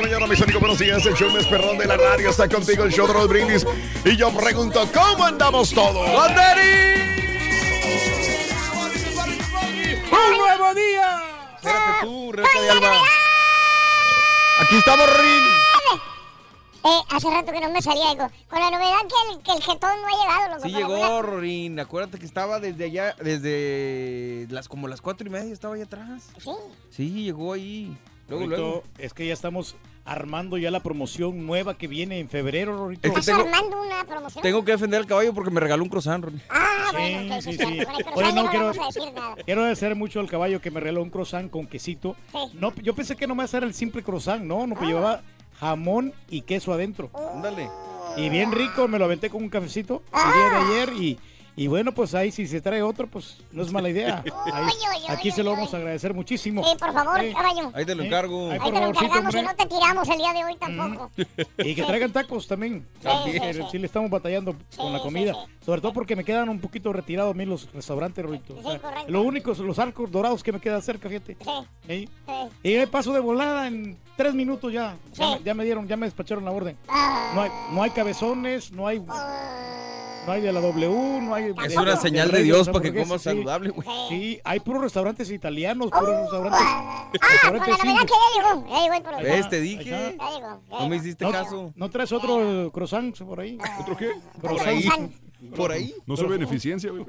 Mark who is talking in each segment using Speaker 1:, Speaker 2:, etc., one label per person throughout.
Speaker 1: la mañana, mis amigos. Buenos días. El show más perrón de la radio está contigo, el show de los brindis. Y yo pregunto, ¿cómo andamos todos?
Speaker 2: ¡Un nuevo día! Espérate tú, Rebeca de Alba. Aquí estamos, Rin.
Speaker 3: Eh, hace rato que no me salía algo. Con la novedad que el, que el jetón no ha llegado, loco.
Speaker 2: Sí llegó,
Speaker 3: alguna-
Speaker 2: Rorín. Acuérdate que estaba desde allá, desde las como las cuatro y media estaba allá atrás.
Speaker 3: Sí.
Speaker 2: Sí, llegó ahí. Luego, luego.
Speaker 4: es que ya estamos armando ya la promoción nueva que viene en febrero, Rorito.
Speaker 2: Es que
Speaker 3: ¿Estás
Speaker 2: tengo,
Speaker 3: armando una promoción?
Speaker 2: tengo que defender al caballo porque me regaló un croissant, Rorín.
Speaker 3: Ah, bueno, sí,
Speaker 4: sí,
Speaker 3: sí,
Speaker 4: Oye, no,
Speaker 3: no
Speaker 4: quiero-
Speaker 3: vamos a decir nada.
Speaker 4: Quiero agradecer mucho al caballo que me regaló un croissant con quesito.
Speaker 3: Sí.
Speaker 4: No, yo pensé que nomás era el simple croissant, no, no, pues llevaba jamón y queso adentro.
Speaker 2: Ándale.
Speaker 4: Y bien rico, me lo aventé con un cafecito el día de ayer y, y bueno, pues ahí si se trae otro, pues no es mala idea. Ahí-
Speaker 3: Oye, oye,
Speaker 4: aquí se lo vamos a agradecer muchísimo.
Speaker 3: Sí, por favor, caballo.
Speaker 2: Ahí te lo encargo.
Speaker 4: Ahí,
Speaker 3: Ahí
Speaker 4: por
Speaker 3: te lo encargamos y no te tiramos el día de hoy tampoco.
Speaker 4: Y que traigan tacos también.
Speaker 3: sí,
Speaker 4: Eh,
Speaker 3: sí.
Speaker 4: Sí, le estamos batallando con la comida.
Speaker 3: sí.
Speaker 4: Sobre todo porque me quedan un poquito retirados a mí los restaurantes, Rorito. O sea,
Speaker 3: Sí, correcto.
Speaker 4: lo único, los arcos dorados que me queda cerca, gente.
Speaker 3: Sí,
Speaker 4: ¿Eh?
Speaker 3: sí.
Speaker 4: Y ahí paso de volada en tres minutos ya. Ya,
Speaker 3: Sí.
Speaker 4: me, ya me dieron, ya me despacharon la orden.
Speaker 3: Ah,
Speaker 4: No hay, no hay cabezones, no hay, no hay de la W, no hay.
Speaker 2: Es
Speaker 4: de-
Speaker 2: una señal de Dios para que comas
Speaker 4: sí.
Speaker 2: saludable, güey.
Speaker 4: Sí, hay puros restaurantes italianos, puros restaurantes.
Speaker 3: Ah, con la
Speaker 4: restaurantes
Speaker 3: novedad que ya llegó. Ya llegó el.
Speaker 2: ¿Ves? Te dije.
Speaker 3: Ya llegó. ya
Speaker 2: No me hiciste
Speaker 4: No,
Speaker 2: caso.
Speaker 4: ¿No traes otro eh, croissant por ahí?
Speaker 1: ¿Otro qué?
Speaker 4: Croissant.
Speaker 3: ahí.
Speaker 2: Por ahí.
Speaker 1: No ve beneficencia, güey.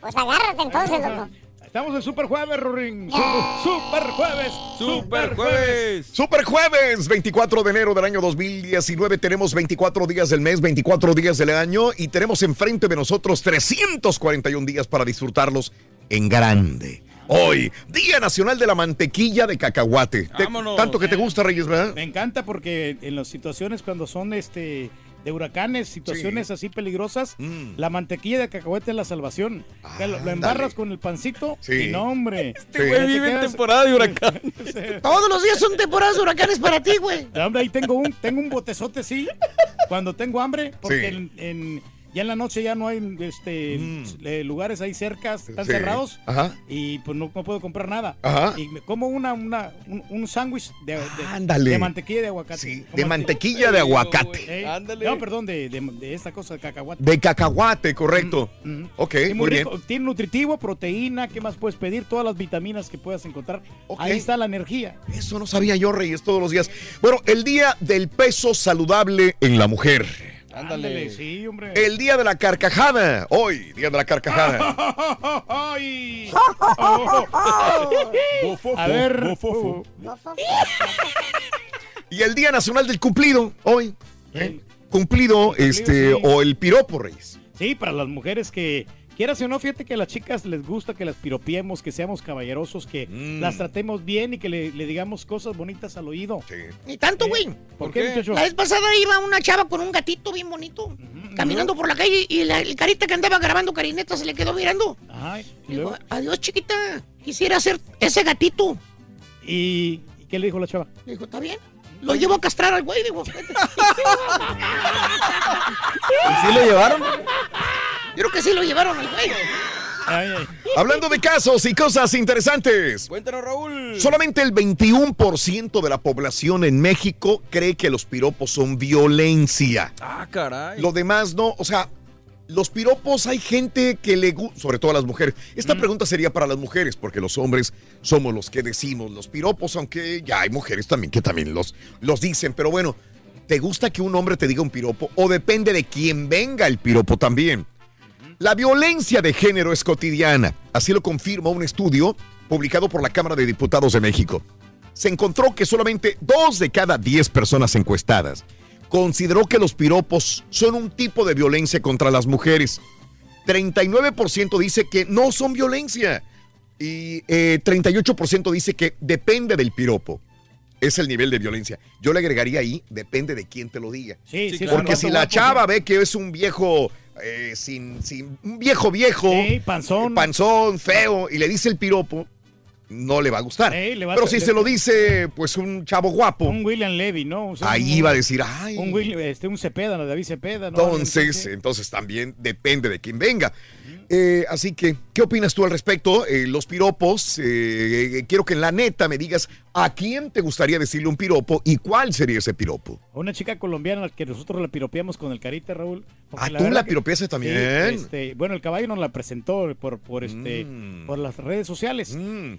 Speaker 3: Pues agárrate entonces, loco.
Speaker 4: Estamos en Super Jueves, Rorín. Super Jueves.
Speaker 2: Super jueves.
Speaker 1: Super jueves, 24 de enero del año 2019. Tenemos 24 días del mes, 24 días del año y tenemos enfrente de nosotros 341 días para disfrutarlos en grande. Hoy, Día Nacional de la Mantequilla de Cacahuate. Te-
Speaker 2: Vámonos.
Speaker 1: tanto que te gusta, Reyes, ¿verdad?
Speaker 4: Me encanta porque en las situaciones cuando son este de huracanes, situaciones así peligrosas,
Speaker 1: Mm.
Speaker 4: la mantequilla de cacahuete es la salvación. O sea, lo, embarras con el pancito
Speaker 1: Sí.
Speaker 4: y no, hombre.
Speaker 2: Este güey vive en temporada de huracán.
Speaker 5: Todos los días son temporadas de huracanes para ti, güey.
Speaker 4: Hombre, ahí tengo un, tengo un botezote, sí, cuando tengo hambre, porque
Speaker 1: Sí.
Speaker 4: en, en- ya en la noche ya no hay este
Speaker 1: Mm.
Speaker 4: eh, lugares ahí cerca, están
Speaker 1: Sí.
Speaker 4: cerrados.
Speaker 1: Ajá.
Speaker 4: Y pues no, no puedo comprar nada.
Speaker 1: Ajá.
Speaker 4: Y me como una, una, un, un sándwich de, de-
Speaker 1: Ándale.
Speaker 4: de mantequilla de aguacate.
Speaker 1: Sí, de mantequilla de aguacate.
Speaker 4: Eh,
Speaker 2: Ándale.
Speaker 4: No, perdón, de, de, de esta cosa de cacahuate.
Speaker 1: De cacahuate, correcto.
Speaker 4: Mm.
Speaker 1: Ok,
Speaker 4: Y
Speaker 1: muy bien.
Speaker 4: Tiene nutritivo, proteína, ¿qué más puedes pedir? Todas las vitaminas que puedas encontrar.
Speaker 1: Ok.
Speaker 4: Ahí está la energía.
Speaker 1: Eso no sabía yo, Reyes, todos los días. Bueno, el Día del Peso Saludable en la Mujer.
Speaker 4: Ándale, sí, hombre.
Speaker 1: El Día de la Carcajada. Hoy, Día de la Carcajada.
Speaker 4: ¡Ay! A ver.
Speaker 1: Y el Día Nacional del Cumplido. Hoy. ¿eh? cumplido, este,
Speaker 4: sí.
Speaker 1: o el piropo, Reyes.
Speaker 4: Sí, para las mujeres que, quieras o no, fíjate que a las chicas les gusta que las piropiemos, que seamos caballerosos, que
Speaker 1: Mm.
Speaker 4: las tratemos bien y que le, le digamos cosas bonitas al oído.
Speaker 5: Ni tanto, güey.
Speaker 4: ¿Por qué, muchacho?
Speaker 5: La vez pasada iba una chava con un gatito bien bonito, caminando por la calle y la, el carita que andaba grabando carineta se le quedó mirando.
Speaker 4: Ay, y
Speaker 5: Dijo,
Speaker 4: luego,
Speaker 5: adiós, chiquita. Quisiera ser ese gatito.
Speaker 4: ¿Y, ¿y qué le dijo la chava?
Speaker 5: Le dijo, ¿está bien? Lo llevo a castrar al güey, digo.
Speaker 2: ¿Y sí lo llevaron?
Speaker 5: Yo creo que sí lo llevaron al güey.
Speaker 1: Hablando de casos y cosas interesantes.
Speaker 2: Cuéntanos, Raúl.
Speaker 1: Solamente el 21% de la población en México cree que los piropos son violencia.
Speaker 2: Ah, caray.
Speaker 1: Lo demás no, o sea, los piropos hay gente que le gusta, sobre todo a las mujeres. Esta pregunta sería para las mujeres, porque los hombres somos los que decimos los piropos, aunque ya hay mujeres también que también los, los dicen. Pero bueno, ¿te gusta que un hombre te diga un piropo? O depende de quién venga el piropo también. La violencia de género es cotidiana, así lo confirma un estudio publicado por la Cámara de Diputados de México. Se encontró que solamente dos de cada diez personas encuestadas consideró que los piropos son un tipo de violencia contra las mujeres. 39% dice que no son violencia y eh, 38% dice que depende del piropo. Es el nivel de violencia. Yo le agregaría ahí, depende de quién te lo diga.
Speaker 4: Sí, sí,
Speaker 1: Porque
Speaker 4: claro.
Speaker 1: si la chava ve que es un viejo eh, sin, sin un viejo viejo,
Speaker 4: panzón,
Speaker 1: panzón, feo, y le dice el piropo, no le va a gustar.
Speaker 4: A-
Speaker 1: Pero si
Speaker 4: le-
Speaker 1: se lo dice, pues un chavo guapo,
Speaker 4: Un William Levy, ¿no? O sea,
Speaker 1: ahí
Speaker 4: un-
Speaker 1: va a decir, ay.
Speaker 4: Un, William, este, un Cepeda, ¿no? David Cepeda, ¿no?
Speaker 1: Entonces, entonces también depende de quién venga. Eh, así que, ¿qué opinas tú al respecto? Eh, los piropos, eh, quiero que en la neta me digas a quién te gustaría decirle un piropo y cuál sería ese piropo.
Speaker 4: Una chica colombiana que nosotros la piropeamos con el carita, Raúl.
Speaker 1: Ah, ¿tú la piropeaste también?
Speaker 4: Sí, este, bueno, el caballo nos la presentó por, por, este,
Speaker 1: Mm.
Speaker 4: por las redes sociales.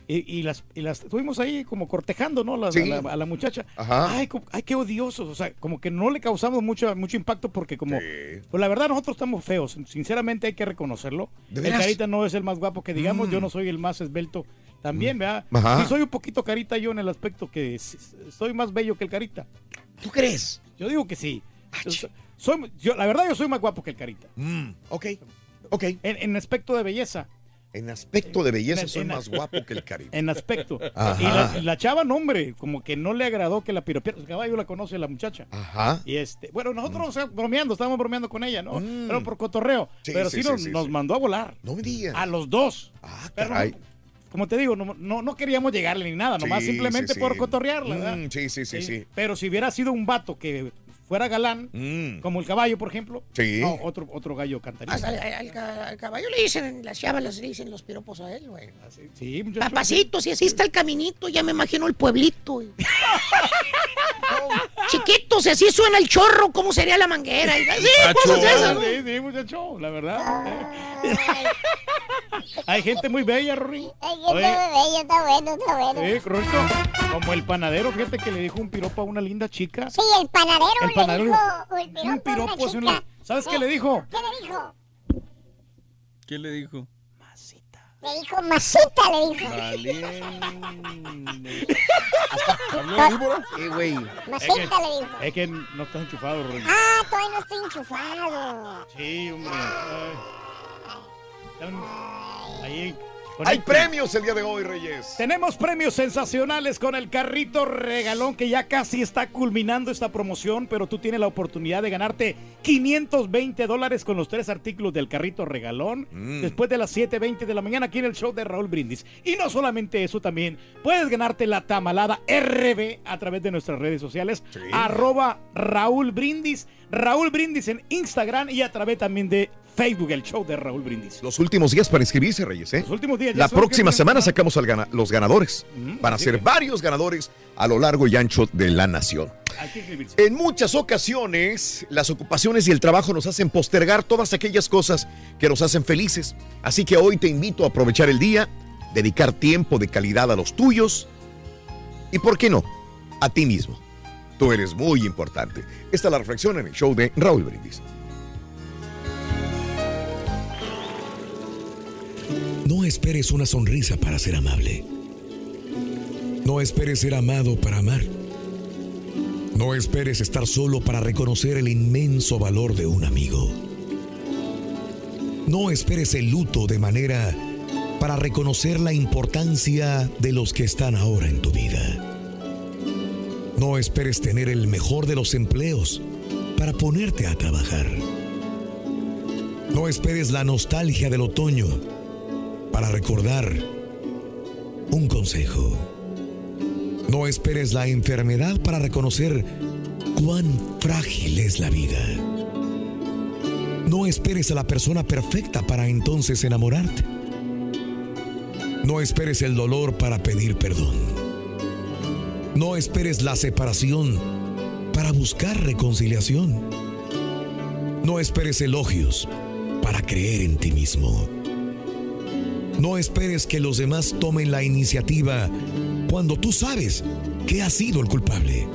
Speaker 4: Y, y las, y las estuvimos ahí como cortejando, ¿no? Las-
Speaker 1: Sí.
Speaker 4: a, la, a la muchacha.
Speaker 1: Ajá.
Speaker 4: Ay, ay, qué odiosos. O sea, como que no le causamos mucho, mucho impacto porque como... Pues la verdad nosotros estamos feos. Sinceramente hay que reconocerlo.
Speaker 1: ¿De
Speaker 4: El carita no es el más guapo que digamos.
Speaker 1: Mm.
Speaker 4: Yo no soy el más esbelto también, ¿verdad?
Speaker 1: Ajá.
Speaker 4: Sí soy un poquito carita yo en el aspecto que soy más bello que el carita.
Speaker 1: ¿Tú crees?
Speaker 4: Yo digo que sí. Yo so- soy, yo, la verdad yo soy más guapo que el carita.
Speaker 1: Mm, ok, ok.
Speaker 4: En, en aspecto de belleza.
Speaker 1: En aspecto de belleza
Speaker 4: En-
Speaker 1: soy
Speaker 4: en-
Speaker 1: más guapo que el Caribe.
Speaker 4: En aspecto.
Speaker 1: Ajá.
Speaker 4: Y la, chava, no, hombre, como que no le agradó que la piropiera. El caballo la conoce la muchacha.
Speaker 1: Ajá.
Speaker 4: Y este, bueno, nosotros o sea, bromeando, estábamos bromeando con ella, ¿no? Pero por cotorreo.
Speaker 1: Mm. Sí,
Speaker 4: pero
Speaker 1: sí,
Speaker 4: sí,
Speaker 1: sí,
Speaker 4: nos,
Speaker 1: sí,
Speaker 4: nos
Speaker 1: sí.
Speaker 4: mandó a volar.
Speaker 1: No me digas.
Speaker 4: A los dos.
Speaker 1: Ah,
Speaker 4: Pero
Speaker 1: caray.
Speaker 4: no- como te digo, no, no, no queríamos llegarle ni nada, nomás
Speaker 1: Sí,
Speaker 4: simplemente
Speaker 1: sí,
Speaker 4: por cotorrearla, ¿verdad?
Speaker 1: Mm, sí, sí, sí, sí.
Speaker 4: Pero si hubiera sido un vato que fuera galán,
Speaker 1: Mm.
Speaker 4: como el caballo, por ejemplo,
Speaker 1: Sí.
Speaker 4: no, otro, otro gallo cantaría.
Speaker 5: Hasta al, al ca- al caballo le dicen, las chavas le dicen los piropos a él, güey.
Speaker 4: Sí, muchacho.
Speaker 5: Papacito, si así está el caminito, ya me imagino el pueblito. Chiquito, si así suena el chorro, ¿cómo sería la manguera? Y- Sí, cosas de esas, güey.
Speaker 4: Sí, sí, muchacho, la verdad. Hay gente muy bella, Rory.
Speaker 3: Ay,
Speaker 4: Oye,
Speaker 3: está bello, está bueno, está bueno.
Speaker 4: Sí, correcto. Como el panadero, fíjate que le dijo un piropo a una linda chica.
Speaker 3: Sí, el panadero
Speaker 4: El Un piropo hace una- ¿Sabes qué le dijo?
Speaker 3: ¿Qué le dijo?
Speaker 2: ¿Qué le dijo?
Speaker 3: Le dijo masita, le dijo.
Speaker 2: Eh, güey.
Speaker 3: Masita le dijo.
Speaker 4: Es que no estás enchufado, Rory.
Speaker 3: Ah, todavía no estoy enchufado.
Speaker 4: Sí, hombre. Ay.
Speaker 1: Hay premios el día de hoy, Reyes.
Speaker 4: Tenemos premios sensacionales con el carrito regalón que ya casi está culminando esta promoción, pero tú tienes la oportunidad de ganarte 520 dólares con los tres artículos del carrito regalón
Speaker 1: Mm.
Speaker 4: después de las 7.20 de la mañana aquí en el show de Raúl Brindis. Y no solamente eso, también puedes ganarte la tamalada RB a través de nuestras redes sociales, arroba Raúl Brindis, Raúl Brindis en Instagram y a través también de Facebook, el show de Raúl Brindis.
Speaker 1: Los últimos días para inscribirse, Reyes, ¿eh?
Speaker 4: Los últimos días.
Speaker 1: La próxima semana sacamos al gana- los ganadores. Van a ser
Speaker 4: que-
Speaker 1: varios ganadores a lo largo y ancho de la nación.
Speaker 4: Hay que inscribirse.
Speaker 1: En muchas ocasiones, las ocupaciones y el trabajo nos hacen postergar todas aquellas cosas que nos hacen felices. Así que hoy te invito a aprovechar el día, dedicar tiempo de calidad a los tuyos y, ¿por qué no?, a ti mismo. Tú eres muy importante. Esta es la reflexión en el show de Raúl Brindis.
Speaker 6: No esperes una sonrisa para ser amable. No esperes ser amado para amar.
Speaker 1: No esperes estar solo para reconocer el inmenso valor de un amigo. No esperes el luto de manera para reconocer la importancia de los que están ahora en tu vida. No esperes tener el mejor de los empleos para ponerte a trabajar. No esperes la nostalgia del otoño para recordar un consejo. No esperes la enfermedad para reconocer cuán frágil es la vida. No esperes a la persona perfecta para entonces enamorarte. No esperes el dolor para pedir perdón. No esperes la separación para buscar reconciliación. No esperes elogios para creer en ti mismo. No esperes que los demás tomen la iniciativa cuando tú sabes que has sido el culpable.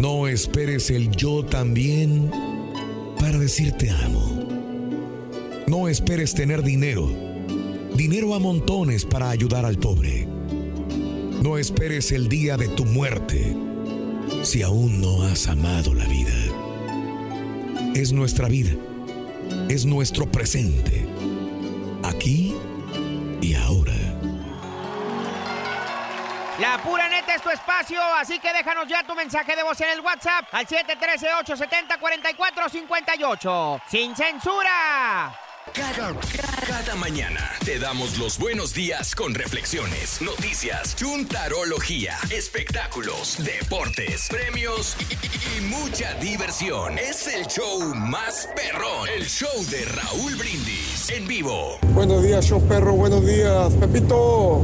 Speaker 1: No esperes el yo también para decirte amo. No esperes tener dinero, dinero a montones para ayudar al pobre. No esperes el día de tu muerte si aún no has amado la vida. Es nuestra vida, es nuestro presente, aquí y ahora.
Speaker 7: La pura neta es tu espacio, así que déjanos ya tu mensaje de voz en el WhatsApp al 713-870-4458. ¡Sin censura!
Speaker 8: Cada, cada mañana te damos los buenos días con reflexiones, noticias, chuntarología, espectáculos, deportes, premios y, y mucha diversión. Es el show más perrón, el show de Raúl Brindis en vivo.
Speaker 9: Buenos días, show perro, buenos días. Pepito,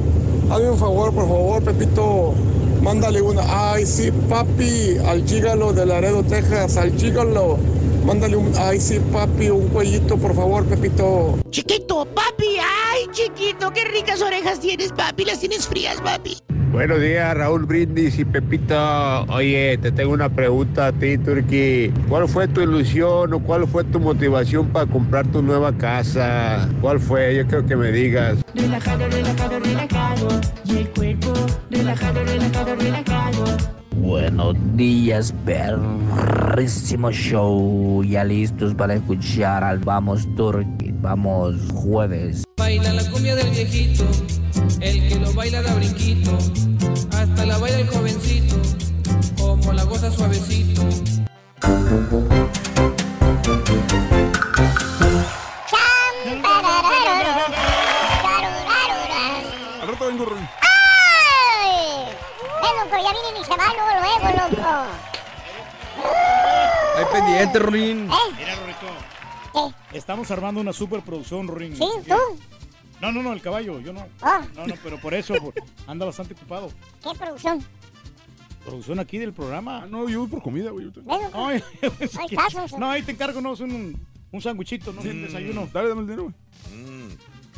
Speaker 9: hazme un favor, por favor, Pepito. Mándale una. Ay, sí, papi, al gígalo de Laredo, Texas, al gígalo. Mándale un. Ay, sí, papi, un cuellito, por favor, Pepito.
Speaker 7: Chiquito, papi, ay, chiquito, qué ricas orejas tienes, papi, las tienes frías, papi.
Speaker 10: Buenos días, Raúl Brindis y Pepito. Oye, te tengo una pregunta a ti, Turki. ¿Cuál fue tu ilusión o cuál fue tu motivación para comprar tu nueva casa? ¿Cuál fue? Yo creo que me digas.
Speaker 11: Relajado, relajado, relajado. Y el cuerpo, relajado, relajado, relajado.
Speaker 12: Buenos días, perrísimo show. Ya listos para escuchar al Vamos Turkey. Vamos jueves.
Speaker 13: Baila la cumbia del viejito, el que lo baila da brinquito, hasta la baila el jovencito, como la goza suavecito.
Speaker 2: Al rato vengo,
Speaker 3: viene mi semana luego, loco.
Speaker 2: Hay pendiente, Rorín.
Speaker 4: Mira, Rorito. Estamos armando una superproducción, Rorín.
Speaker 3: ¿Sí? ¿Tú?
Speaker 4: No, no, no, el caballo, yo no.
Speaker 3: Ah.
Speaker 4: No, no, pero por eso por- anda bastante ocupado.
Speaker 3: ¿Qué producción?
Speaker 4: Producción aquí del programa.
Speaker 2: Ah, no, yo voy por comida, güey.
Speaker 4: Ay,
Speaker 3: Ay,
Speaker 4: que- no, ahí te encargo, no, es un, un sándwichito, no, un desayuno.
Speaker 2: Dale, dame el dinero, güey.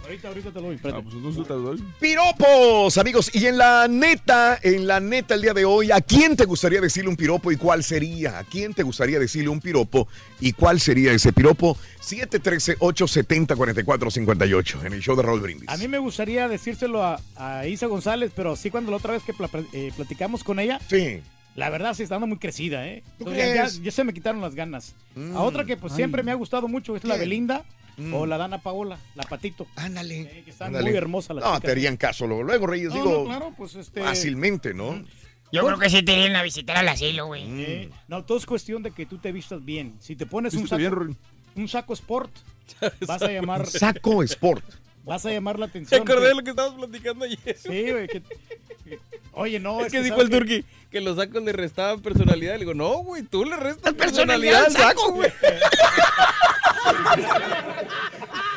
Speaker 4: Ahorita, ahorita te lo doy.
Speaker 2: Ah, pues entonces te lo doy.
Speaker 14: Piropos, amigos. Y en la neta, en la neta el día de hoy, ¿a quién te gustaría decirle un piropo y cuál sería? ¿A quién te gustaría decirle un piropo y cuál sería ese piropo? 713-870-4458 en el show de Raúl Brindis.
Speaker 4: A mí me gustaría decírselo a, a Isa González, pero sí cuando la otra vez que eh, platicamos con ella.
Speaker 14: Sí.
Speaker 4: La verdad sí está dando muy crecida, ¿eh?
Speaker 14: ¿Tú
Speaker 4: Entonces, ya,
Speaker 14: crees?
Speaker 4: ya- ya se me quitaron las ganas.
Speaker 14: Mm.
Speaker 4: A otra que pues
Speaker 14: Ay.
Speaker 4: siempre me ha gustado mucho es la
Speaker 14: ¿Quién?
Speaker 4: Belinda
Speaker 14: Mm.
Speaker 4: o la Dana Paola, la Patito.
Speaker 14: Ándale.
Speaker 4: Eh, que están
Speaker 14: Ándale.
Speaker 4: muy hermosas las
Speaker 14: No,
Speaker 4: chicas.
Speaker 14: te harían caso luego, luego Reyes,
Speaker 4: No,
Speaker 14: digo,
Speaker 4: no, claro, pues este...
Speaker 14: fácilmente, ¿no?
Speaker 7: Yo creo que sí te irían a visitar al asilo, güey.
Speaker 4: Eh, no, todo es cuestión de que tú te vistas bien. Si te pones un saco,
Speaker 2: bien,
Speaker 4: un saco sport, vas a llamar...
Speaker 14: Saco Sport.
Speaker 4: Vas a llamar la
Speaker 2: Me
Speaker 4: atención.
Speaker 2: acordé
Speaker 4: que-
Speaker 2: de lo que estábamos platicando ayer.
Speaker 4: Sí, güey. que- Oye, no.
Speaker 2: es, que, dijo
Speaker 4: ¿sabes
Speaker 2: el? Turki que los sacos le restaban personalidad. Le digo, no, güey, tú le restas
Speaker 7: personalidad
Speaker 2: personalidad
Speaker 7: al
Speaker 2: al saco, güey.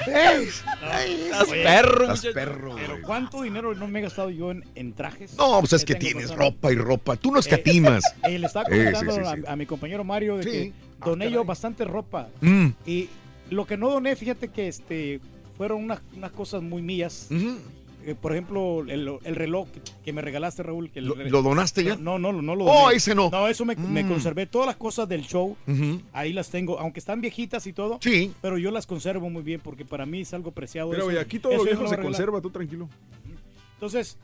Speaker 2: Estás
Speaker 4: Oye,
Speaker 2: perro,
Speaker 14: Estás perro,
Speaker 4: Pero. ¿cuánto dinero no me he gastado yo en, en trajes?
Speaker 14: No, pues es que tienes ropa y ropa. Tú no escatimas.
Speaker 4: Eh, le estaba
Speaker 14: Eh, sí,
Speaker 4: comentando
Speaker 14: sí,
Speaker 4: a- mi compañero Mario de
Speaker 14: Sí.
Speaker 4: que doné yo bastante ropa.
Speaker 14: Mm.
Speaker 4: Y lo que no doné, fíjate que este fueron unas, unas cosas muy mías.
Speaker 14: Ujú.
Speaker 4: Eh, por ejemplo, el, el reloj que, me regalaste, Raúl. Que el
Speaker 14: ¿Lo, donaste ya?
Speaker 4: No, no, no, lo
Speaker 14: Oh,
Speaker 4: doné.
Speaker 14: ese no.
Speaker 4: No, eso me, me
Speaker 14: Mm.
Speaker 4: conservé. Todas las cosas del show, ahí las tengo. Aunque están viejitas y todo.
Speaker 14: Sí.
Speaker 4: Pero yo las conservo muy bien porque para mí es algo preciado.
Speaker 2: Mira,
Speaker 4: eso.
Speaker 2: güey, aquí todo
Speaker 4: Eso
Speaker 2: lo viejo se conserva, tú tranquilo.
Speaker 4: Entonces,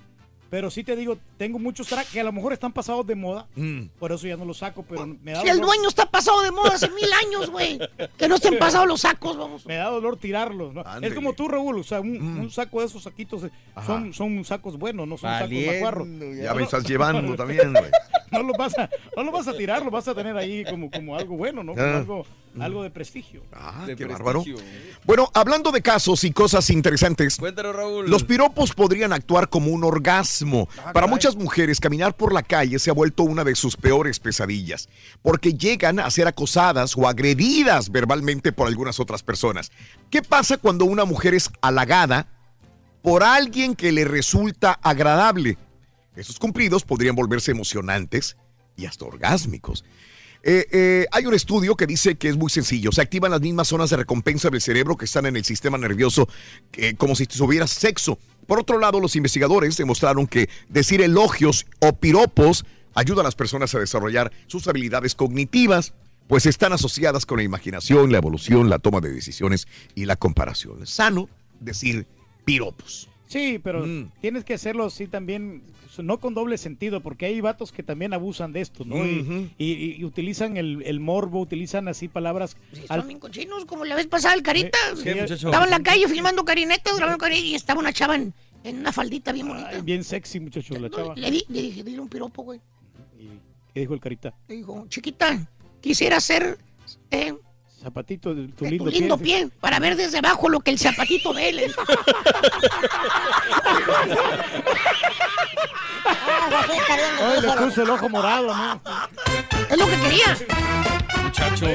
Speaker 4: Pero sí te digo, tengo muchos tracks que a lo mejor están pasados de moda.
Speaker 1: Mm.
Speaker 4: Por eso ya no los saco, pero me da
Speaker 5: Si el dueño está pasado de moda hace mil años, güey. Que no estén pasados los sacos, vamos.
Speaker 4: Me da dolor tirarlos. ¿no? Es como tú, Raúl. O sea, un, un saco de esos saquitos eh, son, son sacos buenos, no son
Speaker 1: Valiendo,
Speaker 4: sacos macuarros.
Speaker 1: Ya me estás llevando también, güey.
Speaker 4: No lo vas a, no lo vas a tirar, lo vas a tener ahí como, como algo bueno, ¿no? Como
Speaker 1: Ah.
Speaker 4: algo, algo de prestigio.
Speaker 1: Ah, qué bárbaro. Bueno, hablando de casos y cosas interesantes.
Speaker 2: Cuéntanos, Raúl.
Speaker 1: Los piropos podrían actuar como un orgasmo.
Speaker 2: Ah,
Speaker 1: Para
Speaker 2: caray.
Speaker 1: muchas mujeres, caminar por la calle se ha vuelto una de sus peores pesadillas, porque llegan a ser acosadas o agredidas verbalmente por algunas otras personas. ¿Qué pasa cuando una mujer es halagada por alguien que le resulta agradable? Esos cumplidos podrían volverse emocionantes y hasta orgásmicos. Eh, eh, hay un estudio que dice que es muy sencillo. Se activan las mismas zonas de recompensa del cerebro que están en el sistema nervioso, como si tuviera sexo. Por otro lado, los investigadores demostraron que decir elogios o piropos ayuda a las personas a desarrollar sus habilidades cognitivas, pues están asociadas con la imaginación, la evolución, la toma de decisiones y la comparación. Sano decir piropos.
Speaker 4: Sí, pero
Speaker 1: Mm.
Speaker 4: tienes que hacerlo así también, no con doble sentido, porque hay vatos que también abusan de esto, ¿no? Y- y, y utilizan el, el morbo, utilizan así palabras. al-
Speaker 5: Son bien cochinos, como la vez pasada el Carita.
Speaker 4: Sí,
Speaker 5: estaba en la calle filmando carinetas, grabando carinetas, y estaba una chava en, en una faldita bien bonita.
Speaker 4: Ay, bien sexy, muchacho, la chava.
Speaker 5: Le, di- le dije, dile un piropo, güey.
Speaker 4: ¿Qué dijo el carita?
Speaker 5: Le dijo, chiquita, quisiera ser eh,
Speaker 4: Zapatito de tu
Speaker 5: de
Speaker 4: lindo,
Speaker 5: tu lindo
Speaker 4: pie.
Speaker 5: pie para ver desde abajo lo que el zapatito ve. le dijo.
Speaker 4: Ay, le puso el ojo morado, ¿no?
Speaker 5: Es lo que quería.
Speaker 4: Muchacho.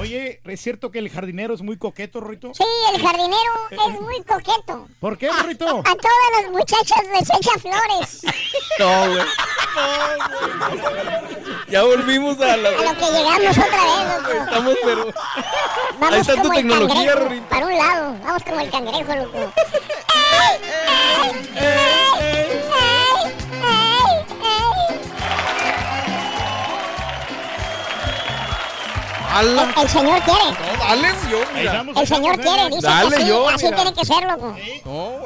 Speaker 4: Oye, ¿es cierto que el jardinero es muy coqueto, Rito?
Speaker 3: Sí, el jardinero es muy coqueto.
Speaker 4: ¿Por qué, Rito?
Speaker 3: A todas las muchachas les echa flores.
Speaker 2: No, güey. Ya volvimos a la.
Speaker 3: A lo que llegamos otra vez, loco.
Speaker 2: Estamos, pero.
Speaker 3: Vamos
Speaker 2: Ahí está tu
Speaker 3: como
Speaker 2: tecnología,
Speaker 3: cangrejo,
Speaker 2: Rito.
Speaker 3: Para un lado, vamos como el cangrejo, loco. El, el señor quiere.
Speaker 2: No, dale, yo, mira.
Speaker 3: El señor quiere, dice
Speaker 1: Dale,
Speaker 3: que así,
Speaker 1: yo,
Speaker 3: así
Speaker 1: mira.
Speaker 3: tiene que ser, loco.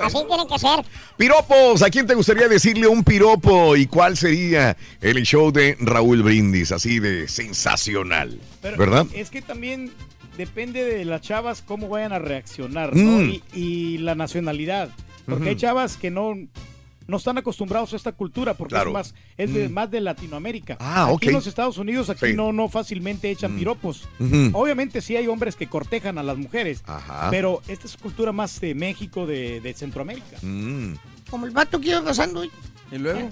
Speaker 3: así tiene que ser.
Speaker 1: Piropos, ¿a quién te gustaría decirle un piropo y cuál sería el show de Raúl Brindis? Así de sensacional,
Speaker 4: Pero
Speaker 1: ¿verdad?
Speaker 4: Es que también depende de las chavas cómo vayan a reaccionar, ¿no?
Speaker 1: Mm.
Speaker 4: Y, y la nacionalidad. Porque hay chavas que no, no están acostumbrados a esta cultura porque
Speaker 1: Claro.
Speaker 4: es más es de,
Speaker 1: Mm.
Speaker 4: más de Latinoamérica.
Speaker 1: Ah,
Speaker 4: aquí
Speaker 1: ok.
Speaker 4: en los Estados Unidos aquí
Speaker 1: Sí. Mm.
Speaker 4: no no fácilmente echan piropos.
Speaker 1: Ujú.
Speaker 4: Obviamente sí hay hombres que cortejan a las mujeres,
Speaker 1: Ajá.
Speaker 4: pero esta es cultura más de México, de, de Centroamérica.
Speaker 1: Mm.
Speaker 5: Como el vato que iba pasando
Speaker 2: ¿Y luego?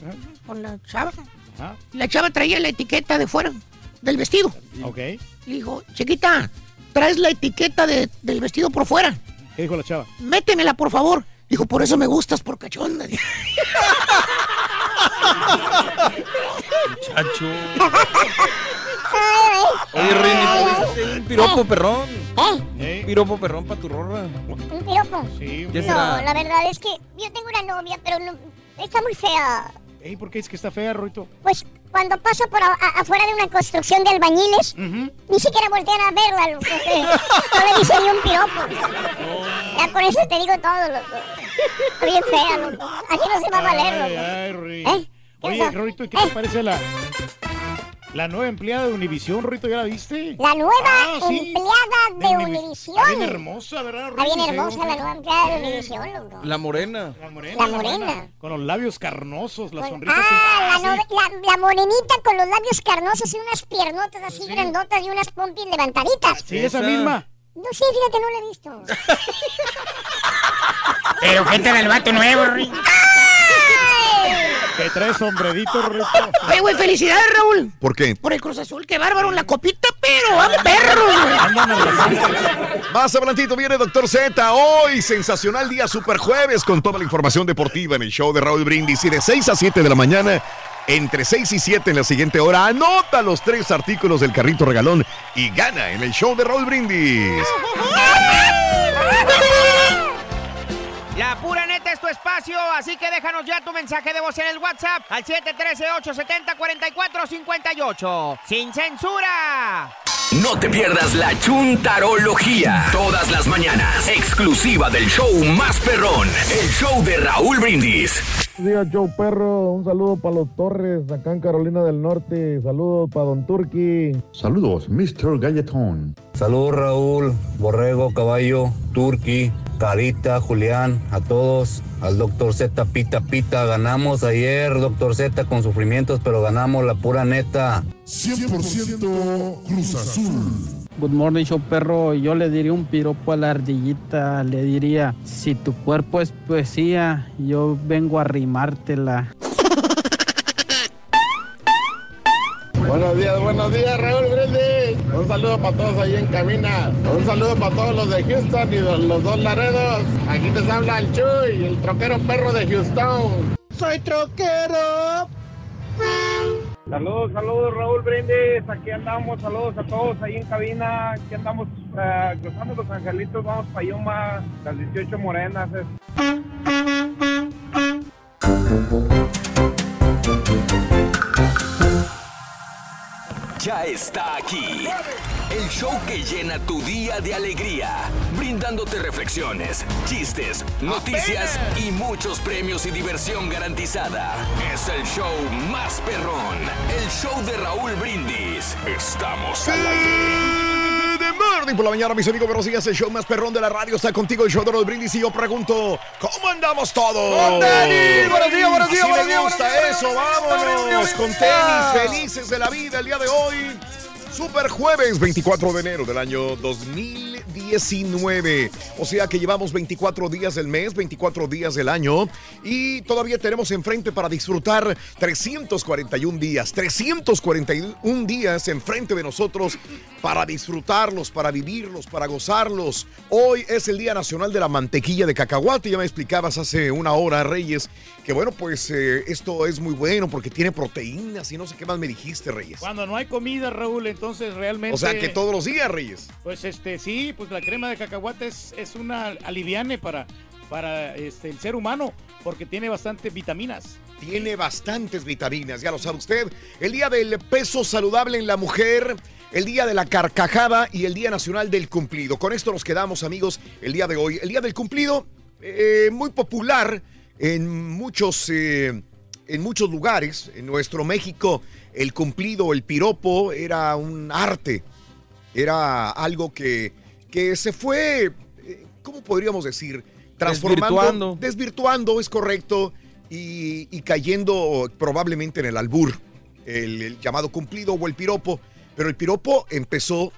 Speaker 5: con la chava.
Speaker 4: Ajá.
Speaker 5: La chava traía la etiqueta de fuera del vestido.
Speaker 4: Ok.
Speaker 5: Le dijo, chiquita, traes la etiqueta de- del vestido por fuera.
Speaker 4: ¿Qué dijo la chava?
Speaker 5: Métemela, por favor. Dijo, por eso me gustas, por cachonda.
Speaker 2: Muchacho. Oye, Rini, ¿puedes un piropo perrón?
Speaker 3: ¿Eh?
Speaker 2: Un piropo perrón para tu rorra.
Speaker 3: ¿Un piropo?
Speaker 4: Sí,
Speaker 2: ¿Qué
Speaker 3: no,
Speaker 2: será?
Speaker 3: la verdad es que yo tengo una novia, pero no, está muy fea.
Speaker 4: Ey, ¿Por qué es que está fea, Ruito?
Speaker 3: Pues cuando pasa por a- a- afuera de una construcción de albañiles, ni siquiera voltean a verla, loco. que No le dicen ni un piropo. Ya con eso te digo todo, loco. Bien fea, loco. Así no se va a valer, loco.
Speaker 4: ay.
Speaker 3: ¿Eh? ¿Qué
Speaker 4: Oye,
Speaker 3: pasa?
Speaker 4: Rito, ¿y qué te parece la, la nueva empleada de Univisión, Rito? ¿Ya la viste?
Speaker 3: La nueva
Speaker 4: Ah, sí.
Speaker 3: empleada de
Speaker 4: Univis-
Speaker 3: Univisión.
Speaker 4: Está bien hermosa, ¿verdad,
Speaker 3: Está bien hermosa la nueva empleada de Univisión, loco.
Speaker 2: La morena.
Speaker 4: La morena.
Speaker 3: La morena.
Speaker 4: Con los labios carnosos, la sonrisa
Speaker 3: Ah,
Speaker 4: así.
Speaker 3: la, nove- la, la morenita con los labios carnosos y unas piernotas así grandotas y unas pompis levantaditas.
Speaker 4: Sí, esa misma.
Speaker 3: No sé, fíjate, no la he visto.
Speaker 5: Pero ¿qué tal el vato nuevo, Rini?
Speaker 4: Que trae sombrerito, Rito.
Speaker 5: Oye, güey, felicidades, Raúl.
Speaker 1: ¿Por qué?
Speaker 5: Por el Cruz Azul, qué bárbaro, la copita, pero van perros, güey.
Speaker 1: Más adelantito viene Doctor Z. Hoy, sensacional día super jueves con toda la información deportiva en el show de Raúl Brindis. Y de 6 a 7 de la mañana, entre 6 y 7 en la siguiente hora, anota los tres artículos del carrito regalón y gana en el show de Raúl Brindis.
Speaker 7: La pura neta es tu espacio, así que déjanos ya tu mensaje de voz en el WhatsApp al 713-870-4458. ¡Sin censura!
Speaker 8: No te pierdas la chuntarología. Todas las mañanas. Exclusiva del show más perrón. El show de Raúl Brindis.
Speaker 9: Días, Joe Perro. Un saludo para los Torres, acá en Carolina del Norte. Saludos para Don Turqui.
Speaker 15: Saludos, Mr. Galletón.
Speaker 16: Saludos Raúl, Borrego, Caballo, Turqui, Carita, Julián, a todos. Al doctor Z, Pita Pita. Ganamos ayer, doctor Z, con sufrimientos, pero ganamos la pura neta.
Speaker 15: 100% Cruz Azul.
Speaker 17: Good morning, show perro. Yo le diría un piropo a la ardillita. Le diría, si tu cuerpo es poesía, yo vengo a rimártela.
Speaker 9: Buenos días, buenos días, Raúl Brindis. Un saludo para todos ahí en cabina. Un saludo para todos los de Houston y los, los dos Laredos. Aquí les habla el Chuy, el troquero perro de Houston. Soy troquero.
Speaker 18: Saludos, saludos Raúl Brindis, aquí andamos, saludos a todos ahí en cabina, aquí andamos eh, cruzando los angelitos, vamos para Yuma, las 18 morenas.
Speaker 8: Ya está aquí. El show que llena tu día de alegría, brindándote reflexiones, chistes, noticias y muchos premios y diversión garantizada. Es el show más perrón, el show de Raúl Brindis. Estamos al aire.
Speaker 1: De Morning por la mañana, mis amigos, buenos días. El show más perrón de la radio está contigo, el show de los brindis. Y yo pregunto, ¿cómo andamos todos?
Speaker 2: ¡Con tenis! Buenos días, buenos días, buenos
Speaker 1: me
Speaker 2: días,
Speaker 1: gusta
Speaker 2: buenos días,
Speaker 1: eso, vámonos. Con tenis, felices de la vida el día de hoy. Super jueves 24 de enero del año 2019. O sea que llevamos 24 días del mes, 24 días del año y todavía tenemos enfrente para disfrutar 341 días, 341 días enfrente de nosotros para disfrutarlos, para vivirlos, para gozarlos. Hoy es el Día Nacional de la Mantequilla de Cacahuate. Ya me explicabas hace una hora, Reyes, que bueno, pues eh, esto es muy bueno porque tiene proteínas y no sé qué más me dijiste, Reyes.
Speaker 4: Cuando no hay comida, Raúl, entonces realmente.
Speaker 1: O sea que todos los días, Reyes.
Speaker 4: Pues este, sí, pues la crema de cacahuate es, es una aliviane para, para este, el ser humano, porque tiene bastantes vitaminas.
Speaker 1: Tiene bastantes vitaminas, ya lo sabe usted. El día del peso saludable en la mujer, el día de la carcajada y el día nacional del cumplido. Con esto nos quedamos, amigos, el día de hoy. El día del cumplido, eh, muy popular en muchos, eh, en muchos lugares. En nuestro México, el cumplido, el piropo, era un arte. Era algo que, que se fue, eh, ¿cómo podríamos decir? Transformando,
Speaker 2: Desvirtuando.
Speaker 1: desvirtuando, es correcto, y, y cayendo probablemente en el albur, el, el llamado cumplido o el piropo. Pero el piropo empezó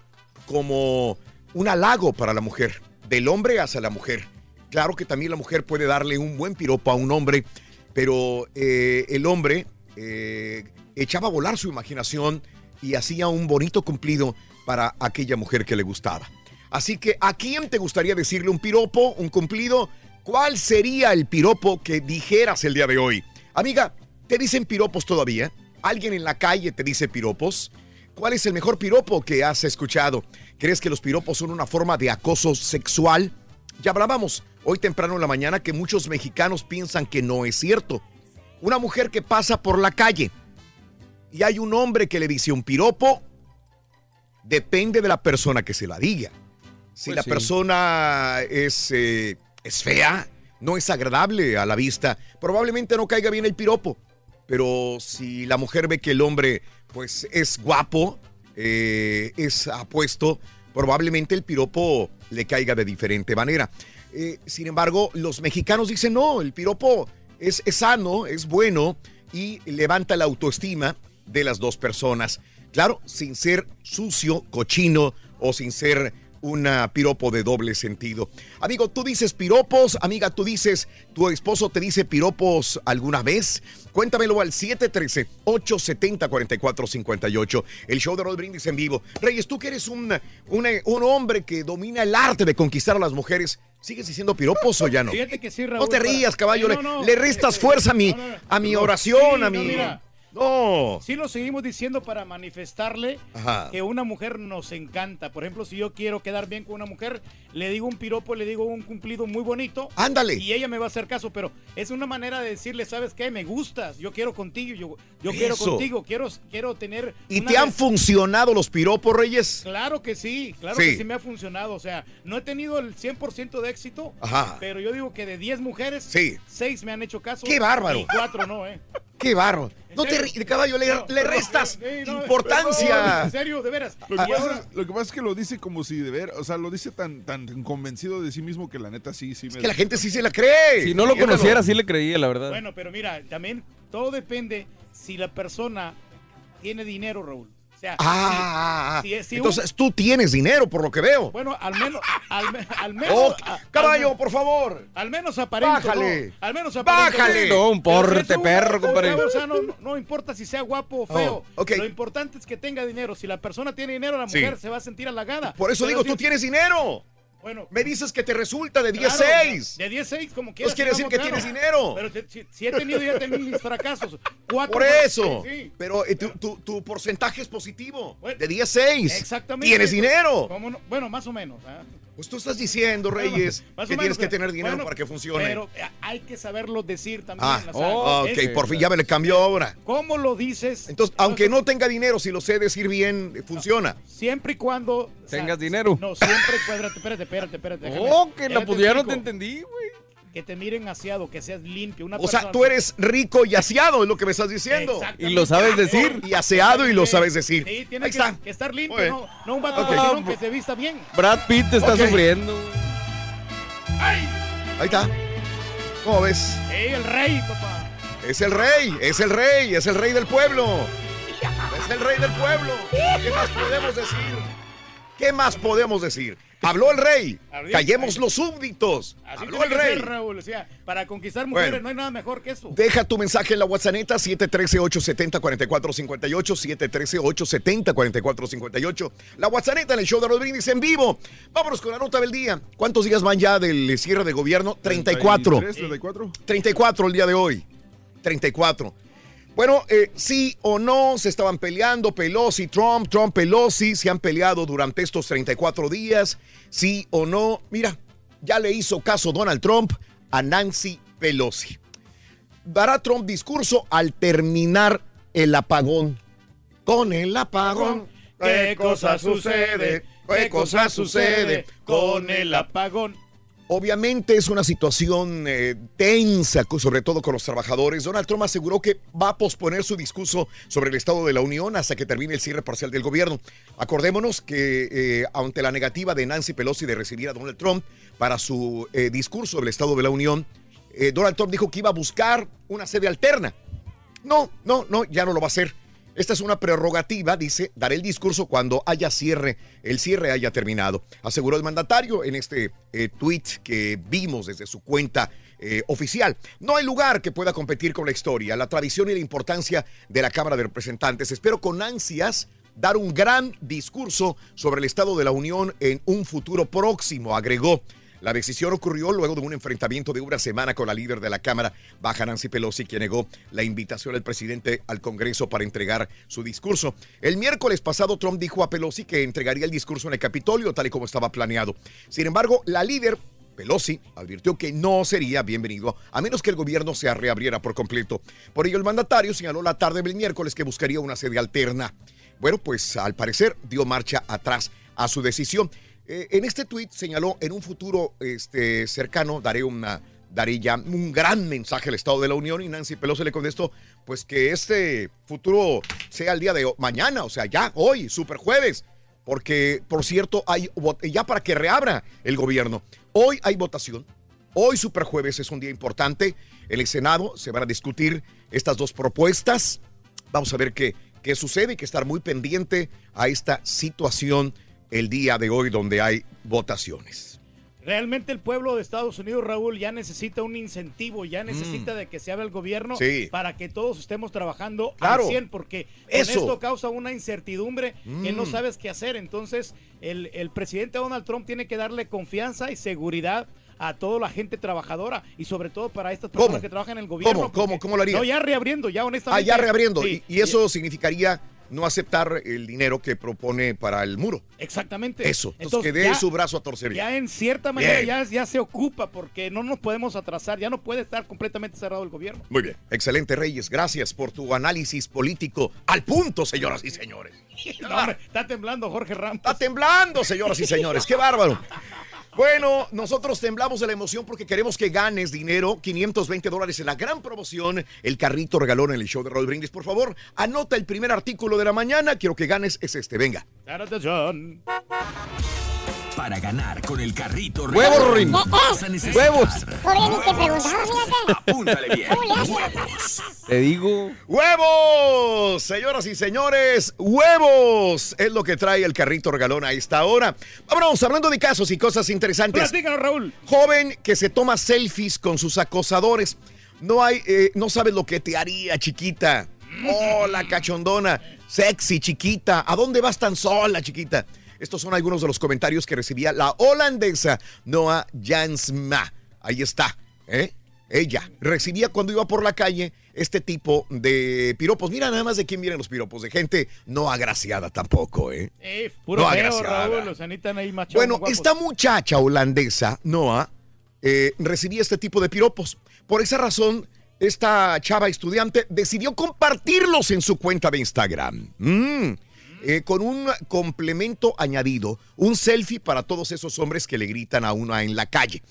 Speaker 1: como un halago para la mujer, del hombre hacia la mujer. Claro que también la mujer puede darle un buen piropo a un hombre, pero eh, el hombre eh, echaba a volar su imaginación y hacía un bonito cumplido para aquella mujer que le gustaba. Así que, ¿a quién te gustaría decirle un piropo, un cumplido? ¿Cuál sería el piropo que dijeras el día de hoy? Amiga, ¿te dicen piropos todavía? ¿Alguien en la calle te dice piropos? ¿Cuál es el mejor piropo que has escuchado? ¿Crees que los piropos son una forma de acoso sexual? Ya hablábamos hoy temprano en la mañana que muchos mexicanos piensan que no es cierto. Una mujer que pasa por la calle y hay un hombre que le dice un piropo, depende de la persona que se la diga. Si
Speaker 2: Pues
Speaker 1: la
Speaker 2: sí.
Speaker 1: persona es, eh, es fea, no es agradable a la vista, probablemente no caiga bien el piropo. Pero si la mujer ve que el hombre pues es guapo, eh, es apuesto, probablemente el piropo le caiga de diferente manera. Eh, sin embargo, los mexicanos dicen no, el piropo es, es sano, es bueno y levanta la autoestima de las dos personas. Claro, sin ser sucio, cochino o sin ser un piropo de doble sentido. Amigo, tú dices piropos, amiga, tú dices, tu esposo te dice piropos alguna vez. Cuéntamelo al 713-870-4458. El show de Roll Brindis en vivo. Reyes, tú que eres un, un, un hombre que domina el arte de conquistar a las mujeres, ¿sigues diciendo piropos o ya no?
Speaker 4: Fíjate que sí, Raúl.
Speaker 1: No te rías, caballo.
Speaker 4: No,
Speaker 1: le-
Speaker 4: no,
Speaker 1: le, restas fuerza a mi, a mi oración, a mi...
Speaker 4: mira,
Speaker 1: No.
Speaker 4: Sí lo seguimos diciendo para manifestarle
Speaker 1: Ajá.
Speaker 4: que una mujer nos encanta. Por ejemplo, si yo quiero quedar bien con una mujer, le digo un piropo, le digo un cumplido muy bonito.
Speaker 1: Ándale.
Speaker 4: Y ella me va a hacer caso, pero es una manera de decirle, ¿sabes qué? Me gustas, yo quiero contigo, yo, yo quiero contigo, quiero, quiero tener...
Speaker 1: ¿Y te han funcionado los piropos, Reyes?
Speaker 4: Claro que sí, claro
Speaker 1: Sí.
Speaker 4: que sí me ha funcionado. O sea, no he tenido el 100% de éxito,
Speaker 1: Ajá.
Speaker 4: pero yo digo que de 10 mujeres,
Speaker 1: Sí.
Speaker 4: 6 me han hecho caso.
Speaker 1: ¡Qué bárbaro!
Speaker 4: Y 4 no, ¿eh?
Speaker 1: ¡Qué barro! No te ri- caballo, le, le restas
Speaker 4: no,
Speaker 1: importancia.
Speaker 4: En serio, de veras.
Speaker 19: Lo que,
Speaker 4: Y
Speaker 19: pasa, lo que pasa es que lo dice como si de ver, o sea, lo dice tan, tan convencido de sí mismo que la neta sí, sí me.
Speaker 1: que la gente sí se la cree.
Speaker 2: Si no lo conociera, sí le creía, la verdad.
Speaker 4: Bueno, pero mira, también todo depende si la persona tiene dinero, Raúl. Sea,
Speaker 1: Ah,
Speaker 4: si- si es- si un-
Speaker 1: entonces tú tienes dinero, por lo que veo.
Speaker 4: bueno, al menos, al, me- al menos,
Speaker 1: Oh,
Speaker 4: a-
Speaker 1: caballo,
Speaker 4: al-
Speaker 1: por favor.
Speaker 4: Al menos aparento.
Speaker 1: Bájale.
Speaker 4: ¿no? Al menos aparento.
Speaker 1: Bájale.
Speaker 4: ¿no?
Speaker 2: Un porte, perro, compadre.
Speaker 4: O sea, no, importa si sea guapo o feo.
Speaker 1: Oh, ok.
Speaker 4: Lo importante es que tenga dinero. Si la persona tiene dinero, la
Speaker 1: Sí.
Speaker 4: mujer se va a sentir halagada.
Speaker 1: Por eso
Speaker 4: Pero
Speaker 1: digo,
Speaker 4: si-
Speaker 1: tú tienes dinero.
Speaker 4: Bueno,
Speaker 1: Me dices que te resulta de
Speaker 4: Claro,
Speaker 1: 10-6.
Speaker 4: De 10-6, como quieras.
Speaker 1: Pues quiere decir que
Speaker 4: claro.
Speaker 1: tienes dinero.
Speaker 4: Pero te- si, si he tenido ya también mis fracasos. Cuatro
Speaker 1: Por eso.
Speaker 4: Sí.
Speaker 1: Pero eh, tu, tu- tu porcentaje es positivo.
Speaker 4: Bueno,
Speaker 1: de 10-6.
Speaker 4: Exactamente.
Speaker 1: Tienes dinero.
Speaker 4: Bueno, más o menos. ¿ah?
Speaker 1: Pues tú estás diciendo, Reyes, que
Speaker 4: menos,
Speaker 1: tienes que tener dinero
Speaker 4: bueno,
Speaker 1: para que funcione.
Speaker 4: Pero eh, hay que saberlo decir también.
Speaker 1: ah,
Speaker 4: o sea,
Speaker 1: ok,
Speaker 4: es-
Speaker 1: por fin ya me le cambió ahora.
Speaker 4: ¿Cómo lo dices?
Speaker 1: Entonces, aunque no tenga dinero, si lo sé decir bien, funciona.
Speaker 4: Siempre y cuando... o sea,
Speaker 2: Tengas dinero.
Speaker 4: No, siempre... Espérate, espérate, espérate. espérate déjame-
Speaker 2: Oh, que la no te entendí, güey.
Speaker 4: Que te miren aseado, que seas limpio. Una
Speaker 1: O sea, tú eres rico y aseado, es lo que me estás diciendo.
Speaker 2: Y lo sabes decir.
Speaker 1: Y aseado y lo sabes decir.
Speaker 4: Sí, tiene
Speaker 1: Ahí
Speaker 4: que,
Speaker 1: está.
Speaker 4: que estar limpio, no, no un vato
Speaker 1: Ok.
Speaker 4: cochirón que se vista bien.
Speaker 2: Brad Pitt está
Speaker 1: Ok.
Speaker 2: sufriendo.
Speaker 1: Ahí está. ¿Cómo ves?
Speaker 4: ¡Ey, el rey, papá!
Speaker 1: Es el rey, es el rey, es el rey del pueblo. Es el rey del pueblo. ¿Qué más podemos decir? ¿Qué más podemos decir? Habló el rey. Callemos los súbditos.
Speaker 4: Así
Speaker 1: Habló el rey.
Speaker 4: ser, Raúl. O sea, para conquistar mujeres
Speaker 1: Bueno.
Speaker 4: no hay nada mejor que eso.
Speaker 1: Deja tu mensaje en la WhatsApp 713-870-4458, 713-870-4458. La WhatsApp en el show de los brindis en vivo. Vámonos con la nota del día. ¿Cuántos días van ya del cierre de gobierno? 34.
Speaker 19: 33, 34.
Speaker 1: 34 el día de hoy. 34. Bueno, eh, sí o no, se estaban peleando Pelosi, Trump, Trump, Pelosi, se han peleado durante estos 34 días, sí o no. Mira, ya le hizo caso Donald Trump a Nancy Pelosi. Dará Trump discurso al terminar el apagón. Con el apagón.
Speaker 4: ¿Qué cosa sucede?
Speaker 1: ¿Qué cosa sucede
Speaker 4: con el apagón?
Speaker 1: Obviamente es una situación eh, tensa, sobre todo con los trabajadores. Donald Trump aseguró que va a posponer su discurso sobre el Estado de la Unión hasta que termine el cierre parcial del gobierno. Acordémonos que eh, ante la negativa de Nancy Pelosi de recibir a Donald Trump para su eh, discurso del Estado de la Unión, Donald Trump dijo que iba a buscar una sede alterna. No, no, no, ya no lo va a hacer. Esta es una prerrogativa, dice, daré el discurso cuando haya cierre, el cierre haya terminado. Aseguró el mandatario en este eh, tweet que vimos desde su cuenta eh, oficial. No hay lugar que pueda competir con la historia, la tradición y la importancia de la Cámara de Representantes. Espero con ansias dar un gran discurso sobre el Estado de la Unión en un futuro próximo, agregó. La decisión ocurrió luego de un enfrentamiento de una semana con la líder de la Cámara Baja, Nancy Pelosi, quien negó la invitación del presidente al Congreso para entregar su discurso. El miércoles pasado, Trump dijo a Pelosi que entregaría el discurso en el Capitolio, tal y como estaba planeado. Sin embargo, la líder Pelosi advirtió que no sería bienvenido a menos que el gobierno se reabriera por completo. Por ello, el mandatario señaló la tarde del miércoles que buscaría una sede alterna. Bueno, pues al parecer dio marcha atrás a su decisión. Eh, en este tuit señaló, en un futuro este, cercano daré una daré ya un gran mensaje al Estado de la Unión y Nancy Pelosi le contestó, pues que este futuro sea el día de mañana, o sea, ya hoy, super jueves, porque por cierto, hay ya para que reabra el gobierno. Hoy hay votación, hoy super jueves es un día importante, en el Senado se van a discutir estas dos propuestas, vamos a ver qué, qué sucede y que estar muy pendiente a esta situación el día de hoy donde hay votaciones.
Speaker 4: Realmente el pueblo de Estados Unidos, Raúl, ya necesita un incentivo, ya necesita de que se abra el gobierno
Speaker 1: Mm. Sí.
Speaker 4: para que todos estemos trabajando
Speaker 1: Claro.
Speaker 4: al 100, porque
Speaker 1: Eso.
Speaker 4: con esto causa una incertidumbre que no
Speaker 1: Mm.
Speaker 4: sabes qué hacer. Entonces, el, el presidente Donald Trump tiene que darle confianza y seguridad a toda la gente trabajadora y sobre todo para estas
Speaker 1: ¿Cómo?
Speaker 4: personas que trabajan en el gobierno.
Speaker 1: ¿Cómo? ¿Cómo?
Speaker 4: porque-
Speaker 1: ¿Cómo lo haría?
Speaker 4: No, ya reabriendo, ya
Speaker 1: Ah,
Speaker 4: honestamente.
Speaker 1: ya reabriendo.
Speaker 4: Sí,
Speaker 1: y, y eso significaría no aceptar el dinero que propone para el muro.
Speaker 4: Exactamente.
Speaker 1: Eso. Entonces, que dé
Speaker 4: ya-
Speaker 1: su brazo a torcer.
Speaker 4: Ya en cierta manera ya, ya se ocupa porque no nos podemos atrasar, ya no puede estar completamente cerrado el gobierno.
Speaker 1: Muy bien. Excelente, Reyes. Gracias por tu análisis político al punto, señoras y señores.
Speaker 4: No, hombre, está temblando Jorge Ramos.
Speaker 1: Está temblando, señoras y señores. ¡Qué bárbaro! Bueno, nosotros temblamos de la emoción porque queremos que ganes dinero, 520 dólares en la gran promoción, el carrito regalón en el show de Roll Brindis. Por favor, anota el primer artículo de la mañana. Quiero que ganes, es este. Venga.
Speaker 8: Para ganar con el carrito
Speaker 1: Huevos.
Speaker 3: Todavía ni te preguntaba, fíjate.
Speaker 8: Apúntale bien.
Speaker 3: ¿Cómo le haces?
Speaker 8: Huevos.
Speaker 2: Te digo.
Speaker 1: ¡Huevos! Señoras y señores, huevos es lo que trae el carrito regalón a esta hora. Vámonos, hablando de casos y cosas interesantes.
Speaker 4: Platícanos, Raúl.
Speaker 1: Joven que se toma selfies con sus acosadores. No hay, eh, no sabes lo que te haría, chiquita. Hola, cachondona. Sexy, chiquita. ¿A dónde vas tan sola, chiquita? Estos son algunos de los comentarios que recibía la holandesa Noah Jansma. Ahí está, ¿eh? Ella recibía cuando iba por la calle este tipo de piropos. Mira nada más de quién vienen los piropos, de gente no agraciada tampoco, ¿eh?
Speaker 4: Eh, puro
Speaker 1: No,
Speaker 4: feo. Raúl, los ahí machos.
Speaker 1: Bueno,
Speaker 4: guapos.
Speaker 1: esta muchacha holandesa, Noah, eh, recibía este tipo de piropos. Por esa razón, esta chava estudiante decidió compartirlos en su cuenta de Instagram. Mm. Eh, con un complemento añadido, un selfie para todos esos hombres que le gritan a una en la calle.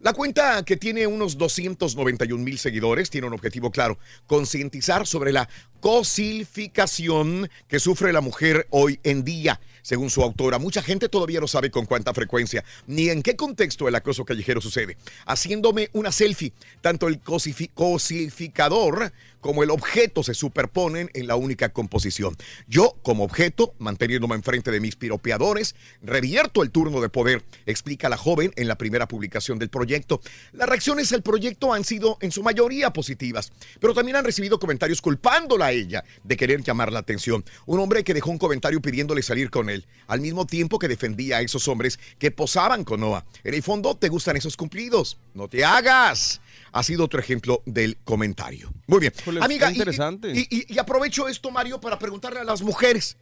Speaker 1: La cuenta que tiene unos 291 mil seguidores tiene un objetivo claro, concientizar sobre la cosilficación que sufre la mujer hoy en día. Según su autora, mucha gente todavía no sabe con cuánta frecuencia ni en qué contexto el acoso callejero sucede. Haciéndome una selfie, tanto el cosificador como el objeto se superponen en la única composición. Yo, como objeto, manteniéndome enfrente de mis piropeadores, revierto el turno de poder, explica la joven en la primera publicación del proyecto. Las reacciones al proyecto han sido en su mayoría positivas, pero también han recibido comentarios culpándola a ella de querer llamar la atención. Un hombre que dejó un comentario pidiéndole salir con él, al mismo tiempo que defendía a esos hombres que posaban con Noah. En el fondo, te gustan esos cumplidos. No te hagas. Ha sido otro ejemplo del comentario. Muy bien.
Speaker 2: Híjole,
Speaker 1: Amiga, y-
Speaker 2: interesante.
Speaker 1: y- y- y aprovecho esto, Mario, para preguntarle a las mujeres,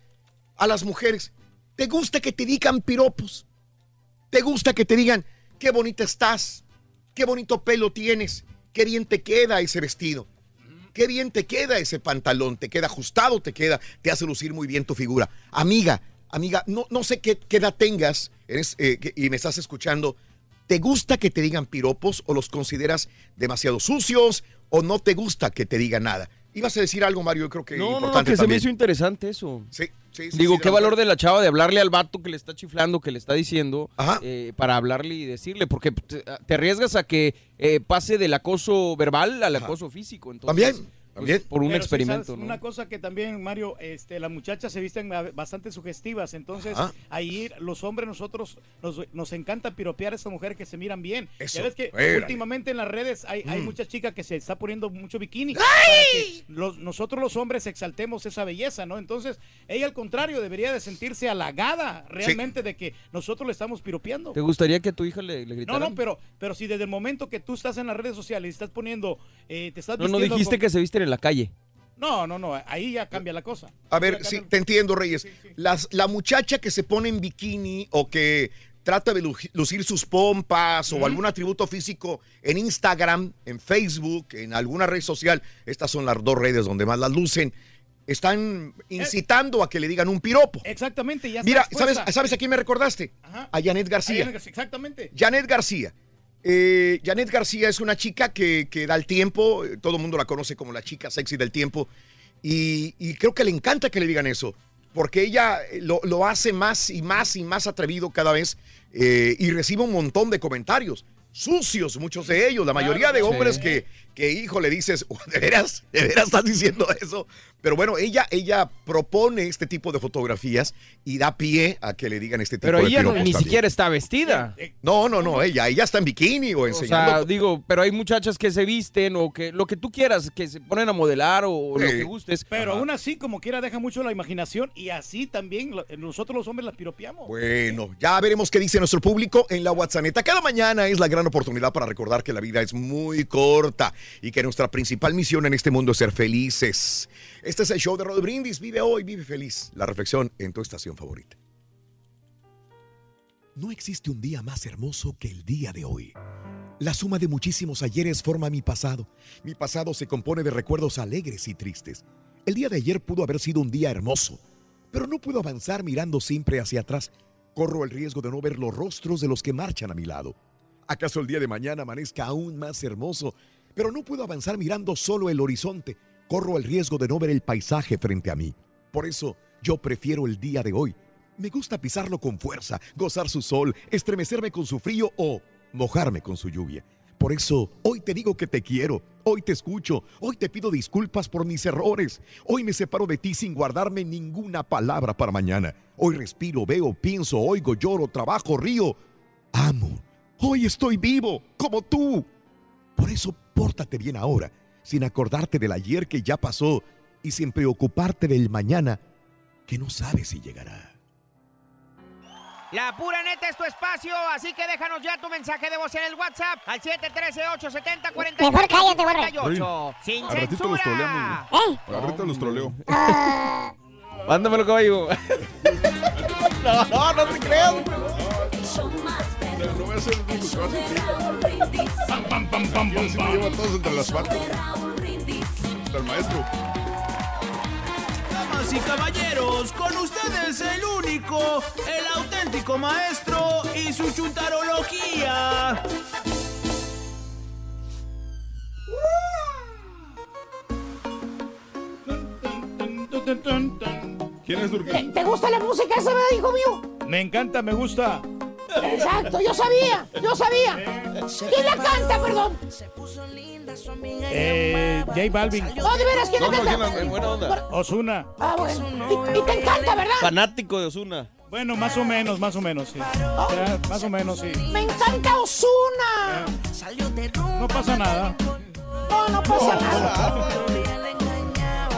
Speaker 1: a las mujeres, ¿te gusta que te digan piropos? ¿Te gusta que te digan, qué bonita estás? ¿Qué bonito pelo tienes? ¿Qué bien te queda ese vestido? Qué bien te queda ese pantalón, te queda ajustado, te queda, te hace lucir muy bien tu figura. Amiga, amiga, no, no sé qué, qué edad tengas eres, eh, que- y me estás escuchando. ¿Te gusta que te digan piropos o los consideras demasiado sucios o no te gusta que te digan nada? Ibas a decir algo, Mario, yo creo que
Speaker 2: No, no, no,
Speaker 1: importante
Speaker 2: que se me hizo interesante eso.
Speaker 1: Sí, sí, sí,
Speaker 2: Digo,
Speaker 1: sí,
Speaker 2: qué valor de la chava de hablarle al vato que le está chiflando, que le está diciendo, eh, para hablarle y decirle, porque te, te arriesgas a que eh, pase del acoso verbal al acoso físico. Entonces,
Speaker 1: También, también.
Speaker 2: por un
Speaker 4: Pero
Speaker 2: experimento. ¿no?
Speaker 4: Una cosa que también, Mario, este, las muchachas se visten bastante sugestivas, entonces
Speaker 1: Ajá.
Speaker 4: ahí los hombres nosotros nos, nos encanta piropear a estas mujeres que se miran bien.
Speaker 1: Eso,
Speaker 4: Ya ves que últimamente en las redes hay, hay
Speaker 1: Mm.
Speaker 4: muchas chicas que se está poniendo mucho bikini. para que los- nosotros los hombres exaltemos esa belleza, ¿no? Entonces, ella al contrario debería de sentirse halagada realmente de que nosotros le estamos piropeando.
Speaker 2: ¿Te gustaría que a tu hija le, le
Speaker 4: No,
Speaker 2: gritara?
Speaker 4: no, pero, pero si desde el momento que tú estás en las redes sociales y estás poniendo, eh, te estás
Speaker 2: No, no dijiste
Speaker 4: con-
Speaker 2: que se visten en la calle.
Speaker 4: No, no, no, ahí ya cambia la cosa.
Speaker 1: A ver, sí, te entiendo, Reyes. Las, la muchacha que se pone en bikini o que trata de lu- lucir sus pompas o algún atributo físico en Instagram, en Facebook, en alguna red social, estas son las dos redes donde más las lucen, están incitando a que le digan un piropo.
Speaker 4: Exactamente, ya está
Speaker 1: Mira. ¿sabes, ¿sabes a quién me recordaste?
Speaker 4: Ajá.
Speaker 1: A Janet García.
Speaker 4: Exactamente.
Speaker 1: Janet García. Eh, Janet García es una chica que, que da el tiempo, todo el mundo la conoce como la chica sexy del tiempo, y, y creo que le encanta que le digan eso, porque ella eh, lo, lo hace más y más y más atrevido cada vez eh, y recibe un montón de comentarios. Sucios, muchos de ellos, la mayoría de
Speaker 2: sí.
Speaker 1: hombres que, que hijo le dices, ¿de veras? ¿De veras estás diciendo eso? Pero bueno, ella, ella propone este tipo de fotografías y da pie a que le digan este tipo
Speaker 2: Pero
Speaker 1: de
Speaker 2: ella no-
Speaker 1: piropos
Speaker 2: ni
Speaker 1: también.
Speaker 2: siquiera está vestida.
Speaker 1: No, no, no, ella, ella está en bikini o
Speaker 2: O
Speaker 1: enseñando.
Speaker 2: sea, digo, pero hay muchachas que se visten o que lo que tú quieras, que se ponen a modelar o, lo que gustes.
Speaker 4: Pero aún así, como quiera, deja mucho la imaginación y así también nosotros los hombres las piropeamos.
Speaker 1: Bueno, ya veremos qué dice nuestro público en la WhatsApp. Cada mañana es la gran oportunidad para recordar que la vida es muy corta y que nuestra principal misión en este mundo es ser felices. Este es el show de Rod Brindis. Vive hoy, vive feliz. La reflexión en tu estación favorita.
Speaker 6: No existe un día más hermoso que el día de hoy. La suma de muchísimos ayeres forma mi pasado. Mi pasado se compone de recuerdos alegres y tristes. El día de ayer pudo haber sido un día hermoso, pero no puedo avanzar mirando siempre hacia atrás. Corro el riesgo de no ver los rostros de los que marchan a mi lado. ¿Acaso el día de mañana amanezca aún más hermoso? Pero no puedo avanzar mirando solo el horizonte. Corro el riesgo de no ver el paisaje frente a mí. Por eso yo prefiero el día de hoy. Me gusta pisarlo con fuerza, gozar su sol, estremecerme con su frío o mojarme con su lluvia. Por eso hoy te digo que te quiero, hoy te escucho, hoy te pido disculpas por mis errores, hoy me separo de ti sin guardarme ninguna palabra para mañana. Hoy respiro, veo, pienso, oigo, lloro, trabajo, río. Amo, hoy estoy vivo, como tú. Por eso pórtate bien ahora, sin acordarte del ayer que ya pasó y sin preocuparte del mañana que no sabes si llegará.
Speaker 7: La pura neta es tu espacio, así que déjanos ya tu mensaje de voz en el WhatsApp al 713-870-4448.
Speaker 3: Mejor cállate, güey.
Speaker 7: Sin
Speaker 19: Al ratito los troleamos. güey. Al ratito los troleo.
Speaker 2: Mándamelo, caballo. no, no, no te creas.
Speaker 19: No voy a ser el único que va a sentir. Pam, pam, pam, pam, Yo sí me llevo a todos entre las patas. Hasta el maestro.
Speaker 20: Damas y caballeros, con ustedes el único, el auténtico maestro y su chuntarología.
Speaker 19: ¿Quién es Durkee?
Speaker 5: ¿Te gusta la música esa, hijo mío?
Speaker 4: Me encanta, me gusta.
Speaker 5: Exacto, yo sabía, yo sabía. ¿Quién la canta, perdón?
Speaker 4: Eh, J Balvin.
Speaker 5: No, de veras, ¿quién la canta?
Speaker 2: buena onda.
Speaker 4: Osuna.
Speaker 5: Ah, bueno. Y, y te encanta, ¿verdad?
Speaker 2: Fanático de Osuna.
Speaker 4: Bueno, más o menos, más o menos, sí. Ya, más o menos, sí.
Speaker 5: Me encanta Osuna.
Speaker 4: No pasa nada.
Speaker 5: No, no pasa nada.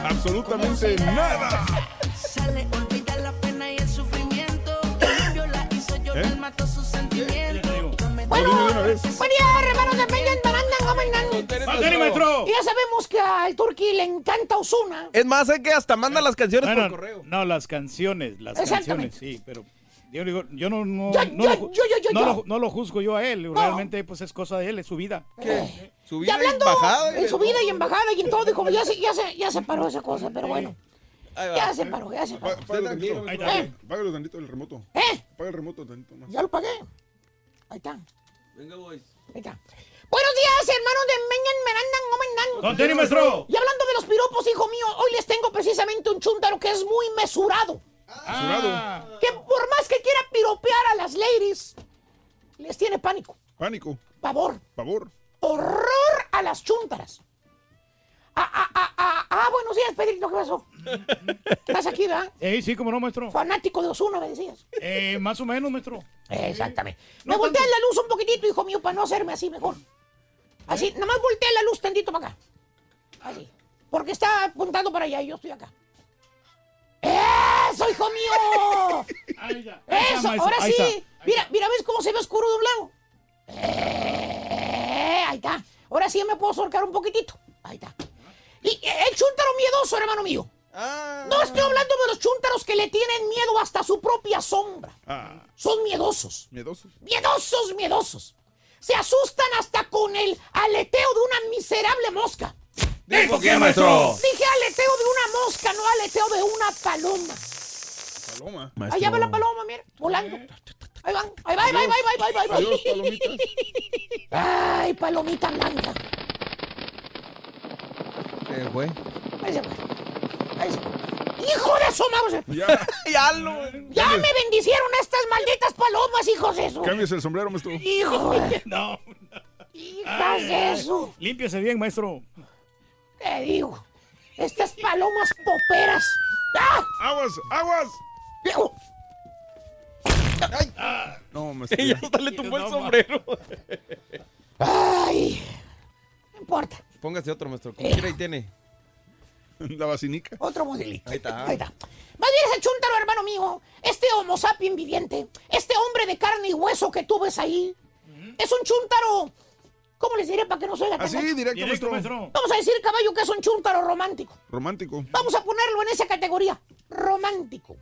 Speaker 19: Absolutamente nada. ¿Eh?
Speaker 21: mató sus sentimientos.
Speaker 5: Bueno, buen día, hermanos de Peña, Tarandan, Gomendan.
Speaker 4: ¡Pásale, maestro!
Speaker 5: Y ya sabemos que al Turqui le encanta Osuna.
Speaker 2: Es más, es que hasta manda las canciones
Speaker 4: Bueno,
Speaker 2: por correo.
Speaker 4: no, las canciones, las canciones, sí, pero yo digo, yo no, no,
Speaker 5: Yo-
Speaker 4: no,
Speaker 5: yo-
Speaker 4: lo,
Speaker 5: yo- yo- yo-
Speaker 4: no
Speaker 5: yo.
Speaker 4: lo- no lo juzgo yo a él, realmente pues es cosa de él, es su vida.
Speaker 2: Su
Speaker 5: Y
Speaker 2: vida
Speaker 5: hablando
Speaker 2: embajada.
Speaker 5: en su vida y embajada y en todo, dijo, ya se, ya se, ya se paró esa cosa, pero bueno. Ya se paró, ya se paró.
Speaker 19: Pa- Págalo tantito.
Speaker 4: Ahí está.
Speaker 19: Eh, Págalo tantito el remoto.
Speaker 5: ¿Eh?
Speaker 19: Paga el remoto tantito más.
Speaker 5: Ya lo pagué. Ahí está, ahí
Speaker 2: Venga, boys.
Speaker 5: está. Buenos días, hermanos de Meñan, Merandan, Gomendan.
Speaker 4: Don Tenny, maestro.
Speaker 5: Y hablando de los piropos, hijo mío, hoy les tengo precisamente un chúntaro que es muy mesurado.
Speaker 4: Ah,
Speaker 5: Que por más que quiera piropear a las ladies, les tiene pánico,
Speaker 19: Pánico.
Speaker 5: pavor,
Speaker 19: Pavor.
Speaker 5: horror a las chúntaras. Ah, ah, ah, ah, ah, buenos días, Pedrito, ¿qué pasó? ¿Estás aquí, verdad?
Speaker 4: eh, sí, como no, maestro.
Speaker 5: Fanático de Osuna, me decías.
Speaker 4: Eh, más o menos, maestro.
Speaker 5: Exactamente. Me volteas la luz un poquitito, hijo mío, para no hacerme así mejor. Así, nada más voltea la luz tantito para acá. Así. Porque está apuntando para allá y yo estoy acá. ¡Eso, hijo mío!
Speaker 4: Ahí está, ahí está,
Speaker 5: ¡Eso!
Speaker 4: maestro,
Speaker 5: Ahora
Speaker 4: ahí
Speaker 5: sí.
Speaker 4: está.
Speaker 5: Mira, mira, ¿ves cómo se ve oscuro de un lado? Eh, ahí está. Ahora sí me puedo acercar un poquitito. Ahí está. Y eh, el chúntaro miedoso, hermano mío. No estoy hablando de los chúntaros que le tienen miedo hasta su propia sombra.
Speaker 19: Ah,
Speaker 5: Son miedosos.
Speaker 19: miedosos.
Speaker 5: Miedosos, miedosos. Se asustan hasta con el aleteo de una miserable mosca.
Speaker 4: ¿Dijo qué, maestro?
Speaker 5: Dije aleteo de una mosca, no aleteo de una paloma.
Speaker 19: Paloma.
Speaker 5: Allá va la paloma, mira, volando. Ahí van, ahí va, ahí va, ahí va, ahí va, ahí va, ahí va.
Speaker 19: Adiós, palomitas.
Speaker 5: Ay, palomita blanca.
Speaker 2: Se fue.
Speaker 5: Ahí se fue. ¡Hijo de su madre!
Speaker 19: Ya.
Speaker 2: Ya lo.
Speaker 5: ¡Ya me bendicieron estas malditas palomas, hijos de eso!
Speaker 19: Cambies el sombrero, maestro.
Speaker 5: ¡Hijo! de-
Speaker 4: No.
Speaker 5: Hijas de eso.
Speaker 4: Límpiese bien, maestro.
Speaker 5: Te digo, estas palomas poperas. ¡Ah!
Speaker 19: ¡Aguas! ¡Aguas!
Speaker 5: Digo,
Speaker 19: No, maestro.
Speaker 2: Ella hasta le tumbó el sombrero.
Speaker 5: Ay, no importa.
Speaker 2: Póngase otro, maestro. Como quiera ahí tiene.
Speaker 19: La vacinica.
Speaker 5: Otro modelito.
Speaker 2: Ahí está.
Speaker 5: Ahí está. Más bien ese chúntaro, hermano mío, este homo sapien viviente, este hombre de carne y hueso que tú ves ahí, es un chúntaro. ¿Cómo les diré para que no se oiga tan
Speaker 19: Así, directo, maestro.
Speaker 5: Vamos a decir, caballo, que es un chúntaro romántico.
Speaker 19: Romántico.
Speaker 5: Vamos a ponerlo en esa categoría. Romántico.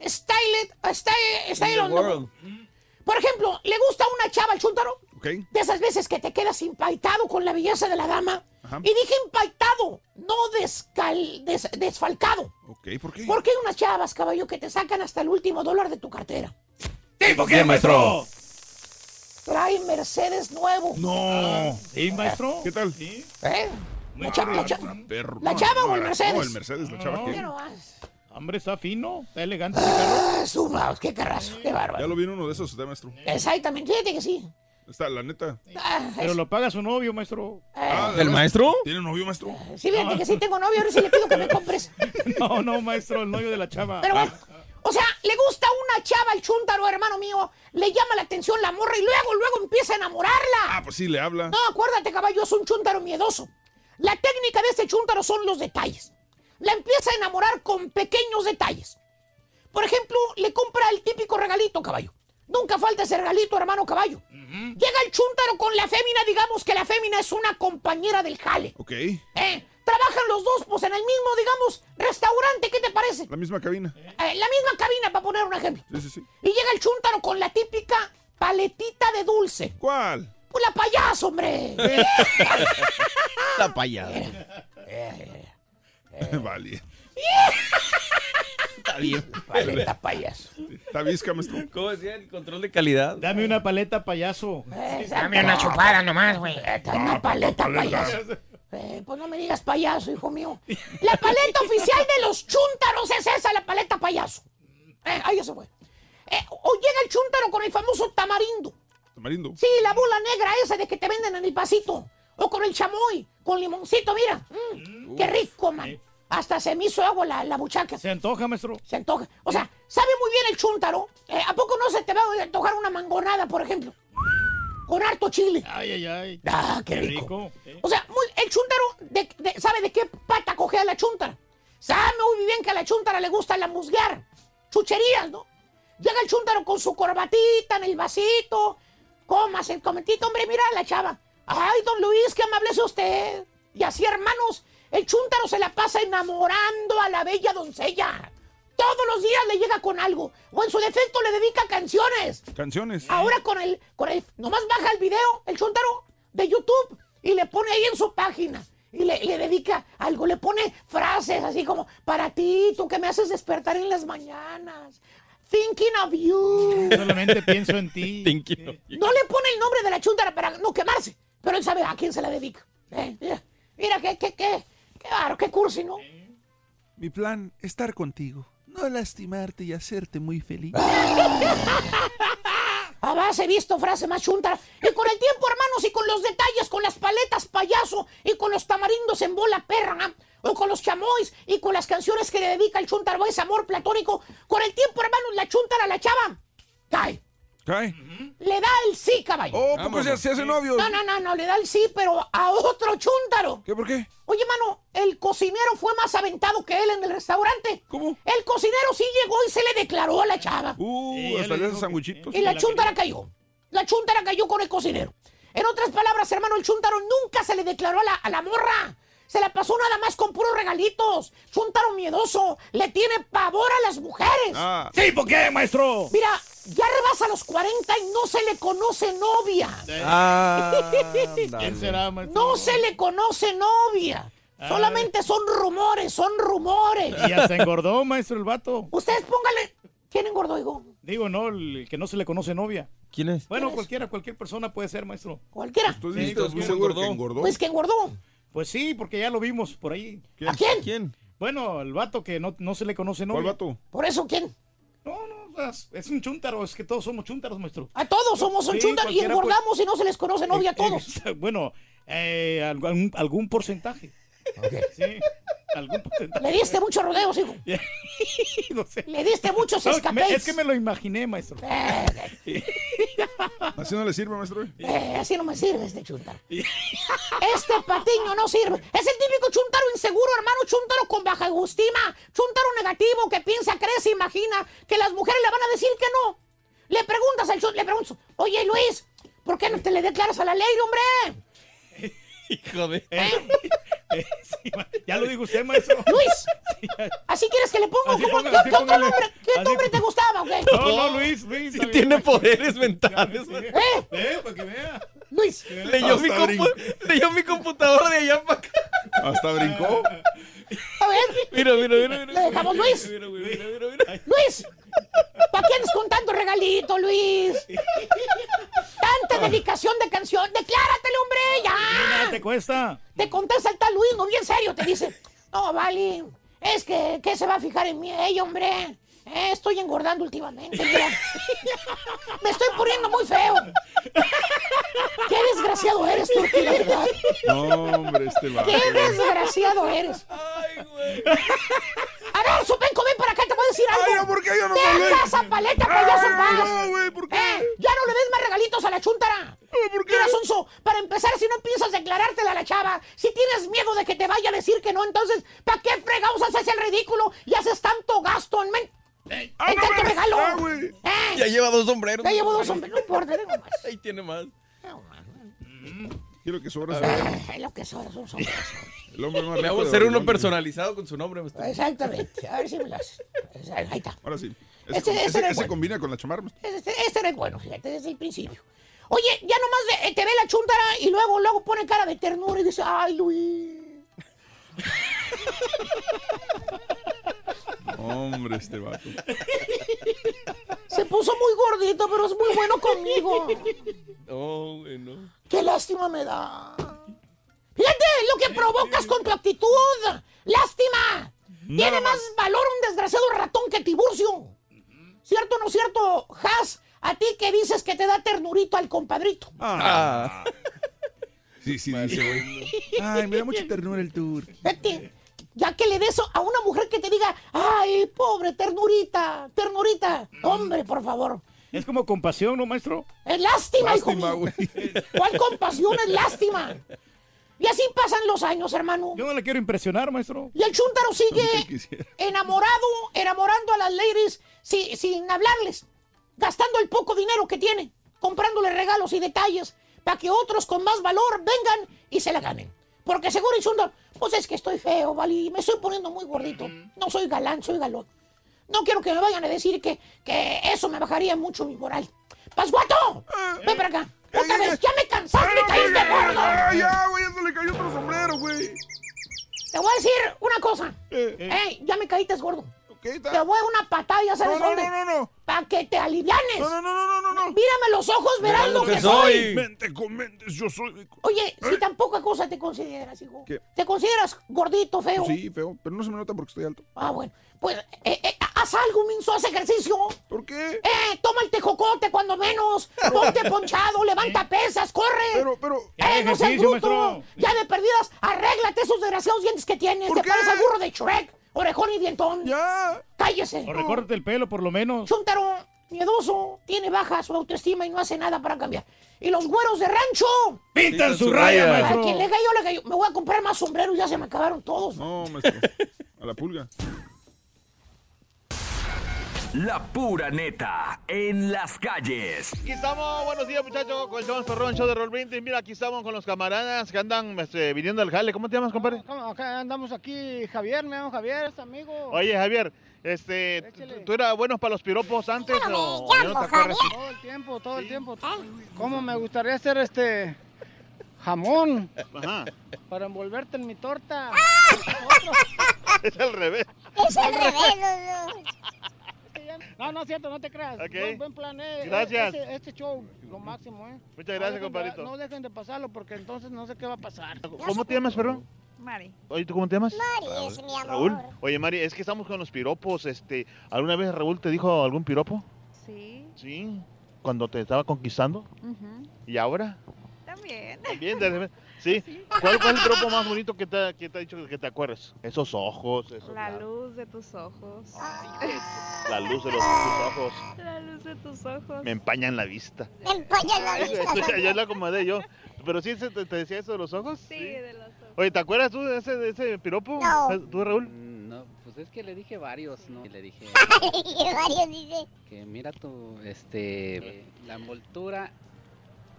Speaker 5: Style it, style, style on the world. Por ejemplo, ¿le gusta una chava al chúntaro?
Speaker 19: Ok.
Speaker 5: De esas veces que te quedas impactado con la belleza de la dama.
Speaker 19: Ajá.
Speaker 5: Y dije impactado, no descal- des- desfalcado.
Speaker 19: Ok, ¿por qué?
Speaker 5: Porque hay unas chavas, caballo, que te sacan hasta el último dólar de tu cartera.
Speaker 4: ¿Tipo qué, maestro?
Speaker 5: Trae Mercedes nuevo.
Speaker 19: No.
Speaker 4: ¿Sí, maestro?
Speaker 19: ¿Qué tal?
Speaker 5: ¿Eh? La, cha- la cha-
Speaker 19: Perro.
Speaker 5: ¿La chava
Speaker 19: no,
Speaker 5: o el Mercedes?
Speaker 19: No, el Mercedes, la chava. ¿qué?
Speaker 5: Nomás.
Speaker 4: Hombre, está fino, está elegante.
Speaker 5: Ah, mouse, qué carrazo, qué
Speaker 19: Ya
Speaker 5: bárbaro.
Speaker 19: lo vi en uno de esos, usted, maestro.
Speaker 5: Exactamente, fíjate que sí.
Speaker 19: Está, la neta.
Speaker 5: Ah,
Speaker 4: Pero lo paga su novio, maestro.
Speaker 19: Ah,
Speaker 2: ¿El maestro?
Speaker 19: ¿Tiene novio, maestro?
Speaker 5: Sí, fíjate que sí tengo novio, ahora sí le pido que me compres.
Speaker 4: No, no, maestro, el novio de la chava.
Speaker 5: Pero bueno, o sea, le gusta una chava al chúntaro, hermano mío. Le llama la atención la morra y luego, luego empieza a enamorarla.
Speaker 19: Ah, pues sí, le habla.
Speaker 5: No, acuérdate, caballo, es un chúntaro miedoso. La técnica de este chúntaro son los detalles. La empieza a enamorar con pequeños detalles. Por ejemplo, le compra el típico regalito, caballo. Nunca falta ese regalito, hermano caballo. Llega el chúntaro con la fémina, digamos que la fémina es una compañera del jale.
Speaker 19: Ok.
Speaker 5: ¿eh? Trabajan los dos, pues en el mismo, digamos, restaurante, ¿qué te parece?
Speaker 19: La misma cabina.
Speaker 5: Eh, la misma cabina, para poner un ejemplo.
Speaker 19: Sí, sí, sí.
Speaker 5: Y llega el chúntaro con la típica paletita de dulce.
Speaker 19: ¿Cuál?
Speaker 5: Pues la payaso, hombre.
Speaker 2: La payada.
Speaker 19: vale.
Speaker 2: Está bien.
Speaker 5: Paleta payaso.
Speaker 19: Está maestro.
Speaker 2: ¿Cómo decía el control de calidad?
Speaker 4: Dame una paleta payaso.
Speaker 5: Dame una chupada nomás, güey. Una paleta payaso. Eh, pues no me digas payaso, hijo mío. La paleta oficial de los chúntaros es esa, la paleta payaso. Eh, ahí ya se fue. Eh, o llega el chúntaro con el famoso tamarindo.
Speaker 19: Tamarindo.
Speaker 5: Sí, la bola negra esa de que te venden en el pasito. O con el chamoy, con limoncito, mira. Mm, qué rico, man. Hasta se me hizo agua la, la buchaca.
Speaker 4: Se antoja, maestro.
Speaker 5: Se antoja. O sea, sabe muy bien el chúntaro. Eh, ¿A poco no se te va a antojar una mangonada, por ejemplo? Con harto chile.
Speaker 4: Ay, ay, ay.
Speaker 5: Ah, qué rico. O sea, muy- el chúntaro de- de- sabe de qué pata coge a la chúntara. Sabe muy bien que a la chúntara le gusta la musguear. Chucherías, ¿no? Llega el chúntaro con su corbatita en el vasito. Comas el comentito, hombre, mira a la chava. Ay, don Luis, qué amable es usted. Y así, hermanos, el chúntaro se la pasa enamorando a la bella doncella. Todos los días le llega con algo. O en su defecto le dedica canciones.
Speaker 19: Canciones.
Speaker 5: Ahora con el, con el, nomás baja el video, el chúntaro, de YouTube y le pone ahí en su página. Y le, le dedica algo, le pone frases así como, para ti, tú que me haces despertar en las mañanas. Thinking of you.
Speaker 4: Solamente pienso en ti.
Speaker 5: No le pone el nombre de la chúntara para no quemarse, pero él sabe a quién se la dedica. Eh, mira, mira, qué, qué, qué, qué baro, qué cursi, ¿no?
Speaker 22: Mi plan, estar contigo, no lastimarte y hacerte muy feliz.
Speaker 5: Base he visto frase más chuntara. Y con el tiempo, hermanos, y con los detalles, con las paletas payaso, y con los tamarindos en bola perra, ¿no? o con los chamois, y con las canciones que le dedica el chuntaro, ese amor platónico, con el tiempo, hermanos, la chuntara, la chava, cae. Le da el sí, caballo.
Speaker 19: Oh, ¿poco se, se hace novios?
Speaker 5: No, no, no, no, le da el sí, pero a otro chúntaro.
Speaker 19: ¿Qué, por qué?
Speaker 5: Oye, mano, el cocinero fue más aventado que él en el restaurante.
Speaker 19: ¿Cómo?
Speaker 5: El cocinero sí llegó y se le declaró a la chava.
Speaker 19: Uh, hasta le hace sandwichitos.
Speaker 5: Y la chuntara cayó. La chuntara cayó con el cocinero. En otras palabras, hermano, el chuntaro nunca se le declaró a la, a la morra. Se la pasó nada más con puros regalitos. Chuntaro miedoso. Le tiene pavor a las mujeres.
Speaker 19: Ah.
Speaker 4: ¿Sí, por qué, maestro?
Speaker 5: Mira, ya rebasa los 40 y no se le conoce novia.
Speaker 2: Ah,
Speaker 4: ¿Quién será, maestro?
Speaker 5: No se le conoce novia. Solamente son rumores, son rumores.
Speaker 4: Y ya se engordó, maestro, el vato.
Speaker 5: Ustedes pónganle. ¿Quién engordó, hijo?
Speaker 4: Digo, no, el que no se le conoce novia.
Speaker 2: ¿Quién es?
Speaker 4: Bueno, cualquiera, cualquier persona puede ser, maestro.
Speaker 5: Cualquiera.
Speaker 19: ¿Tú
Speaker 4: Sí,
Speaker 19: estás muy
Speaker 4: cualquiera.
Speaker 19: seguro que engordó?
Speaker 5: Pues que engordó.
Speaker 4: Pues sí, porque ya lo vimos por ahí.
Speaker 5: ¿A quién?
Speaker 2: ¿Quién?
Speaker 4: Bueno, el vato que no, no se le conoce novia.
Speaker 19: ¿Cuál vato?
Speaker 5: Por eso, ¿quién?
Speaker 4: No, no, o sea, es un chúntaro, es que todos somos chúntaros, maestro.
Speaker 5: A todos somos un
Speaker 4: Sí,
Speaker 5: chúntaro y
Speaker 4: pues.
Speaker 5: engordamos y no se les conoce novia a todos.
Speaker 4: Bueno, eh, algún, algún porcentaje. Sí, algún porcentaje.
Speaker 5: Le diste muchos rodeos, hijo.
Speaker 4: No sé.
Speaker 5: Le diste muchos
Speaker 4: No,
Speaker 5: escapes.
Speaker 4: es que me lo imaginé, maestro.
Speaker 19: Así no le sirve, maestro.
Speaker 5: Eh, así no me sirve este chuntaro. Este patiño no sirve. Es el típico chuntaro inseguro, hermano. Chuntaro con baja autoestima. Chuntaro negativo que piensa, cree, se imagina que las mujeres le van a decir que no. Le preguntas al chuntaro, le preguntas, oye Luis, ¿por qué no te le declaras a la ley, hombre?
Speaker 2: Hijo de.
Speaker 4: Ya lo dijo usted, maestro.
Speaker 5: Luis, ¿así quieres que le ponga?
Speaker 4: Así
Speaker 5: ¿Cómo-
Speaker 4: ponga-
Speaker 5: ¿Qué, qué nombre, qué
Speaker 4: Así
Speaker 5: nombre te gustaba o qué?
Speaker 4: No, no, Luis, Luis.
Speaker 2: Sí tiene poderes mentales.
Speaker 5: ¿Eh?
Speaker 4: Eh, para que vea.
Speaker 5: Luis.
Speaker 2: Leyó mi, leyó mi computadora de allá para acá.
Speaker 19: Hasta brincó.
Speaker 5: A ver,
Speaker 2: Mira, mira, mira. mira.
Speaker 5: le dejamos Luis.
Speaker 2: Mira, mira, mira, mira, mira.
Speaker 5: Luis, ¿para qué andas con tanto regalito, Luis? Tanta dedicación de canción. Decláratele, hombre,
Speaker 4: Nada
Speaker 5: ya.
Speaker 4: te cuesta.
Speaker 5: Te contesta el tal Luis, no bien serio, te dice. No, vale, es que, ¿qué se va a fijar en mí ella, hombre? Eh, estoy engordando últimamente, mira. Me estoy poniendo muy feo. Qué desgraciado eres, Turki, la verdad.
Speaker 19: No, hombre, este va.
Speaker 5: Qué desgraciado eres.
Speaker 2: Ay, güey.
Speaker 5: A ver, Supenco, ven para acá, te voy a decir algo.
Speaker 19: Ay, no, ¿por qué yo no
Speaker 5: Deja esa paleta, payaso paz.
Speaker 19: no, güey, ¿por qué?
Speaker 5: Eh, ya no le des más regalitos a la chuntara.
Speaker 19: ¿por qué?
Speaker 5: Mira, Sonso, para empezar, si no piensas declarártela a la chava, si tienes miedo de que te vaya a decir que no, entonces, ¿para qué fregados haces el ridículo y haces tanto gasto en, men
Speaker 19: Ah, no,
Speaker 5: tanto
Speaker 19: mames,
Speaker 5: regalo?
Speaker 19: ah, güey.
Speaker 5: Eh,
Speaker 2: Ya lleva dos sombreros.
Speaker 5: ya llevo dos hombres, no importa, tengo más.
Speaker 2: Ahí tiene más.
Speaker 19: Quiero que sobra
Speaker 5: Eh, lo que son, son sombreros.
Speaker 19: el hombre más
Speaker 2: Le hago
Speaker 19: de
Speaker 2: hacer uno personalizado con su nombre. maestro.
Speaker 5: Exactamente, a ver si me lo haces. Ahí está.
Speaker 19: Ahora sí. Ese,
Speaker 5: Este- este
Speaker 19: ese- ese
Speaker 5: bueno.
Speaker 19: combina con la chamarra.
Speaker 5: Este, este era el bueno, fíjate, desde el principio. Oye, ya nomás de- eh, te ve la chuntara y luego, luego pone cara de ternura y dice, ay, Luis.
Speaker 19: Hombre, este vato.
Speaker 5: Se puso muy gordito, pero es muy bueno conmigo.
Speaker 2: No, güey, no.
Speaker 5: Qué lástima me da. Fíjate lo que provocas con tu actitud. Lástima. Tiene más valor un desgraciado ratón que Tiburcio. ¿Cierto o no cierto, Has? A ti que dices que te da ternurito al compadrito.
Speaker 2: Ah.
Speaker 19: Sí, sí, dice, güey.
Speaker 22: Ay, me da mucha ternura el tour.
Speaker 5: Ya que le des a una mujer que te diga, ay, pobre ternurita, ternurita. Hombre, por favor.
Speaker 4: Es como compasión, ¿no, maestro?
Speaker 5: Es lástima, hijo
Speaker 19: Lástima,
Speaker 5: mío.
Speaker 19: güey.
Speaker 5: ¿Cuál compasión es lástima? Y así pasan los años, hermano.
Speaker 4: Yo no le quiero impresionar, maestro.
Speaker 5: Y el chúntaro
Speaker 19: Aunque
Speaker 5: sigue enamorado, enamorando a las ladies si- sin hablarles, gastando el poco dinero que tiene, comprándole regalos y detalles para que otros con más valor vengan y se la ganen. Porque seguro el chúntaro, pues es que estoy feo, ¿vale? Y me estoy poniendo muy gordito. No soy galán, soy galón. No quiero que me vayan a decir que, que eso me bajaría mucho mi moral. ¡Pasguato! Ven para acá. Otra vez, ya me cansaste, me caíste gordo.
Speaker 19: Ah, ya, güey, ya se le cayó otro sombrero, güey.
Speaker 5: Te voy a decir una cosa.
Speaker 19: Eh,
Speaker 5: Ey, ya me caíste gordo.
Speaker 19: ¿Qué
Speaker 5: Te voy a una patada, ya sabes
Speaker 19: No, no,
Speaker 5: dónde.
Speaker 19: no, no, no.
Speaker 5: Para que te alivianes.
Speaker 19: No, no, no, no, no, no, no.
Speaker 5: Mírame los ojos, verás lo que,
Speaker 2: que
Speaker 5: soy.
Speaker 2: soy.
Speaker 19: Mente con mentes, yo soy.
Speaker 5: Oye, si tan poca cosa te consideras, hijo.
Speaker 19: ¿Qué?
Speaker 5: ¿Te consideras gordito, feo?
Speaker 19: Sí, feo, pero no se me nota porque estoy alto.
Speaker 5: Ah, bueno. Pues, eh, eh, haz algo, Minso, haz ejercicio.
Speaker 19: ¿Por qué?
Speaker 5: Eh, toma el tejocote cuando menos. Ponte ponchado, levanta pesas, corre.
Speaker 19: Pero, pero.
Speaker 5: ¡Eh, no seas bruto!
Speaker 4: maestro.
Speaker 5: Ya de perdidas, arréglate esos desgraciados dientes que tienes.
Speaker 19: ¿Por
Speaker 5: Te
Speaker 19: qué?
Speaker 5: pareces al burro de Shrek, orejón y dientón.
Speaker 19: Ya.
Speaker 5: Cállese.
Speaker 4: O recórtate el pelo, por lo menos.
Speaker 5: Chuntaro, miedoso, tiene baja su autoestima y no hace nada para cambiar. Y los güeros de rancho.
Speaker 4: Pintan su
Speaker 2: su
Speaker 4: raya,
Speaker 2: raya.
Speaker 5: A quien le
Speaker 4: maestro.
Speaker 5: cayó, le cayó. Me voy a comprar más sombreros, ya se me acabaron todos.
Speaker 19: No, maestro. A la pulga.
Speaker 8: La pura neta en las calles.
Speaker 23: Aquí estamos, buenos días muchachos, con el show más perrón, show de Roll Brindis. Mira, aquí estamos con los camaradas que andan este, viniendo al jale. ¿Cómo te llamas, compadre?
Speaker 17: ¿Cómo? Acá andamos aquí, Javier, me llamo Javier, es amigo.
Speaker 23: Oye, Javier, este. ¿tú eras bueno para los piropos antes
Speaker 3: Hola,
Speaker 23: o no te acuerdas?
Speaker 17: Todo el tiempo, todo el tiempo. ¿Cómo me gustaría hacer este jamón
Speaker 23: Ajá,
Speaker 17: para envolverte en mi torta?
Speaker 23: es al revés.
Speaker 3: Es al revés, no, no.
Speaker 17: Es cierto, no te creas.
Speaker 23: Ok.
Speaker 17: Buen, buen plan, eh.
Speaker 23: Gracias.
Speaker 17: Este, este show, lo máximo, eh.
Speaker 23: Muchas gracias,
Speaker 17: no dejen de-
Speaker 23: compadrito.
Speaker 17: no dejen de pasarlo porque entonces no sé qué va a pasar.
Speaker 23: ¿Cómo te llamas, perrón?
Speaker 24: Mari.
Speaker 23: Oye, ¿tú cómo te llamas?
Speaker 3: Mari es mi amor.
Speaker 23: Raúl. Oye, Mari, es que estamos con los piropos. Este, ¿Alguna vez Raúl te dijo algún piropo?
Speaker 24: Sí.
Speaker 23: Sí. Cuando te estaba conquistando.
Speaker 24: Ujú.
Speaker 23: ¿Y ahora?
Speaker 24: También.
Speaker 23: También, de repente. Sí. ¿Cuál, es el piropo más bonito que te, ha- que te ha dicho que te acuerdes? Esos ojos, esos
Speaker 24: La
Speaker 23: labios,
Speaker 24: luz de tus ojos.
Speaker 23: la luz de los, tus ojos.
Speaker 24: La luz de tus ojos.
Speaker 23: Me empañan la vista.
Speaker 3: Me empaña la vista.
Speaker 23: ya, ya lo acomodé yo. ¿Pero sí se te, te decía eso de los ojos?
Speaker 24: Sí, de los ojos.
Speaker 23: Oye, ¿te acuerdas tú de ese, de ese piropo?
Speaker 3: No.
Speaker 23: ¿Tú, Raúl?
Speaker 25: No, pues es que le dije varios, ¿no? Y le dije
Speaker 3: Varios dice.
Speaker 25: que mira tu, este, la envoltura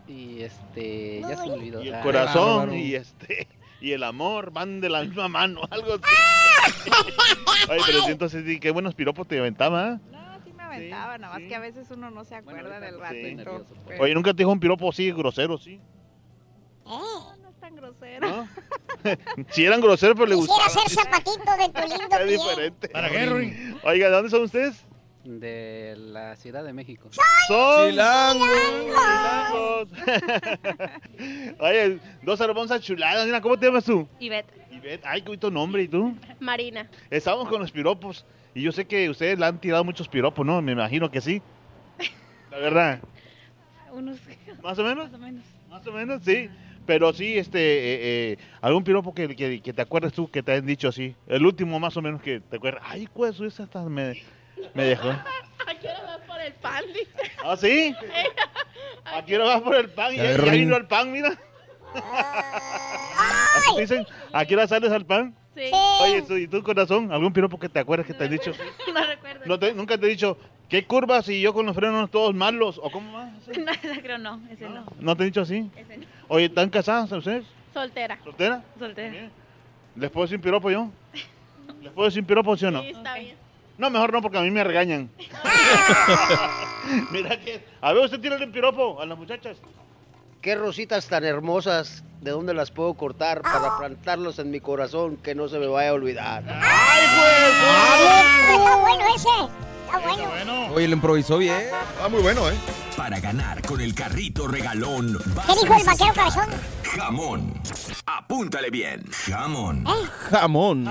Speaker 25: y este, ya se me olvidó.
Speaker 23: Y el
Speaker 25: Ah,
Speaker 23: corazón
Speaker 25: bárbaro.
Speaker 23: y este y el amor van de la misma mano, algo así. Oye, pero sí, entonces sí, qué buenos piropos te aventaba.
Speaker 24: No, sí me aventaba, nada más que a veces uno no se acuerda del ratito. pero-
Speaker 23: Oye, nunca te dijo un piropo así grosero, sí.
Speaker 24: No, no es tan grosero.
Speaker 23: ¿No? Si eran groseros, pero le
Speaker 3: Quisiera
Speaker 23: gustaba.
Speaker 3: ser zapatito de tu lindo
Speaker 23: Es diferente.
Speaker 4: ¿Para qué, Ruin?
Speaker 23: Oiga, ¿de dónde son ustedes?
Speaker 25: De la Ciudad de México.
Speaker 23: Son
Speaker 2: Chilangos.
Speaker 23: chilangos. Oye, dos hermosas chuladas. Mira, ¿cómo te llamas tú?
Speaker 26: Ivette.
Speaker 23: Ivette. Ay, qué bonito nombre. ¿Y tú?
Speaker 26: Marina.
Speaker 23: Estamos con los piropos. Y yo sé que ustedes le han tirado muchos piropos, ¿no? Me imagino que sí. La verdad.
Speaker 26: Unos.
Speaker 23: ¿Más o menos?
Speaker 26: Más o menos.
Speaker 23: Más o menos, sí. Pero sí, este, eh, eh, algún piropo que, que, que te acuerdes tú que te han dicho así. El último más o menos que te acuerdas. Ay, ¿cuál es esa? Hasta me, me dejó.
Speaker 26: ¿A qué hora vas por el pan? dice?
Speaker 23: ¿Ah, sí? ¿A qué hora vas por el pan? Ya, ya vino el pan, mira. Así dicen, ¿a qué hora sales al pan?
Speaker 26: Sí.
Speaker 23: Oye, ¿y tu corazón? ¿Algún piropo que te acuerdes que te han dicho?
Speaker 26: No recuerdo.
Speaker 23: ¿No te- ¿Nunca te he dicho, qué curvas y yo con los frenos todos malos? ¿O cómo va?
Speaker 26: No, creo no, ese no.
Speaker 23: ¿No te he dicho así?
Speaker 26: Ese no.
Speaker 23: Oye, ¿están casadas ustedes?
Speaker 26: Soltera.
Speaker 23: ¿Soltera?
Speaker 26: Soltera.
Speaker 23: ¿Les puedo decir piropo yo? ¿Les puedo decir piropo, sí o no?
Speaker 26: Sí, está bien.
Speaker 23: No, mejor no, porque a mí me regañan. Mira que... A ver, usted tira el piropo a las muchachas.
Speaker 27: Qué rositas tan hermosas, ¿de dónde las puedo cortar para plantarlos en mi corazón que no se me vaya a olvidar?
Speaker 3: Está bueno ese. Está bueno.
Speaker 2: Oye, lo improvisó bien.
Speaker 1: Ah, muy bueno, ¿eh?
Speaker 8: Para ganar con el carrito regalón,
Speaker 3: ¿Qué dijo el vaquero cabezón?
Speaker 8: Jamón. Apúntale bien. Jamón.
Speaker 2: Jamón.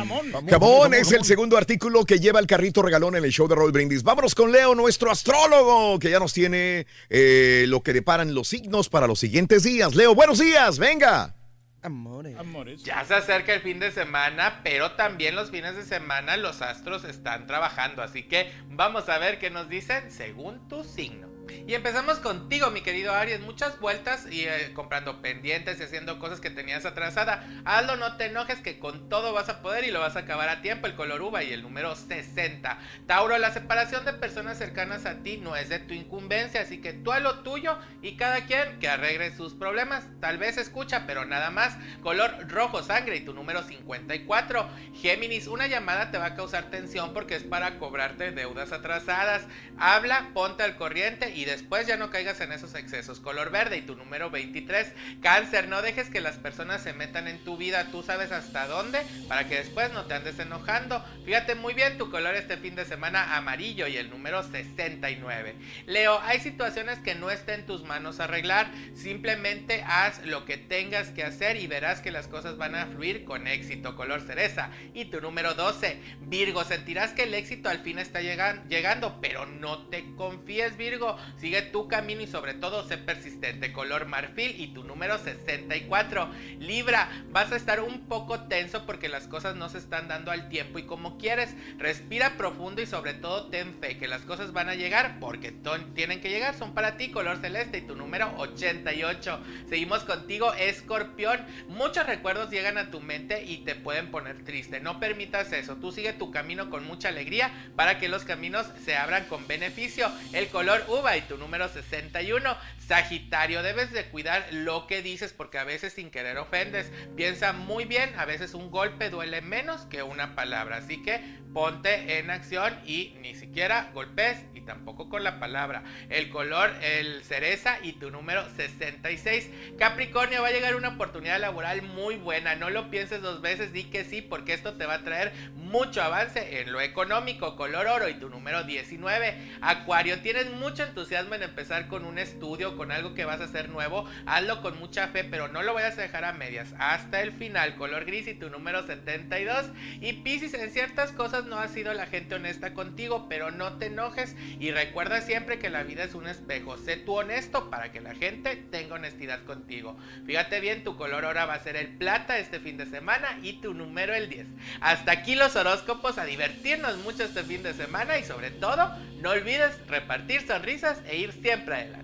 Speaker 1: Jamón es el segundo artículo que lleva el carrito regalón en el show de Roll Brindis. Vámonos con Leo, nuestro astrólogo, que ya nos tiene eh, lo que deparan los signos para los siguientes días. Leo, buenos días, venga.
Speaker 2: Amores.
Speaker 28: Ya se acerca el fin de semana, pero también los fines de semana los astros están trabajando, así que vamos a ver qué nos dicen según tu signo. Y empezamos contigo, mi querido Aries. Muchas vueltas y eh, comprando pendientes y haciendo cosas que tenías atrasada. Hazlo, no te enojes, que con todo vas a poder y lo vas a acabar a tiempo. El color uva y el número 60. Tauro, la separación de personas cercanas a ti no es de tu incumbencia, así que tú a lo tuyo y cada quien que arregle sus problemas. Tal vez escucha, pero nada más. Color rojo sangre y tu número 54. Géminis, una llamada te va a causar tensión porque es para cobrarte deudas atrasadas. Habla, ponte al corriente y después ya no caigas en esos excesos. Color verde y tu número 23. Cáncer, no dejes que las personas se metan en tu vida. Tú sabes hasta dónde para que después no te andes enojando. Fíjate muy bien tu color este fin de semana amarillo y el número 69. Leo, hay situaciones que no está en tus manos arreglar. Simplemente haz lo que tengas que hacer y verás que las cosas van a fluir con éxito. Color cereza. Y tu número 12. Virgo, sentirás que el éxito al fin está llegan- llegando, pero no te confíes, Virgo. Sigue tu camino y sobre todo sé persistente. Color marfil y tu número 64. Libra, vas a estar un poco tenso porque las cosas no se están dando al tiempo y como quieres. Respira profundo y sobre todo ten fe que las cosas van a llegar porque tienen que llegar. Son para ti, color celeste y tu número 88. Seguimos contigo, escorpión. Muchos recuerdos llegan a tu mente y te pueden poner triste. No permitas eso. Tú sigue tu camino con mucha alegría para que los caminos se abran con beneficio. El color uva y tu número 61. Sagitario, debes de cuidar lo que dices porque a veces sin querer ofendes. Piensa muy bien, a veces un golpe duele menos que una palabra. Así que ponte en acción y ni siquiera golpes tampoco con la palabra. El color, el cereza y tu número 66. Capricornio, va a llegar una oportunidad laboral muy buena. No lo pienses dos veces, di que sí, porque esto te va a traer mucho avance en lo económico. Color oro y tu número 19. Acuario, tienes mucho entusiasmo en empezar con un estudio, con algo que vas a hacer nuevo. Hazlo con mucha fe, pero no lo vayas a dejar a medias. Hasta el final, color gris y tu número 72. Y Piscis, en ciertas cosas no ha sido la gente honesta contigo, pero no te enojes y recuerda siempre que la vida es un espejo. Sé tú honesto para que la gente tenga honestidad contigo. Fíjate bien, tu color ahora va a ser el plata este fin de semana y tu número el 10. Hasta aquí los horóscopos, a divertirnos mucho este fin de semana y sobre todo, no olvides repartir sonrisas e ir siempre adelante.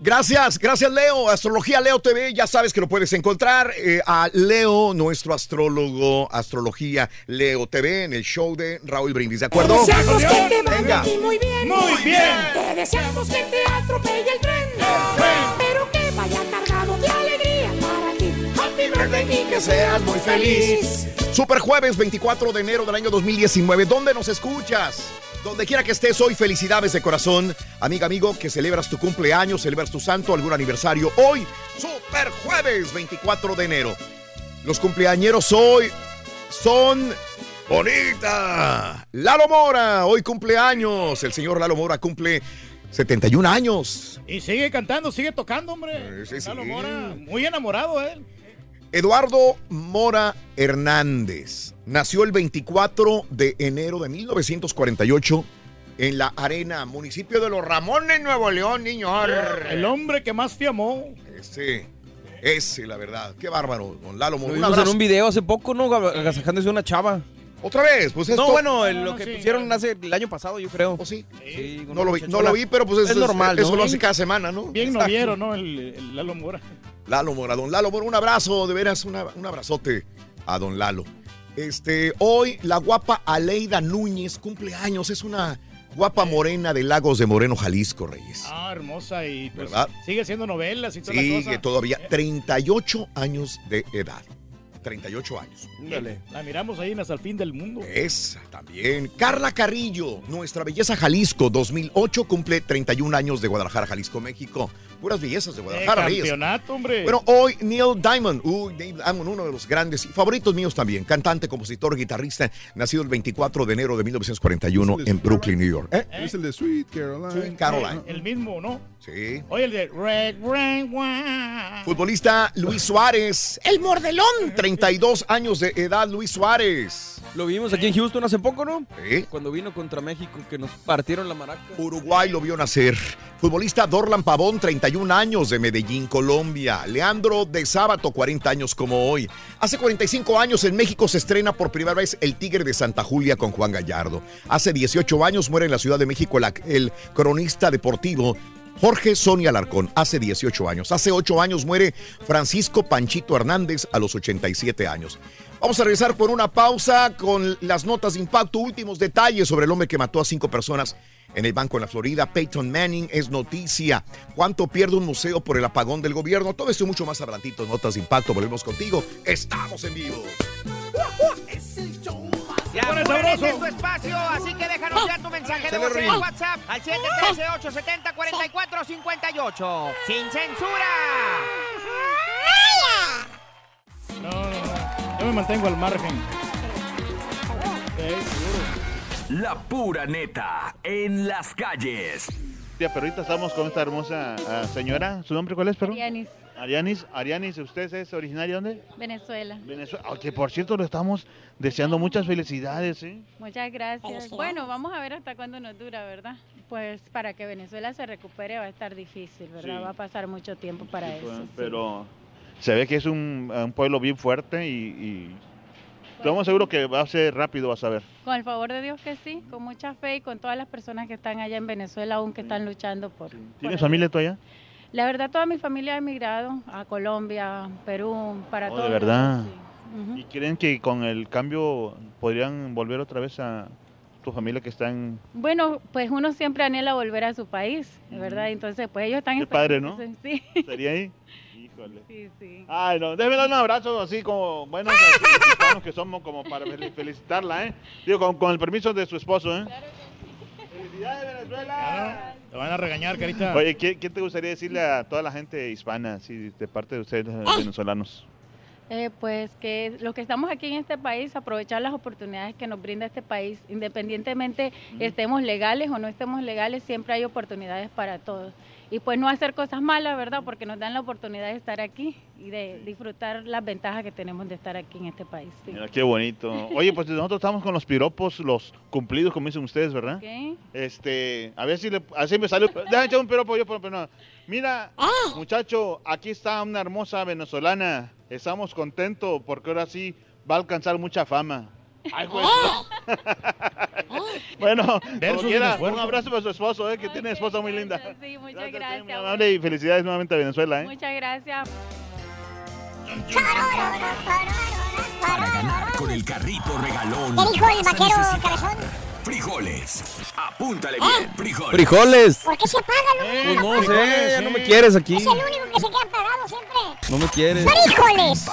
Speaker 1: Gracias, gracias Leo. Astrología Leo TV, ya sabes que lo puedes encontrar eh, a Leo, nuestro astrólogo, Astrología Leo TV en el show de Raúl Brindis, ¿de acuerdo?
Speaker 21: Te deseamos que te vaya aquí muy bien.
Speaker 1: Muy bien.
Speaker 21: Te deseamos que te atropelle el tren. Pero que vaya cargado de alegría para ti. Happy birthday y que seas muy feliz.
Speaker 1: Super jueves 24 de enero del año 2019. ¿Dónde nos escuchas? Donde quiera que estés hoy, felicidades de corazón. Amiga, amigo, que celebras tu cumpleaños, celebras tu santo, algún aniversario. Hoy, Super jueves 24 de enero. Los cumpleañeros hoy son Bonita. Lalo Mora, hoy cumpleaños. El señor Lalo Mora cumple 71 años.
Speaker 4: Y sigue cantando, sigue tocando, hombre.
Speaker 1: Sí, sí,
Speaker 4: Lalo
Speaker 1: sí.
Speaker 4: Mora, muy enamorado él.
Speaker 1: Eduardo Mora Hernández nació el 24 de enero de 1948 en la Arena, municipio de Los Ramones, Nuevo León, niño.
Speaker 4: El hombre que más te amó.
Speaker 1: Ese, ese, la verdad. Qué bárbaro, don Lalo Mora.
Speaker 2: Lo vimos en un video hace poco, ¿no? Agasajándose una chava.
Speaker 1: ¿Otra vez? Pues esto-
Speaker 2: No, bueno, el- lo
Speaker 1: no,
Speaker 2: que
Speaker 1: sí,
Speaker 2: pusieron hace el año pasado, yo creo.
Speaker 1: ¿O sí?
Speaker 2: Sí,
Speaker 1: No lo vi, no lo vi, pero pues es,
Speaker 2: es normal,
Speaker 1: Eso
Speaker 2: ¿no?
Speaker 1: lo hace cada semana, ¿no?
Speaker 4: Bien
Speaker 1: Exacto.
Speaker 4: noviero, ¿no? El, el Lalo Mora.
Speaker 1: Lalo Mora, don Lalo Mora, un abrazo, de veras, una- un abrazote a don Lalo. Este, hoy la guapa Aleida Núñez cumple años, es una guapa morena de Lagos de Moreno, Jalisco, Reyes.
Speaker 4: Ah, hermosa y pues,
Speaker 1: ¿Verdad?
Speaker 4: sigue haciendo novelas y toda la
Speaker 1: Sigue
Speaker 4: cosa.
Speaker 1: todavía 38 años de edad. 38 años.
Speaker 4: La miramos ahí en Hasta el fin del mundo.
Speaker 1: Esa también. Carla Carrillo, nuestra belleza Jalisco 2008, cumple 31 años de Guadalajara, Jalisco, México. Puras bellezas de Guadalajara,
Speaker 4: campeonato, hombre.
Speaker 1: Bueno, hoy Neil Diamond, uy, Neil Diamond, uno de los grandes y favoritos míos también, cantante, compositor, guitarrista, nacido el 24 de enero de 1941 en Brooklyn, New York. ¿Eh?
Speaker 22: Es el de Sweet Caroline.
Speaker 1: Sweet Caroline.
Speaker 4: El mismo, ¿no?
Speaker 1: Sí.
Speaker 4: Oye, el de Red, Red, Wine.
Speaker 1: Futbolista Luis Suárez, el mordelón, 32 años de edad, Luis Suárez.
Speaker 2: Lo vimos aquí en Houston hace poco, ¿no?
Speaker 1: Sí.
Speaker 2: Cuando vino contra México, que nos partieron la maraca.
Speaker 1: Uruguay lo vio nacer. Futbolista Dorlan Pavón, 31 años de Medellín, Colombia. Leandro de Sábato, 40 años como hoy. Hace 45 años en México se estrena por primera vez El Tigre de Santa Julia con Juan Gallardo. Hace 18 años muere en la Ciudad de México la- el cronista deportivo Jorge Sonia Alarcón, hace 18 años. Hace 8 años muere Francisco Panchito Hernández a los 87 años. Vamos a regresar por una pausa con las notas de impacto, últimos detalles sobre el hombre que mató a cinco personas en el banco en la Florida. Peyton Manning es noticia. ¿Cuánto pierde un museo por el apagón del gobierno? Todo esto y mucho más adelantito. Notas de impacto. Volvemos contigo. Estamos en vivo.
Speaker 7: La
Speaker 4: Pone
Speaker 7: pura neta
Speaker 4: sabroso.
Speaker 7: es tu espacio, así que déjanos ya tu mensaje de voz en el WhatsApp al 713-870-4458. ¡Sin censura!
Speaker 4: No, no. Yo me mantengo al margen.
Speaker 8: La pura neta en las calles.
Speaker 23: Tía, pero ahorita estamos con esta hermosa ah, señora. ¿Su nombre cuál es, pero?
Speaker 26: Arianis,
Speaker 23: Arianis. Arianis, ¿usted es originaria de dónde?
Speaker 26: Venezuela.
Speaker 23: Venezuela. Ah, que por cierto, le estamos deseando muchas felicidades, ¿eh?
Speaker 26: Muchas gracias. Bueno, vamos a ver hasta cuándo nos dura, ¿verdad? Pues para que Venezuela se recupere va a estar difícil, ¿verdad?
Speaker 23: Sí.
Speaker 26: Va a pasar mucho tiempo para eso. sí.
Speaker 23: Pero se ve que es un, un pueblo bien fuerte y, y estamos seguros que va a ser rápido, vas a ver.
Speaker 26: Con el favor de Dios que sí, con mucha fe y con todas las personas que están allá en Venezuela aún que están luchando por...
Speaker 23: ¿Tienes familia tú allá?
Speaker 26: La verdad, toda mi familia ha emigrado a Colombia, Perú, para
Speaker 23: Oh,
Speaker 26: todo.
Speaker 23: de verdad. ¿Y creen que con el cambio podrían volver otra vez a tu familia que está en...
Speaker 26: Bueno, pues uno siempre anhela volver a su país, de ¿verdad? Entonces, pues ellos están
Speaker 23: Qué padre, ¿no?
Speaker 26: Sí.
Speaker 23: ¿Sería ahí? Híjole.
Speaker 26: Sí, sí.
Speaker 23: Ay, no, déjeme dar un abrazo así como buenos así, mexicanos que somos como para fel- felicitarla, ¿eh? Digo, con, con el permiso de su esposo, ¿eh? ¡Felicidades, Venezuela!
Speaker 4: Te van a regañar, carita.
Speaker 23: Oye, ¿qué, qué te gustaría decirle a toda la gente hispana, así, de parte de ustedes, los venezolanos?
Speaker 26: Eh, pues que los que estamos aquí en este país, aprovechar las oportunidades que nos brinda este país, independientemente estemos legales o no estemos legales, siempre hay oportunidades para todos. Y pues no hacer cosas malas, ¿verdad? Porque nos dan la oportunidad de estar aquí y de disfrutar las ventajas que tenemos de estar aquí en este país. sí.
Speaker 23: Mira, qué bonito. Oye, pues nosotros estamos con los piropos, los cumplidos, como dicen ustedes, ¿verdad?
Speaker 26: Ok.
Speaker 23: Este, a ver si le, así me sale. Déjame echar un piropo yo, pero no. Mira, muchacho, aquí está una hermosa venezolana. Estamos contentos porque ahora sí va a alcanzar mucha fama. Ay, güey. bueno,
Speaker 4: Versus
Speaker 23: como quiera, un abrazo para su esposo, eh, que tiene esposa muy linda.
Speaker 26: Sí, muchas
Speaker 23: Muy
Speaker 26: gracias.
Speaker 23: amable y felicidades nuevamente a Venezuela, ¿eh?
Speaker 26: Muchas gracias.
Speaker 8: Para ganar con el carrito regalón.
Speaker 3: ¿Qué dijo el vaquero cabezón?
Speaker 8: Frijoles. Apúntale bien. Frijoles.
Speaker 2: Frijoles.
Speaker 3: ¿Por qué se apaga,
Speaker 2: Pues
Speaker 3: Luis?
Speaker 2: no sé, ya no me quieres aquí.
Speaker 3: Es el único que se queda apagado siempre.
Speaker 2: No me quieres.
Speaker 3: ¡Frijoles!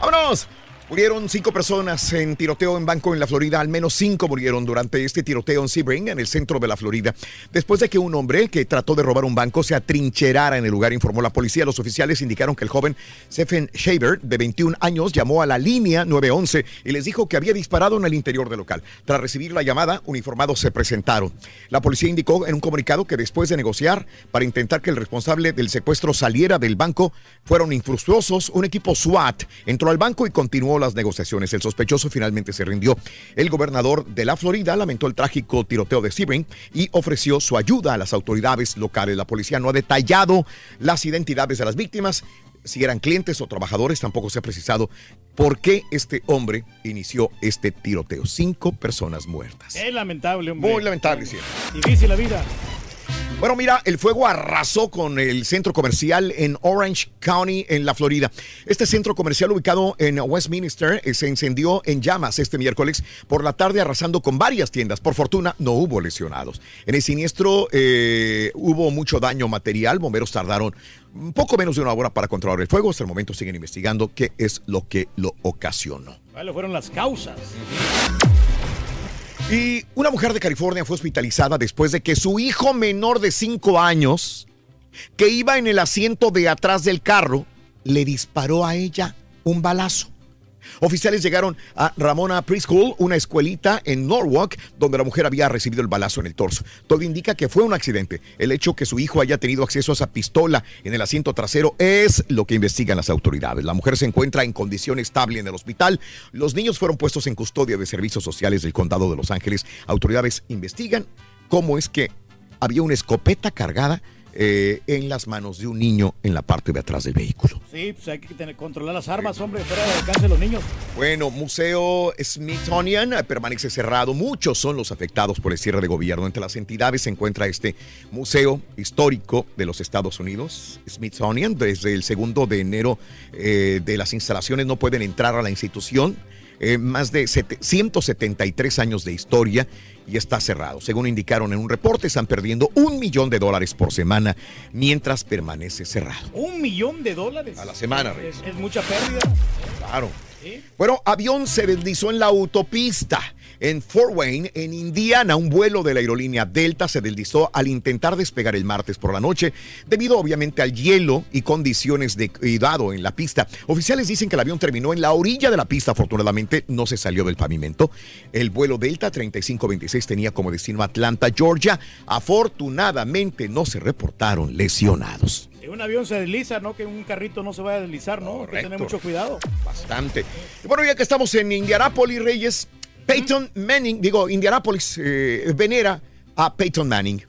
Speaker 1: ¡Vámonos! Murieron cinco personas en tiroteo en banco en la Florida. Al menos cinco murieron durante este tiroteo en Sebring, en el centro de la Florida. Después de que un hombre que trató de robar un banco se atrincherara en el lugar, informó la policía. Los oficiales indicaron que el joven Stephen Shaver, de 21 años, llamó a la línea 911 y les dijo que había disparado en el interior del local. Tras recibir la llamada, uniformados se presentaron. La policía indicó en un comunicado que después de negociar para intentar que el responsable del secuestro saliera del banco, fueron infructuosos. Un equipo SWAT entró al banco y continuó las negociaciones. El sospechoso finalmente se rindió. El gobernador de la Florida lamentó el trágico tiroteo de Sebring y ofreció su ayuda a las autoridades locales. La policía no ha detallado las identidades de las víctimas. Si eran clientes o trabajadores, tampoco se ha precisado por qué este hombre inició este tiroteo. Cinco personas muertas.
Speaker 4: Es lamentable, hombre.
Speaker 1: Muy lamentable, sí.
Speaker 4: Difícil la vida.
Speaker 1: Bueno, mira, el fuego arrasó con el centro comercial en Orange County, en la Florida. Este centro comercial ubicado en Westminster eh, se encendió en llamas este miércoles por la tarde, arrasando con varias tiendas. Por fortuna, no hubo lesionados. En el siniestro eh, hubo mucho daño material. Bomberos tardaron poco menos de una hora para controlar el fuego. Hasta el momento siguen investigando qué es lo que lo ocasionó.
Speaker 4: ¿Cuáles fueron las causas?
Speaker 1: Y una mujer de California fue hospitalizada después de que su hijo menor de 5 años, que iba en el asiento de atrás del carro, le disparó a ella un balazo. Oficiales llegaron a Ramona Preschool, una escuelita en Norwalk, donde la mujer había recibido el balazo en el torso. Todo indica que fue un accidente. El hecho que su hijo haya tenido acceso a esa pistola en el asiento trasero es lo que investigan las autoridades. La mujer se encuentra en condición estable en el hospital. Los niños fueron puestos en custodia de servicios sociales del condado de Los Ángeles. Autoridades investigan cómo es que había una escopeta cargada eh, en las manos de un niño en la parte de atrás del vehículo.
Speaker 4: Sí, pues hay que tener, controlar las armas, hombre, fuera del alcance de los niños.
Speaker 1: Bueno, Museo Smithsonian eh, permanece cerrado. Muchos son los afectados por el cierre de gobierno. Entre las entidades se encuentra este Museo Histórico de los Estados Unidos, Smithsonian. Desde el segundo de enero eh, de las instalaciones no pueden entrar a la institución. Eh, más de sete- 173 años de historia y está cerrado. Según indicaron en un reporte, están perdiendo un millón de dólares por semana mientras permanece cerrado.
Speaker 4: Un millón de dólares.
Speaker 1: A la semana,
Speaker 4: Es, es mucha pérdida.
Speaker 1: Claro. Bueno, avión se deslizó en la autopista. En Fort Wayne, en Indiana, un vuelo de la aerolínea Delta se deslizó al intentar despegar el martes por la noche, debido obviamente al hielo y condiciones de cuidado en la pista. Oficiales dicen que el avión terminó en la orilla de la pista, afortunadamente no se salió del pavimento. El vuelo Delta 3526 tenía como destino Atlanta, Georgia. Afortunadamente no se reportaron lesionados.
Speaker 4: Si un avión se desliza, ¿no? Que un carrito no se vaya a deslizar, ¿no? Hay que tener mucho cuidado.
Speaker 1: Bastante. Y bueno, ya que estamos en Indianápolis, Reyes, Peyton Manning, digo, Indianápolis eh, venera a Peyton Manning.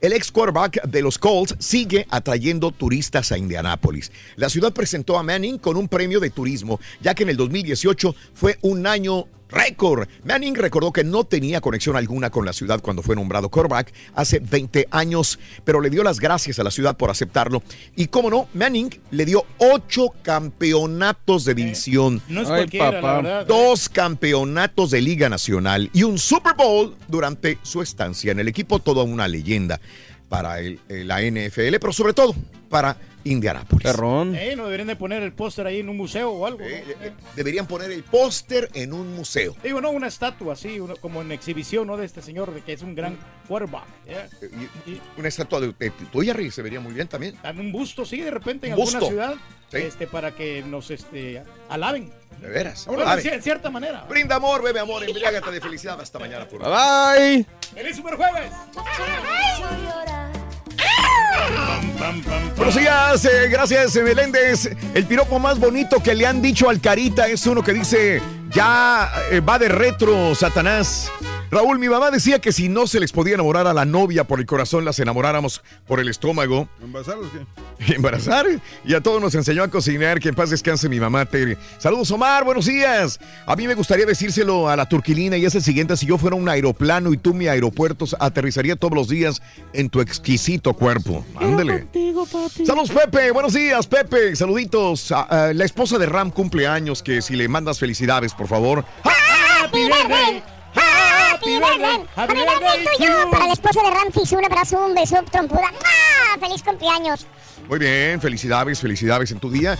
Speaker 1: El ex quarterback de los Colts sigue atrayendo turistas a Indianápolis. La ciudad presentó a Manning con un premio de turismo, ya que en el 2018 fue un año récord. Manning recordó que no tenía conexión alguna con la ciudad cuando fue nombrado quarterback hace 20 años, pero le dio las gracias a la ciudad por aceptarlo. Y cómo no, Manning le dio ocho campeonatos de división.
Speaker 4: No es Ay, cualquiera, la papá. verdad.
Speaker 1: Dos campeonatos de Liga Nacional y un Super Bowl durante su estancia en el equipo, toda una leyenda. Para el- eh, la NFL, pero sobre todo para Indianapolis.
Speaker 2: Perrón.
Speaker 4: Eh, no deberían de poner el póster ahí en un museo o algo. ¿no?
Speaker 1: Eh, Deberían poner el póster en un museo.
Speaker 4: Digo, no, una estatua así, uno- como en exhibición, ¿no? De este señor de que es un gran quarterback. ¿eh?
Speaker 1: Una estatua de, de tuya, Rick, se vería muy bien también.
Speaker 4: Dame un busto, sí, de repente en
Speaker 1: Un
Speaker 4: alguna
Speaker 1: busto.
Speaker 4: ciudad,
Speaker 1: Sí.
Speaker 4: este, para que nos este, alaben.
Speaker 1: De veras.
Speaker 4: Bueno,
Speaker 1: Alaben.
Speaker 4: en cier- en cierta manera.
Speaker 1: Brinda amor, bebe amor, embriágate de felicidad. Hasta mañana. Por
Speaker 2: Bye bye.
Speaker 4: ¡Feliz Superjueves!
Speaker 1: Buenos días, eh, gracias eh, Meléndez. El piropo más bonito que le han dicho al Carita es uno que dice, ya eh, va de retro, Satanás. Raúl, mi mamá decía que si no se les podía enamorar a la novia por el corazón, las enamoráramos por el estómago.
Speaker 19: ¿Embarazarlos qué?
Speaker 1: Embarazar. Y a todos nos enseñó a cocinar. Que en paz descanse mi mamá, Tere. Saludos, Omar. Buenos días. A mí me gustaría decírselo a la turquilina y es el siguiente. Si yo fuera un aeroplano y tú mi aeropuerto, aterrizaría todos los días en tu exquisito cuerpo. Ándele. Saludos, Pepe. Buenos días, Pepe. Saluditos. A- a la esposa de Ram cumple años. Que si le mandas felicidades, por favor.
Speaker 4: ¡Happy birthday! ¡Happy birthday!
Speaker 3: Happy birthday tuyo para la esposa de Ramfis. Un abrazo, un beso, trompuda. ¡Ah! ¡Feliz cumpleaños!
Speaker 1: Muy bien, felicidades, felicidades en tu día.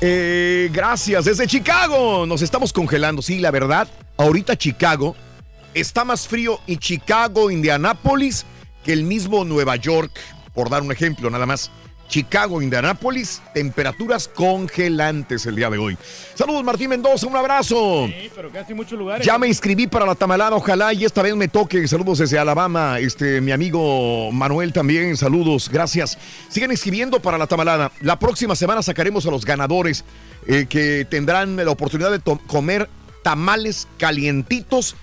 Speaker 1: Eh, gracias, desde Chicago nos estamos congelando. Sí, la verdad, ahorita Chicago está más frío y Chicago, Indianápolis, que el mismo Nueva York, por dar un ejemplo nada más. Chicago, Indianápolis, temperaturas congelantes el día de hoy. Saludos Martín Mendoza, un abrazo.
Speaker 4: Sí, pero casi muchos lugares.
Speaker 1: Ya me inscribí para la tamalada, ojalá y esta vez me toque. Saludos desde Alabama, este, mi amigo Manuel también, saludos, gracias. Sigan inscribiendo para la tamalada. La próxima semana sacaremos a los ganadores eh, que tendrán la oportunidad de comer tamales calientitos.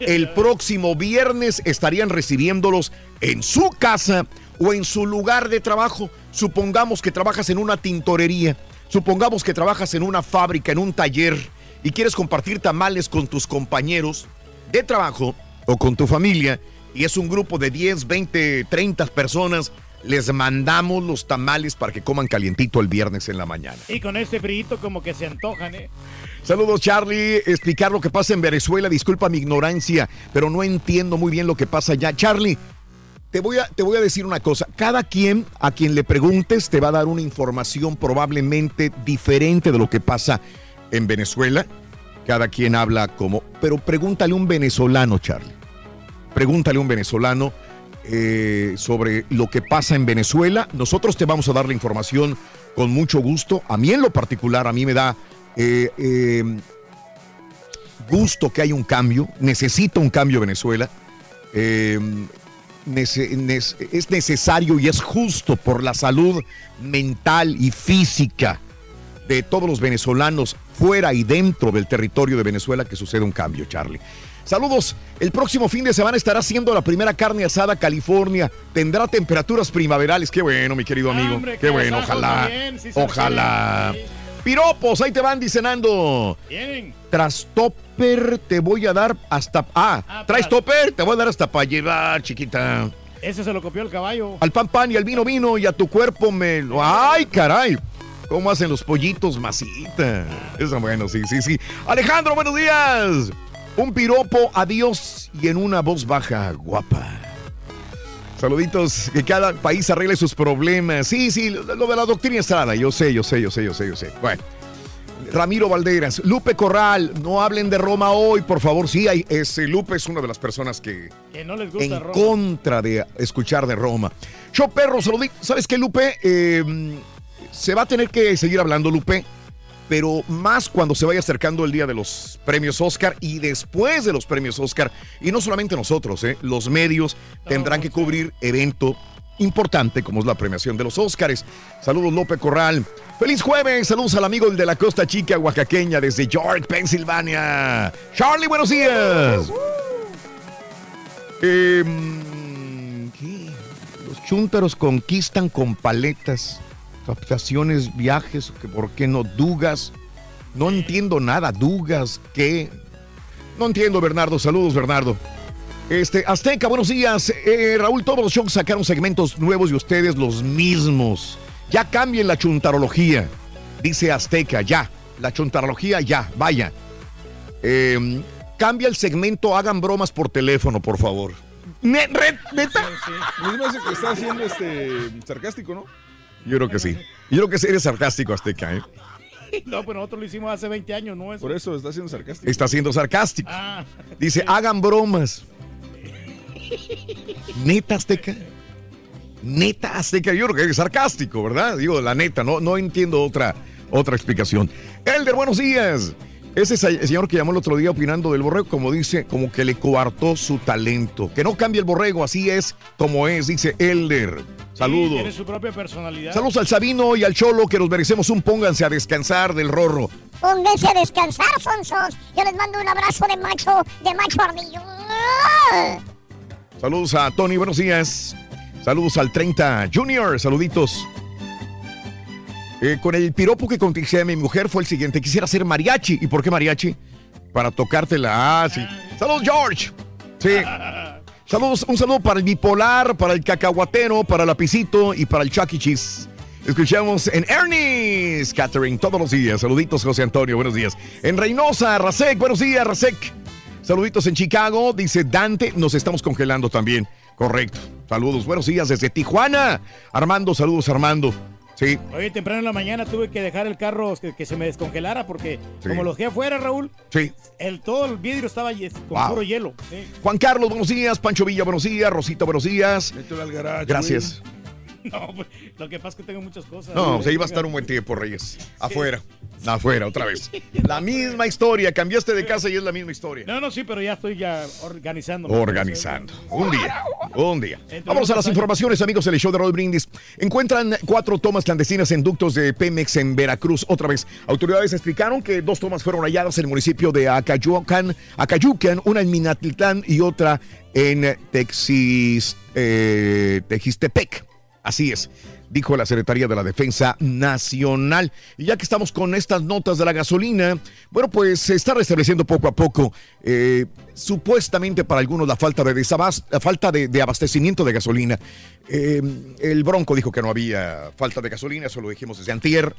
Speaker 1: El próximo viernes estarían recibiéndolos en su casa o en su lugar de trabajo. Supongamos que trabajas en una tintorería. Supongamos que trabajas en una fábrica, en un taller y quieres compartir tamales con tus compañeros de trabajo o con tu familia y es un grupo de 10, 20, 30 personas, les mandamos los tamales para que coman calientito el viernes en la mañana.
Speaker 4: Y con este frito como que se antojan, ¿eh?
Speaker 1: Saludos Charlie, explicar lo que pasa en Venezuela, disculpa mi ignorancia, pero no entiendo muy bien lo que pasa allá. Charlie, te voy, a, te voy a decir una cosa, cada quien a quien le preguntes te va a dar una información probablemente diferente de lo que pasa en Venezuela. Cada quien habla como, pero pregúntale un venezolano, Charlie. Pregúntale un venezolano eh, sobre lo que pasa en Venezuela. Nosotros te vamos a dar la información con mucho gusto. A mí en lo particular, a mí me da eh, eh, gusto que haya un cambio. Necesita un cambio Venezuela. Eh, es necesario y es justo por la salud mental y física de todos los venezolanos fuera y dentro del territorio de Venezuela que suceda un cambio, Charlie. Saludos. El próximo fin de semana estará haciendo la primera carne asada California. Tendrá temperaturas primaverales. Qué bueno, mi querido amigo.
Speaker 4: Hombre,
Speaker 1: Qué
Speaker 4: qué
Speaker 1: bueno, ojalá.
Speaker 4: sí
Speaker 1: ojalá. Piropos, ahí te van dicenando.
Speaker 4: Vienen.
Speaker 1: Tras topper te voy a dar hasta. Ah, ¿traes topper? Te voy a dar hasta para llevar, chiquita.
Speaker 4: Ese se lo copió el caballo.
Speaker 1: Al pan pan y al vino vino y a tu cuerpo me lo. ¡Ay, caray! ¿Cómo hacen los pollitos masita? Eso bueno, sí, sí, sí. Alejandro, buenos días. Un piropo, adiós y en una voz baja, guapa. Saluditos, que cada país arregle sus problemas. Sí, sí, lo, de la doctrina Estrada, yo sé, yo sé, yo sé, yo sé, yo sé. Bueno. Ramiro Valderas, Lupe Corral, no hablen de Roma hoy, por favor. Sí, hay, ese Lupe es una de las personas que
Speaker 4: Que no les gusta
Speaker 1: en
Speaker 4: Roma.
Speaker 1: contra de escuchar de Roma. Yo, perro, saludito. ¿Sabes qué, Lupe? Eh, se va a tener que seguir hablando, Lupe, pero más cuando se vaya acercando el día de los premios Oscar y después de los premios Oscar. Y no solamente nosotros, ¿eh? los medios tendrán que cubrir evento importante como es la premiación de los Oscars. Saludos, Lupe Corral. Feliz jueves, saludos al amigo de la Costa Chica oaxaqueña desde York, Pensilvania. Charlie, buenos días. Em, ¿qué? Los chúntaros conquistan con paletas, captaciones, viajes, que ¿por qué no? Dugas. No entiendo nada, dugas, ¿qué? No entiendo, Bernardo. Saludos, Bernardo. Este, Azteca, buenos días. Eh, Raúl, todos los shows sacaron segmentos nuevos y ustedes los mismos. Ya cambien la chuntarología. Dice Azteca, ya. La chuntarología, ya, vaya. Eh, cambia el segmento, hagan bromas por teléfono, por favor. ¿Neta?
Speaker 19: Me hace que está haciendo este sarcástico, ¿no?
Speaker 1: Yo creo que sí. Yo creo que sí eres sarcástico, Azteca, ¿eh?
Speaker 4: No, pero nosotros lo hicimos hace 20 años, ¿no?
Speaker 19: Por eso está haciendo sarcástico.
Speaker 1: Está siendo sarcástico.
Speaker 4: Ah.
Speaker 1: Dice, hagan bromas. Neta, Azteca. Neta, Azteca. Yo creo que es sarcástico, ¿verdad? Digo, la neta, no, no entiendo otra, otra explicación. Elder, buenos días. Ese se- señor que llamó el otro día opinando del borrego, como dice, como que le coartó su talento. Que no cambie el borrego, así es como es, dice Elder. Saludos.
Speaker 4: Tiene su propia personalidad.
Speaker 1: Saludos al Sabino y al Cholo, que nos merecemos un pónganse a descansar del rorro.
Speaker 3: Pónganse a descansar, sonsos. Yo les mando un abrazo de macho, de macho ardillo.
Speaker 1: Saludos a Tony, buenos días. Saludos al 30 Junior, saluditos. Eh, con el piropo que contesté a mi mujer fue el siguiente. Quisiera ser mariachi. ¿Y por qué mariachi? Para tocártela. Ah, sí. Saludos, George. Sí. Saludos, un saludo para el bipolar, para el cacahuatero, para el lapicito y para el Chucky Cheese. Escuchamos en Ernie's Catering todos los días. Saluditos, José Antonio, buenos días. En Reynosa, Rasek, buenos días, Rasek. Saluditos en Chicago, dice Dante, nos estamos congelando también. Correcto. Saludos, buenos días desde Tijuana. Armando, saludos, Armando. Sí,
Speaker 4: Hoy temprano en la mañana tuve que dejar el carro que, que se me descongelara porque
Speaker 1: Sí.
Speaker 4: como lo dejé afuera, Raúl,
Speaker 1: sí.
Speaker 4: el, todo el vidrio estaba con
Speaker 1: Wow.
Speaker 4: puro hielo. Sí.
Speaker 1: Juan Carlos, buenos días. Pancho Villa, buenos días. Rosita, buenos días.
Speaker 19: Mételo al garage,
Speaker 1: Gracias.
Speaker 4: No, pues, lo que pasa es que tengo muchas cosas.
Speaker 1: No, se iba a estar un buen tiempo, Reyes. Afuera. Afuera, otra vez. La misma historia. Cambiaste de casa y es la misma historia.
Speaker 4: No, no, sí, pero ya estoy ya organizando.
Speaker 1: Organizando. Un día. Un día. Vamos a las informaciones, amigos del show de Raúl Brindis. Encuentran cuatro tomas clandestinas en ductos de Pemex en Veracruz. Otra vez, autoridades explicaron que dos tomas fueron halladas en el municipio de Acayucan, Acayucan, una en Minatitlán y otra en Texis, eh, Texistepec. Así es. Dijo la Secretaría de la Defensa Nacional. Y ya que estamos con estas notas de la gasolina, bueno, pues se está restableciendo poco a poco, eh, supuestamente para algunos, la falta de, la falta de, de abastecimiento de gasolina. Eh, el Bronco dijo que no había falta de gasolina, eso lo dijimos desde antier.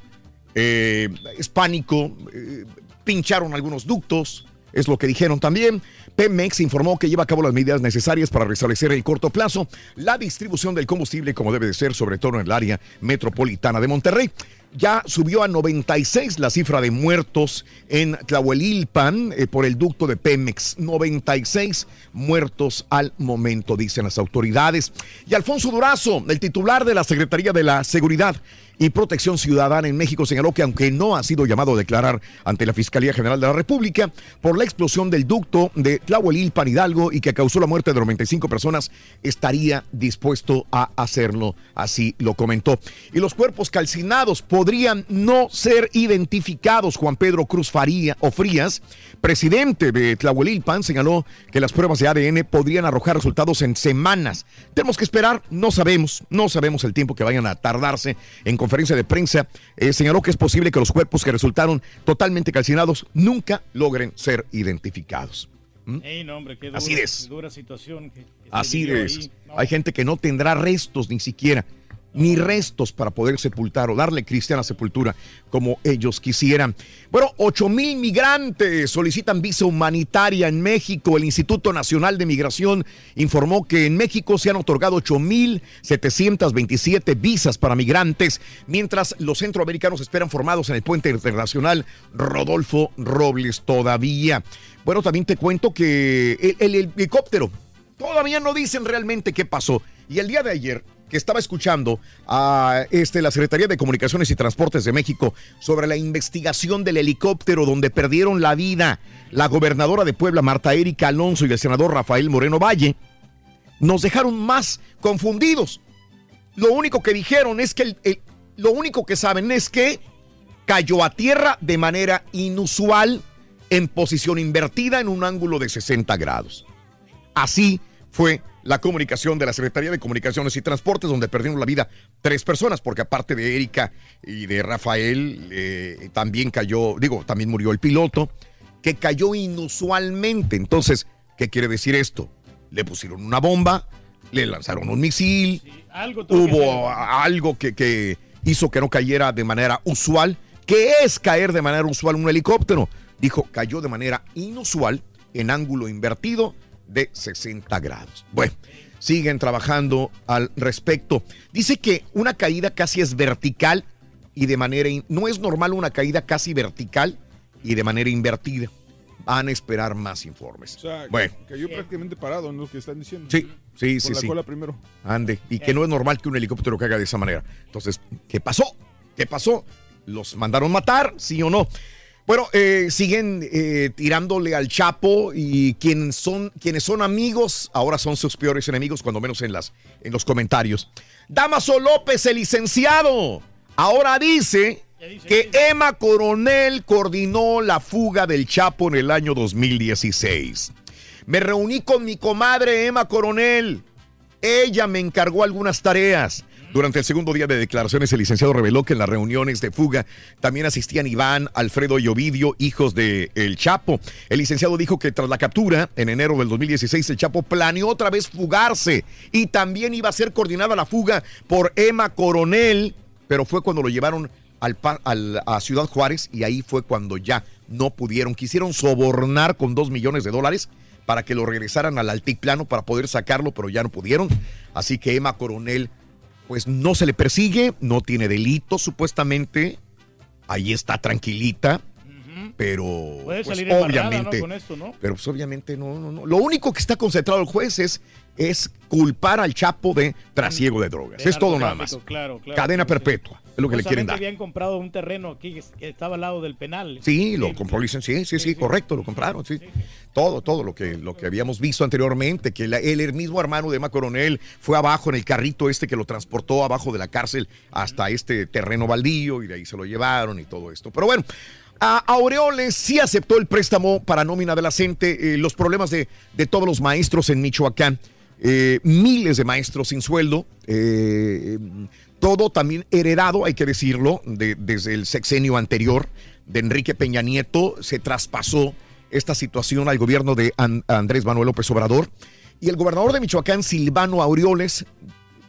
Speaker 1: Eh, es pánico, eh, pincharon algunos ductos, es lo que dijeron también. Pemex informó que lleva a cabo las medidas necesarias para restablecer en corto plazo la distribución del combustible como debe de ser, sobre todo en el área metropolitana de Monterrey. Ya subió a 96 la cifra de muertos en Tlahuelilpan eh, por el ducto de Pemex. 96 muertos al momento, dicen las autoridades. Y Alfonso Durazo, el titular de la Secretaría de la Seguridad y Protección Ciudadana en México señaló que aunque no ha sido llamado a declarar ante la Fiscalía General de la República por la explosión del ducto de Tlahuelilpan Hidalgo y que causó la muerte de 95 personas, estaría dispuesto a hacerlo, así lo comentó. Y los cuerpos calcinados podrían no ser identificados. Juan Pedro Cruz Faría o Frías, presidente de Tlahuelilpan, señaló que las pruebas de ADN podrían arrojar resultados en semanas. Tenemos que esperar, no sabemos, no sabemos el tiempo que vayan a tardarse. En conferencia de prensa eh, señaló que es posible que los cuerpos que resultaron totalmente calcinados nunca logren ser identificados.
Speaker 4: Ey, no, hombre, qué dura,
Speaker 1: Así es.
Speaker 4: dura situación. que- que se
Speaker 1: Así esas. Hay gente que no tendrá restos ni siquiera, ni restos para poder sepultar o darle cristiana sepultura como ellos quisieran. Bueno, 8 mil migrantes solicitan visa humanitaria en México. El Instituto Nacional de Migración informó que en México se han otorgado 8 mil 727 visas para migrantes, mientras los centroamericanos esperan formados en el puente internacional Rodolfo Robles todavía. Bueno, también te cuento que el, el helicóptero Todavía no dicen realmente qué pasó. Y el día de ayer, que estaba escuchando a este, la Secretaría de Comunicaciones y Transportes de México sobre la investigación del helicóptero donde perdieron la vida la gobernadora de Puebla, Marta Erika Alonso, y el senador Rafael Moreno Valle, nos dejaron más confundidos. Lo único que dijeron es que el- lo único que saben es que cayó a tierra de manera inusual en posición invertida en un ángulo de 60 grados. Así fue la comunicación de la Secretaría de Comunicaciones y Transportes, donde perdieron la vida tres personas, porque aparte de Erika y de Rafael, eh, también cayó, digo, también murió el piloto, que cayó inusualmente. Entonces, ¿qué quiere decir esto? Le pusieron una bomba, le lanzaron un misil,
Speaker 4: Algo tuvo que
Speaker 1: hubo algo que, que hizo que no cayera de manera usual. ¿Qué es caer de manera usual un helicóptero? Dijo, cayó de manera inusual, en ángulo invertido, de 60 grados. Bueno, siguen trabajando al respecto. Dice que una caída casi es vertical y de manera... No es normal una caída casi vertical y de manera invertida. Van a esperar más informes.
Speaker 19: O sea,
Speaker 1: bueno.
Speaker 19: cayó prácticamente parado en lo que están diciendo.
Speaker 1: Sí, sí, sí,
Speaker 19: Con la
Speaker 1: sí.
Speaker 19: cola primero.
Speaker 1: Ande. Y que no es normal que un helicóptero caiga de esa manera. Entonces, ¿qué pasó? ¿Qué pasó? ¿Los mandaron matar? ¿Sí o no? Bueno, eh, siguen eh, tirándole al Chapo y quienes son, quienes son amigos ahora son sus peores enemigos, cuando menos en, las, en los comentarios. Damaso López, el licenciado, ahora dice que Emma Coronel coordinó la fuga del Chapo en el año 2016. Me reuní con mi comadre Emma Coronel. Ella me encargó algunas tareas. Durante el segundo día de declaraciones, el licenciado reveló que en las reuniones de fuga también asistían Iván, Alfredo y Ovidio, hijos de El Chapo. El licenciado dijo que tras la captura, en enero del 2016, el Chapo planeó otra vez fugarse y también iba a ser coordinada la fuga por Emma Coronel, pero fue cuando lo llevaron al, a Ciudad Juárez y ahí fue cuando ya no pudieron. Quisieron sobornar con dos millones de dólares para que lo regresaran al altiplano para poder sacarlo, pero ya no pudieron. Así que Emma Coronel, pues no se le persigue, no tiene delito supuestamente. Ahí está tranquilita. Pero pues, obviamente,
Speaker 4: Con esto, ¿no?
Speaker 1: pero pues obviamente no, no, no. Lo único que está concentrado el juez es, es culpar al Chapo de trasiego de drogas.
Speaker 4: De
Speaker 1: es todo nada más.
Speaker 4: Claro, claro.
Speaker 1: Cadena perpetua, es lo que le quieren dar.
Speaker 4: habían comprado un terreno aquí que estaba al lado del penal.
Speaker 1: Sí, lo compró licencia, sí, sí, sí, correcto, lo compraron, sí. Todo, todo lo que, lo que habíamos visto anteriormente, que la- el, el mismo hermano de Emma Coronel fue abajo en el carrito este que lo transportó abajo de la cárcel hasta este terreno baldío y de ahí se lo llevaron y todo esto. Pero bueno, a Aureoles sí aceptó el préstamo para nómina de la CENTE, eh, los problemas de, de todos los maestros en Michoacán. eh, miles de maestros sin sueldo, eh, todo también heredado, hay que decirlo, de- desde el sexenio anterior de Enrique Peña Nieto, se traspasó esta situación al gobierno de An- Andrés Manuel López Obrador. Y el gobernador de Michoacán, Silvano Aureoles,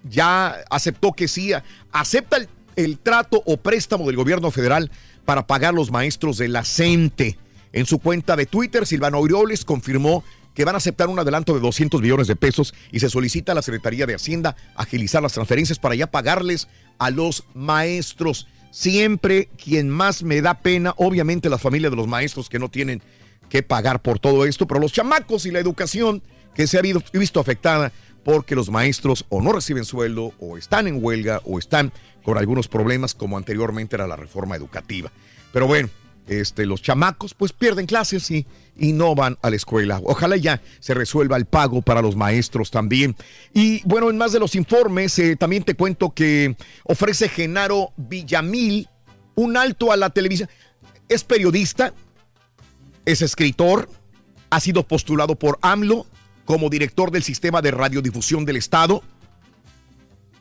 Speaker 1: ya aceptó que sí, acepta el, el trato o préstamo del gobierno federal para pagar los maestros de la CENTE. En su cuenta de Twitter, Silvano Aureoles confirmó que van a aceptar un adelanto de 200 millones de pesos y se solicita a la Secretaría de Hacienda agilizar las transferencias para ya pagarles a los maestros. Siempre quien más me da pena, obviamente las familias de los maestros que no tienen que pagar por todo esto, pero los chamacos y la educación que se ha visto, visto afectada porque los maestros o no reciben sueldo o están en huelga o están con algunos problemas como anteriormente era la reforma educativa. Pero bueno, este, los chamacos pues pierden clases y, y no van a la escuela. Ojalá ya se resuelva el pago para los maestros también. Y bueno, en más de los informes, eh, también te cuento que ofrece Genaro Villamil un alto a la televisión. Es periodista, es escritor, ha sido postulado por AMLO como director del sistema de radiodifusión del Estado.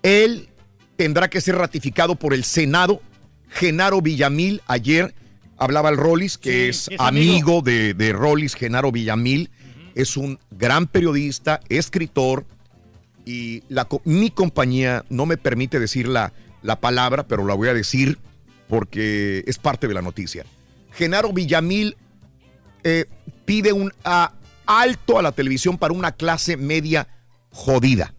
Speaker 1: Él tendrá que ser ratificado por el Senado. Genaro Villamil, ayer hablaba el Rollis, que es,
Speaker 4: es
Speaker 1: amigo, de, de Rollis, Genaro Villamil. Es un gran periodista, escritor, y la, mi compañía no me permite decir la, la palabra, pero la voy a decir porque es parte de la noticia. Genaro Villamil eh, pide un alto a la televisión para una clase media jodida.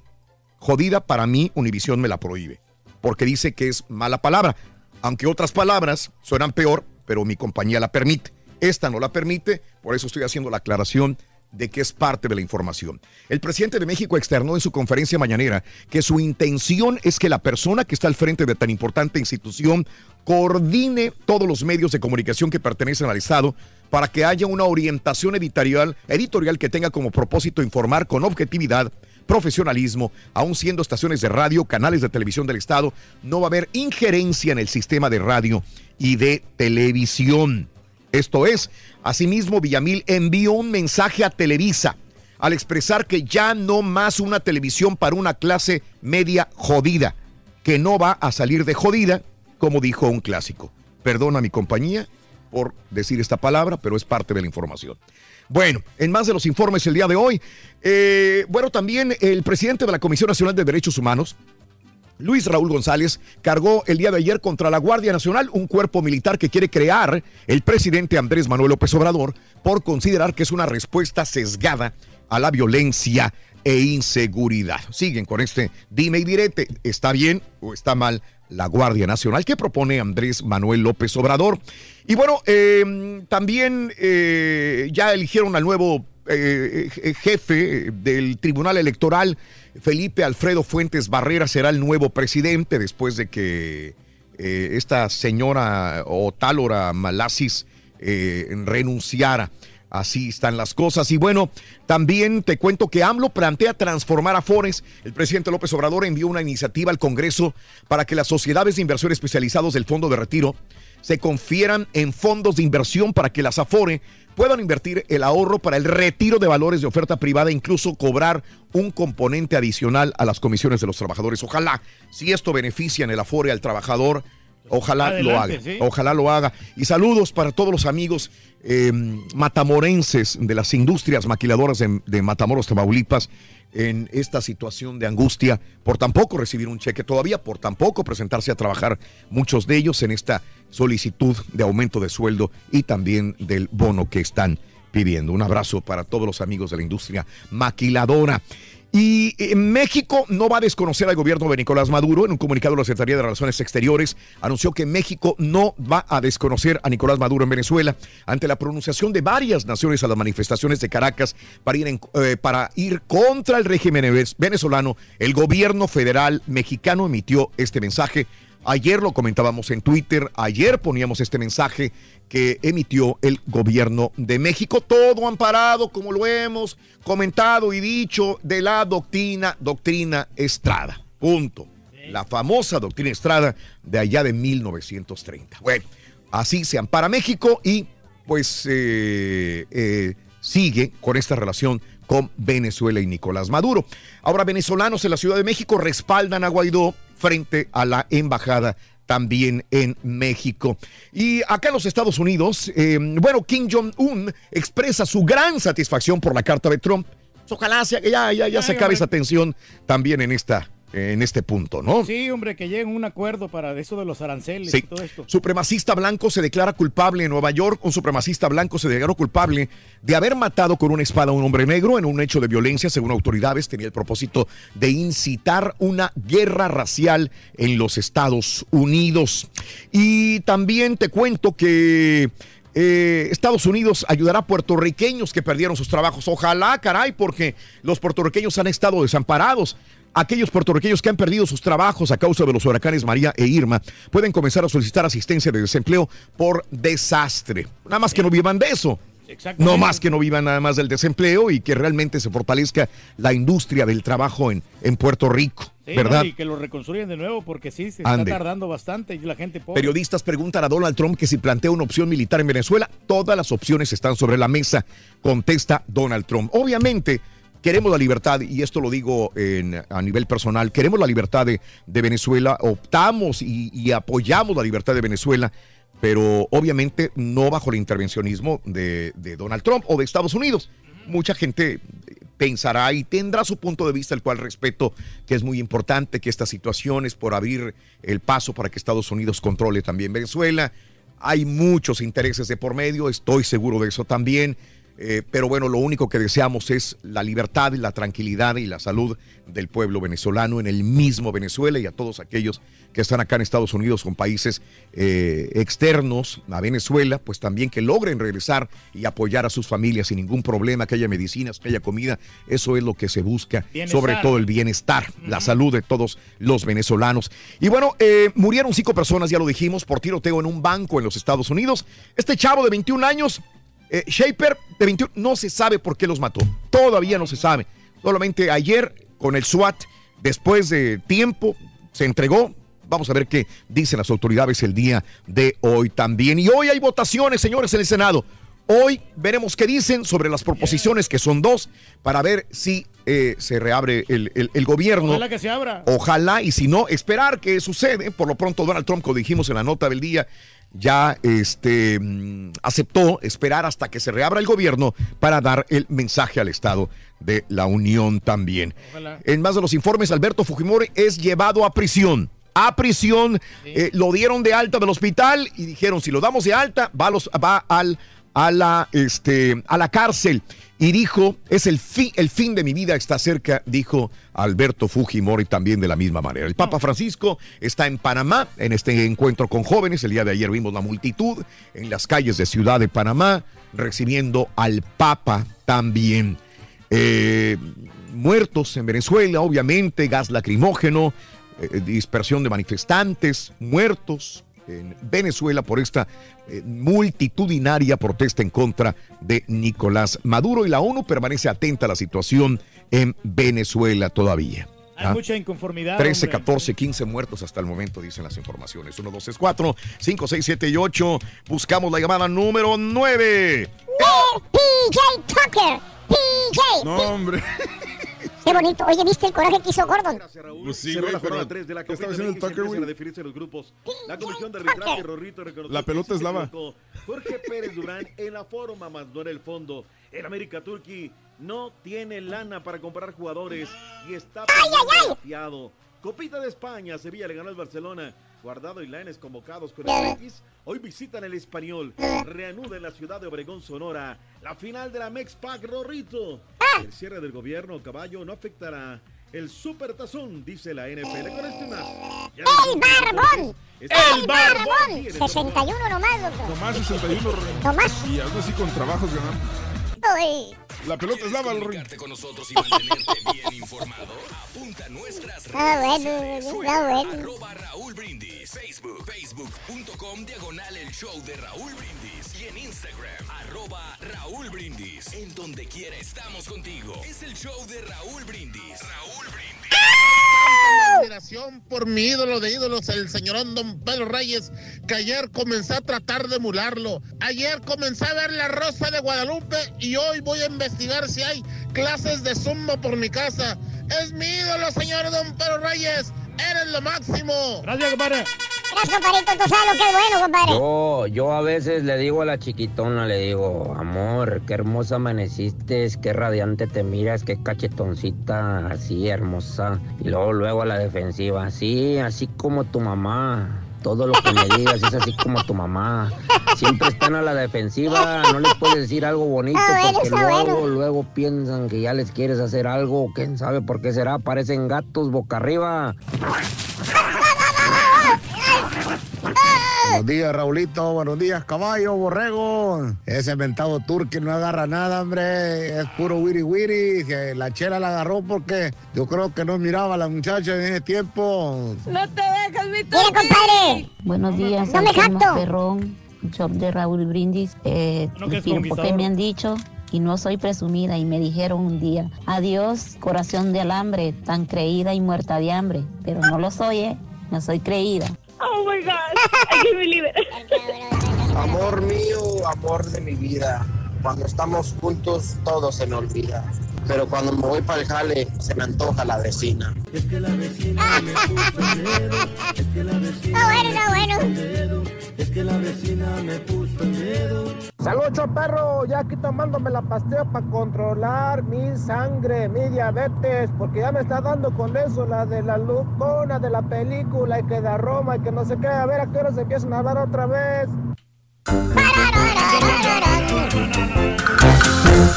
Speaker 1: Jodida para mí, Univisión me la prohíbe, porque dice que es mala palabra, aunque otras palabras suenan peor, pero mi compañía la permite. Esta no la permite, por eso estoy haciendo la aclaración de que es parte de la información. El presidente de México externó en su conferencia mañanera que su intención es que la persona que está al frente de tan importante institución coordine todos los medios de comunicación que pertenecen al Estado para que haya una orientación editorial, editorial que tenga como propósito informar con objetividad, profesionalismo, aun siendo estaciones de radio, canales de televisión del Estado, no va a haber injerencia en el sistema de radio y de televisión. Esto es, asimismo, Villamil envió un mensaje a Televisa al expresar que ya no más una televisión para una clase media jodida, que no va a salir de jodida, como dijo un clásico. Perdona mi compañía por decir esta palabra, pero es parte de la información. Bueno, en más de los informes el día de hoy, eh, bueno, también el presidente de la Comisión Nacional de Derechos Humanos, Luis Raúl González cargó el día de ayer contra la Guardia Nacional, un cuerpo militar que quiere crear el presidente Andrés Manuel López Obrador por considerar que es una respuesta sesgada a la violencia e inseguridad. Siguen con este dime y direte, ¿está bien o está mal la Guardia Nacional que propone Andrés Manuel López Obrador? Y bueno, eh, también eh, ya eligieron al nuevo eh, eh, jefe del Tribunal Electoral, Felipe Alfredo Fuentes Barrera, será el nuevo presidente después de que esta señora o Tálora Malasis renunciara. Así están las cosas. Y bueno, también te cuento que AMLO plantea transformar a Afores. El presidente López Obrador envió una iniciativa al Congreso para que las sociedades de inversión especializados del Fondo de Retiro se confieran en fondos de inversión para que las Afore puedan invertir el ahorro para el retiro de valores de oferta privada e incluso cobrar un componente adicional a las comisiones de los trabajadores. Ojalá, si esto beneficia en el Afore al trabajador, ojalá lo haga.
Speaker 4: Sí.
Speaker 1: Ojalá lo haga. Y saludos para todos los amigos eh, matamorenses de las industrias maquiladoras de, de Matamoros, Tamaulipas, en esta situación de angustia por tampoco recibir un cheque todavía, por tampoco presentarse a trabajar muchos de ellos en esta solicitud de aumento de sueldo y también del bono que están pidiendo. Un abrazo para todos los amigos de la industria maquiladora. Y en México no va a desconocer al gobierno de Nicolás Maduro. En un comunicado de la Secretaría de Relaciones Exteriores anunció que México no va a desconocer a Nicolás Maduro en Venezuela ante la pronunciación de varias naciones a las manifestaciones de Caracas para ir, en- eh, para ir contra el régimen venez- venezolano. El gobierno federal mexicano emitió este mensaje. Ayer lo comentábamos en Twitter, ayer poníamos este mensaje que emitió el gobierno de México, todo amparado, como lo hemos comentado y dicho, de la doctrina, doctrina Estrada. Punto. La famosa doctrina Estrada de allá de 1930. Bueno, así se ampara México y pues eh, eh, sigue con esta relación con Venezuela y Nicolás Maduro. Ahora, venezolanos en la Ciudad de México respaldan a Guaidó frente a la embajada también en México. Y acá en los Estados Unidos, eh, bueno, Kim Jong-un expresa su gran satisfacción por la carta de Trump. Ojalá sea que ya, ya, ya se acabe esa tensión también en, esta, en este punto, ¿no?
Speaker 4: Sí, hombre, que lleguen a un acuerdo para eso de los aranceles
Speaker 1: Sí.
Speaker 4: y todo esto.
Speaker 1: Supremacista blanco se declara culpable en Nueva York. Un supremacista blanco se declaró culpable de haber matado con una espada a un hombre negro en un hecho de violencia, según autoridades. Tenía el propósito de incitar una guerra racial en los Estados Unidos. Y también te cuento que eh, Estados Unidos ayudará a puertorriqueños que perdieron sus trabajos. Ojalá, caray, porque los puertorriqueños han estado desamparados. Aquellos puertorriqueños que han perdido sus trabajos a causa de los huracanes María e Irma pueden comenzar a solicitar asistencia de desempleo por desastre. Nada más que no vivan de eso. No más que no vivan nada más del desempleo y que realmente se fortalezca la industria del trabajo en, en Puerto Rico,
Speaker 4: Sí,
Speaker 1: ¿verdad?
Speaker 4: Y que lo reconstruyan de nuevo porque sí, se
Speaker 1: Ande.
Speaker 4: está tardando bastante y la gente pobre.
Speaker 1: Periodistas preguntan a Donald Trump que si plantea una opción militar en Venezuela. Todas las opciones están sobre la mesa, contesta Donald Trump. Obviamente, queremos la libertad, y esto lo digo en- a nivel personal, queremos la libertad de, Venezuela, optamos y, y apoyamos la libertad de Venezuela, pero obviamente no bajo el intervencionismo de, de Donald Trump o de Estados Unidos. Mucha gente pensará y tendrá su punto de vista, el cual respeto, que es muy importante que estas situaciones por abrir el paso para que Estados Unidos controle también Venezuela. Hay muchos intereses de por medio, estoy seguro de eso también. Eh, pero bueno, lo único que deseamos es la libertad, y la tranquilidad y la salud del pueblo venezolano en el mismo Venezuela y a todos aquellos que están acá en Estados Unidos con países eh, externos a Venezuela, pues también que logren regresar y apoyar a sus familias sin ningún problema, que haya medicinas, que haya comida. Eso es lo que se busca,
Speaker 4: Bienestar.
Speaker 1: sobre todo el bienestar, la salud de todos los venezolanos. Y bueno, eh, murieron cinco personas, ya lo dijimos, por tiroteo en un banco en los Estados Unidos. Este chavo de 21 años, eh, Shaper, de 21, no se sabe por qué los mató. Todavía no se sabe. Solamente ayer, con el SWAT, después de tiempo, se entregó. Vamos a ver qué dicen las autoridades el día de hoy también. Y hoy hay votaciones, señores, en el Senado. Hoy veremos qué dicen sobre las proposiciones, que son dos, para ver si eh, se reabre el, el- el gobierno.
Speaker 4: Ojalá que se abra.
Speaker 1: Ojalá y si no, esperar que sucede. Por lo pronto, Donald Trump, como dijimos en la nota del día, ya este, mm, aceptó esperar hasta que se reabra el gobierno para dar el mensaje al Estado de la Unión también.
Speaker 4: Ojalá.
Speaker 1: En más de los informes, Alberto Fujimori es llevado a prisión. A prisión, eh, lo dieron de alta del hospital y dijeron, si lo damos de alta, va, los- va al, a la, este, a la cárcel y dijo, es el fin, el fin de mi vida está cerca, dijo Alberto Fujimori también de la misma manera. El Papa Francisco está en Panamá en este encuentro con jóvenes. El día de ayer vimos la multitud en las calles de Ciudad de Panamá recibiendo al Papa también. Eh, muertos en Venezuela, obviamente, gas lacrimógeno, eh, dispersión de manifestantes, muertos, en Venezuela por esta eh, multitudinaria protesta en contra de Nicolás Maduro y la ONU permanece atenta a la situación en Venezuela todavía.
Speaker 4: Hay
Speaker 1: ¿Ah?
Speaker 4: mucha inconformidad.
Speaker 1: 13,
Speaker 4: hombre.
Speaker 1: 14, 15 muertos hasta el momento, dicen las informaciones. 1, 2, 3, 4, 5, 6, 7 y 8. Buscamos la llamada número 9.
Speaker 3: PJ Tucker. PJ.
Speaker 19: No, hombre.
Speaker 3: Qué bonito. Oye, ¿viste el coraje que hizo Gordon?
Speaker 19: Pues sí, güey, pero
Speaker 29: 3 de la
Speaker 19: ¿qué estaba haciendo el Tucker, güey?
Speaker 29: a definirse los grupos. La comisión de arbitraje, Rorrito, reconoció
Speaker 19: La pelota es lava.
Speaker 29: Jorge Pérez Durán en la forma, más no en el fondo. El América Turki no tiene lana para comprar jugadores y está fiado. Copita de España, Sevilla le ganó al Barcelona. Guardado y Laines convocados con el Betis. Hoy visitan el español. Reanuda en la ciudad de Obregón, Sonora. La final de la Mexpac Rorrito. El cierre del gobierno Caballo no afectará el supertazón, dice la NFL. Con este más. Ya
Speaker 3: ¡El barbón! ¡El barbón! 61 nomás, doctor.
Speaker 19: Nomás 61.
Speaker 3: Nomás.
Speaker 19: Y algo así con trabajos ganando. La pelota es lava, Rorín.
Speaker 8: con nosotros y mantenerte bien informado, apunta nuestras
Speaker 3: Ah,
Speaker 8: redes
Speaker 3: bueno,
Speaker 8: sociales.
Speaker 3: bueno.
Speaker 8: Arroba Raúl Brindis, Facebook, facebook.com, diagonal el show de Raúl Brindis. Y en Instagram, arroba Raúl Brindis. En donde quiera estamos contigo. Es el show de Raúl Brindis. Raúl Brindis.
Speaker 30: admiración por mi ídolo de ídolos, el señorón Don Pedro Reyes, que ayer comencé a tratar de emularlo. Ayer comencé a ver la Rosa de Guadalupe y hoy voy a investigar si hay clases de zumba por mi casa. Es mi ídolo, señor Don Pedro Reyes. Eres lo máximo.
Speaker 4: Gracias, compadre.
Speaker 3: Gracias, compadrito. Tú sabes lo que es bueno, compadre.
Speaker 31: Yo, yo a veces le digo a la chiquitona, le digo, amor, qué hermosa amaneciste, qué radiante te miras, qué cachetoncita, así hermosa. Y luego, luego a la defensiva, sí, así como tu mamá. Todo lo que me digas es así como tu mamá. Siempre están a la defensiva, no les puedes decir algo bonito
Speaker 3: Ah,
Speaker 31: porque luego, luego piensan que ya les quieres hacer algo, quién sabe por qué será, parecen gatos boca arriba.
Speaker 32: Buenos días, Raulito. Buenos días, caballo, borrego. Ese inventado turque no agarra nada, hombre. Es puro wiri wiri. Que la chela la agarró porque yo creo que no miraba a la muchacha en ese tiempo.
Speaker 3: No te dejes, mi Mira, compadre.
Speaker 33: Buenos días,
Speaker 3: No me jacto.
Speaker 33: Perrón, shop de Raúl Brindis. Eh,
Speaker 4: No, que
Speaker 33: el
Speaker 4: es
Speaker 33: piropo que
Speaker 4: conquistador.
Speaker 33: me han dicho y no soy presumida y me dijeron un día, adiós corazón de alambre, tan creída y muerta de hambre, pero no lo soy, ¿eh? No soy creída.
Speaker 34: Oh my God, I can't believe.
Speaker 35: Amor mío, amor de mi vida. Cuando estamos juntos todo se me olvida. Pero cuando me voy para el jale se me antoja la vecina.
Speaker 3: Está bueno, está bueno.
Speaker 35: Es que la vecina me puso miedo.
Speaker 32: Saludos, perro. Ya aquí tomándome la pastilla para controlar mi sangre, mi diabetes, porque ya me está dando con eso, la de la lucona de la película y que da Roma y que no sé qué. A ver a qué hora se empiezan a hablar otra vez.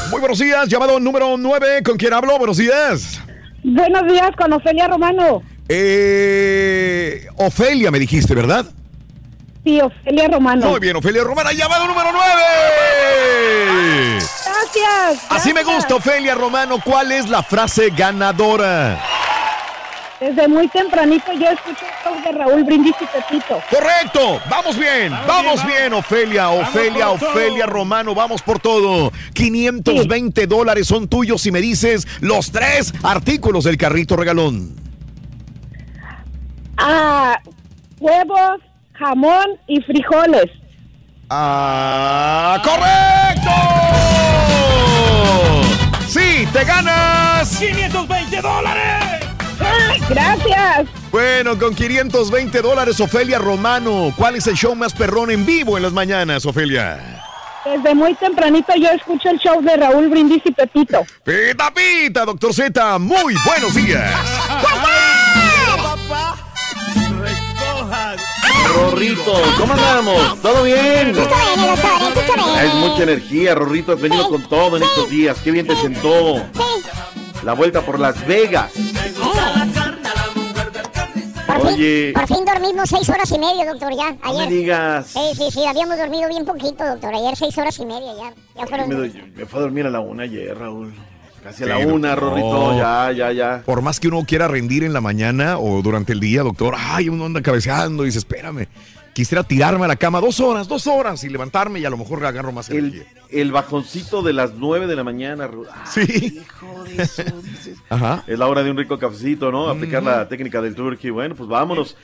Speaker 1: Muy buenos días, llamado número 9. ¿Con quién hablo? Buenos días.
Speaker 34: Buenos días, con Ofelia Romano.
Speaker 1: Eh, Ofelia, me dijiste, ¿verdad?
Speaker 34: Sí, Ofelia Romano.
Speaker 1: Muy bien, Ofelia Romana, llamado número 9.
Speaker 34: Gracias.
Speaker 1: Así me gusta, Ofelia Romano. ¿Cuál es la frase ganadora?
Speaker 34: Desde muy tempranito yo escucho el show de Raúl Brindis y Pepito.
Speaker 1: Correcto, vamos bien, vamos, bien, Ofelia, Ofelia,
Speaker 34: todo.
Speaker 1: Ofelia Romano, vamos por todo. 520 dólares son tuyos si me dices los tres artículos del carrito regalón.
Speaker 34: Ah, huevos, jamón y frijoles.
Speaker 1: ¡Ah, correcto! Sí, te ganas
Speaker 4: 520 dólares.
Speaker 34: Gracias.
Speaker 1: Bueno, con 520 dólares, Ofelia Romano. ¿Cuál es el show más perrón en vivo en las mañanas, Ofelia?
Speaker 34: Desde muy tempranito yo escucho el show de Raúl Brindis y Pepito.
Speaker 1: Pita, pita, doctor Z. Muy buenos días.
Speaker 20: papá, recojan.
Speaker 29: Rorrito, ¿cómo andamos? ¿Todo bien? Es mucha energía, Rorrito, has venido con todo en estos días. Qué bien te sentó. La vuelta por Las Vegas.
Speaker 3: Por
Speaker 29: Oye.
Speaker 3: fin, por fin dormimos seis horas y media, doctor, ya,
Speaker 29: No me
Speaker 3: ayer.
Speaker 29: digas.
Speaker 3: Sí, sí, sí, habíamos dormido bien poquito, doctor. Ayer seis horas y media ya. Ya
Speaker 29: Me,
Speaker 3: fueron.
Speaker 29: doy- me fue a dormir a la una ayer, Raúl. Casi a
Speaker 1: Sí,
Speaker 29: la una,
Speaker 1: doctor.
Speaker 29: Rorrito. Ya, ya, ya.
Speaker 1: Por más que uno quiera rendir en la mañana o durante el día, doctor, ay, uno anda cabeceando y dice, espérame, quisiera tirarme a la cama dos horas, dos horas y levantarme y a lo mejor agarro más energía.
Speaker 29: El, el bajoncito de las nueve de la mañana. Ah,
Speaker 1: Sí.
Speaker 29: hijo de eso, dices.
Speaker 1: Ajá.
Speaker 29: Es la hora de un rico cafecito, ¿no? Aplicar la técnica del turkey. Bueno, pues vámonos.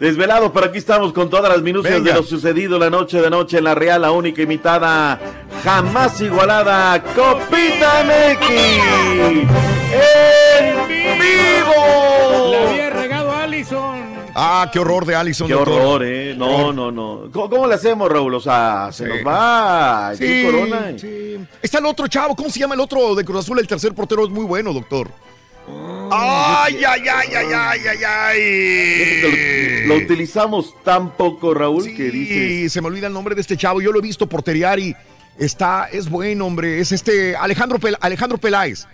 Speaker 29: Desvelados, pero aquí estamos con todas las minucias
Speaker 1: Venga.
Speaker 29: de lo sucedido la noche de noche en la Real, la única imitada, jamás igualada, Copita MX. ¡En vivo!
Speaker 1: Ah, qué horror de Allison,
Speaker 29: Qué
Speaker 1: doctor.
Speaker 29: horror, ¿eh? No,
Speaker 1: Horror.
Speaker 29: no, no. ¿Cómo, cómo le hacemos, Raúl? O sea, se
Speaker 1: Sí.
Speaker 29: nos va.
Speaker 1: Sí,
Speaker 29: Corona.
Speaker 1: sí. Está el otro chavo, ¿cómo se llama el otro de Cruz Azul? El tercer portero es muy bueno, doctor. Ay, ay, ay, ay, ay, ay, ay.
Speaker 29: Lo, lo utilizamos tan poco, Raúl, que dices.
Speaker 1: Sí, se me olvida el nombre de este chavo. Yo lo he visto porterear y está, es bueno, hombre. Es este Alejandro, Pel- Alejandro Peláez.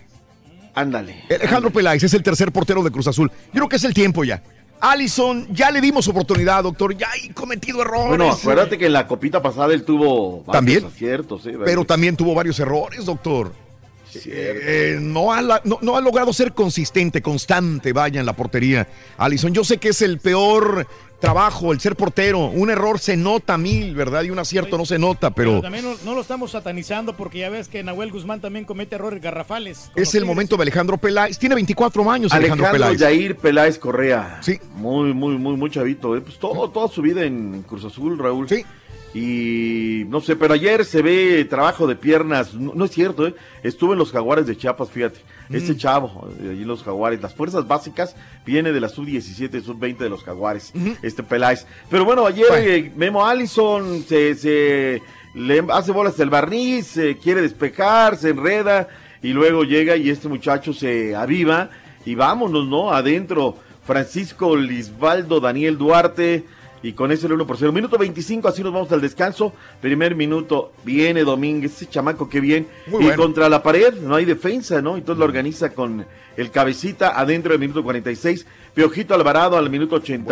Speaker 29: Ándale.
Speaker 1: Alejandro Peláez es el tercer portero de Cruz Azul. Yo creo que es el tiempo ya. Allison, ya le dimos oportunidad, doctor. Ya hay cometido errores.
Speaker 29: Bueno, acuérdate que en la copita pasada él tuvo varios
Speaker 1: ¿También?
Speaker 29: aciertos, ¿eh?
Speaker 1: Pero también tuvo varios errores, doctor. Eh, no, ha, no, no ha logrado ser consistente, constante, vaya, en la portería. Alison, yo sé que es el peor trabajo, el ser portero. Un error se nota mil, ¿verdad? Y un acierto no se nota,
Speaker 4: Pero
Speaker 1: pero
Speaker 4: también no, no lo estamos satanizando porque ya ves que Nahuel Guzmán también comete errores garrafales.
Speaker 1: es el momento de Alejandro Peláez. Tiene 24 años Alejandro,
Speaker 29: Alejandro
Speaker 1: Peláez.
Speaker 29: Jair Peláez Correa.
Speaker 1: Sí.
Speaker 29: Muy, muy, muy, muy chavito. ¿eh? Pues todo, toda su vida en Cruz Azul, Raúl.
Speaker 1: Sí.
Speaker 29: Y no sé, pero ayer se ve trabajo de piernas. No, no es cierto, ¿eh? Estuve en los Jaguares de Chiapas, fíjate.
Speaker 1: Mm.
Speaker 29: Este chavo, eh, allí en los Jaguares. Las fuerzas básicas viene de la sub-17, sub-20 de los Jaguares. Este Peláez. Pero bueno, ayer eh, Memo Allison se, se le hace bolas el barniz, se quiere despejar, se enreda. Y luego llega y este muchacho se aviva. Y vámonos, ¿no? Adentro. Francisco Lisbaldo Daniel Duarte. Y con ese el 1 por 0. Minuto 25, así nos vamos al descanso. Primer minuto, viene Domínguez, ese chamaco que bien.
Speaker 1: Muy
Speaker 29: y
Speaker 1: bueno.
Speaker 29: contra la pared, no hay defensa, ¿no? Entonces lo organiza con el cabecita adentro del minuto 46. Piojito Alvarado al minuto 88.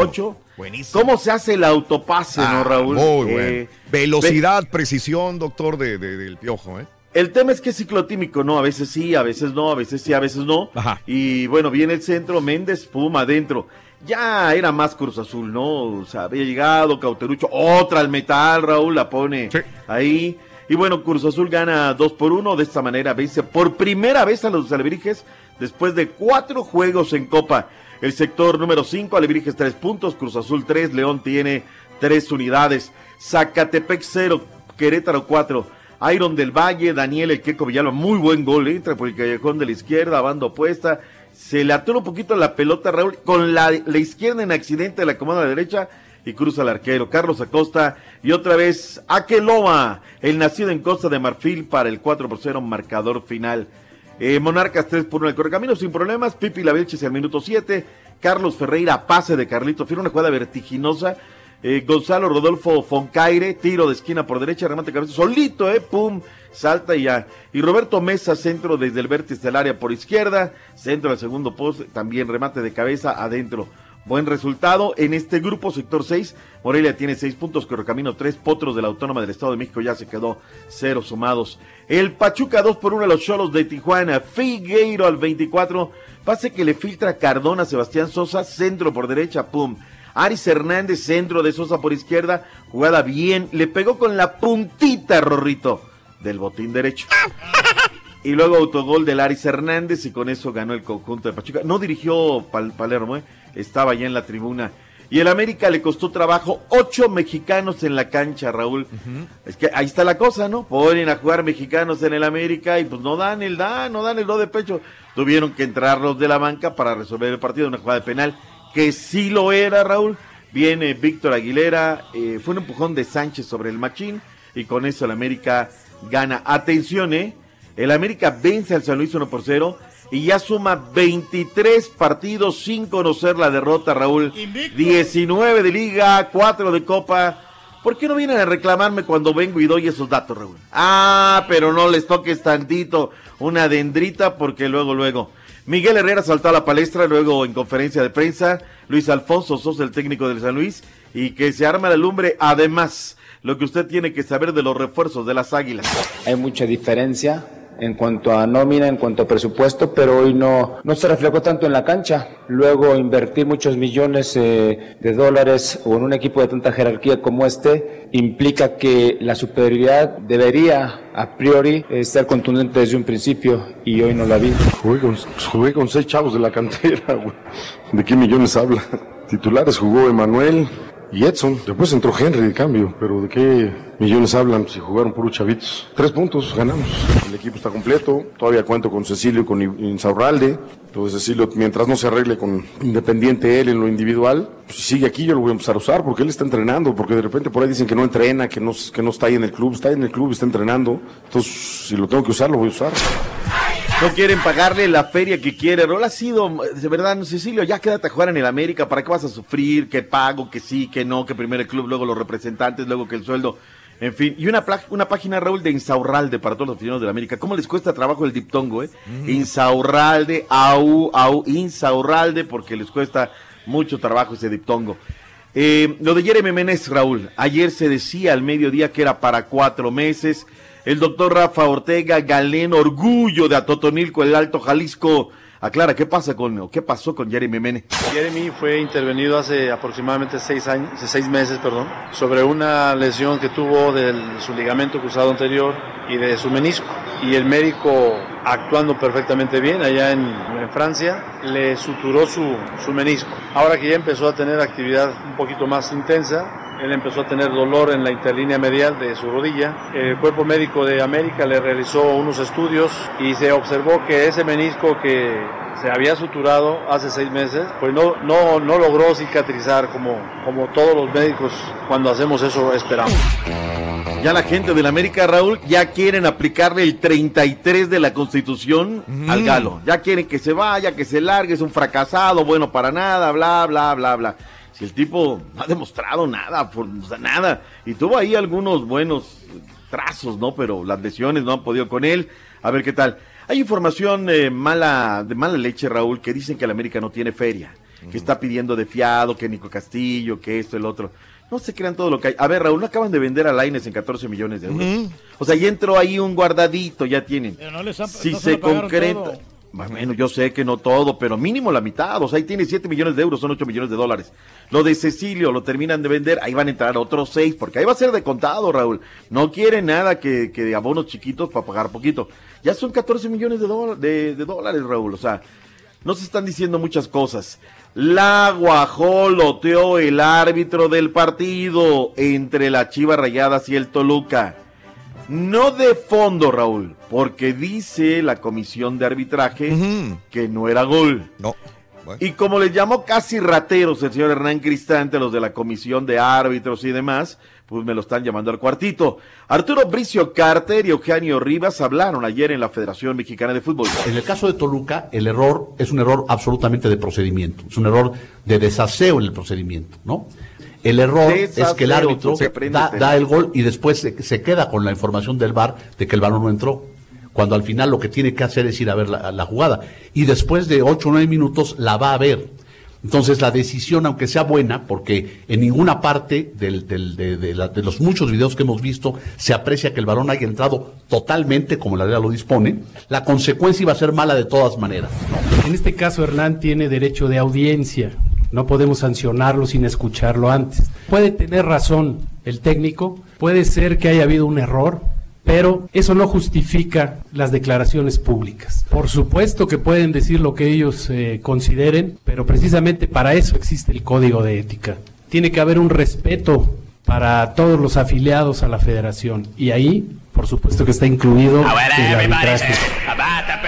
Speaker 1: Buenísimo, buenísimo.
Speaker 29: ¿Cómo se hace el autopase,
Speaker 1: Ah,
Speaker 29: no, Raúl?
Speaker 1: Muy
Speaker 29: Eh,
Speaker 1: bueno. Velocidad, precisión, doctor, de, de- del piojo, ¿eh?
Speaker 29: El tema es que es ciclotímico, ¿no? A veces sí, a veces no, a veces sí, a veces no. Y bueno, viene el centro, Méndez, pum, adentro. Ya era más Cruz Azul, ¿no? O sea, había llegado Cauterucho, otra al metal, Raúl la pone ahí. Y bueno, Cruz Azul gana 2 por 1, de esta manera vence por primera vez a los Alebrijes después de cuatro juegos en Copa. El sector número 5, Alebrijes 3 puntos, Cruz Azul 3, León tiene 3 unidades. Zacatepec 0, Querétaro 4. Iron del Valle, Daniel El Queco Villalba, muy buen gol, entra por el callejón de la izquierda, banda opuesta. Se le atora un poquito la pelota, Raúl, con la, izquierda en accidente, la acomoda a la derecha y cruza al arquero. Carlos Acosta y otra vez Akeloa, el nacido en Costa de Marfil para el 4 por 0, marcador final. Eh, Monarcas 3 por 1 el correcamino sin problemas. Pipi Lavelches al minuto 7. Carlos Ferreira, pase de Carlito Fiera, una jugada vertiginosa. Eh, Gonzalo Rodolfo Foncaire, tiro de esquina por derecha, remate de cabeza, solito, eh, pum, salta y ya. Y Roberto Mesa, centro desde el vértice del área por izquierda, centro del segundo poste, también remate de cabeza adentro. Buen resultado en este grupo, sector 6. Morelia tiene 6 puntos, Correcamino 3, Potros de la Autónoma del Estado de México ya se quedó cero sumados. El Pachuca 2 por 1 a los Cholos de Tijuana. Figueiro al 24. Pase que le filtra Cardona, Sebastián Sosa, centro por derecha, pum. Aris Hernández, centro de Sosa por izquierda, jugada bien, le pegó con la puntita, Rorrito, del botín derecho. Y luego autogol del Aris Hernández y con eso ganó el conjunto de Pachuca. No dirigió Pal- Palermo, ¿eh? estaba ya en la tribuna. Y el América le costó trabajo ocho mexicanos en la cancha, Raúl. Es que ahí está la cosa, ¿no? Ponen a jugar mexicanos en el América y pues no dan el da, no dan el do de pecho. Tuvieron que entrar los de la banca para resolver el partido, una jugada de penal, que sí lo era, Raúl. Viene Víctor Aguilera, eh, fue un empujón de Sánchez sobre el machín y con eso el América gana. Atención, ¿eh? El América vence al San Luis 1 por 0 y ya suma 23 partidos sin conocer la derrota, Raúl. 19 de liga, 4 de copa. ¿Por qué no vienen a reclamarme cuando vengo y doy esos datos, Raúl? Ah, pero no les toques tantito una dendrita porque luego, luego. Miguel Herrera saltó a la palestra, luego en conferencia de prensa, Luis Alfonso Sosa, el técnico del San Luis, y que se arma la lumbre. Además, lo que usted tiene que saber de los refuerzos de las Águilas.
Speaker 36: Hay mucha diferencia en cuanto a nómina, en cuanto a presupuesto, pero hoy no, no se reflejó tanto en la cancha. Luego invertir muchos millones eh, de dólares o en un equipo de tanta jerarquía como este implica que la superioridad debería a priori estar contundente desde un principio y hoy no la vi.
Speaker 37: Jugué con, jugué con seis chavos de la cantera, güey. ¿De qué millones habla? Titulares jugó Emanuel, y Edson. Después entró Henry de cambio, pero ¿de qué millones hablan si jugaron por chavitos? Tres puntos, ganamos. El equipo está completo. Todavía cuento con Cecilio y con Insaurralde. Entonces Cecilio, mientras no se arregle con Independiente él en lo individual, pues si sigue aquí yo lo voy a empezar a usar porque él está entrenando, porque de repente por ahí dicen que no entrena, que no, que no está ahí en el club. Está ahí en el club, está entrenando. Entonces, si lo tengo que usar, lo voy a usar.
Speaker 29: No quieren pagarle la feria que quiere. Rol ha sido, de verdad, Cecilio, ya quédate a jugar en el América. ¿Para qué vas a sufrir? Que pago, que sí, que no, que primero el club, luego los representantes, luego que el sueldo. En fin, y una, una página, Raúl, de Insaurralde para todos los aficionados de la América. ¿Cómo les cuesta trabajo el diptongo, eh? Insaurralde, au, au, Insaurralde, porque les cuesta mucho trabajo ese diptongo. Eh, lo de Jeremy Menez, Raúl. Ayer se decía al mediodía que era para cuatro meses. El doctor Rafa Ortega Galén, orgullo de Atotonilco, el Alto Jalisco. Aclara, ¿qué pasa con, qué pasó con Jeremy Mene?
Speaker 37: Jeremy fue intervenido hace aproximadamente seis años, seis meses, perdón, sobre una lesión que tuvo de su ligamento cruzado anterior y de su menisco. Y el médico, actuando perfectamente bien allá en, Francia, le suturó su, su menisco. Ahora que ya empezó a tener actividad un poquito más intensa, él empezó a tener dolor en la interlínea medial de su rodilla. El cuerpo médico de América le realizó unos estudios y se observó que ese menisco que se había suturado hace seis meses, pues no, no, no logró cicatrizar como, como todos los médicos cuando hacemos eso esperamos.
Speaker 29: Ya la gente de la América, Raúl, ya quieren aplicarle el 33 de la Constitución al galo. Ya quieren que se vaya, que se largue, es un fracasado, bueno para nada, bla, bla, bla, bla. Si el tipo no ha demostrado nada, por, nada. Y tuvo ahí algunos buenos trazos, ¿no? Pero las lesiones no han podido con él. A ver qué tal. Hay información eh, mala, de mala leche, Raúl, que dicen que el América no tiene feria, que está pidiendo de fiado, que Nico Castillo, que esto, el otro. No se crean todo lo que hay. A ver, Raúl, no acaban de vender a Laines en 14 millones de euros. O sea, ya entró ahí un guardadito, ya tienen. si se, concreta. Bueno, yo sé que no todo, pero mínimo la mitad. O sea, ahí tiene 7 millones de euros, son 8 millones de dólares. Lo de Cecilio lo terminan de vender, ahí van a entrar otros 6, porque ahí va a ser de contado, Raúl. No quiere nada que, que abonos chiquitos para pagar poquito. Ya son 14 millones de, de, dólares, Raúl. O sea, no se están diciendo muchas cosas. La guajoloteó el árbitro del partido entre la Chivas Rayadas y el Toluca. No de fondo, Raúl, porque dice la comisión de arbitraje que no era gol.
Speaker 1: No.
Speaker 29: Y como le llamó casi rateros el señor Hernán Cristante, los de la comisión de árbitros y demás, pues me lo están llamando al cuartito. Arturo Bricio Carter y Eugenio Rivas hablaron ayer en la Federación Mexicana de Fútbol.
Speaker 38: En el caso de Toluca, el error es un error absolutamente de procedimiento, es un error de desaseo en el procedimiento, ¿no? El error es que el árbitro da, el gol y después se, queda con la información del VAR de que el balón no entró. Cuando al final lo que tiene que hacer es ir a ver la, jugada. Y después de 8 o 9 minutos la va a ver. Entonces la decisión, aunque sea buena, porque en ninguna parte del, de, los muchos videos que hemos visto se aprecia que el balón haya entrado totalmente como la ley lo dispone, la consecuencia iba a ser mala de todas maneras.
Speaker 39: En este caso Hernán tiene derecho de audiencia. No podemos sancionarlo sin escucharlo antes. Puede tener razón el técnico, puede ser que haya habido un error, pero eso no justifica las declaraciones públicas. Por supuesto que pueden decir lo que ellos eh, consideren, pero precisamente para eso existe el código de ética. Tiene que haber un respeto para todos los afiliados a la federación y ahí, por supuesto que está incluido el arbitraje.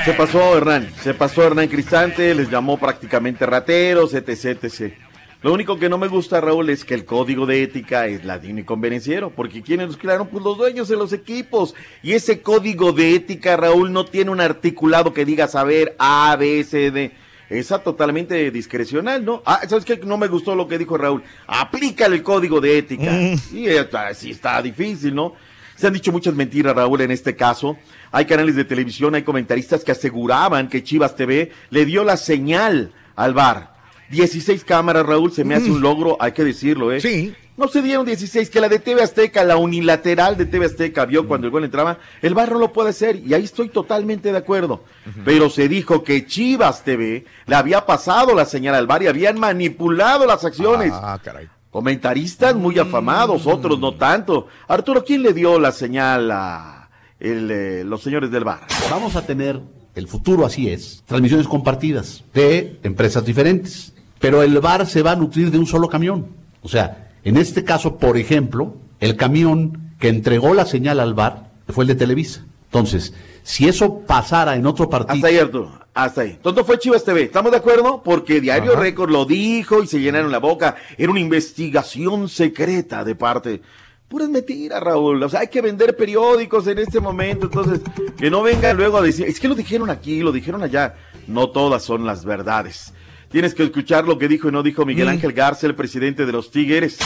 Speaker 29: Se pasó Hernán, se pasó Hernán Cristante, les llamó prácticamente rateros, etc, etc. Lo único que no me gusta, Raúl, es que el código de ética es ladino y convenenciero, porque quienes los crearon, pues los dueños de los equipos. Y ese código de ética, Raúl, no tiene un articulado que diga saber A, B, C, D. Esa totalmente discrecional, ¿no? Ah, ¿sabes qué? No me gustó lo que dijo Raúl. Aplícale el código de ética. Y así está difícil, ¿no? Se han dicho muchas mentiras, Raúl, en este caso. Hay canales de televisión, hay comentaristas que aseguraban que Chivas TV le dio la señal al bar. 16 cámaras, Raúl, se me hace un logro, hay que decirlo, ¿eh?
Speaker 1: Sí.
Speaker 29: No se dieron 16, que la de TV Azteca, la unilateral de TV Azteca vio cuando el gol entraba, el bar no lo puede hacer, y ahí estoy totalmente de acuerdo. Pero se dijo que Chivas TV le había pasado la señal al bar y habían manipulado las acciones.
Speaker 1: Ah, caray.
Speaker 29: Comentaristas muy afamados, otros no tanto. Arturo, ¿quién le dio la señal a el, eh, los señores del bar?
Speaker 38: Vamos a tener, el futuro así es, transmisiones compartidas de empresas diferentes. Pero el bar se va a nutrir de un solo camión. O sea, en este caso, por ejemplo, el camión que entregó la señal al bar fue el de Televisa. Entonces, si eso pasara en otro partido.
Speaker 29: Hasta ahí, Arturo. Hasta ahí. Fue Chivas TV. ¿Estamos de acuerdo? Porque Diario. Récord lo dijo y se llenaron la boca. Era una investigación secreta de parte. Puras mentiras, Raúl. O sea, hay que vender periódicos en este momento. Entonces, que no vengan luego a decir, es que lo dijeron aquí, lo dijeron allá. No todas son las verdades. Tienes que escuchar lo que dijo y no dijo Miguel
Speaker 40: Mm.
Speaker 29: Ángel Garza, el presidente de los Tigres.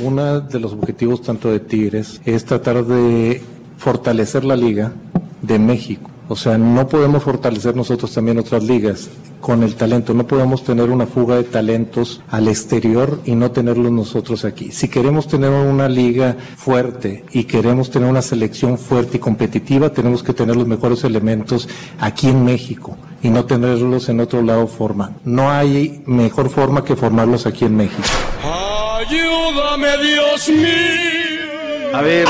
Speaker 40: Uno de los objetivos tanto de Tigres es tratar de fortalecer la liga de México. O sea, no podemos fortalecer nosotros también otras ligas con el talento. No podemos tener una fuga de talentos al exterior y no tenerlos nosotros aquí. Si queremos tener una liga fuerte y queremos tener una selección fuerte y competitiva, tenemos que tener los mejores elementos aquí en México y no tenerlos en otro lado forma. No hay mejor forma que formarlos aquí en México.
Speaker 20: Ayúdame, Dios mío.
Speaker 29: A ver,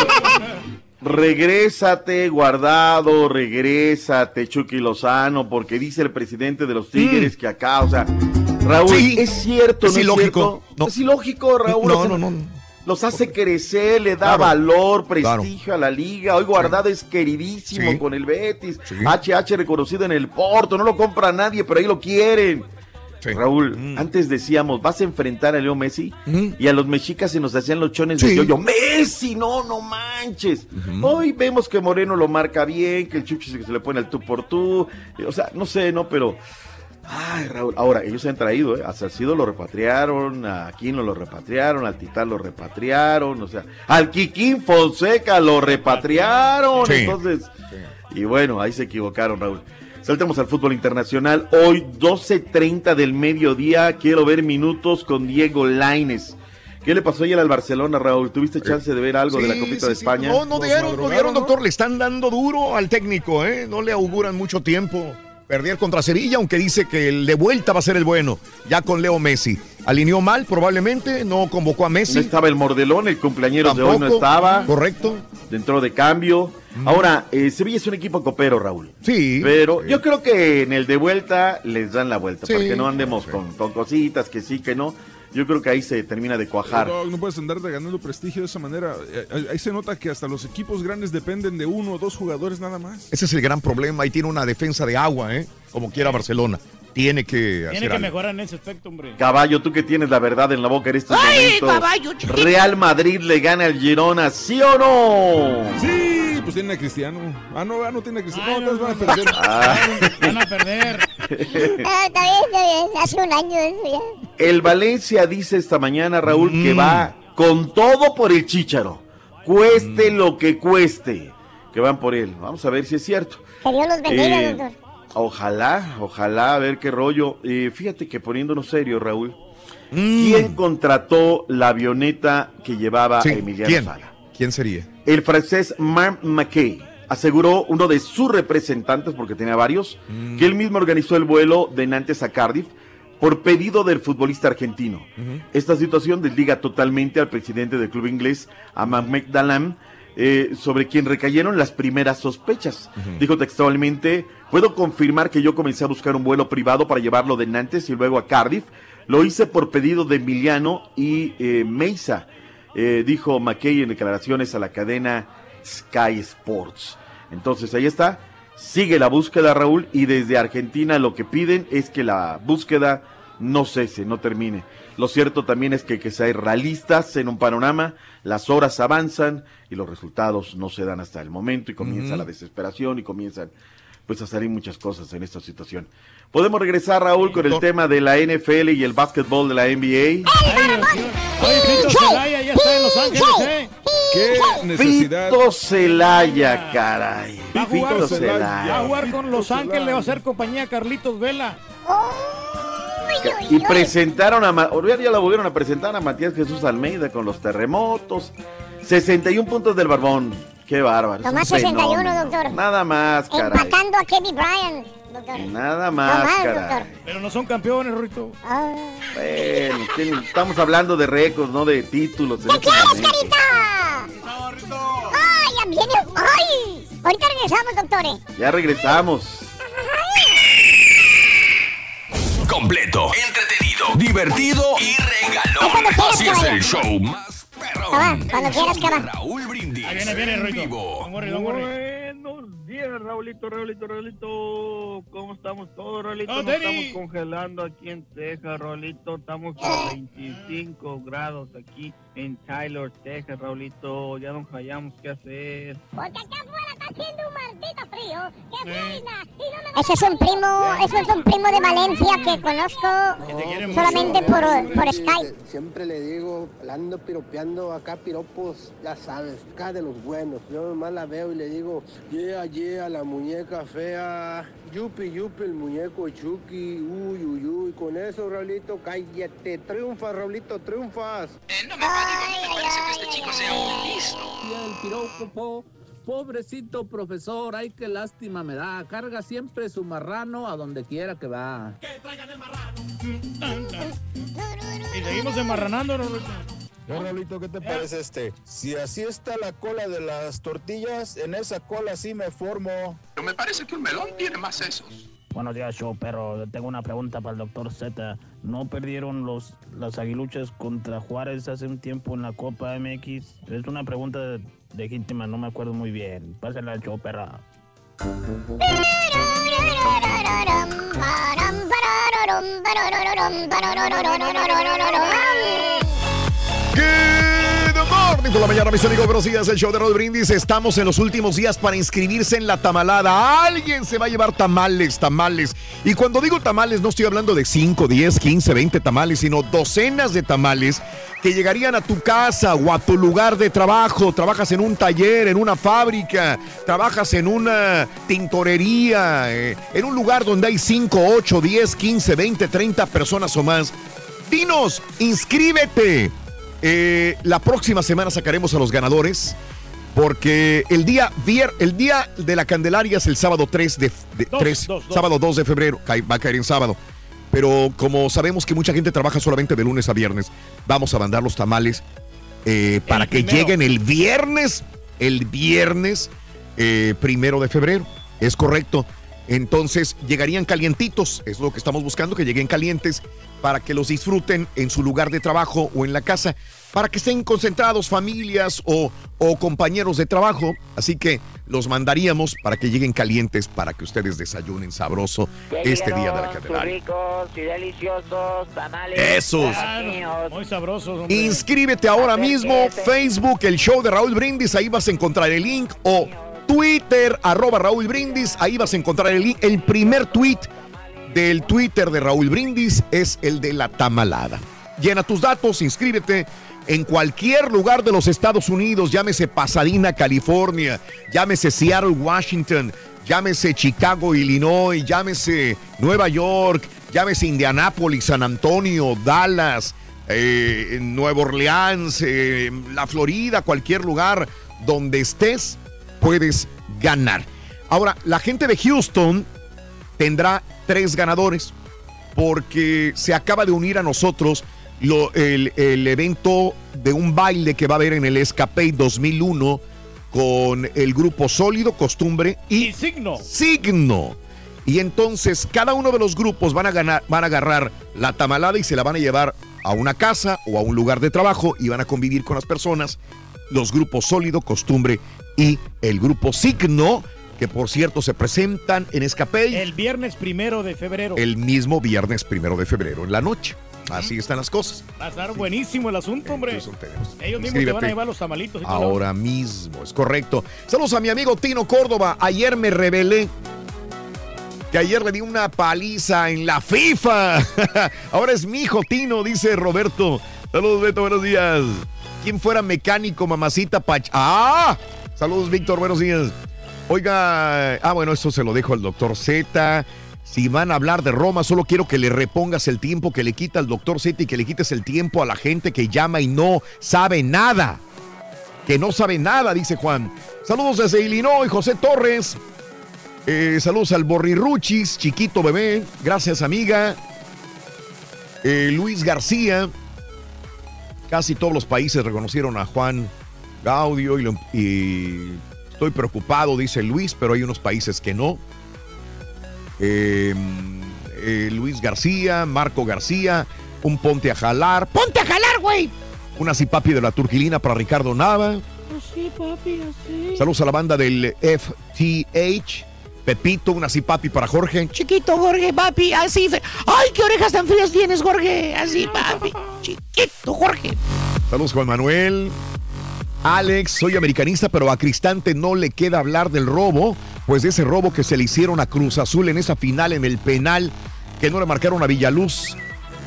Speaker 29: regrésate, guardado, regrésate, Chucky Lozano, porque dice el presidente de los Tigres que acá, o sea, Raúl,
Speaker 1: Mm. Sí,
Speaker 29: es cierto,
Speaker 1: es
Speaker 29: ¿no
Speaker 1: ilógico.
Speaker 29: cierto? Es ilógico, Raúl.
Speaker 1: No,
Speaker 29: o sea,
Speaker 1: no, no.
Speaker 29: Los hace crecer, le da
Speaker 1: Claro,
Speaker 29: valor,
Speaker 1: claro.
Speaker 29: prestigio a la liga. Hoy Guardado es queridísimo
Speaker 1: Sí.
Speaker 29: con el Betis. HH reconocido en el Porto. No lo compra nadie, pero ahí lo quieren. Raúl,
Speaker 1: Mm.
Speaker 29: antes decíamos, vas a enfrentar a Leo Messi y a los mexicas se nos hacían los chones de
Speaker 1: Sí.
Speaker 29: yo Messi, no, no manches. Hoy vemos que Moreno lo marca bien, que el Chuchi se, se le pone el tú por tú. O sea, no sé, ¿no? Pero Ay, Raúl. Ahora, ellos se han traído, ¿eh? A Salcido lo repatriaron, a Aquino lo repatriaron, al Titán lo repatriaron, o sea, al Kikín Fonseca lo repatriaron.
Speaker 1: Sí.
Speaker 29: Entonces, y bueno, ahí se equivocaron, Raúl. Saltemos al fútbol internacional. Hoy, 12.30 del mediodía, quiero ver minutos con Diego Laines. ¿Qué le pasó ayer al Barcelona, Raúl? ¿Tuviste chance de ver algo de la
Speaker 1: Sí,
Speaker 29: Copita
Speaker 1: sí,
Speaker 29: de
Speaker 1: sí.
Speaker 29: España?
Speaker 1: No, no dieron, no dieron, doctor. Le están dando duro al técnico, ¿eh? No le auguran mucho tiempo. Perder contra Sevilla, aunque dice que el de vuelta va a ser el bueno, ya con Leo Messi. Alineó mal, probablemente, no convocó a Messi.
Speaker 29: No estaba el Mordelón, el cumpleañero de hoy no
Speaker 1: Tampoco.
Speaker 29: estaba.
Speaker 1: Correcto.
Speaker 29: Entró de cambio. Ahora, eh, Sevilla es un equipo copero, Raúl.
Speaker 1: Sí.
Speaker 29: Pero yo creo que en el de vuelta les dan la vuelta,
Speaker 19: Sí.
Speaker 29: para que no andemos con, con cositas, que sí, que no. Yo creo que ahí se termina de cuajar.
Speaker 19: No, no puedes andar ganando prestigio de esa manera. Eh, Ahí ahí se nota que hasta los equipos grandes dependen de uno o dos jugadores nada más.
Speaker 1: Ese es el gran problema. Ahí tiene una defensa de agua, ¿eh? Como quiera Barcelona. Tiene que
Speaker 4: Tiene
Speaker 1: hacer
Speaker 4: que
Speaker 1: algo.
Speaker 4: mejorar en ese aspecto, hombre.
Speaker 29: Caballo, tú que tienes la verdad en la boca en estos
Speaker 4: ¡Ay,
Speaker 29: momentos.
Speaker 4: caballo, chiquito!
Speaker 29: Real Madrid le gana al Girona, ¿sí o no?
Speaker 19: Sí, pues tiene a Cristiano. Ah, no, ah, no tiene a Cristiano. No, entonces van a perder.
Speaker 29: Ah.
Speaker 4: Van a perder.
Speaker 3: Ah, está bien, está bien. Hace un año de eso ya.
Speaker 29: El Valencia dice esta mañana, Raúl,
Speaker 1: Mm.
Speaker 29: que va con todo por el Chícharo. Cueste lo que cueste. Que van por él. Vamos a ver si es cierto.
Speaker 3: Que Dios los bendiga,
Speaker 29: Eh,
Speaker 3: doctor.
Speaker 29: Ojalá, ojalá, a ver qué rollo. Eh, fíjate que poniéndonos serio, Raúl, ¿quién contrató la avioneta que llevaba
Speaker 1: Mm. Sí,
Speaker 29: Emiliano
Speaker 1: ¿Quién?
Speaker 29: Sala?
Speaker 1: ¿Quién sería?
Speaker 29: El francés Marc McKay aseguró uno de sus representantes, porque tenía varios,
Speaker 1: Mm.
Speaker 29: que él mismo organizó el vuelo de Nantes a Cardiff por pedido del futbolista argentino. Esta situación desliga totalmente al presidente del club inglés, a Mohamed Dalam, eh, sobre quien recayeron las primeras sospechas. Dijo textualmente, puedo confirmar que yo comencé a buscar un vuelo privado para llevarlo de Nantes y luego a Cardiff. Lo hice por pedido de Emiliano y eh, Meisa, eh, dijo McKay en declaraciones a la cadena Sky Sports. Entonces ahí está, sigue la búsqueda Raúl y desde Argentina lo que piden es que la búsqueda no cese, no termine. Lo cierto también es que hay que ser realistas en un panorama, las horas avanzan y los resultados no se dan hasta el momento y comienza
Speaker 1: Ujú.
Speaker 29: la desesperación y comienzan pues a salir muchas cosas en esta situación. Podemos regresar, Raúl, con el tema de la NFL y el básquetbol de la NBA.
Speaker 4: Celaya ya está en Los Ángeles, ¿eh?
Speaker 19: ¿Qué necesidad?
Speaker 29: Fito Celaya, caray.
Speaker 4: Va a jugar,
Speaker 29: Fito
Speaker 4: va a
Speaker 29: Celaya.
Speaker 4: jugar con Los Ángeles, le va a hacer compañía a Carlitos Vela.
Speaker 29: Y presentaron a, ya la volvieron a presentar a Matías Jesús Almeida con los terremotos. 61 puntos del Barbón. Qué bárbaro.
Speaker 3: Nomás 61,
Speaker 29: fenómeno.
Speaker 3: doctor.
Speaker 29: Nada más, caray.
Speaker 3: Empatando a Kevin Bryant, doctor.
Speaker 29: Nada más,
Speaker 3: Nomás,
Speaker 29: caray.
Speaker 3: doctor.
Speaker 4: Pero no son campeones, Rito.
Speaker 3: Ah.
Speaker 29: Bueno, ¿quién- estamos hablando de récords, no de títulos. en este momento.
Speaker 3: ¡Ay, ya viene! ¡Ay! Ahorita regresamos, doctores.
Speaker 8: Ya regresamos. Completo, entretenido, divertido y regalón. Así es el show más
Speaker 3: Ah, cuando quieras, cama.
Speaker 8: Raúl Brindis.
Speaker 4: Ahí viene, viene,
Speaker 8: vivo.
Speaker 41: Buenos días, Raulito, Raulito, Raulito. ¿Cómo estamos todos, Raulito?
Speaker 4: Oh,
Speaker 41: Nos estamos congelando aquí en Texas, Raulito. Estamos a 25 grados aquí en Tyler, Texas, Raulito. Ya nos hallamos qué hacer.
Speaker 3: Porque acá afuera está haciendo un maldito frío. ¡Qué pena! Ese es un primo, ese es un primo de Valencia que conozco solamente por, por Skype.
Speaker 35: Siempre le digo, ando piropeando acá piropos, ya sabes, acá de los buenos. Yo nomás la veo y le digo, yeah, yeah, la muñeca fea. Yupi, yupi, el muñeco Chucky. Uy, uy, uy. Con eso, Raulito, cállate. Triunfas, Raulito, triunfas.
Speaker 42: Y el piropo, pobrecito profesor, ay qué lástima me da. Carga siempre su marrano a donde quiera que va.
Speaker 4: Y seguimos enmarranando, Rito.
Speaker 43: Eh, Raulito, ¿qué te parece este? Si así está la cola de las tortillas, en esa cola sí me formo.
Speaker 44: Pero me parece que un melón tiene más sesos.
Speaker 41: Buenos días, show, pero tengo una pregunta para el doctor Z. ¿No perdieron los las aguiluchas contra Juárez hace un tiempo en la Copa MX? Es una pregunta legítima, no me acuerdo muy bien. Pásala al show, perra.
Speaker 1: Good morning por la mañana, mis amigos. Buenos días, el show de Rod Brindis. Estamos en los últimos días para inscribirse en la tamalada. Alguien se va a llevar tamales, tamales. Y cuando digo tamales, no estoy hablando de 5, 10, 15, 20 tamales, sino docenas de tamales que llegarían a tu casa o a tu lugar de trabajo. Trabajas en un taller, en una fábrica, trabajas en una tintorería, eh, en un lugar donde hay 5, 8, 10, 15, 20, 30 personas o más. Dinos, inscríbete. Eh, la próxima semana sacaremos a los ganadores. Porque el día, vier- el día de la Candelaria es el sábado 3 de, de-
Speaker 4: Dos,
Speaker 1: 3,
Speaker 4: dos, dos.
Speaker 1: sábado 2 de febrero, va a caer en sábado. Pero como sabemos que mucha gente trabaja solamente de lunes a viernes, vamos a mandar los tamales eh, para que lleguen el viernes, el viernes eh, primero de febrero. Es correcto. Entonces llegarían calientitos, es lo que estamos buscando, que lleguen calientes para que los disfruten en su lugar de trabajo o en la casa, para que estén concentrados familias o, o compañeros de trabajo. Así que los mandaríamos para que lleguen calientes, para que ustedes desayunen sabroso este día de la Candelaria.
Speaker 45: ricos y deliciosos tamales.
Speaker 1: Esos.
Speaker 4: Muy sabrosos, hombre.
Speaker 1: Inscríbete ahora mismo, Facebook, el show de Raúl Brindis, ahí vas a encontrar el link, o Twitter, arroba Raúl Brindis, ahí vas a encontrar el. El primer tweet del Twitter de Raúl Brindis es el de la tamalada. Llena tus datos, inscríbete en cualquier lugar de los Estados Unidos, llámese Pasadena, California, llámese Seattle, Washington, llámese Chicago, Illinois, llámese Nueva York, llámese Indianápolis, San Antonio, Dallas, eh, Nueva Orleans, eh, la Florida, cualquier lugar donde estés, puedes ganar. Ahora, la gente de Houston tendrá tres ganadores porque se acaba de unir a nosotros lo- el, el evento de un baile que va a haber en el Escape 2001 con el grupo Sólido, Costumbre y,
Speaker 4: Signo.
Speaker 1: Signo. Y entonces cada uno de los grupos van a, ganar, van a agarrar la tamalada y se la van a llevar a una casa o a un lugar de trabajo y van a convivir con las personas. Los grupos Sólido, Costumbre y el grupo Signo, que por cierto se presentan en Escapey.
Speaker 4: El viernes primero de febrero.
Speaker 1: El mismo viernes primero de febrero, en la noche. Así están las cosas.
Speaker 4: Va a estar buenísimo el asunto, hombre. Ellos mismos te van a llevar los tamalitos. y todo.
Speaker 1: Ahora mismo, es correcto. Saludos a mi amigo Tino Córdoba. Ayer me revelé que ayer le di una paliza en la FIFA. Ahora es mi hijo Tino, dice Roberto. Saludos, Beto, buenos días. ¿Quién fuera mecánico, mamacita Pach? ¡Ah! Saludos, Víctor, buenos días. Oiga, ah, bueno, eso se lo dejo al doctor Z. Si van a hablar de Roma, solo quiero que le repongas el tiempo que le quita al doctor Z y que le quites el tiempo a la gente que llama y no sabe nada. Que no sabe nada, dice Juan. Saludos desde Illinois, José Torres. Eh, saludos al Borrirruchis, chiquito bebé. Gracias, amiga. Eh, Luis García. Casi todos los países reconocieron a Juan Gaudio y, lo- y estoy preocupado, dice Luis, pero hay unos países que no. Eh, eh, Luis García, Marco García, un ponte a jalar. ¡Ponte a jalar, güey! Una cipapi de la Turquilina para Ricardo Nava.
Speaker 34: Así, papi, así.
Speaker 1: Saludos a la banda del FTH. Pepito, una cipapi para Jorge.
Speaker 34: Chiquito, Jorge, papi, así. ¡Ay, qué orejas tan frías tienes, Jorge! Así, papi. Chiquito, Jorge.
Speaker 1: Saludos Juan Manuel. Alex, soy americanista, pero a Cristante no le queda hablar del robo, pues de ese robo que se le hicieron a Cruz Azul en esa final en el penal, que no le marcaron a Villaluz.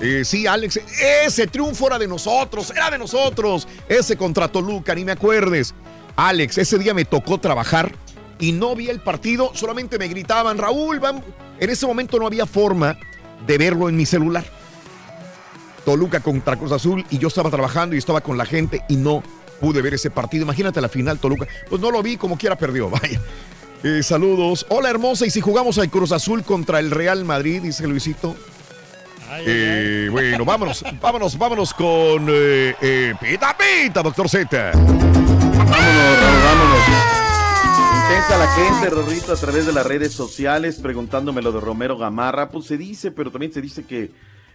Speaker 1: Eh, sí, Alex, ese triunfo era de nosotros, era de nosotros. Ese contra Toluca, ni me acuerdes. Alex, ese día me tocó trabajar y no vi el partido, solamente me gritaban, Raúl, vamos. En ese momento no había forma de verlo en mi celular. Toluca contra Cruz Azul y yo estaba trabajando y estaba con la gente y no pude ver ese partido. Imagínate la final Toluca. Pues no lo vi, como quiera perdió. Vaya. Eh, saludos. Hola hermosa. Y si jugamos al Cruz Azul contra el Real Madrid, dice Luisito. Eh, bueno, vámonos, vámonos, vámonos con eh, eh, Pita Pita, doctor Z.
Speaker 29: Vámonos, vámonos. Intensa la gente, Rorrito, a través de las redes sociales, preguntándome lo de Romero Gamarra. Pues se dice, pero también se dice que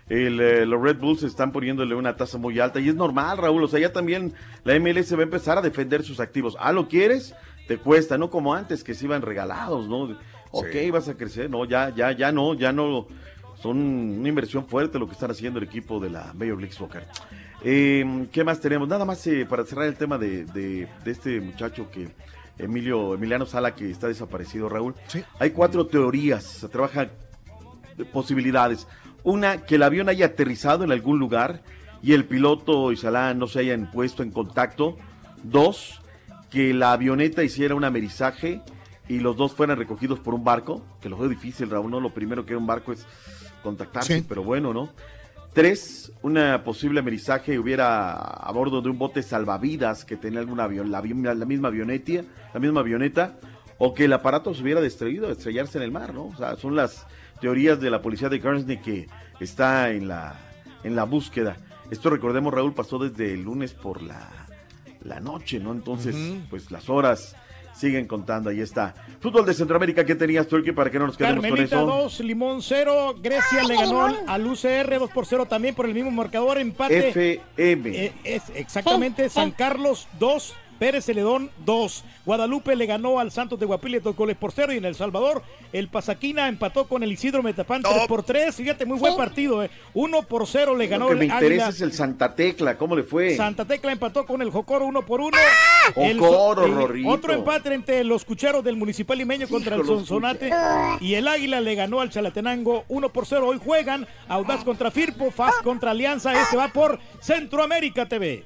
Speaker 29: el, eh, los Red Bulls están poniéndole una tasa muy alta. Y es normal, Raúl. O sea, ya también la MLS va a empezar a defender sus activos. Ah, ¿lo quieres? Te cuesta, no como antes, que se iban regalados, ¿no? Ok, vas a crecer. No, ya, ya, ya no, ya no. Son una inversión fuerte lo que están haciendo el equipo de la Major League Soccer. Eh, ¿Qué más tenemos? Nada más eh, para cerrar el tema de, de- de este muchacho que Emilio Emiliano Sala que está desaparecido, Raúl. Hay cuatro teorías, se trabaja de posibilidades. Una, que el avión haya aterrizado en algún lugar y el piloto y Salah no se hayan puesto en contacto. Dos, que la avioneta hiciera un amerizaje y los dos fueran recogidos por un barco, que lo veo difícil, Raúl, ¿no? Lo primero que era un barco es contactarse, pero bueno, ¿no? Tres, una posible amerizaje hubiera a bordo de un bote salvavidas que tenía algún avión, la, la misma avioneta, la misma avioneta, o que el aparato se hubiera destruido, estrellarse en el mar, ¿no? O sea, son las teorías de la policía de Guernsey que está en la, en la búsqueda. Esto recordemos, Raúl, pasó desde el lunes por la, la noche, ¿no? Entonces, pues las horas siguen contando, ahí está. Fútbol de Centroamérica, ¿qué tenías, Turkey, para que no nos quedemos
Speaker 4: Carmelita
Speaker 29: con eso?
Speaker 4: 2, Limón 0. Grecia le ganó al, al UCR 2 por 0 también por el mismo marcador. Empate.
Speaker 29: FM.
Speaker 4: Eh, es exactamente San Carlos 2, Pérez Celedón 2. Guadalupe le ganó al Santos de Guapile dos goles por cero y en El Salvador el Pasaquina empató con el Isidro Metapán 3 por 3. Fíjate, muy buen partido. Eh. 1 por 0 le ganó
Speaker 29: Lo que me
Speaker 4: el
Speaker 29: interesa
Speaker 4: Águila.
Speaker 29: es el Santa Tecla, ¿cómo le fue?
Speaker 4: Santa Tecla empató con el Jocoro 1 por 1.
Speaker 29: Jocoro, Rorrito.
Speaker 4: Otro empate entre los cucheros del Municipal Limeño contra el Sonsonate. Y el Águila le ganó al Chalatenango 1 por 0. Hoy juegan Audaz contra Firpo, FAS contra Alianza. Este va por Centroamérica TV.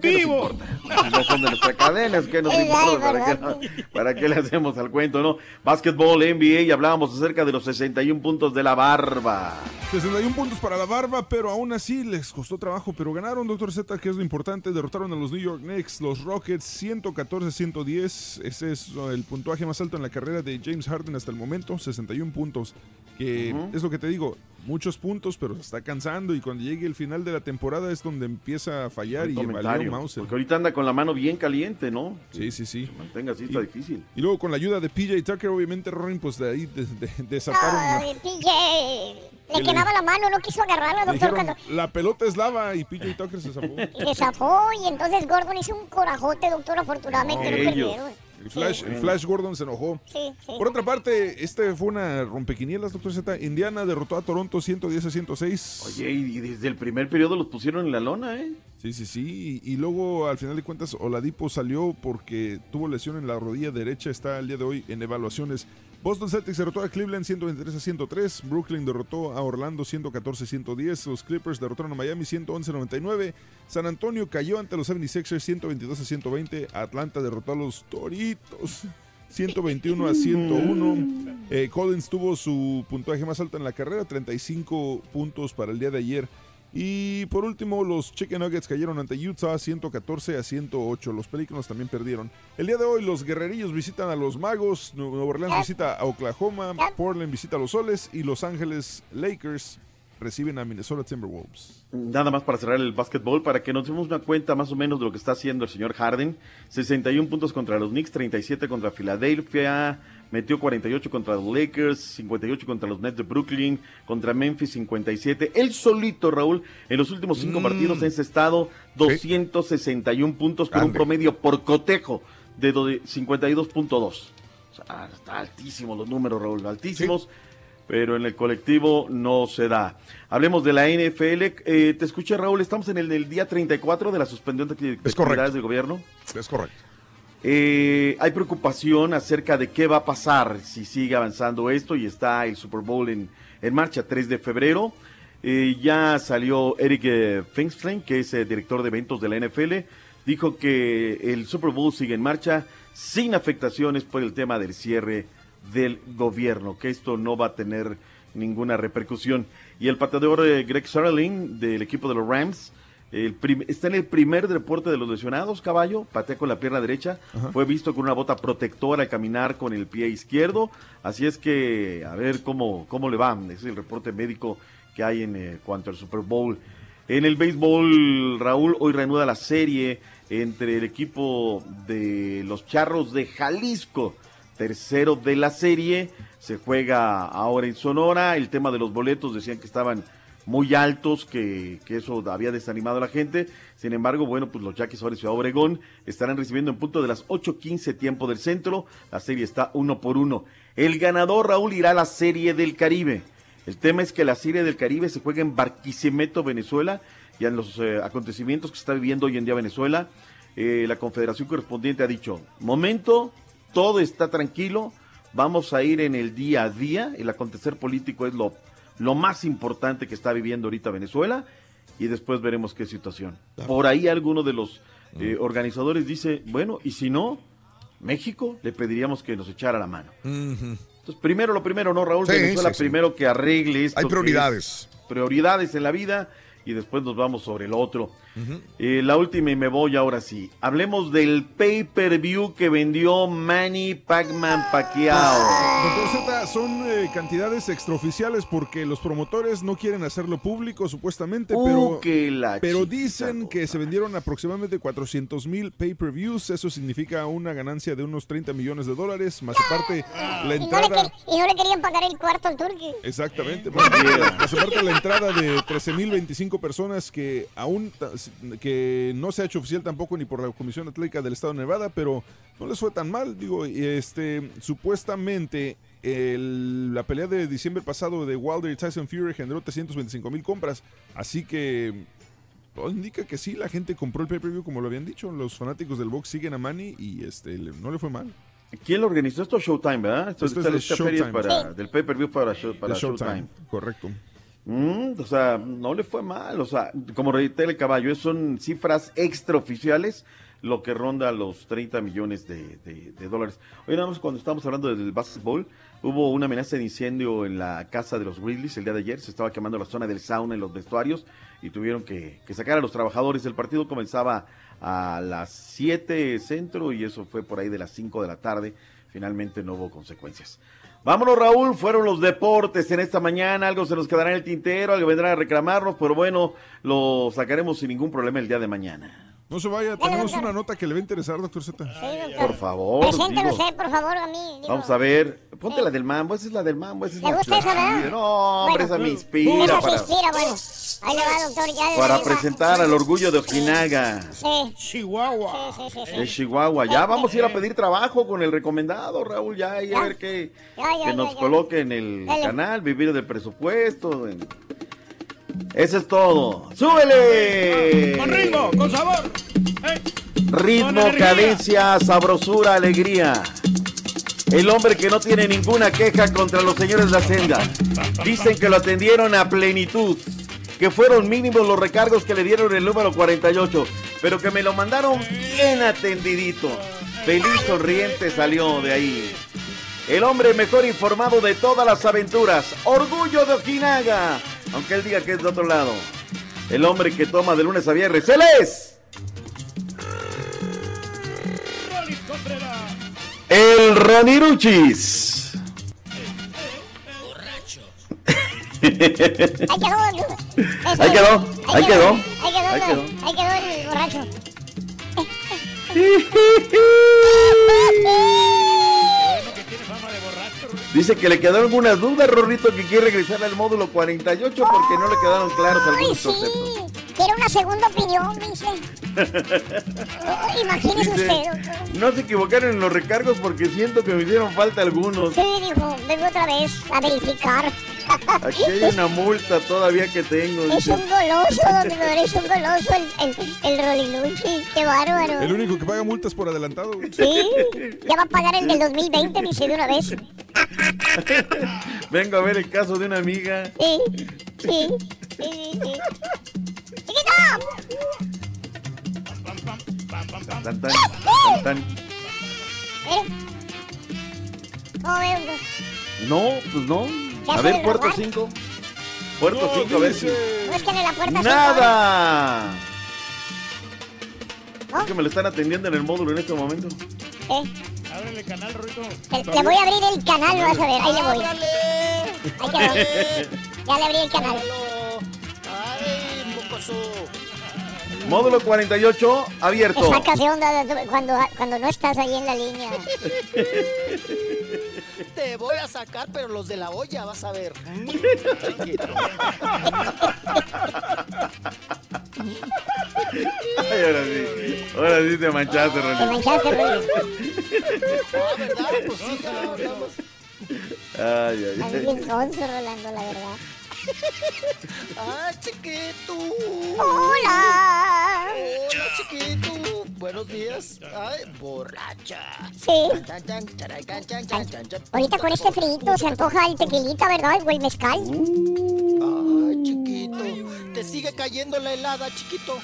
Speaker 29: ¡Vivo! No son de nuestra cadena, es que nos importa, ¿para qué, para qué le hacemos al cuento, no? Básquetbol, NBA, y hablábamos acerca de los 61 puntos de la barba.
Speaker 19: 61 puntos para la barba, pero aún así les costó trabajo, pero ganaron Doctor Z, que es lo importante, derrotaron a los New York Knicks, los Rockets 114-110, ese es uh, el puntuaje más alto en la carrera de James Harden hasta el momento, 61 puntos, que es lo que te digo, muchos puntos, pero se está cansando y cuando llegue el final de la temporada es donde empieza a fallar y valió Mauser.
Speaker 29: Porque ahorita anda con la mano bien caliente, ¿no?
Speaker 19: Sí, sí, sí.
Speaker 29: Mantenga así, está difícil.
Speaker 19: Y luego con la ayuda de PJ Tucker, obviamente Rorin, pues de ahí de- de- desataron...
Speaker 3: Ay, PJ. Le quemaba la mano, no quiso agarrarla, doctor.
Speaker 19: dijeron,
Speaker 3: Cuando
Speaker 19: la pelota es lava y PJ Tucker se zafó.
Speaker 3: y se zafó y entonces Gordon hizo un corajote, doctor. Afortunadamente no,
Speaker 29: ellos,
Speaker 3: perdieron.
Speaker 19: El Flash, el Flash Gordon se enojó.
Speaker 3: Sí, sí.
Speaker 19: Por otra parte, este fue una rompequinielas, doctor Z. Indiana derrotó a Toronto 110 a 106.
Speaker 29: Oye, y desde el primer periodo los pusieron en la lona, ¿eh?
Speaker 19: Sí, sí, sí. Y, y luego, al final de cuentas, Oladipo salió porque tuvo lesión en la rodilla derecha. Está el día de hoy en evaluaciones. Boston Celtics derrotó a Cleveland 123 a 103. Brooklyn derrotó a Orlando 114 a 110. Los Clippers derrotaron a Miami 111 a 99. San Antonio cayó ante los 76ers 122 a 120. Atlanta derrotó a los Toritos 121 a 101. Eh, Collins tuvo su puntaje más alto en la carrera, 35 puntos para el día de ayer. Y por último, los Chicken Nuggets cayeron ante Utah 114 a 108. Los Pelícanos también perdieron. El día de hoy, los Guerrerillos visitan a los Magos, Nueva Orleans visita a Oklahoma, Portland visita a los Soles y Los Ángeles Lakers reciben a Minnesota Timberwolves.
Speaker 29: Nada más para cerrar el básquetbol, para que nos demos una cuenta más o menos de lo que está haciendo el señor Harden. 61 puntos contra los Knicks, 37 contra Filadelfia, metió 48 contra los Lakers, 58 contra los Nets de Brooklyn, contra Memphis 57. Él solito, Raúl, en los últimos cinco
Speaker 1: Mm.
Speaker 29: partidos ha encestado 261 puntos con un promedio por cotejo de do- 52.2. O sea, está altísimo los números, Raúl, altísimos. Pero en el colectivo no se da. Hablemos de la NFL. Eh, te escuché, Raúl. Estamos en el, el día 34 de la suspensión de, actividades del gobierno.
Speaker 1: Es correcto.
Speaker 29: Eh, hay preocupación acerca de qué va a pasar si sigue avanzando esto y está el Super Bowl en, en marcha 3 de febrero. Eh, ya salió Eric eh, Finkstein, que es eh, director de eventos de la NFL, dijo que el Super Bowl sigue en marcha sin afectaciones por el tema del cierre del gobierno, que esto no va a tener ninguna repercusión. Y el pateador Greg Sarling del equipo de los Rams el prim- está en el primer reporte de los lesionados, caballo, patea con la pierna derecha,
Speaker 19: Ajá.
Speaker 29: fue visto con una bota protectora al caminar con el pie izquierdo, así es que a ver cómo, cómo le va, ese es el reporte médico que hay en eh, cuanto al Super Bowl. En el béisbol, Raúl, hoy reanuda la serie entre el equipo de los Charros de Jalisco, tercero de la serie, se juega ahora en Sonora, el tema de los boletos decían que estaban muy altos, que, que eso había desanimado a la gente. Sin embargo, bueno, pues los Yaquis ahora Ciudad Obregón estarán recibiendo en punto de las 8.15 tiempo del centro. La serie está uno por uno. El ganador, Raúl, irá a la Serie del Caribe. El tema es que la Serie del Caribe se juega en Barquisimeto, Venezuela, y en los eh, acontecimientos que está viviendo hoy en día Venezuela, eh, la confederación correspondiente ha dicho, momento, todo está tranquilo, vamos a ir en el día a día, el acontecer político es lo, lo más importante que está viviendo ahorita Venezuela, y después veremos qué situación. Por ahí alguno de los eh, organizadores dice, bueno, y si no, México le pediríamos que nos echara la mano. Entonces, primero lo primero, ¿no, Raúl?
Speaker 1: Sí,
Speaker 29: Venezuela
Speaker 1: sí, sí.
Speaker 29: primero que arregle esto.
Speaker 1: Hay prioridades.
Speaker 29: es Prioridades en la vida y después nos vamos sobre el otro. Eh, la última y me voy ahora sí. Hablemos del pay-per-view que vendió Manny Pacman Pacquiao.
Speaker 19: Doctor Z, son eh, cantidades extraoficiales porque los promotores no quieren hacerlo público, supuestamente,
Speaker 29: Uh,
Speaker 19: pero,
Speaker 29: que la
Speaker 19: pero
Speaker 29: chica
Speaker 19: dicen que se vendieron aproximadamente 400 mil pay-per-views. Eso significa una ganancia de unos 30 millones de dólares, más aparte la
Speaker 3: Y no, le
Speaker 19: entrada.
Speaker 3: quer- y no le querían pagar el cuarto al turqui.
Speaker 19: Exactamente. Más aparte- más aparte la entrada de 13.025 personas que aún que no se ha hecho oficial tampoco ni por la Comisión Atlética del Estado de Nevada, pero no les fue tan mal. Digo, y este supuestamente el- la pelea de diciembre pasado de Wilder y Tyson Fury generó 325 mil compras, así que todo indica que sí, la gente compró el pay-per-view como lo habían dicho. Los fanáticos del box siguen a Manny y este no le fue mal.
Speaker 29: ¿Quién lo organizó? Esto es Showtime, ¿verdad? Esto,
Speaker 19: Esto es
Speaker 29: esta-
Speaker 19: de
Speaker 29: esta feria para, del pay-per-view para, show- para
Speaker 19: De Showtime,
Speaker 29: Showtime.
Speaker 19: correcto.
Speaker 29: Mm, o sea, no le fue mal. O sea, como reitera el caballo, son cifras extraoficiales, lo que ronda los 30 millones de, dólares. Hoy nada más cuando estábamos hablando del básquetbol, hubo una amenaza de incendio en la casa de los Grizzlies el día de ayer. Se estaba quemando la zona del sauna en los vestuarios y tuvieron que, que sacar a los trabajadores. El partido comenzaba a las 7 centro y eso fue por ahí de las 5 de la tarde. Finalmente no hubo consecuencias. Vámonos, Raúl. Fueron los deportes en esta mañana. Algo se nos quedará en el tintero, algo vendrá a reclamarnos, pero bueno, lo sacaremos sin ningún problema el día de mañana.
Speaker 19: No se vaya, tenemos una nota que le va a interesar, doctor Z.
Speaker 29: Por favor.
Speaker 3: Preséntelo usted, por favor, a mí. digo.
Speaker 29: Vamos a ver. Ponte la del mambo. Esa es la del mambo. Esa es
Speaker 3: ¿Le
Speaker 29: la
Speaker 3: gusta esa, verdad?
Speaker 29: No, hombre,
Speaker 3: Bueno,
Speaker 29: esa me inspira.
Speaker 3: esa se
Speaker 29: para-
Speaker 3: inspira, bueno. Ahí le va, doctor, ya. de
Speaker 29: para presentar al orgullo de Ojinaga.
Speaker 3: Sí.
Speaker 4: Chihuahua.
Speaker 3: Sí, sí, sí.
Speaker 29: De Chihuahua. Ya vamos a ir a pedir trabajo con el recomendado, Raúl, ya, y a ver
Speaker 3: ya,
Speaker 29: que nos
Speaker 3: ya.
Speaker 29: coloque en el
Speaker 3: Dale.
Speaker 29: canal, vivir del presupuesto. en- Eso es todo. ¡Súbele!
Speaker 4: Con ritmo, con sabor. Con
Speaker 29: Ritmo, cadencia, sabrosura, alegría. El hombre que no tiene ninguna queja contra los señores de Hacienda. Dicen que lo atendieron a plenitud. Que fueron mínimos los recargos que le dieron el número 48. Pero que me lo mandaron bien atendidito. Feliz sonriente salió de ahí. El hombre mejor informado de todas las aventuras. Orgullo de Okinaga. Aunque él diga que es de otro lado. El hombre que toma de lunes a viernes. ¡Él es! El Roniruchis.
Speaker 3: Ahí quedó. este,
Speaker 29: Ahí quedó, ahí quedó.
Speaker 3: Ahí quedó,
Speaker 29: Ahí quedó.
Speaker 3: el borracho.
Speaker 29: Dice que le quedaron algunas dudas, Rorrito, que quiere regresar al módulo 48 porque no le quedaron claros algunos conceptos.
Speaker 3: Quiero una segunda opinión, dice. Ay, Imagínese
Speaker 29: Dice,
Speaker 3: usted,
Speaker 29: no se equivocaron en los recargos porque siento que me hicieron falta algunos.
Speaker 3: Sí, dijo, vengo otra vez a verificar.
Speaker 29: Aquí hay una multa todavía que tengo.
Speaker 3: Es
Speaker 29: dice.
Speaker 3: un goloso, doctor, es un goloso el, el, el Roliluchi. Qué bárbaro.
Speaker 19: El único que paga multas por adelantado.
Speaker 3: Sí, ya va a pagar el del 2020, dice de una vez.
Speaker 29: Vengo a ver el caso de una amiga.
Speaker 3: Sí, sí, sí, sí, sí. ¡Chiquito!
Speaker 29: Tan, tan, tan, tan.
Speaker 3: Mire. ¿Cómo ve, doctor?
Speaker 29: No, pues no.
Speaker 3: ¿Ya
Speaker 29: A ver, puerto
Speaker 3: robaron?
Speaker 29: 5. Puerto 5, a ver si.
Speaker 3: Búsquenle la puerta
Speaker 29: ¡Nada! Es que me lo están atendiendo en el módulo en este momento.
Speaker 3: ¿Eh?
Speaker 4: Ábrele el canal.
Speaker 3: Le, le voy a abrir el canal, vas a ver, ahí le voy. Ahí quedó. Ya le abrí el canal.
Speaker 46: Ay, mocoso.
Speaker 29: Módulo 48, abierto.
Speaker 3: Sacas de onda cuando, cuando no estás ahí en la línea.
Speaker 46: Te voy a sacar, pero los de la olla, vas a ver.
Speaker 29: Ay, ahora sí. Ahora sí te manchaste, Ronnie.
Speaker 3: Te manchaste, Rolly.
Speaker 46: Ah, ¿verdad? Pues sí.
Speaker 29: Ay, ay,
Speaker 3: Estás
Speaker 29: ay.
Speaker 3: bien sonso, Rolando, la verdad.
Speaker 46: ¡Ah, chiquito!
Speaker 3: ¡Hola!
Speaker 46: ¡Hola, chiquito! Buenos días. ¡Ay, borracha!
Speaker 3: Sí. Ahorita con este frito se antoja el tequilita, ¿verdad? O el mezcal.
Speaker 46: Ay, chiquito. Te sigue cayendo la helada, chiquito.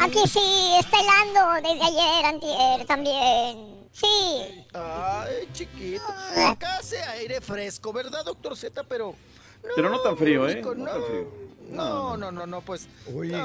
Speaker 3: Aquí sí, está helando desde ayer, antier también. Sí.
Speaker 46: Ay, chiquito.
Speaker 3: Ah.
Speaker 46: Acá hace aire fresco, ¿verdad, doctor Z? Pero.
Speaker 29: Pero no tan frío, ¿eh? No tan frío.
Speaker 46: No, no, no, no, pues.
Speaker 1: Oye,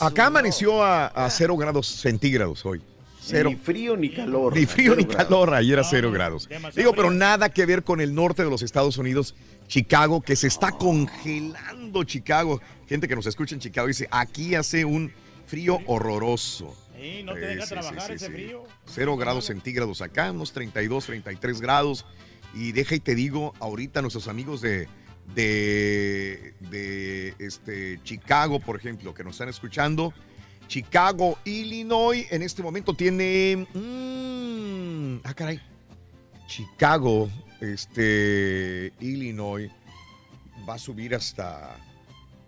Speaker 1: acá amaneció a, a cero grados centígrados hoy. Cero.
Speaker 29: Ni frío ni calor.
Speaker 1: Ni frío ni
Speaker 29: grados.
Speaker 1: calor, ayer a cero grados. Digo, pero nada que ver con el norte de los Estados Unidos, Chicago, que se está congelando Chicago. Gente que nos escucha en Chicago dice, aquí hace un frío horroroso.
Speaker 4: Sí, no te deja
Speaker 1: sí,
Speaker 4: trabajar
Speaker 1: sí,
Speaker 4: ese
Speaker 1: sí.
Speaker 4: frío.
Speaker 1: Cero grados centígrados acá, unos 32, 33 grados. Y deja y te digo, ahorita nuestros amigos de, de, de este, Chicago, por ejemplo, que nos están escuchando, Chicago, Illinois, en este momento tiene... mm, ah, caray. Chicago, este, Illinois, va a subir hasta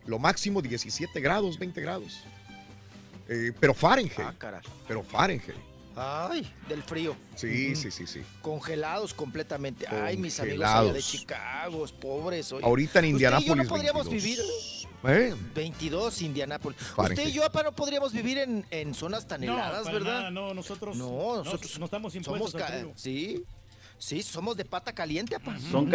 Speaker 1: lo máximo 17 grados, 20 grados. Eh, pero Fahrenheit.
Speaker 46: Ah.
Speaker 1: Pero Fahrenheit.
Speaker 46: Ay, del frío.
Speaker 1: Sí, sí, sí, sí.
Speaker 46: Congelados completamente. Ay, mis amigos allá de
Speaker 1: Congelados.
Speaker 46: Chicago, pobres. oye.
Speaker 1: Ahorita en
Speaker 46: Usted y yo no
Speaker 1: Indianápolis,
Speaker 46: podríamos
Speaker 1: 22.
Speaker 46: vivir.
Speaker 1: ¿Eh?
Speaker 46: 22 Indianápolis. Usted y yo, apa, no podríamos vivir en, en zonas tan
Speaker 4: No,
Speaker 46: heladas,
Speaker 4: para
Speaker 46: ¿verdad?
Speaker 4: nada, no, nosotros
Speaker 46: No, nosotros
Speaker 4: no estamos
Speaker 46: somos
Speaker 4: impuestos frío.
Speaker 46: Sí, sí, somos de pata caliente, apa.
Speaker 29: Son
Speaker 46: criamos.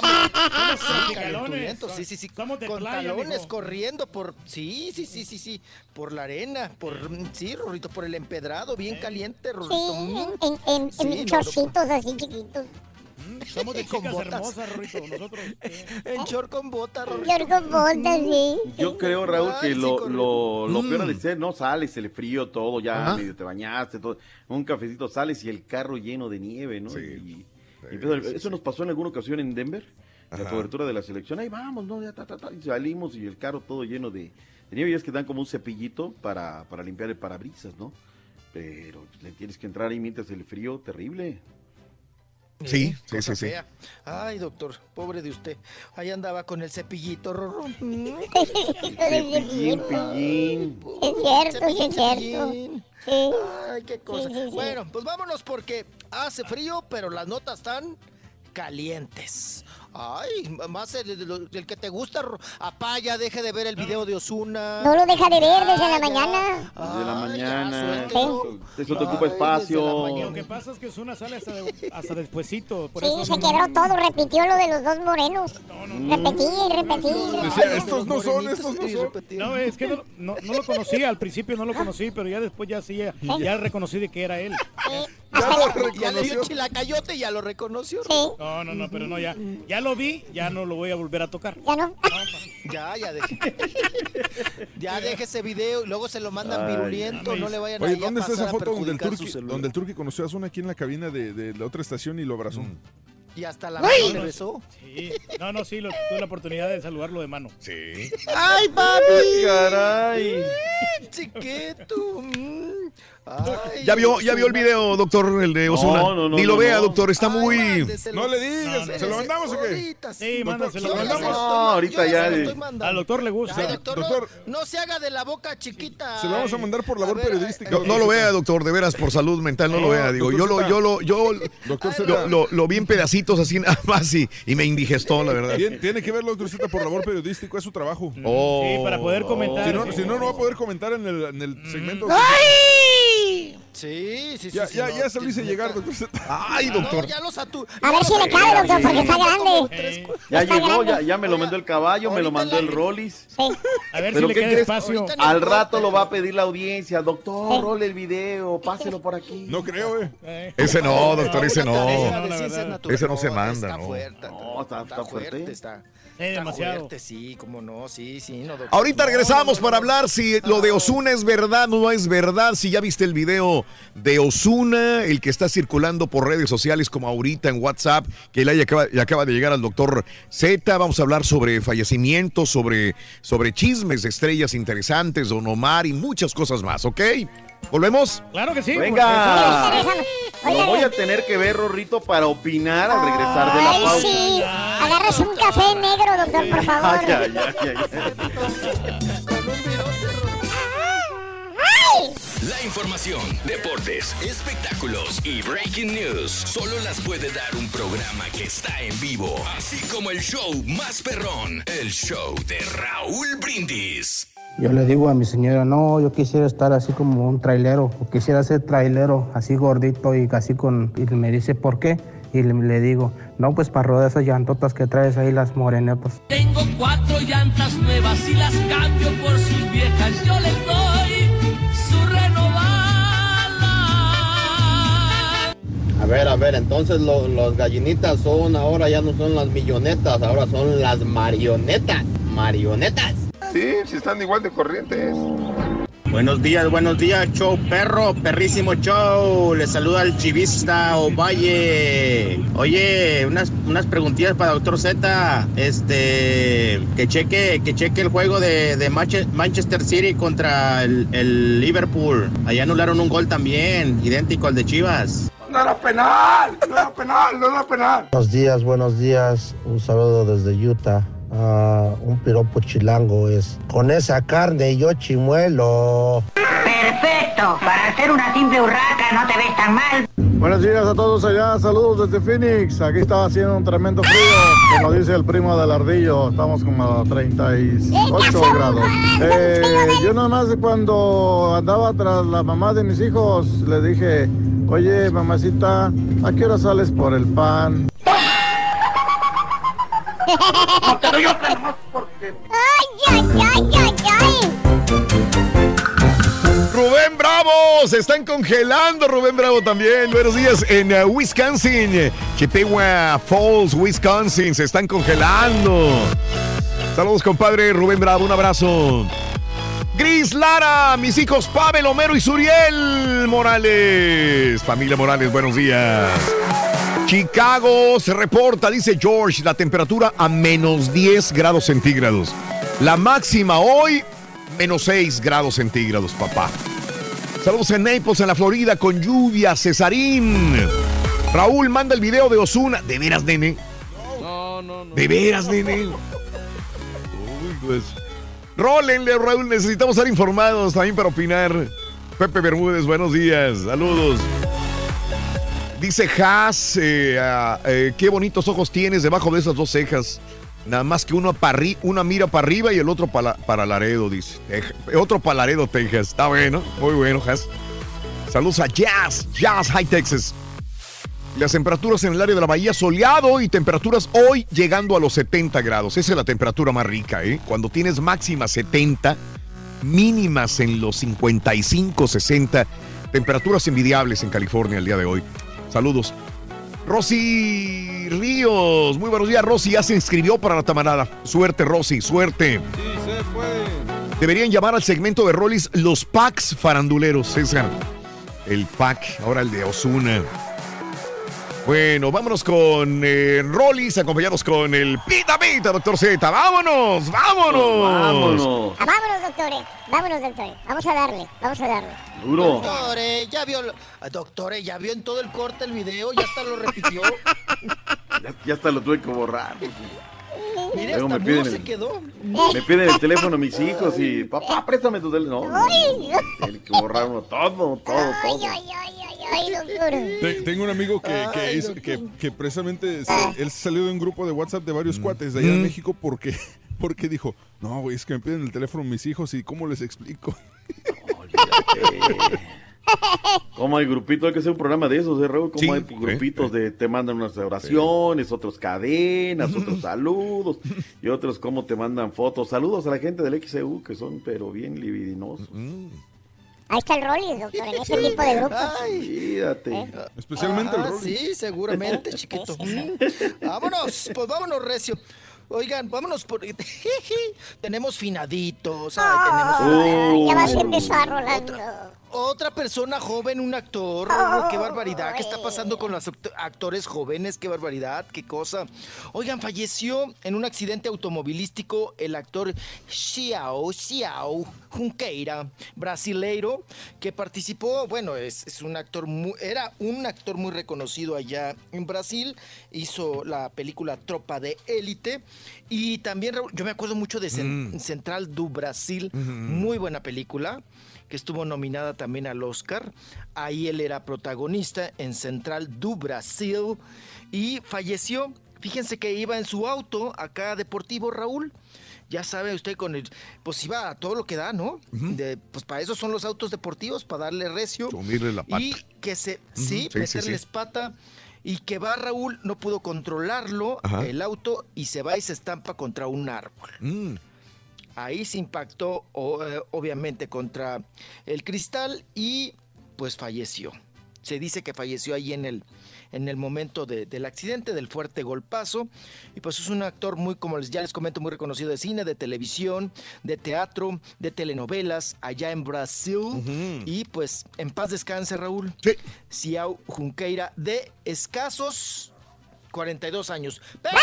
Speaker 4: Somos
Speaker 46: calenturientos, sí, sí, sí.
Speaker 4: somos de
Speaker 46: Con
Speaker 4: playa,
Speaker 46: talones
Speaker 4: mijo.
Speaker 46: corriendo por... Sí, sí, sí, sí, sí. Por la arena, por... Sí, Rorrito, por el empedrado, bien caliente, Rorrito.
Speaker 3: Sí,
Speaker 46: Mm.
Speaker 3: en, en, en,
Speaker 46: Sí,
Speaker 3: en
Speaker 46: no, no.
Speaker 3: chorcitos así chiquitos.
Speaker 4: Somos de
Speaker 46: Con
Speaker 4: chicas
Speaker 46: botas.
Speaker 4: hermosas, Rorrito, nosotros.
Speaker 46: En short con bota, Rorrito.
Speaker 3: Yo con botas, sí.
Speaker 29: Yo creo, Raúl, que
Speaker 46: Ay, sí,
Speaker 29: lo, lo, lo peor
Speaker 1: Mm.
Speaker 29: de ser, no sales, el frío, todo, ya
Speaker 1: Ajá.
Speaker 29: medio te bañaste, todo, un cafecito sales y el carro lleno de nieve, ¿no?
Speaker 1: Sí.
Speaker 29: Y- y pues,
Speaker 1: sí,
Speaker 29: eso
Speaker 1: sí.
Speaker 29: nos pasó en alguna ocasión en Denver. la cobertura de la selección. Ahí vamos, ¿no? Ya, ta, ta, ta, y salimos y el carro todo lleno de, de nieve. Y es que dan como un cepillito para, para limpiar el parabrisas, ¿no? Pero le tienes que entrar ahí mientras el frío terrible.
Speaker 1: Sí, sí, sí, sí.
Speaker 46: Ay, doctor, pobre de usted. Ahí andaba con el cepillito, Rorro.
Speaker 29: Cepillín, pillín.
Speaker 3: Es cierto, sí es cierto. Sí.
Speaker 46: Ay, qué cosa.
Speaker 3: Sí, sí, sí.
Speaker 46: Bueno, pues vámonos porque hace frío, pero las notas están calientes. Ay, más el, el- el que te gusta, Ro- Apaya, deje de ver el video de Osuna.
Speaker 3: No lo deja de ver desde la mañana.
Speaker 29: Desde la mañana. Eso, eso te ocupa espacio.
Speaker 4: Lo que pasa es que Osuna sale hasta, de- hasta despuesito. Por
Speaker 3: Sí,
Speaker 4: eso
Speaker 3: se
Speaker 4: no-
Speaker 3: quebró todo, repitió lo de los dos morenos. Repetí y repetí.
Speaker 19: Decía, estos no son, estos no son.
Speaker 4: No, es que no, no, no lo conocía, al principio no lo conocí, pero ya después ya sí, ya, ya reconocí de que era él.
Speaker 46: Ya le dio chilacayote y ya lo reconoció.
Speaker 4: No, no, no, pero no, ya, ya lo vi, ya no lo voy a volver a tocar.
Speaker 3: Ya no.
Speaker 46: Ya, ya deje. ya deje ese video y luego se lo mandan
Speaker 19: Ay,
Speaker 46: virulento, no le vayan
Speaker 19: Oye,
Speaker 46: a
Speaker 19: ¿dónde está esa foto donde el, turqui, donde el Turqui conoció a Zuna aquí en la cabina de, de la otra estación y lo abrazó?
Speaker 46: Y hasta la mano le besó.
Speaker 4: Sí. No, no, sí, lo- tuve la oportunidad de saludarlo de mano.
Speaker 1: Sí.
Speaker 46: ¡Ay, papi!
Speaker 29: ¡Caray!
Speaker 46: Chiquito. Ay,
Speaker 1: ¿Ya vio, ya vio el video, doctor, el de Osuna?
Speaker 29: No, no, no,
Speaker 1: Ni lo
Speaker 29: no,
Speaker 1: vea,
Speaker 29: no.
Speaker 1: doctor, está muy...
Speaker 19: No le digas, ¿se lo mandamos o qué?
Speaker 4: Sí, mándaselo.
Speaker 46: Yo ya se lo
Speaker 4: mándaselo.
Speaker 46: estoy-
Speaker 29: No, ahorita ya.
Speaker 4: Al doctor le gusta.
Speaker 46: Ay, doctor, no-
Speaker 19: Doctor.
Speaker 46: No, se haga de la boca chiquita.
Speaker 19: Se lo vamos a mandar por labor
Speaker 46: ver,
Speaker 19: periodística.
Speaker 1: No, no lo vea, doctor, de veras, por salud mental, no lo vea. Digo, yo lo, yo lo, yo
Speaker 19: Doctor
Speaker 1: lo, lo, lo vi en pedacitos así nada más y, y me indigestó, la verdad.
Speaker 19: Tiene, tiene que verlo, doctor Z, por labor periodístico, es su trabajo.
Speaker 1: Oh.
Speaker 4: Sí, para poder comentar.
Speaker 19: Si no,
Speaker 4: sí.
Speaker 19: si no, no va a poder comentar en el, en el segmento.
Speaker 46: ¡Ay! Sí, sí, sí.
Speaker 19: Ya,
Speaker 46: sí,
Speaker 19: ya,
Speaker 46: no,
Speaker 19: ya se lo hice llegar, doctor.
Speaker 1: Ay,
Speaker 46: No,
Speaker 1: doctor.
Speaker 46: ya los atu-
Speaker 3: A ver si le cae, doctor, porque está grande.
Speaker 29: Ya
Speaker 3: Está
Speaker 29: llegó,
Speaker 3: grande.
Speaker 29: ya, ya me lo mandó el caballo, me lo mandó el Rollis.
Speaker 3: Sí.
Speaker 4: A ver
Speaker 29: Pero
Speaker 4: si le
Speaker 29: ¿qué
Speaker 4: queda espacio.
Speaker 29: Al rato lo va a pedir la audiencia. Doctor, role el video, páselo por aquí.
Speaker 19: No creo, eh.
Speaker 4: Eh.
Speaker 1: Ese no, doctor, ese no.
Speaker 4: No.
Speaker 1: Ese no se manda,
Speaker 46: Está
Speaker 1: no.
Speaker 46: fuerte.
Speaker 29: No, está- está fuerte.
Speaker 46: Está, Está
Speaker 4: demasiado.
Speaker 46: fuerte, sí, cómo no, sí, sí. No, doctor.
Speaker 1: Ahorita regresamos
Speaker 46: no, no,
Speaker 1: para hablar si lo de Osuna es verdad o no es verdad. Si ya viste el video de Osuna, el que está circulando por redes sociales como ahorita en WhatsApp, que le acaba, le acaba de llegar al doctor Z. Vamos a hablar sobre fallecimientos, sobre, sobre chismes de estrellas interesantes, Don Omar y muchas cosas más, ¿ok? ¿Volvemos?
Speaker 4: Claro que sí.
Speaker 29: Venga. Lo voy a tener que ver, Rorrito, para opinar al regresar de la
Speaker 3: Ay,
Speaker 29: pausa.
Speaker 3: sí. Agarras un café negro, doctor, por favor.
Speaker 29: Ay, ay, ay, ay, ay.
Speaker 3: ¡Ay!
Speaker 8: La información, deportes, espectáculos y breaking news solo las puede dar un programa que está en vivo, así como el show más perrón, el show de Raúl Brindis.
Speaker 47: Yo le digo a mi señora, no, yo quisiera estar así como un trailero, o quisiera ser trailero, así gordito y así con... Y me dice, ¿por qué? Y le, le digo, no, pues para rodar esas llantotas que traes ahí, las morenetas.
Speaker 20: Tengo cuatro llantas nuevas y las cambio por sus viejas. Yo les doy su renovada.
Speaker 47: A ver, a ver, entonces lo- los gallinitas son, ahora ya no son las millonetas, ahora son las marionetas, marionetas.
Speaker 43: Sí, si están igual de corrientes.
Speaker 47: Buenos días, buenos días, show perro, perrísimo show. Les saluda el chivista Ovalle. Oye, unas, unas preguntillas para Doctor Z. Este, que cheque, que cheque el juego de, de Manche- Manchester City contra el, el Liverpool. Allá anularon un gol también, idéntico al de Chivas.
Speaker 43: No era penal, no era penal, no era penal.
Speaker 47: Buenos días, buenos días. Un saludo desde Utah. Ah, un piropo chilango es. Con esa carne yo chimuelo.
Speaker 34: Perfecto. Para hacer una simple urraca no te ves tan mal.
Speaker 43: Buenos días a todos allá, saludos desde Phoenix. Aquí está haciendo un tremendo frío, como dice el primo del ardillo. Estamos como a 38 grados. Eh, yo nada más cuando andaba tras la mamá de mis hijos, le dije, oye mamacita, ¿a qué hora sales por el pan?
Speaker 3: ¡Ay, ay, ay, ay, ay!
Speaker 1: Rubén Bravo, se están congelando Rubén Bravo también. Buenos días en eh, Wisconsin, Chippewa Falls, Wisconsin, se están congelando. Saludos compadre Rubén Bravo, un abrazo. Gris Lara, mis hijos Pavel, Homero y Suriel Morales. Familia Morales, buenos días. Chicago se reporta, dice George, la temperatura a menos 10 grados centígrados. La máxima hoy, menos 6 grados centígrados, papá. Saludos en Naples, en la Florida, con lluvia, Cesarín. Raúl manda el video de Osuna. ¿De veras, nene?
Speaker 29: No, no, no.
Speaker 1: ¿De veras, nene? Uy, pues. Rólenle, Raúl, necesitamos estar informados también para opinar. Pepe Bermúdez, buenos días, saludos. Dice Haas, eh, ah, eh, qué bonitos ojos tienes debajo de esas dos cejas. Nada más que uno una mira para arriba y el otro para, para Laredo, dice. Otro para Laredo, Texas. Está bueno, muy bueno, Haas. Saludos a Jazz, Jazz High Texas. Las temperaturas en el área de la bahía soleado y temperaturas hoy llegando a los 70 grados. Esa es la temperatura más rica, ¿eh? Cuando tienes máximas 70, mínimas en los 55, 60. Temperaturas envidiables en California el día de hoy. Saludos. Rosy Ríos, muy buenos días, Rosy. Ya se inscribió para la tamarada. Suerte, Rosy, suerte.
Speaker 19: Sí, se puede.
Speaker 1: Deberían llamar al segmento de Rollis los packs faranduleros, César. El pack, ahora el de Osuna. Bueno, vámonos con eh, Rollis, acompañados con el Pita Pita, doctor Z. ¡Vámonos! ¡Vámonos!
Speaker 29: Vámonos.
Speaker 3: Ah, vámonos, doctores. Vámonos, doctores. Vamos a darle. Vamos a darle.
Speaker 29: Duro.
Speaker 46: Doctore, ya vio, lo- ah, doctore, ya vio en todo el corte el video, ya hasta lo repitió.
Speaker 29: Ya, ya hasta lo tuve que borrar.
Speaker 46: Mire,
Speaker 29: Luego
Speaker 46: hasta
Speaker 29: me piden
Speaker 46: se quedó.
Speaker 29: Me piden el teléfono mis hijos y papá, préstame tu teléfono. No, tiene que borrar uno todo, todo,
Speaker 3: ay,
Speaker 29: todo.
Speaker 3: ay, ay, ay, ay,
Speaker 19: Tengo un amigo que, que, hizo- que, que precisamente se- él salió de un grupo de WhatsApp de varios cuates de allá de
Speaker 1: Mm.
Speaker 19: México porque, porque dijo, no, güey, es que me piden el teléfono mis hijos y cómo les explico.
Speaker 29: Como hay grupitos, hay que hacer un programa de esos, ¿eh, Raúl? Como
Speaker 1: Sí,
Speaker 29: hay grupitos de te mandan unas oraciones, otros cadenas, otros saludos, y otros como te mandan fotos. Saludos a la gente del XEU, que son pero bien libidinosos.
Speaker 3: Ahí está el Rollis, doctor, en ese tipo de grupos.
Speaker 29: Fíjate.
Speaker 19: Especialmente el
Speaker 46: Ah,
Speaker 19: Rollis.
Speaker 46: Sí, seguramente, chiquito. Mm. vámonos, pues vámonos, Recio. Oigan, vámonos por... tenemos finaditos. ay, tenemos...
Speaker 3: Ay, ya vas a empezar, Rolando.
Speaker 46: Otra persona joven, un actor. Oh, qué barbaridad. ¿Qué está pasando con los act- actores jóvenes? Qué barbaridad, qué cosa. Oigan, falleció en un accidente automovilístico el actor Xiao Xiao Junqueira, brasileiro, que participó, bueno, es, es un actor muy, era un actor muy reconocido allá en Brasil. Hizo la película Tropa de Élite. Y también, yo me acuerdo mucho de
Speaker 1: Mm.
Speaker 46: Central do Brasil. Muy buena película que estuvo nominada también al Oscar. Ahí él era protagonista en Central do Brasil y falleció. Fíjense que iba en su auto acá deportivo Raúl. Ya sabe usted con el pues iba a todo lo que da, ¿no? De- pues para eso son los autos deportivos, para darle recio.
Speaker 1: Sumirle la pata.
Speaker 46: Y que se sí,
Speaker 1: sí, sí,
Speaker 46: meterles
Speaker 1: sí.
Speaker 46: pata y que va Raúl no pudo controlarlo
Speaker 1: Ajá.
Speaker 46: el auto y se va y se estampa contra un árbol.
Speaker 1: Mm.
Speaker 46: Ahí se impactó eh, obviamente contra el cristal y pues falleció. Se dice que falleció ahí en el, en el momento de- del accidente, del fuerte golpazo. Y pues es un actor muy, como les, ya les comento, muy reconocido de cine, de televisión, de teatro, de telenovelas, allá en Brasil. Y pues en paz descanse, Raúl.
Speaker 1: Sí.
Speaker 46: Ciao Junqueira, de escasos 42 años.
Speaker 3: ¡Perro,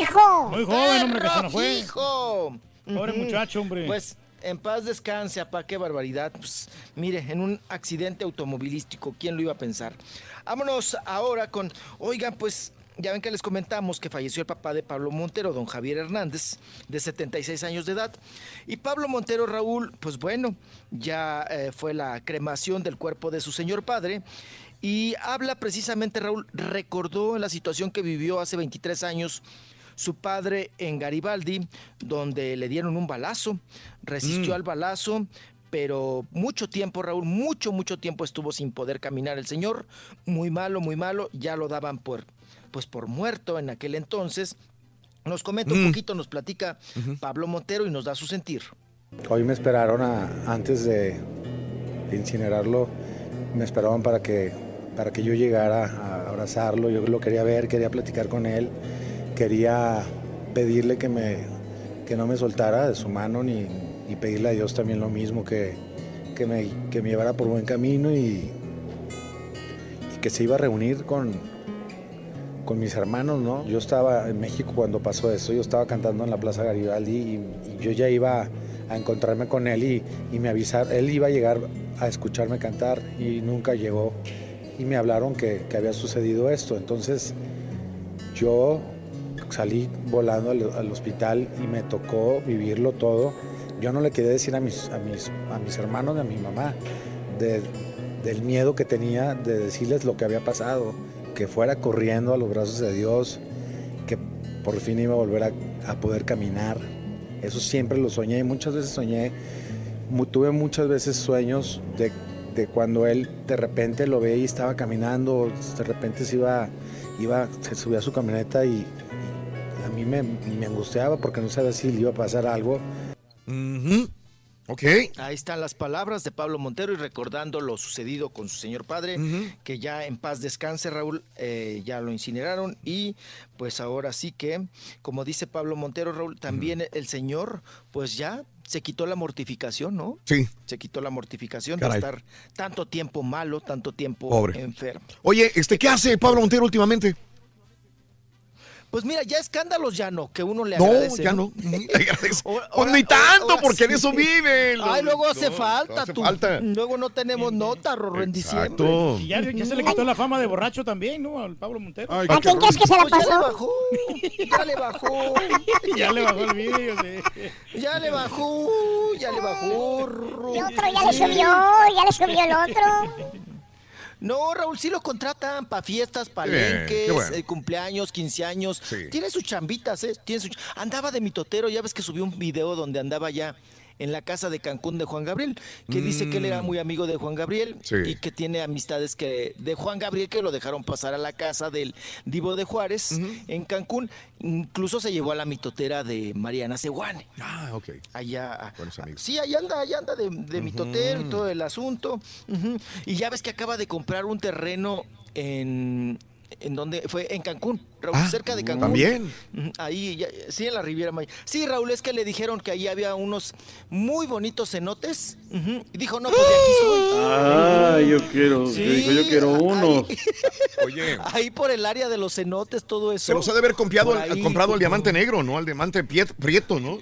Speaker 3: hijo!
Speaker 4: Muy joven, hombre, que se nos fue.
Speaker 46: hijo!
Speaker 4: Pobre muchacho, hombre.
Speaker 46: Pues en paz descanse, apá, qué barbaridad. Pues, mire, en un accidente automovilístico, ¿quién lo iba a pensar? Vámonos ahora con, oigan, pues ya ven que les comentamos que falleció el papá de Pablo Montero, don Javier Hernández, de 76 años de edad. Y Pablo Montero, Raúl, pues bueno, ya eh, fue la cremación del cuerpo de su señor padre. Y habla precisamente, Raúl, recordó la situación que vivió hace 23 años su padre en Garibaldi, donde le dieron un balazo, resistió
Speaker 1: Mm.
Speaker 46: al balazo, pero mucho tiempo, Raúl, mucho, mucho tiempo estuvo sin poder caminar el señor, muy malo, muy malo, ya lo daban por, pues por muerto en aquel entonces. Nos comenta un
Speaker 48: Mm.
Speaker 46: poquito, nos platica Pablo Montero y nos da su sentir.
Speaker 48: Hoy me esperaron a- antes de incinerarlo, me esperaban para que, para que yo llegara a abrazarlo, yo lo quería ver, quería platicar con él, quería pedirle que, me, que no me soltara de su mano ni, y pedirle a Dios también lo mismo, que, que, me, que me llevara por buen camino y, que se iba a reunir con, con mis hermanos, ¿no? Yo estaba en México cuando pasó eso, yo estaba cantando en la Plaza Garibaldi y, y yo ya iba a encontrarme con él y, y me avisaron, él iba a llegar a escucharme cantar y nunca llegó y me hablaron que, que había sucedido esto. Entonces yo salí volando al, al hospital y me tocó vivirlo todo. Yo no le quería decir a mis, a mis, a mis hermanos ni a mi mamá de- del miedo que tenía de decirles lo que había pasado, que fuera corriendo a los brazos de Dios, que por fin iba a volver a, a poder caminar. Eso siempre lo soñé muchas veces soñé, tuve muchas veces sueños de, de cuando él de repente lo veía y estaba caminando, de repente se iba, iba se subía a su camioneta y, mí me, me angustiaba porque no sabía si le iba a pasar algo.
Speaker 1: Ok.
Speaker 46: Ahí están las palabras de Pablo Montero y recordando lo sucedido con su señor padre, que ya en paz descanse, Raúl, eh, ya lo incineraron y pues ahora sí que, como dice Pablo Montero, Raúl, también el señor pues ya se quitó la mortificación, ¿no?
Speaker 1: Sí.
Speaker 46: Se quitó la mortificación
Speaker 1: Caray.
Speaker 46: de estar tanto tiempo malo, tanto tiempo
Speaker 1: Pobre.
Speaker 46: enfermo.
Speaker 1: Oye, este, ¿qué hace Pablo Montero últimamente?
Speaker 46: Pues mira, ya escándalos ya no, que uno le
Speaker 1: No,
Speaker 46: agradece.
Speaker 1: ya no. Le agradece. Pues ni tanto, porque de eso vive.
Speaker 46: Ay, luego hace
Speaker 1: No,
Speaker 46: falta,
Speaker 1: no hace
Speaker 46: tú.
Speaker 1: falta.
Speaker 46: Luego no tenemos nota, Rorro, en diciembre.
Speaker 1: Exacto.
Speaker 4: Y ya, ya se le quitó la fama de borracho también, ¿no? Al Pablo Montero.
Speaker 19: Ay,
Speaker 3: ¿A quién crees que se la
Speaker 46: Pues ya le
Speaker 3: pasó?
Speaker 46: bajó, ya le bajó.
Speaker 4: ya le bajó el vídeo, sí.
Speaker 46: Ya le bajó, ya le bajó.
Speaker 3: El otro ya le
Speaker 46: Sí.
Speaker 3: subió, ya le subió el otro.
Speaker 46: No, Raúl, sí lo contratan para fiestas, palenques,
Speaker 1: bueno.
Speaker 46: eh, cumpleaños, 15 años.
Speaker 1: Sí.
Speaker 46: Tiene sus chambitas, ¿eh? Tiene su Andaba de mitotero, ya ves que subió un video donde andaba ya en la casa de Cancún de Juan Gabriel, que dice que él era muy amigo de Juan Gabriel
Speaker 1: Mm. Sí.
Speaker 46: y que tiene amistades que de Juan Gabriel que lo dejaron pasar a la casa del Divo de Juárez en Cancún. Incluso se llevó a la mitotera de Mariana Seguane.
Speaker 1: Ah, ok.
Speaker 46: Allá.
Speaker 1: Buenos amigos.
Speaker 46: Sí, ahí anda, ahí anda de, de mitotero y todo el asunto. Y ya ves que acaba de comprar un terreno en. ¿En donde Fue en Cancún, Raúl,
Speaker 1: Ah,
Speaker 46: cerca de Cancún.
Speaker 1: también.
Speaker 46: Ahí, ya- sí, en la Riviera Maya. Sí, Raúl, es que le dijeron que ahí había unos muy bonitos cenotes. Y dijo, no, pues de aquí soy.
Speaker 49: Ah, yo quiero,
Speaker 46: Sí,
Speaker 49: dijo, yo quiero uno.
Speaker 1: Oye.
Speaker 46: Ahí por el área de los cenotes, todo eso.
Speaker 1: Se los ha de haber comprado,
Speaker 46: ahí,
Speaker 1: comprado el diamante negro, ¿no? El diamante prieto, ¿no?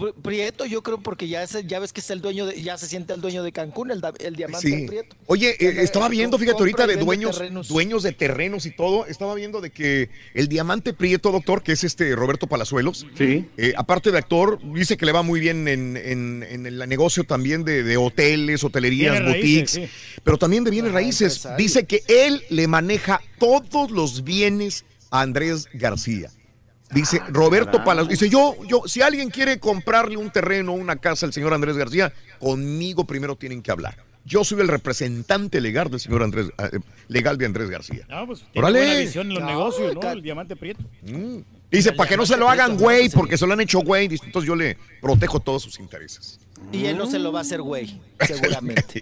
Speaker 46: Pri- Prieto, yo creo, porque ya, es, ya ves que es el dueño, de, ya se siente el dueño de Cancún, el, da- el diamante
Speaker 1: Sí.
Speaker 46: Prieto.
Speaker 1: Oye, eh, estaba viendo, fíjate ahorita de dueños,
Speaker 46: terrenos.
Speaker 1: dueños de terrenos y todo. Estaba viendo de que el diamante Prieto, doctor, que es este Roberto Palazuelos,
Speaker 49: Sí.
Speaker 1: eh, aparte de actor, dice que le va muy bien en, en- en el negocio también de, de hoteles, hotelerías,
Speaker 4: Bienes raíces,
Speaker 1: boutiques,
Speaker 4: sí.
Speaker 1: pero también de bienes
Speaker 46: Ah,
Speaker 1: raíces.
Speaker 46: empresario.
Speaker 1: Dice que él le maneja todos los bienes a Andrés García. Dice Roberto. Palazuelos, dice yo, yo, si alguien quiere comprarle un terreno, una casa al señor Andrés García, conmigo primero tienen que hablar. Yo soy el representante legal del señor Andrés, eh, legal de Andrés García.
Speaker 4: No, pues tiene
Speaker 1: Órale.
Speaker 4: buena visión en los
Speaker 46: No,
Speaker 4: negocios, ¿no? El diamante prieto.
Speaker 1: Mm. Dice, para que no se lo hagan güey, porque se lo han hecho güey, entonces yo le protejo todos sus intereses.
Speaker 46: Y él no se lo va a hacer, güey, seguramente.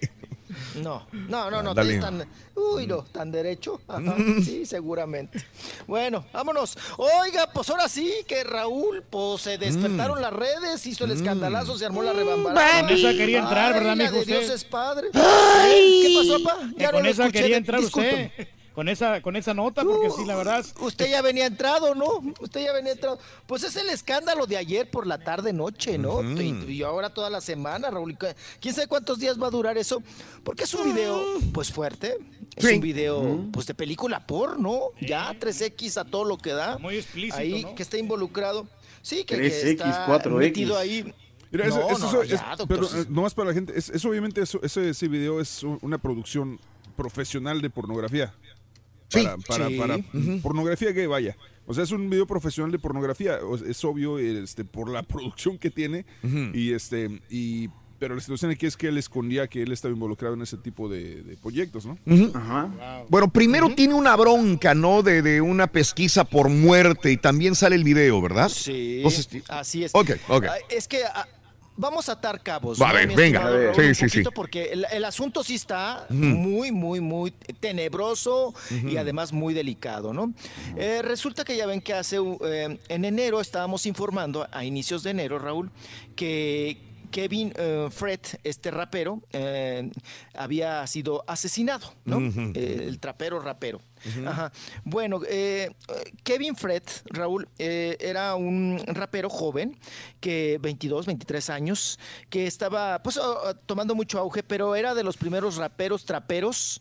Speaker 46: No, no, no, no,
Speaker 1: Ándale.
Speaker 46: es tan, uy, no, tan derecho. Ajá,
Speaker 1: Mm.
Speaker 46: sí, seguramente. Bueno, vámonos. Oiga, pues ahora sí que Raúl, pues se
Speaker 1: Mm.
Speaker 46: despertaron las redes, hizo el escandalazo, se armó la rebambarada.
Speaker 4: Con esa quería entrar,
Speaker 46: Ay,
Speaker 4: ¿verdad,
Speaker 46: la
Speaker 4: mijo,
Speaker 46: de? Dios es padre.
Speaker 34: Ay.
Speaker 46: ¿Qué pasó, papá?
Speaker 4: Que
Speaker 46: Ya no
Speaker 4: con
Speaker 46: lo
Speaker 4: esa
Speaker 46: escuché,
Speaker 4: quería entrar usted. Con esa, con esa nota, porque sí, la verdad.
Speaker 46: Usted ya venía entrado, ¿no? Usted ya venía entrado. Pues es el escándalo de ayer por la tarde noche, ¿no? y, y ahora toda la semana, Raúl. ¿Quién sabe cuántos días va a durar eso? Porque es un video, pues fuerte. Es
Speaker 1: Sí.
Speaker 46: un video, pues de película porno. Ya 3X a todo lo que da.
Speaker 4: Muy explícito,
Speaker 46: Ahí
Speaker 4: ¿no?
Speaker 46: que está involucrado. Sí, que, que
Speaker 49: 3X,
Speaker 46: está
Speaker 49: 4X.
Speaker 46: metido ahí.
Speaker 19: Mira, eso,
Speaker 46: No,
Speaker 19: eso-
Speaker 46: no,
Speaker 19: eso
Speaker 46: ya,
Speaker 19: es-
Speaker 46: doctor,
Speaker 19: pero
Speaker 46: sí.
Speaker 19: eh, nomás para la gente, es, es obviamente eso, ese, ese video es una producción profesional de pornografía.
Speaker 1: Sí,
Speaker 19: Para, para,
Speaker 46: sí.
Speaker 19: para pornografía gay, vaya. O sea, es un video profesional de pornografía. Es obvio este, por la producción que tiene. Y este, y pero la situación aquí es que él escondía que él estaba involucrado en ese tipo de, de proyectos, ¿no?
Speaker 49: Ajá.
Speaker 1: Bueno, primero tiene una bronca, ¿no? De, de una pesquisa por muerte y también sale el video, ¿verdad?
Speaker 46: Sí,
Speaker 1: Entonces,
Speaker 46: así es.
Speaker 1: Ok, ok.
Speaker 46: Ah, Es que ah, vamos a atar cabos.
Speaker 1: Va, a
Speaker 46: ¿no,
Speaker 1: ver, venga. A ver. Sí,
Speaker 46: Un
Speaker 1: sí, sí.
Speaker 46: poquito, Porque el, el asunto sí está muy, muy, muy tenebroso y además muy delicado, ¿no? Eh, resulta que ya ven que hace, eh, en enero estábamos informando, a inicios de enero, Raúl, que Kevin eh, Fred, este rapero, eh, había sido asesinado, ¿no? Eh, el trapero rapero. Ajá. Bueno, eh, Kevin Fred, Raúl, era un rapero joven, que 22, 23 años, que estaba pues oh, tomando mucho auge, pero era de los primeros raperos traperos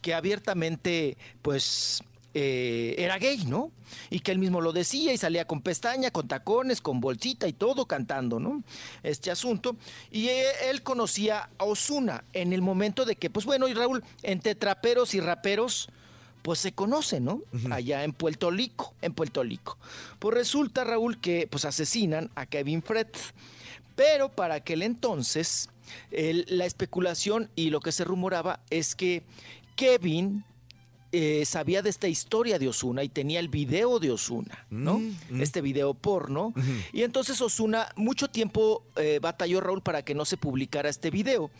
Speaker 46: que abiertamente pues eh, era gay, ¿no? Y que él mismo lo decía y salía con pestaña, con tacones, con bolsita y todo cantando, ¿no? Este asunto. Y eh, él conocía a Osuna en el momento de que, pues bueno, y Raúl, entre traperos y raperos, pues se conocen, ¿no? Allá en Puerto Rico, en Puerto Rico. Pues resulta, Raúl, que pues asesinan a Kevin Fred. Pero para aquel entonces, el- la especulación y lo que se rumoraba es que Kevin eh, sabía de esta historia de Osuna y tenía el video de Osuna, ¿no? Este video porno. Y entonces Osuna mucho tiempo eh, batalló Raúl para que no se publicara este video,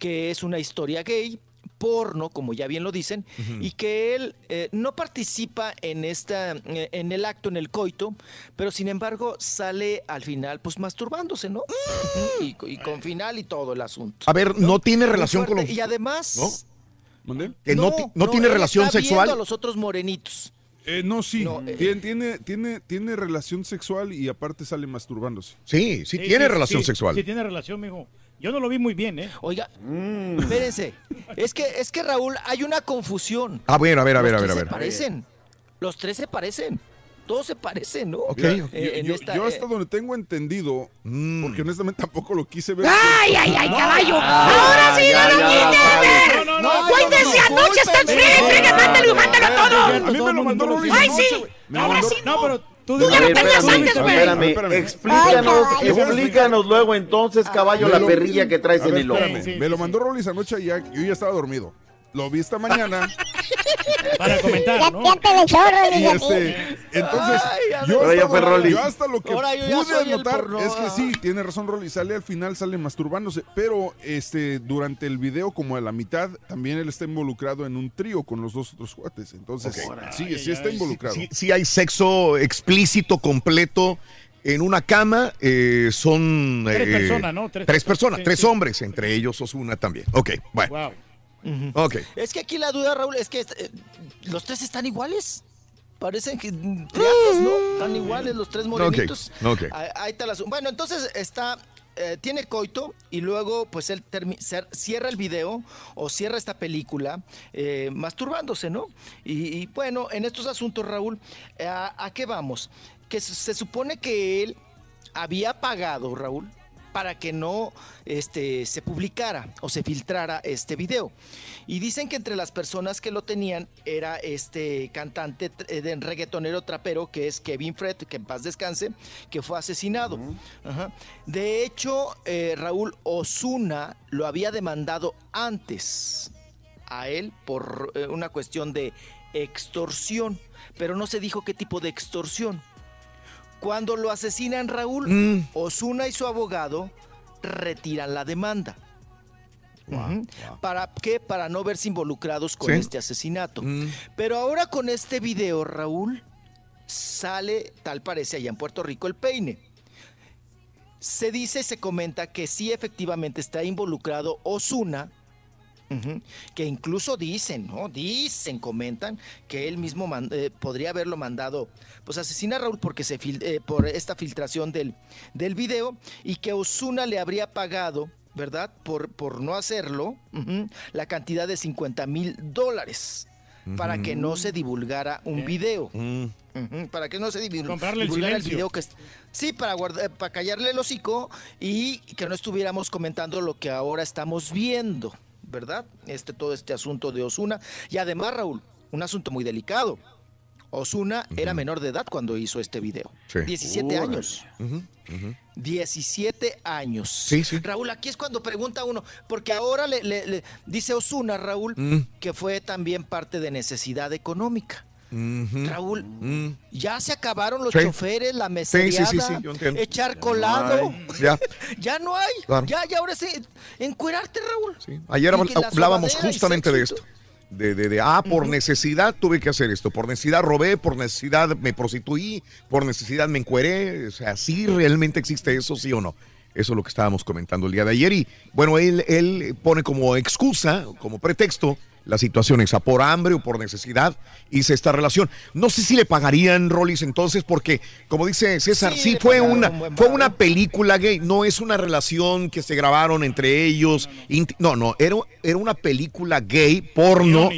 Speaker 46: que es una historia gay porno, como ya bien lo dicen, y que él eh, no participa en esta, eh, en el acto, en el coito, pero sin embargo sale al final, pues masturbándose, ¿no? y, y con final y todo el asunto.
Speaker 1: A ver, no, tiene relación con
Speaker 46: fuerte.
Speaker 1: los...
Speaker 46: Y además...
Speaker 1: ¿No? Que no, ti- no tiene
Speaker 46: él
Speaker 1: relación
Speaker 46: está viendo
Speaker 1: sexual.
Speaker 46: a los otros morenitos.
Speaker 19: Eh, no, sí.
Speaker 46: No, eh,
Speaker 19: Tien- tiene, tiene, tiene relación sexual y aparte sale masturbándose.
Speaker 1: Sí, sí,
Speaker 4: Sí, sí, sí, Sí, tiene relación, mijo. Yo no lo vi muy bien, ¿eh?
Speaker 46: Oiga, espérense. Es que, es que Raúl, hay una confusión.
Speaker 1: Ah, bueno, a ver, a ver,
Speaker 46: Los
Speaker 1: a ver,
Speaker 46: tres
Speaker 1: a
Speaker 46: se
Speaker 1: ver.
Speaker 46: parecen. Los tres se parecen. Todos se parecen, ¿no?
Speaker 19: Mira,
Speaker 46: Eh,
Speaker 19: yo,
Speaker 46: en
Speaker 19: yo-
Speaker 46: esta,
Speaker 19: yo
Speaker 46: eh,
Speaker 19: hasta donde tengo entendido,
Speaker 1: Mm.
Speaker 19: porque honestamente tampoco lo quise ver.
Speaker 34: ¡Ay, ay, ay,
Speaker 19: No.
Speaker 34: caballo!
Speaker 19: Ah,
Speaker 34: ¡Ahora sí,
Speaker 19: ya,
Speaker 34: no lo
Speaker 19: vale.
Speaker 34: ver!
Speaker 19: No, no,
Speaker 34: ¡Güey, desde
Speaker 19: no,
Speaker 34: anoche están friegue, friegue! ¡Mándalo, mándalo todo!
Speaker 19: A mí me lo mandó Rolis
Speaker 34: ¡Ay, sí! Ahora sí,
Speaker 4: no, pero tú
Speaker 34: ya lo tenías antes, güey.
Speaker 44: espérame,
Speaker 19: Espérame.
Speaker 44: explícanos, explícanos luego entonces, caballo, la perrilla que traes en el ojo.
Speaker 19: Me lo mandó Rolis anoche y yo ya estaba dormido. Lo vi esta mañana.
Speaker 4: Para comentar,
Speaker 3: Ya,
Speaker 4: ¿no?
Speaker 3: ya te le chorro,
Speaker 19: Y este, entonces,
Speaker 46: Ay,
Speaker 19: yo, hasta,
Speaker 44: fue
Speaker 19: lo- yo hasta lo que
Speaker 46: Ahora yo ya
Speaker 19: pude
Speaker 46: porno.
Speaker 19: es que sí, tiene razón Rolly, sale al final, sale masturbándose, pero este durante el video, como a la mitad, también él está involucrado en un trío con los dos otros cuates. Entonces, sí, sí está involucrado.
Speaker 1: Sí, sí hay sexo explícito, completo. En una cama eh, son...
Speaker 4: Tres
Speaker 1: eh,
Speaker 4: personas, ¿no?
Speaker 1: Tres,
Speaker 4: Tres
Speaker 1: personas,
Speaker 4: sí,
Speaker 1: tres
Speaker 4: sí.
Speaker 1: hombres, entre ellos Osuna también. Ok, bueno.
Speaker 4: Wow.
Speaker 1: Ok.
Speaker 46: Es que aquí la duda, Raúl, es que eh, los tres están iguales. Parecen que mm, triatos, ¿no? Están iguales los tres morenitos.
Speaker 1: ok.
Speaker 46: Ahí, ahí está la Bueno, entonces está. eh, tiene coito y luego pues él cierra el video o cierra esta película eh, masturbándose, ¿no? Y, y, bueno, en estos asuntos, Raúl, eh, ¿a, a qué vamos? Que se supone que él había pagado, Raúl, para que no este, se publicara o se filtrara este video. Y dicen que entre las personas que lo tenían era este cantante eh, de reggaetonero trapero que es Kevin Fred, que en paz descanse, que fue asesinado. Ajá. De hecho, eh, Raúl Osuna lo había demandado antes a él por eh, una cuestión de extorsión, pero no se dijo qué tipo de extorsión. Cuando lo asesinan Raúl,
Speaker 1: Mm.
Speaker 46: Osuna y su abogado retiran la demanda. ¿Para qué? Para no verse involucrados con
Speaker 1: Sí.
Speaker 46: este asesinato.
Speaker 1: Mm.
Speaker 46: Pero ahora con este video, Raúl, sale, tal parece allá en Puerto Rico, el peine. Se dice, se comenta que sí efectivamente está involucrado Osuna, Que incluso dicen, ¿no? Dicen, comentan que él mismo eh, podría haberlo mandado, pues asesinar a Raúl porque se fil- eh, por esta filtración del, del video y que Osuna le habría pagado, ¿verdad? Por, por no hacerlo, la cantidad de 50 mil dólares para que no se divulgara un video. Ujú, Para que no se
Speaker 4: el
Speaker 46: divulgara el video que sí para guardar, para callarle el hocico y que no estuviéramos comentando lo que ahora estamos viendo, ¿verdad? Este todo este asunto de Osuna y además Raúl, un asunto muy delicado. Osuna era menor de edad cuando hizo este video.
Speaker 1: Sí.
Speaker 46: 17
Speaker 1: Órale.
Speaker 46: años.
Speaker 1: Ujú, ujú.
Speaker 46: 17 años.
Speaker 1: Sí, sí.
Speaker 46: Raúl, aquí es cuando pregunta uno, porque ahora le, le- le dice Osuna, Raúl,
Speaker 1: Mm.
Speaker 46: que fue también parte de necesidad económica. Raúl,
Speaker 1: Mm.
Speaker 46: ya se acabaron los
Speaker 1: Sí.
Speaker 46: choferes, la
Speaker 1: sí, sí, entiendo.
Speaker 46: echar colado.
Speaker 1: Ya.
Speaker 46: Ya no hay.
Speaker 1: Claro.
Speaker 46: Ya, ya ahora sí. Encuerarte, Raúl.
Speaker 1: Ayer hablábamos justamente de esto. De, de, de, ah, por necesidad tuve que hacer esto, por necesidad robé, por necesidad me prostituí, por necesidad me encueré, o sea, sí realmente existe eso, sí o no. Eso es lo que estábamos comentando el día de ayer. Y bueno, él, él pone como excusa, como pretexto, la situación esa, por hambre o por necesidad, hice esta relación. No sé si le pagarían Rollis entonces, porque como dice César, sí, fue una,
Speaker 46: un
Speaker 1: fue una película gay, no es una relación que se grabaron entre ellos. No, no, era, era una película gay, porno,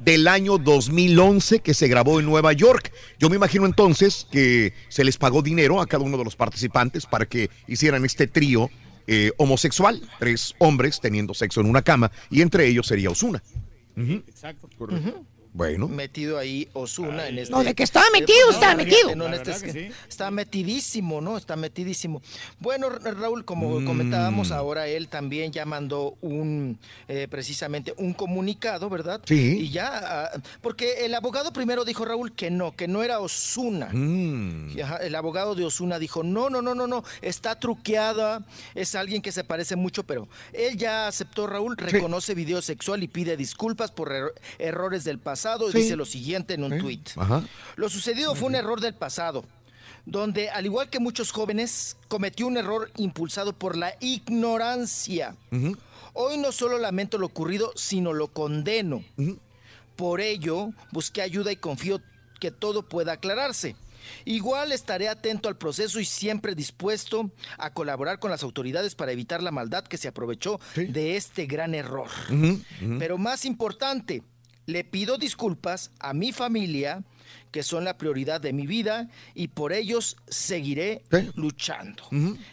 Speaker 1: del año 2011 que se grabó en Nueva York. Yo me imagino entonces que se les pagó dinero a cada uno de los participantes para que hicieran este trío eh, homosexual, tres hombres teniendo sexo en una cama, y entre ellos sería Osuna.
Speaker 4: Exacto.
Speaker 1: Bueno.
Speaker 46: Metido ahí Osuna en este.
Speaker 34: No, de que estaba metido, estaba metido.
Speaker 46: No, en
Speaker 4: La
Speaker 46: este-
Speaker 4: verdad que sí.
Speaker 46: Está metidísimo, ¿no? Está metidísimo. Bueno, Ra- Raúl, como
Speaker 1: Mm.
Speaker 46: comentábamos, ahora él también ya mandó un, eh, precisamente un comunicado, ¿verdad?
Speaker 1: Sí.
Speaker 46: Y ya, ah, porque el abogado primero dijo, Raúl, que no, que no era Osuna.
Speaker 1: Mm.
Speaker 46: El abogado de Osuna dijo, no, no, no, no, no, está truqueada, es alguien que se parece mucho, pero él ya aceptó, Raúl, reconoce video sexual y pide disculpas por er- errores del pasado y
Speaker 1: Sí.
Speaker 46: dice lo siguiente en un tuit.
Speaker 1: Ajá.
Speaker 46: Lo sucedido fue un error del pasado, donde al igual que muchos jóvenes, cometió un error impulsado por la ignorancia. Hoy no solo lamento lo ocurrido, sino lo condeno. Por ello, busqué ayuda y confío que todo pueda aclararse. Igual estaré atento al proceso y siempre dispuesto a colaborar con las autoridades para evitar la maldad que se aprovechó de este gran error.
Speaker 1: Ujú, ujú.
Speaker 46: Pero más importante, le pido disculpas a mi familia, que son la prioridad de mi vida, y por ellos seguiré luchando.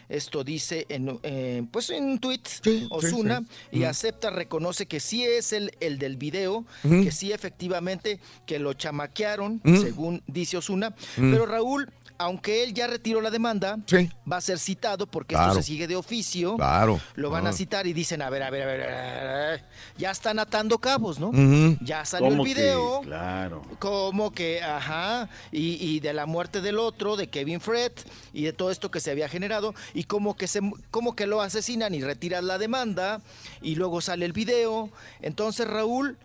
Speaker 46: Esto dice en, eh, pues en un tuit Osuna
Speaker 1: sí.
Speaker 46: y
Speaker 1: Ujú.
Speaker 46: acepta, reconoce que sí es el, el del video, que sí efectivamente que lo chamaquearon, según dice Osuna. Pero Raúl, aunque él ya retiró la demanda, va a ser citado porque
Speaker 1: Claro.
Speaker 46: esto se sigue de oficio.
Speaker 1: Claro.
Speaker 46: Lo van a
Speaker 1: Ah.
Speaker 46: citar y dicen, a ver, a ver, a ver, a ver, a ver, ya están atando cabos, ¿no? Ya salió el video.
Speaker 29: Claro.
Speaker 46: Como que, ajá, y, y de la muerte del otro, de Kevin Fred, y de todo esto que se había generado, y como que, se, como que lo asesinan y retiran la demanda, y luego sale el video. Entonces, Raúl,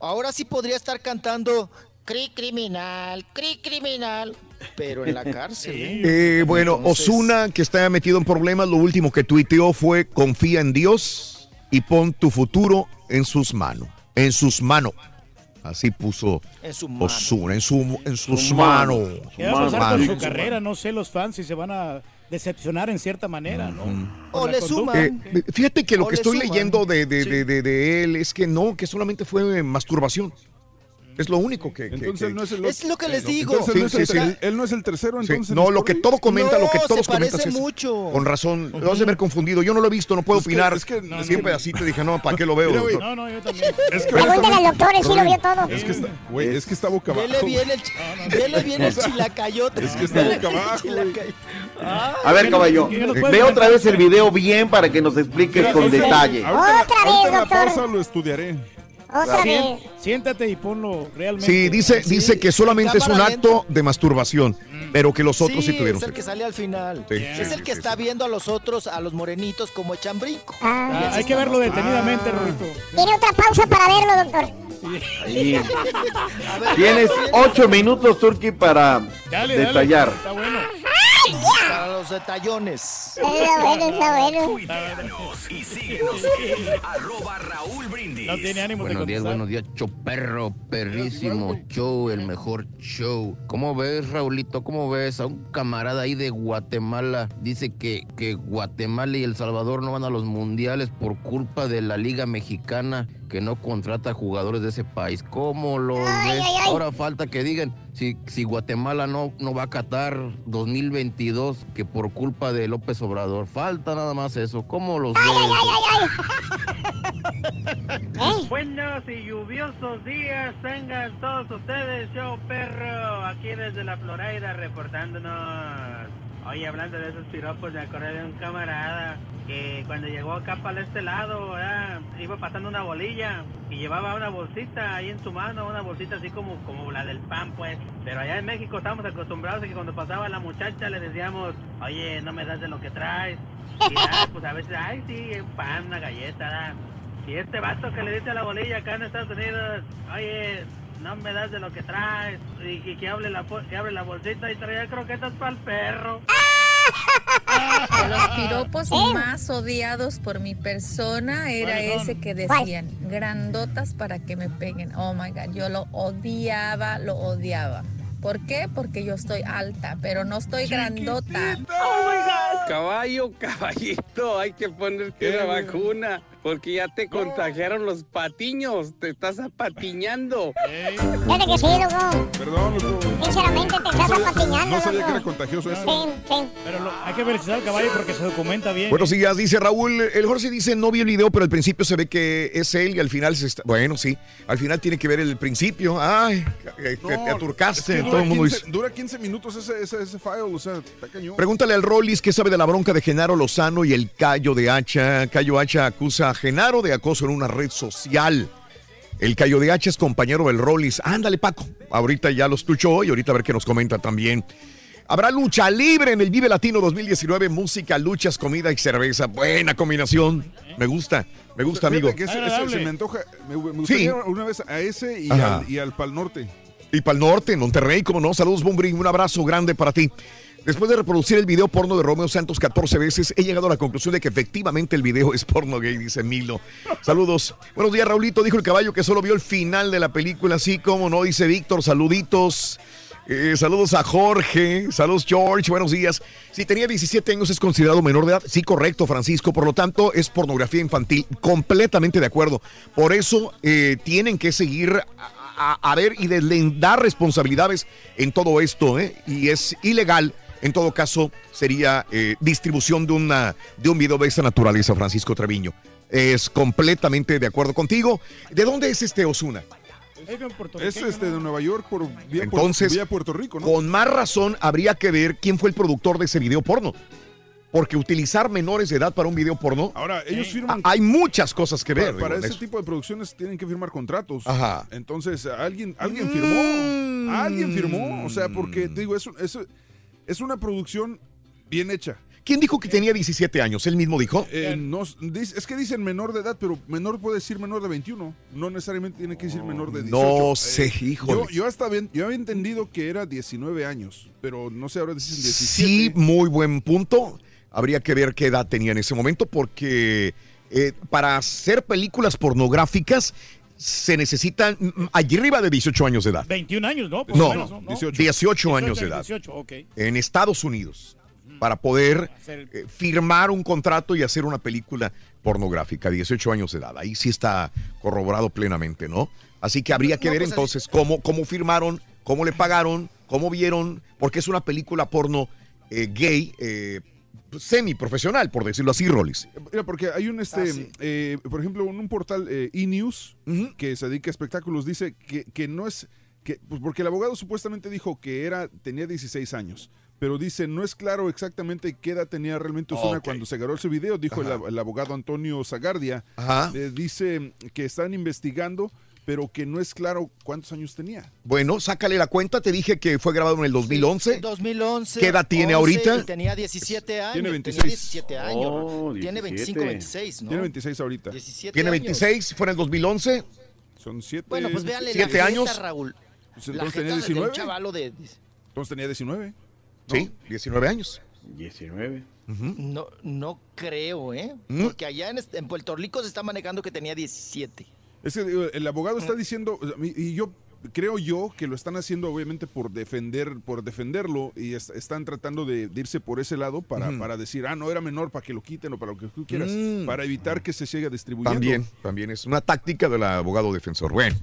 Speaker 46: ahora sí podría estar cantando Cri criminal, cri criminal, pero en la cárcel. ¿eh?
Speaker 1: Eh, bueno,
Speaker 46: Entonces-
Speaker 1: Osuna, que está metido en problemas, lo último que tuiteó fue confía en Dios y pon tu futuro en sus manos. En sus manos. Así puso
Speaker 46: En su mano.
Speaker 1: Osuna, en, su, en sus
Speaker 29: Su mano.
Speaker 1: manos.
Speaker 4: ¿Qué va a pasar con
Speaker 1: Mano.
Speaker 4: su carrera? No sé, los fans si se van a decepcionar en cierta manera, ¿no?
Speaker 46: O le suman.
Speaker 1: Eh, fíjate que lo
Speaker 46: O
Speaker 1: que
Speaker 46: le
Speaker 1: estoy
Speaker 46: suman.
Speaker 1: leyendo de, de-
Speaker 4: Sí.
Speaker 1: de- de- de él es que no, que solamente fue masturbación. Es lo único que... que-
Speaker 19: Entonces
Speaker 1: que-
Speaker 19: no es el
Speaker 46: Es lo que les digo.
Speaker 19: Entonces él no es
Speaker 1: Sí,
Speaker 19: el
Speaker 1: sí, sí.
Speaker 19: él no es el tercero,
Speaker 1: Sí,
Speaker 19: entonces.
Speaker 1: no, lo que todo comenta,
Speaker 46: No,
Speaker 1: lo que
Speaker 46: se
Speaker 1: todos comentan
Speaker 46: parece
Speaker 1: es
Speaker 46: mucho.
Speaker 1: con razón. Lo has de haber confundido. Yo no lo he visto, no puedo
Speaker 19: Es que-
Speaker 1: opinar.
Speaker 19: es que- no,
Speaker 1: Siempre
Speaker 19: no.
Speaker 1: así te dije, no, ¿para qué lo veo?
Speaker 19: Mira, güey?
Speaker 4: No, no, yo también.
Speaker 19: Es que
Speaker 3: Pregúntale al doctor, él sí lo vio todo.
Speaker 19: Es que está, güey, es que está boca abajo.
Speaker 46: Vele bien el, ch- vele bien el chilacayote.
Speaker 19: Es que está boca abajo,
Speaker 44: A ver, caballo,
Speaker 4: ¿Qué nos
Speaker 44: ve otra vez el video bien para que nos expliques con detalle.
Speaker 3: Otra vez, doctor.
Speaker 19: lo estudiaré.
Speaker 3: Otra
Speaker 4: Sien-
Speaker 3: vez.
Speaker 4: siéntate y ponlo realmente.
Speaker 1: Sí, dice,
Speaker 46: Sí,
Speaker 1: dice que solamente es un acto de masturbación, pero que los otros sí,
Speaker 46: sí,
Speaker 1: tuvieron
Speaker 46: es el que sale al final.
Speaker 1: Sí,
Speaker 46: es el que está viendo a los otros, a los morenitos, como echan brinco.
Speaker 3: Ah.
Speaker 4: Ah, hay que verlo detenidamente, Rorito.
Speaker 3: Tiene otra pausa para verlo, doctor.
Speaker 44: Tienes ocho minutos, Turki, para
Speaker 4: Dale,
Speaker 44: detallar.
Speaker 4: dale. Está bueno.
Speaker 46: Para los detallones.
Speaker 3: Está bueno, está bueno.
Speaker 8: Y síguenos en arroba Raúl Brindis.
Speaker 4: No tiene ánimo
Speaker 50: Buenos
Speaker 4: de
Speaker 50: días, buenos días, show perro, perrísimo show, el mejor show. ¿Cómo ves, Raulito? ¿Cómo ves a un camarada ahí de Guatemala? Dice que, que Guatemala y El Salvador no van a los mundiales por culpa de la Liga Mexicana que no contrata jugadores de ese país. ¿Cómo los
Speaker 3: Ay,
Speaker 50: ves?
Speaker 3: ay, ay.
Speaker 50: Ahora falta que digan si, si Guatemala no, no va a Qatar 2022 que por culpa de López Obrador. Falta nada más eso. ¿Cómo los ves?
Speaker 51: Buenos y lluviosos días tengan todos ustedes, yo perro, aquí desde la Florida reportándonos. Oye, hablando de esos piropos, me acordé de un camarada que cuando llegó acá para este lado, ¿verdad? iba pasando una bolilla y llevaba una bolsita ahí en su mano, una bolsita así como, como la del pan, pues. Pero allá en México estamos acostumbrados a que cuando pasaba la muchacha le decíamos, oye, no me das de lo que traes. Y ya, pues a veces, ay, sí, un pan, una galleta, ¿verdad? Y este vato que le dice a la bolilla acá en Estados Unidos, oye, no me das de lo que traes, y que, que hable la, que abre la bolsita y traía croquetas para el perro.
Speaker 52: De los piropos más odiados por mi persona era ese que decían grandotas para que me peguen. Oh my god, yo lo odiaba, lo odiaba. ¿Por qué? Porque yo estoy alta, pero no estoy grandota.
Speaker 53: Caballo, caballito, hay que ponerte una vacuna porque ya te contagiaron los patiños, te estás apatiñando.
Speaker 3: Fíjate que sí, loco.
Speaker 19: Perdón, loco.
Speaker 3: Sinceramente te estás apatiñando,
Speaker 19: No sabía
Speaker 3: loco.
Speaker 19: que era contagioso eso.
Speaker 3: Sí, sí.
Speaker 4: Pero lo- hay que felicitar al caballo porque se documenta bien.
Speaker 1: Buenos días, dice Raúl. El Jorge dice, no vi el video, pero al principio se ve que es él y al final se está... Bueno, sí, al final tiene que ver el principio. Ay, que te, te aturcaste.
Speaker 19: Es que
Speaker 1: todo el mundo
Speaker 19: 15,
Speaker 1: dice...
Speaker 19: dura 15 minutos ese, ese, ese file, o sea, está cañón.
Speaker 1: Pregúntale al Rollis qué sabe de la bronca de Genaro Lozano y el Cayo de Hacha. Cayo Hacha acusa a Genaro de acoso en una red social. El Cayo de Hacha es compañero del Rollis. Ándale, Paco. Ahorita ya lo escuchó y ahorita a ver qué nos comenta también. Habrá lucha libre en el Vive Latino 2019. Música, luchas, comida y cerveza. Buena combinación. Me gusta, me gusta, amigo.
Speaker 19: Fíjate que ese- ese se me antoja. Me, me gustaría una vez a ese y al, y al Pal Norte.
Speaker 1: Y para el norte, en Monterrey, como no. Saludos, Bumbri. Un abrazo grande para ti. Después de reproducir el video porno de Romeo Santos 14 veces, he llegado a la conclusión de que efectivamente el video es porno gay, dice Milo. Saludos. Buenos días, Raulito. Dijo el caballo que solo vio el final de la película, así como no, dice Víctor. Saluditos. Eh, saludos a Jorge. Saludos, George. Buenos días. Si tenía 17 años, ¿es considerado menor de edad? Sí, correcto, Francisco. Por lo tanto, es pornografía infantil. Completamente de acuerdo. Por eso eh, tienen que seguir a, ver y deslindar responsabilidades en todo esto, ¿eh? Y es ilegal. En todo caso, sería eh, distribución de, una, de un video de esa naturaleza, Francisco Treviño. Es completamente de acuerdo contigo. ¿De dónde es este Osuna?
Speaker 19: Es este de Nueva York por vía,
Speaker 1: Entonces,
Speaker 19: por, vía Puerto Rico, ¿no?
Speaker 1: con más razón habría que ver quién fue el productor de ese video porno. Porque utilizar menores de edad para un video porno.
Speaker 19: Ahora, ellos firman.
Speaker 1: Hay muchas cosas que ver.
Speaker 19: Para, para ese
Speaker 1: eso.
Speaker 19: tipo de producciones tienen que firmar contratos.
Speaker 1: Ajá. Mm.
Speaker 19: Entonces, alguien, alguien firmó. Alguien firmó. O sea, porque te digo, es, un- es, una producción bien hecha.
Speaker 1: ¿Quién dijo que tenía 17 años? Él mismo dijo.
Speaker 19: Eh, no, es que dicen menor de edad, pero menor puede decir menor de 21. No necesariamente tiene que decir menor de 18.
Speaker 1: No
Speaker 19: Eh,
Speaker 1: sé, híjole.
Speaker 19: Yo, yo hasta bien, yo había entendido que era 19 años, pero no sé, ahora dicen 17.
Speaker 1: Sí, muy buen punto. Habría que ver qué edad tenía en ese momento porque eh, para hacer películas pornográficas se necesitan allí arriba de 18 años de edad.
Speaker 4: 21 años, ¿no? Por
Speaker 1: No,
Speaker 4: menos,
Speaker 1: 18. 18 años de edad.
Speaker 4: 18, ok.
Speaker 1: En Estados Unidos para poder eh, firmar un contrato y hacer una película pornográfica, 18 años de edad. Ahí sí está corroborado plenamente, ¿no? Así que habría que
Speaker 46: No,
Speaker 1: ver
Speaker 46: pues,
Speaker 1: entonces cómo, cómo firmaron, cómo le pagaron, cómo vieron, porque es una película porno eh, gay, eh, semiprofesional, por decirlo así, Rollis.
Speaker 19: Mira, porque hay un, este, eh, por ejemplo, en un portal eh, E-News que se dedica a espectáculos, dice que, que no es, que, pues porque el abogado supuestamente dijo que era, tenía 16 años, pero dice, no es claro exactamente qué edad tenía realmente Osuna cuando se agarró ese video, dijo el abogado Antonio Zagardia,
Speaker 1: Ajá.
Speaker 19: Eh, dice que están investigando, pero que no es claro cuántos años tenía.
Speaker 1: Bueno, sácale la cuenta, te dije que fue grabado en el 2011.
Speaker 46: 2011.
Speaker 1: ¿Qué edad tiene
Speaker 46: 11,
Speaker 1: ahorita?
Speaker 46: tenía 17 años.
Speaker 19: Tiene
Speaker 46: tenía
Speaker 19: 26.
Speaker 46: 17 años.
Speaker 1: Oh,
Speaker 46: tiene 25,
Speaker 1: 17.
Speaker 46: 26, ¿no?
Speaker 19: Tiene 26 ahorita.
Speaker 46: 17
Speaker 1: Tiene
Speaker 46: años.
Speaker 1: 26, fue en el 2011.
Speaker 19: Son 7
Speaker 46: Bueno, pues la
Speaker 1: ¿Siete
Speaker 46: jeta,
Speaker 1: años?
Speaker 46: Raúl.
Speaker 19: Pues
Speaker 46: la
Speaker 19: entonces
Speaker 46: jeta
Speaker 19: tenía
Speaker 46: de un
Speaker 19: 19.
Speaker 46: chavalo de...
Speaker 19: Entonces tenía 19.
Speaker 1: Sí, 19 años.
Speaker 44: 19.
Speaker 46: No, no creo, ¿eh?
Speaker 1: ¿Mm?
Speaker 46: Porque allá en, este- en Puerto Rico se está manejando que tenía 17.
Speaker 19: Es que digo, el abogado está diciendo, y yo creo yo que lo están haciendo obviamente por defender, por defenderlo, y es- están tratando de, de irse por ese lado para, para decir, ah, no era menor, para que lo quiten o para lo que tú quieras,
Speaker 1: Mm.
Speaker 19: para evitar que se siga distribuyendo.
Speaker 1: También, también es una táctica del abogado defensor. Bueno,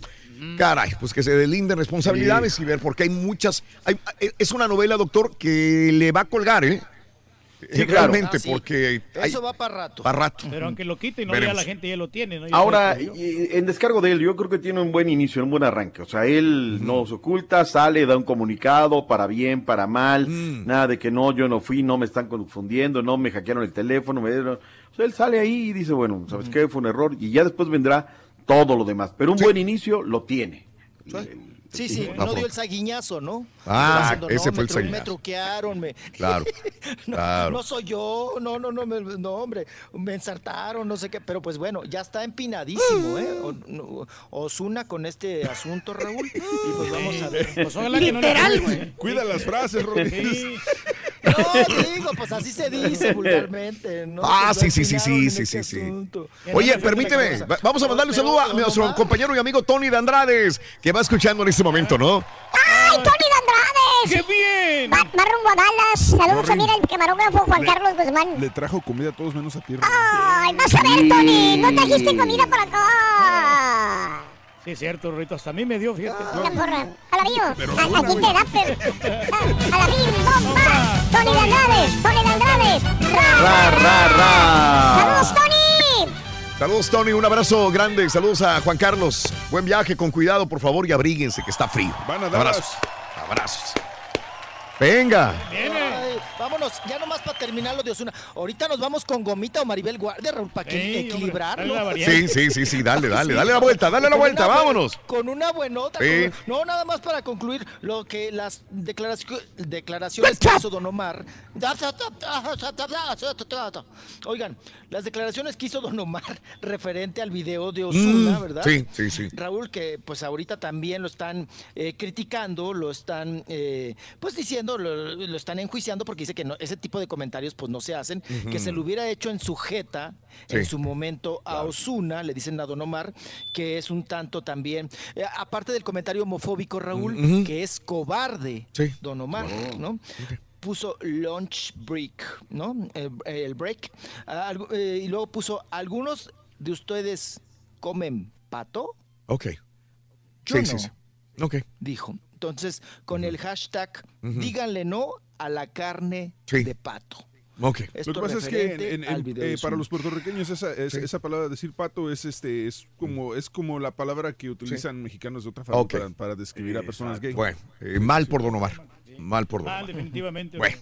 Speaker 1: caray, pues que se delinden responsabilidades y ver, porque hay muchas. hay- es una novela, doctor, que le va a colgar, ¿eh?
Speaker 44: Sí,
Speaker 1: Eh,
Speaker 44: claro.
Speaker 1: Realmente,
Speaker 46: Ah, sí.
Speaker 1: porque. hay-
Speaker 46: Eso va para rato.
Speaker 1: para rato.
Speaker 4: Pero aunque lo quiten, no
Speaker 1: Veremos.
Speaker 4: ya la gente ya lo tiene. ¿no?
Speaker 44: Ahora, en descargo de él, yo creo que tiene un buen inicio, un buen arranque. O sea, él no se oculta, sale, da un comunicado para bien, para mal. Nada de que no, yo no fui, no me están confundiendo, no me hackearon el teléfono. Me dieron... O sea, él sale ahí y dice, bueno, ¿sabes qué? Fue un error. Y ya después vendrá todo lo demás. Pero un buen inicio lo tiene.
Speaker 46: Sí, sí,
Speaker 1: La
Speaker 46: no dio el saguiñazo, ¿no?
Speaker 1: Ah,
Speaker 46: Diciendo,
Speaker 1: ese
Speaker 46: no,
Speaker 1: fue
Speaker 46: me
Speaker 1: el
Speaker 46: tru- Me
Speaker 1: saguiñazo.
Speaker 46: truquearon, me...
Speaker 1: Claro,
Speaker 46: no,
Speaker 1: claro.
Speaker 46: no soy yo, no, no, no, me- no, hombre, me ensartaron, no sé qué, pero pues bueno, ya está empinadísimo, ¿eh? No- Osuna con este asunto, Raúl, y pues vamos a ver.
Speaker 4: Pues no le
Speaker 3: Literal.
Speaker 4: güey.
Speaker 19: Cuida las frases, Rodríguez.
Speaker 46: No, digo, pues así se dice vulgarmente, ¿no?
Speaker 1: Ah,
Speaker 46: Pues
Speaker 1: sí, sí, sí, sí, sí,
Speaker 46: este
Speaker 1: sí, sí. Oye, permíteme, va- vamos a mandarle un saludo a nuestro compañero y amigo Tony de Andrades, que va escuchando en este momento, ¿no?
Speaker 3: ¡Ay, Tony de Andrades!
Speaker 4: ¡Qué bien!
Speaker 3: Va, va rumbo a Dallas. Saludos también al camarógrafo Juan
Speaker 19: Le-
Speaker 3: Carlos Guzmán.
Speaker 19: Le trajo comida a todos menos a Pierre.
Speaker 3: Ay, vas a ver, Tony. No trajiste comida para acá.
Speaker 4: Sí, es cierto, Rorrito. Hasta a mí me dio, fíjate.
Speaker 3: La porra. Alabío.
Speaker 4: Pero
Speaker 3: A-
Speaker 4: una,
Speaker 3: Aquí te da, pero. Alabín, bomba. Tony de Andrades. Tony de Andrades. Ra,
Speaker 1: Ra, ra, ra.
Speaker 3: Saludos, Tony.
Speaker 1: Saludos, Tony, un abrazo grande. Saludos a Juan Carlos. Buen viaje, con cuidado, por favor, y abríguense, que está frío.
Speaker 19: Van a Dallas.
Speaker 1: Abrazos. Abrazos. Venga.
Speaker 46: Vámonos, ya nomás para terminar lo de Osuna. Ahorita nos vamos con Gomita o Maribel Guardia, Raúl, para que
Speaker 4: Ey, hombre,
Speaker 46: equilibrarlo.
Speaker 1: Sí, sí, sí, sí, dale, dale, dale la vuelta, dale la vuelta, vámonos.
Speaker 46: Con una buenota.
Speaker 1: Sí.
Speaker 46: con- no, nada más para concluir lo que las declaraci- declaraciones que hizo Don Omar. Oigan, las declaraciones que hizo Don Omar referente al video de Osuna,
Speaker 1: Mm,
Speaker 46: ¿verdad?
Speaker 1: sí, sí, sí.
Speaker 46: Raúl, que pues ahorita también lo están eh, criticando, lo están eh, pues diciendo, lo, lo están enjuiciando porque dice que no, ese tipo de comentarios pues no se hacen, que se lo hubiera hecho en su jeta
Speaker 1: Sí.
Speaker 46: en su momento a Osuna, le dicen a Don Omar, que es un tanto también, eh, aparte del comentario homofóbico, Raúl, que es cobarde,
Speaker 1: Sí.
Speaker 46: Don Omar,
Speaker 1: Oh.
Speaker 46: ¿no? Puso lunch break, ¿no? El, el break. Algo- eh, y luego puso, ¿algunos de ustedes comen pato?
Speaker 1: Ok.
Speaker 46: Yo
Speaker 1: sí,
Speaker 46: no.
Speaker 1: sí, sí. Ok.
Speaker 46: Dijo. Entonces, con el hashtag, díganle no a la carne
Speaker 1: Sí.
Speaker 46: de pato.
Speaker 1: Ok.
Speaker 46: Esto
Speaker 19: Lo que pasa es que en- en- en- eh, para los puertorriqueños esa, es-
Speaker 1: Sí.
Speaker 19: esa palabra decir pato es este es como es como la palabra que utilizan mexicanos de otra forma para, para describir a personas gay.
Speaker 1: Bueno, eh, mal por Don Omar. Mal por Don
Speaker 4: Mal,
Speaker 1: Omar.
Speaker 4: definitivamente.
Speaker 1: Bueno.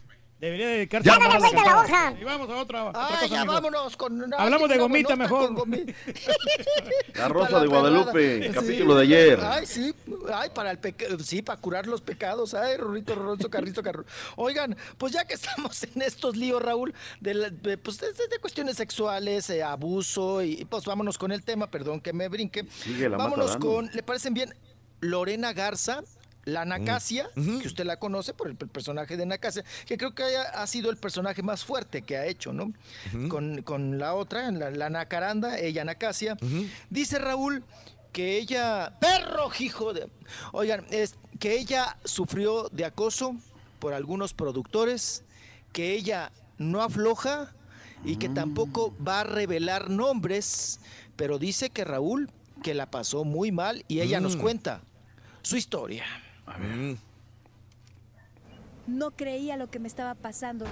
Speaker 4: Debería dedicarse
Speaker 1: Ya.
Speaker 4: a
Speaker 3: Dale vuelta la hoja.
Speaker 4: Y vamos a otra, otra
Speaker 46: Ay,
Speaker 4: cosa,
Speaker 46: ya vámonos con una-
Speaker 4: Hablamos de gomita mejor.
Speaker 46: con gomi-
Speaker 44: La Rosa
Speaker 46: Para
Speaker 44: de
Speaker 46: la
Speaker 44: Guadalupe,
Speaker 46: perrada.
Speaker 44: capítulo de ayer.
Speaker 46: Ay, sí, ay, para el peca- sí, para curar los pecados, ay, Rorrito, Rorroso, Carrito, Carro. Oigan, pues ya que estamos en estos líos, Raúl, de, la- de, pues, de, de cuestiones sexuales, eh, abuso, y pues vámonos con el tema, perdón que me brinque.
Speaker 44: Sigue la
Speaker 46: vámonos con, ¿le parecen bien? Lorena Garza, la Nacasia, que usted la conoce por el, personaje de Nacasia, que creo que haya- ha sido el personaje más fuerte que ha hecho, ¿no? con, con la otra, la, la Nacaranda, ella Nacasia. Dice Raúl que ella, perro, hijo de... Oigan, es que ella sufrió de acoso por algunos productores, que ella no afloja y que tampoco va a revelar nombres, pero dice que Raúl, que la pasó muy mal y ella nos
Speaker 1: Mm.
Speaker 46: cuenta su historia.
Speaker 54: No creía lo que me estaba pasando,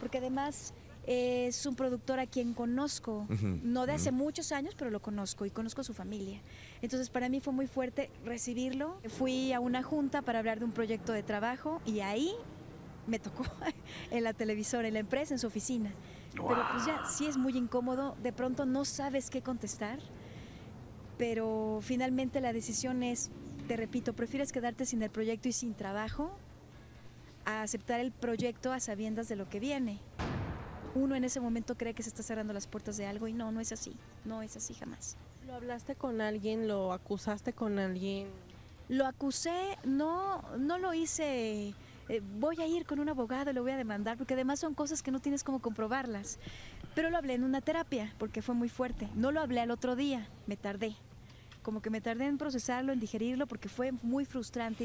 Speaker 54: porque además eh, es un productor a quien conozco, no de hace muchos años, pero lo conozco y conozco a su familia. Entonces para mí fue muy fuerte recibirlo. Fui a una junta para hablar de un proyecto de trabajo y ahí me tocó en la televisora, en la empresa, en su oficina. Pero pues ya, sí es muy incómodo, de pronto no sabes qué contestar, pero finalmente la decisión es, te repito, prefieres quedarte sin el proyecto y sin trabajo a aceptar el proyecto a sabiendas de lo que viene. Uno en ese momento cree que se está cerrando las puertas de algo y no, no es así, no es así jamás.
Speaker 55: ¿Lo hablaste con alguien? ¿Lo acusaste con alguien?
Speaker 54: Lo acusé, no, no lo hice, eh, voy a ir con un abogado y lo voy a demandar, porque además son cosas que no tienes cómo comprobarlas. Pero lo hablé en una terapia, porque fue muy fuerte. No lo hablé al otro día, me tardé. Como que me tardé en procesarlo, en digerirlo, porque fue muy frustrante.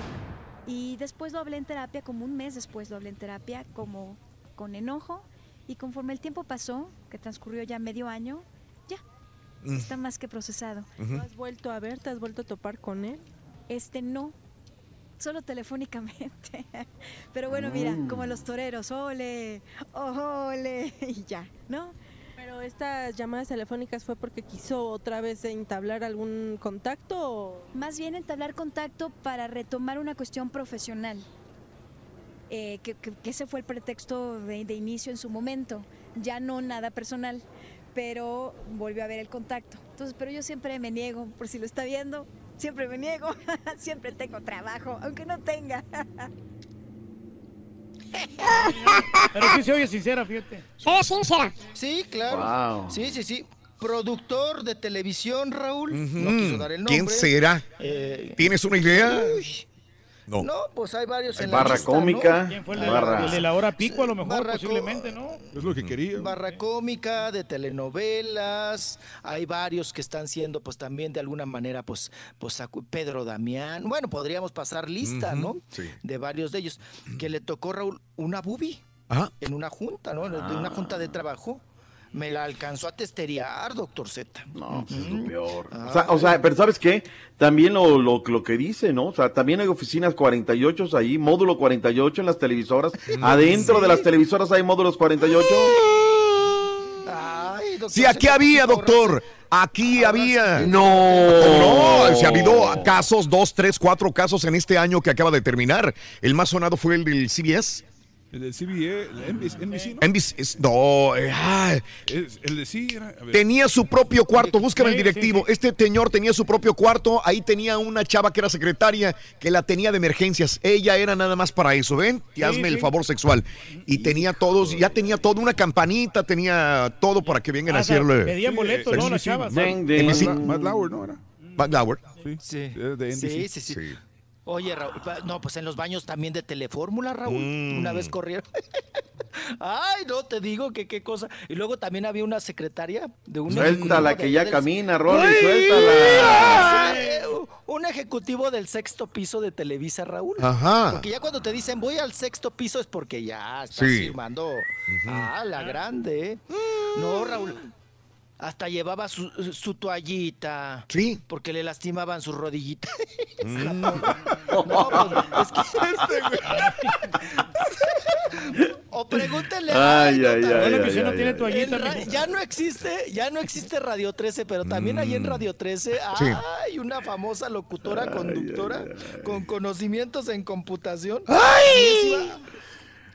Speaker 54: Y después lo hablé en terapia, como un mes después lo hablé en terapia, como con enojo. Y conforme el tiempo pasó, que transcurrió ya medio año, ya,
Speaker 55: Mm.
Speaker 54: está más que procesado.
Speaker 55: ¿Lo has vuelto a ver? ¿Te has vuelto a topar con él?
Speaker 54: Este no, solo telefónicamente. Pero bueno, mira,
Speaker 55: Mm.
Speaker 54: como los toreros, ole, ole, y ya, ¿no?
Speaker 55: Pero estas llamadas telefónicas fue porque quiso otra vez entablar algún contacto o...
Speaker 54: Más bien entablar contacto para retomar una cuestión profesional. Eh, que, que- que ese fue el pretexto de, de inicio en su momento. Ya no nada personal, pero volvió a haber el contacto. Entonces, pero yo siempre me niego, por si lo está viendo, siempre me niego. siempre tengo trabajo, aunque no tenga.
Speaker 4: Pero sí se oye sincera, fíjate.
Speaker 3: Se ve sincera.
Speaker 46: Sí, claro.
Speaker 1: Wow.
Speaker 46: Sí, sí, sí. Productor de televisión, Raúl. No quiso dar el nombre.
Speaker 1: ¿Quién será?
Speaker 46: Eh,
Speaker 1: ¿Tienes una idea?
Speaker 46: uy,
Speaker 1: No.
Speaker 46: No, pues hay varios
Speaker 29: Hay
Speaker 46: en la
Speaker 29: barra
Speaker 46: ¿no?
Speaker 29: cómica,
Speaker 4: ¿Quién fue el de,
Speaker 29: barra-
Speaker 4: el de la hora pico? A lo mejor,
Speaker 46: Barra
Speaker 4: posiblemente, ¿no?
Speaker 19: Es lo que quería.
Speaker 46: Barra cómica, de telenovelas, hay varios que están siendo pues también de alguna manera pues, pues Pedro Damián, bueno, podríamos pasar lista, ¿no?
Speaker 1: sí.
Speaker 46: De varios de ellos, que le tocó Raúl una bubi
Speaker 1: Ajá.
Speaker 46: en una junta, ¿no?
Speaker 29: Ah.
Speaker 46: una junta de trabajo. Me la alcanzó a testeriar, doctor Z.
Speaker 29: No, pues es lo peor.
Speaker 46: Ah.
Speaker 29: O sea, o sea, pero ¿sabes qué? También lo, lo, lo que dice, ¿no? O sea, también hay oficinas 48 ahí, módulo 48 en las televisoras. Adentro de las televisoras hay módulos 48.
Speaker 46: Ay, doctor
Speaker 1: Sí, aquí había, doctor. Aquí había.
Speaker 29: No.
Speaker 1: No, se ha habido casos, dos, tres, cuatro casos en este año que acaba de terminar. El más sonado fue el del CBS.
Speaker 19: El del CBA, el NBC, NBC, ¿no?
Speaker 1: NBC, es- no, eh.
Speaker 19: Es- el de sí era. a ver.
Speaker 1: Tenía su propio cuarto, búscame el
Speaker 19: Sí,
Speaker 1: directivo. Este señor tenía su propio cuarto, ahí tenía una chava que era secretaria que la tenía de emergencias. Ella era nada más para eso, ¿ven? Y
Speaker 4: Sí,
Speaker 1: hazme el favor sexual. Y tenía todos, ya tenía toda una campanita, tenía todo para que vengan a
Speaker 4: Hasta
Speaker 1: hacerle.
Speaker 4: pedían boletos, ¿no? Las chavas.
Speaker 19: Matt, Lauer, ¿no era?
Speaker 1: Matt Lauer.
Speaker 19: De.
Speaker 46: Sí, sí, sí. Oye, Raúl, no, pues en los baños también de Telefórmula, Raúl. Una vez corrieron. Ay, no, te digo que qué cosa. Y luego también había una secretaria de un
Speaker 29: Suéltala, que ya
Speaker 46: del-
Speaker 29: camina, Rolly, suéltala.
Speaker 46: eh, Un ejecutivo del sexto piso de Televisa, Raúl.
Speaker 1: Ajá.
Speaker 46: Porque ya cuando te dicen voy al sexto piso es porque ya estás
Speaker 1: Sí.
Speaker 46: firmando. Ah, la grande. ¿eh? No, Raúl. Hasta llevaba su, su toallita.
Speaker 1: Sí.
Speaker 46: Porque le lastimaban sus rodillitas.
Speaker 1: Mm.
Speaker 46: No, pues, es que O pregúntele a
Speaker 29: Ay, ay, ay,
Speaker 4: Bueno, que
Speaker 29: ay,
Speaker 4: si no
Speaker 29: ay,
Speaker 4: tiene
Speaker 29: ay.
Speaker 4: toallita,
Speaker 46: ya no existe, ya no existe Radio 13, pero también ahí en Radio 13
Speaker 1: Sí.
Speaker 46: hay una famosa locutora, conductora con conocimientos en computación.
Speaker 1: ¡Ay!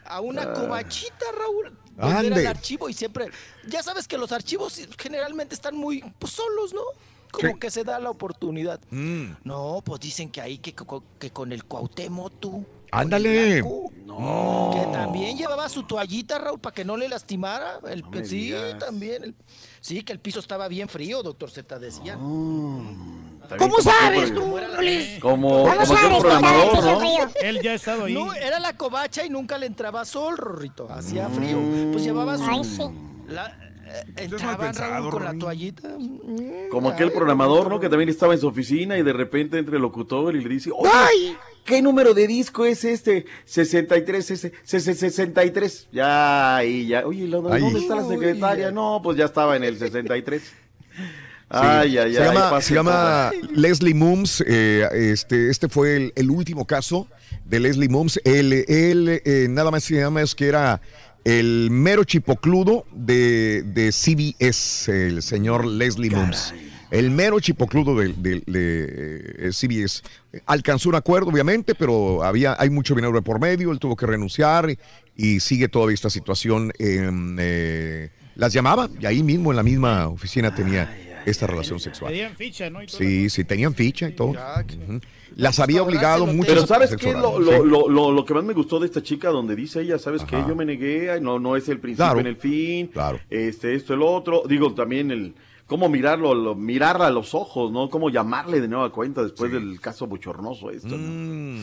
Speaker 46: A una cobachita, Raúl.
Speaker 1: Ande.
Speaker 46: el archivo y siempre, ya sabes que los archivos generalmente están muy pues, solos, ¿no? Como
Speaker 1: Sí.
Speaker 46: que se da la oportunidad.
Speaker 1: Mm.
Speaker 46: No, pues dicen que ahí que, co- que con el Cuauhtémoc tú.
Speaker 1: Ándale.
Speaker 46: No. Que también llevaba su toallita, Raúl, para que no le lastimara. El, sí,
Speaker 29: digas.
Speaker 46: también. el- sí, que el piso estaba bien frío, doctor Z decía.
Speaker 5: ¿Cómo sabes tú,
Speaker 46: ¿Cómo?
Speaker 29: Como,
Speaker 3: ¿Cómo
Speaker 29: como aquel
Speaker 3: sabes
Speaker 29: programador, ¿no?
Speaker 4: Él ya ha estado ahí.
Speaker 46: No, era la covacha y nunca le entraba sol, Rorrito. Hacía frío. Pues llevaba su.
Speaker 3: Ay, sí.
Speaker 46: la- eh,
Speaker 19: pensado,
Speaker 46: Raúl, con la toallita. Mm,
Speaker 29: Como aquel
Speaker 46: ay,
Speaker 29: programador, ¿no? Que también estaba en su oficina y de repente entre el locutor y le dice, oye,
Speaker 5: ¡Ay!
Speaker 29: ¿Qué número de disco es este? 63, ese, ese- ese- 63. Ya, ahí ya. Oye, ¿lo-
Speaker 1: Ay.
Speaker 29: ¿dónde está la secretaria? No, pues ya estaba en el 63. Ay, ay, ay.
Speaker 1: se llama,
Speaker 29: pasa
Speaker 1: se llama. Leslie Mooms. eh, este, este fue el, el último caso de Leslie Mooms. Él, él, eh, nada más se llama es que era el mero chipocludo de, de CBS, el señor Leslie Mooms. El mero chipocludo de, de- de, eh, CBS. Alcanzó un acuerdo, obviamente, pero había, hay mucho dinero de por medio. Él tuvo que renunciar y, y sigue todavía esta situación. eh, las llamaba y ahí mismo en la misma oficina tenía esta relación sexual.
Speaker 4: Pedían ficha, ¿no? Y
Speaker 1: Sí, sí, tenían ficha y todo.
Speaker 46: Que-.
Speaker 1: Las había obligado mucho.
Speaker 29: Pero
Speaker 1: a
Speaker 29: ¿sabes qué? Lo, lo,
Speaker 1: sí.
Speaker 29: lo, lo, lo que más me gustó de esta chica, donde dice ella, ¿sabes qué?
Speaker 1: Ajá.
Speaker 29: Yo me negué, no, no es el principio
Speaker 1: Claro.
Speaker 29: en el fin,
Speaker 1: Claro.
Speaker 29: este, esto, el otro. Digo, también el cómo mirarlo, lo- mirarla a los ojos, ¿no? Cómo llamarle de nueva cuenta después del caso bochornoso esto, ¿no?
Speaker 1: Mm.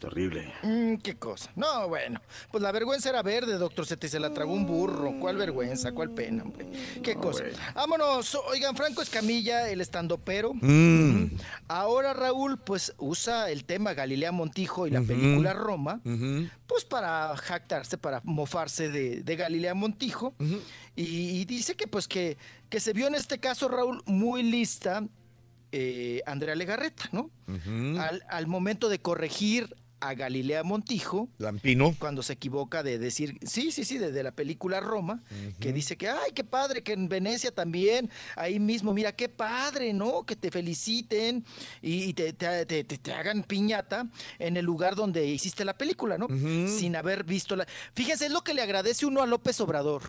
Speaker 29: Terrible.
Speaker 46: Mm, qué cosa. No, bueno. Pues la vergüenza era verde, doctor Sete, se la tragó un burro. ¿Cuál vergüenza? ¿Cuál pena, hombre? Qué cosa. Vámonos. Oigan, Franco Escamilla, el estandopero.
Speaker 1: Mm.
Speaker 46: Ahora Raúl, pues usa el tema Galilea Montijo y la película Roma, pues para jactarse, para mofarse de, de Galilea Montijo. y, y dice que pues que, que se vio en este caso, Raúl, muy lista eh, Andrea Legarreta, ¿no? Al momento de corregir a Galilea Montijo,
Speaker 1: Lampino.
Speaker 46: cuando se equivoca de decir, sí, sí, sí, de, de la película Roma, que dice que, ay, qué padre, que en Venecia también, ahí mismo, mira, qué padre, ¿no? Que te feliciten y, y te, te- te- hagan piñata en el lugar donde hiciste la película, ¿no? Sin haber visto la... Fíjense, es lo que le agradece uno a López Obrador.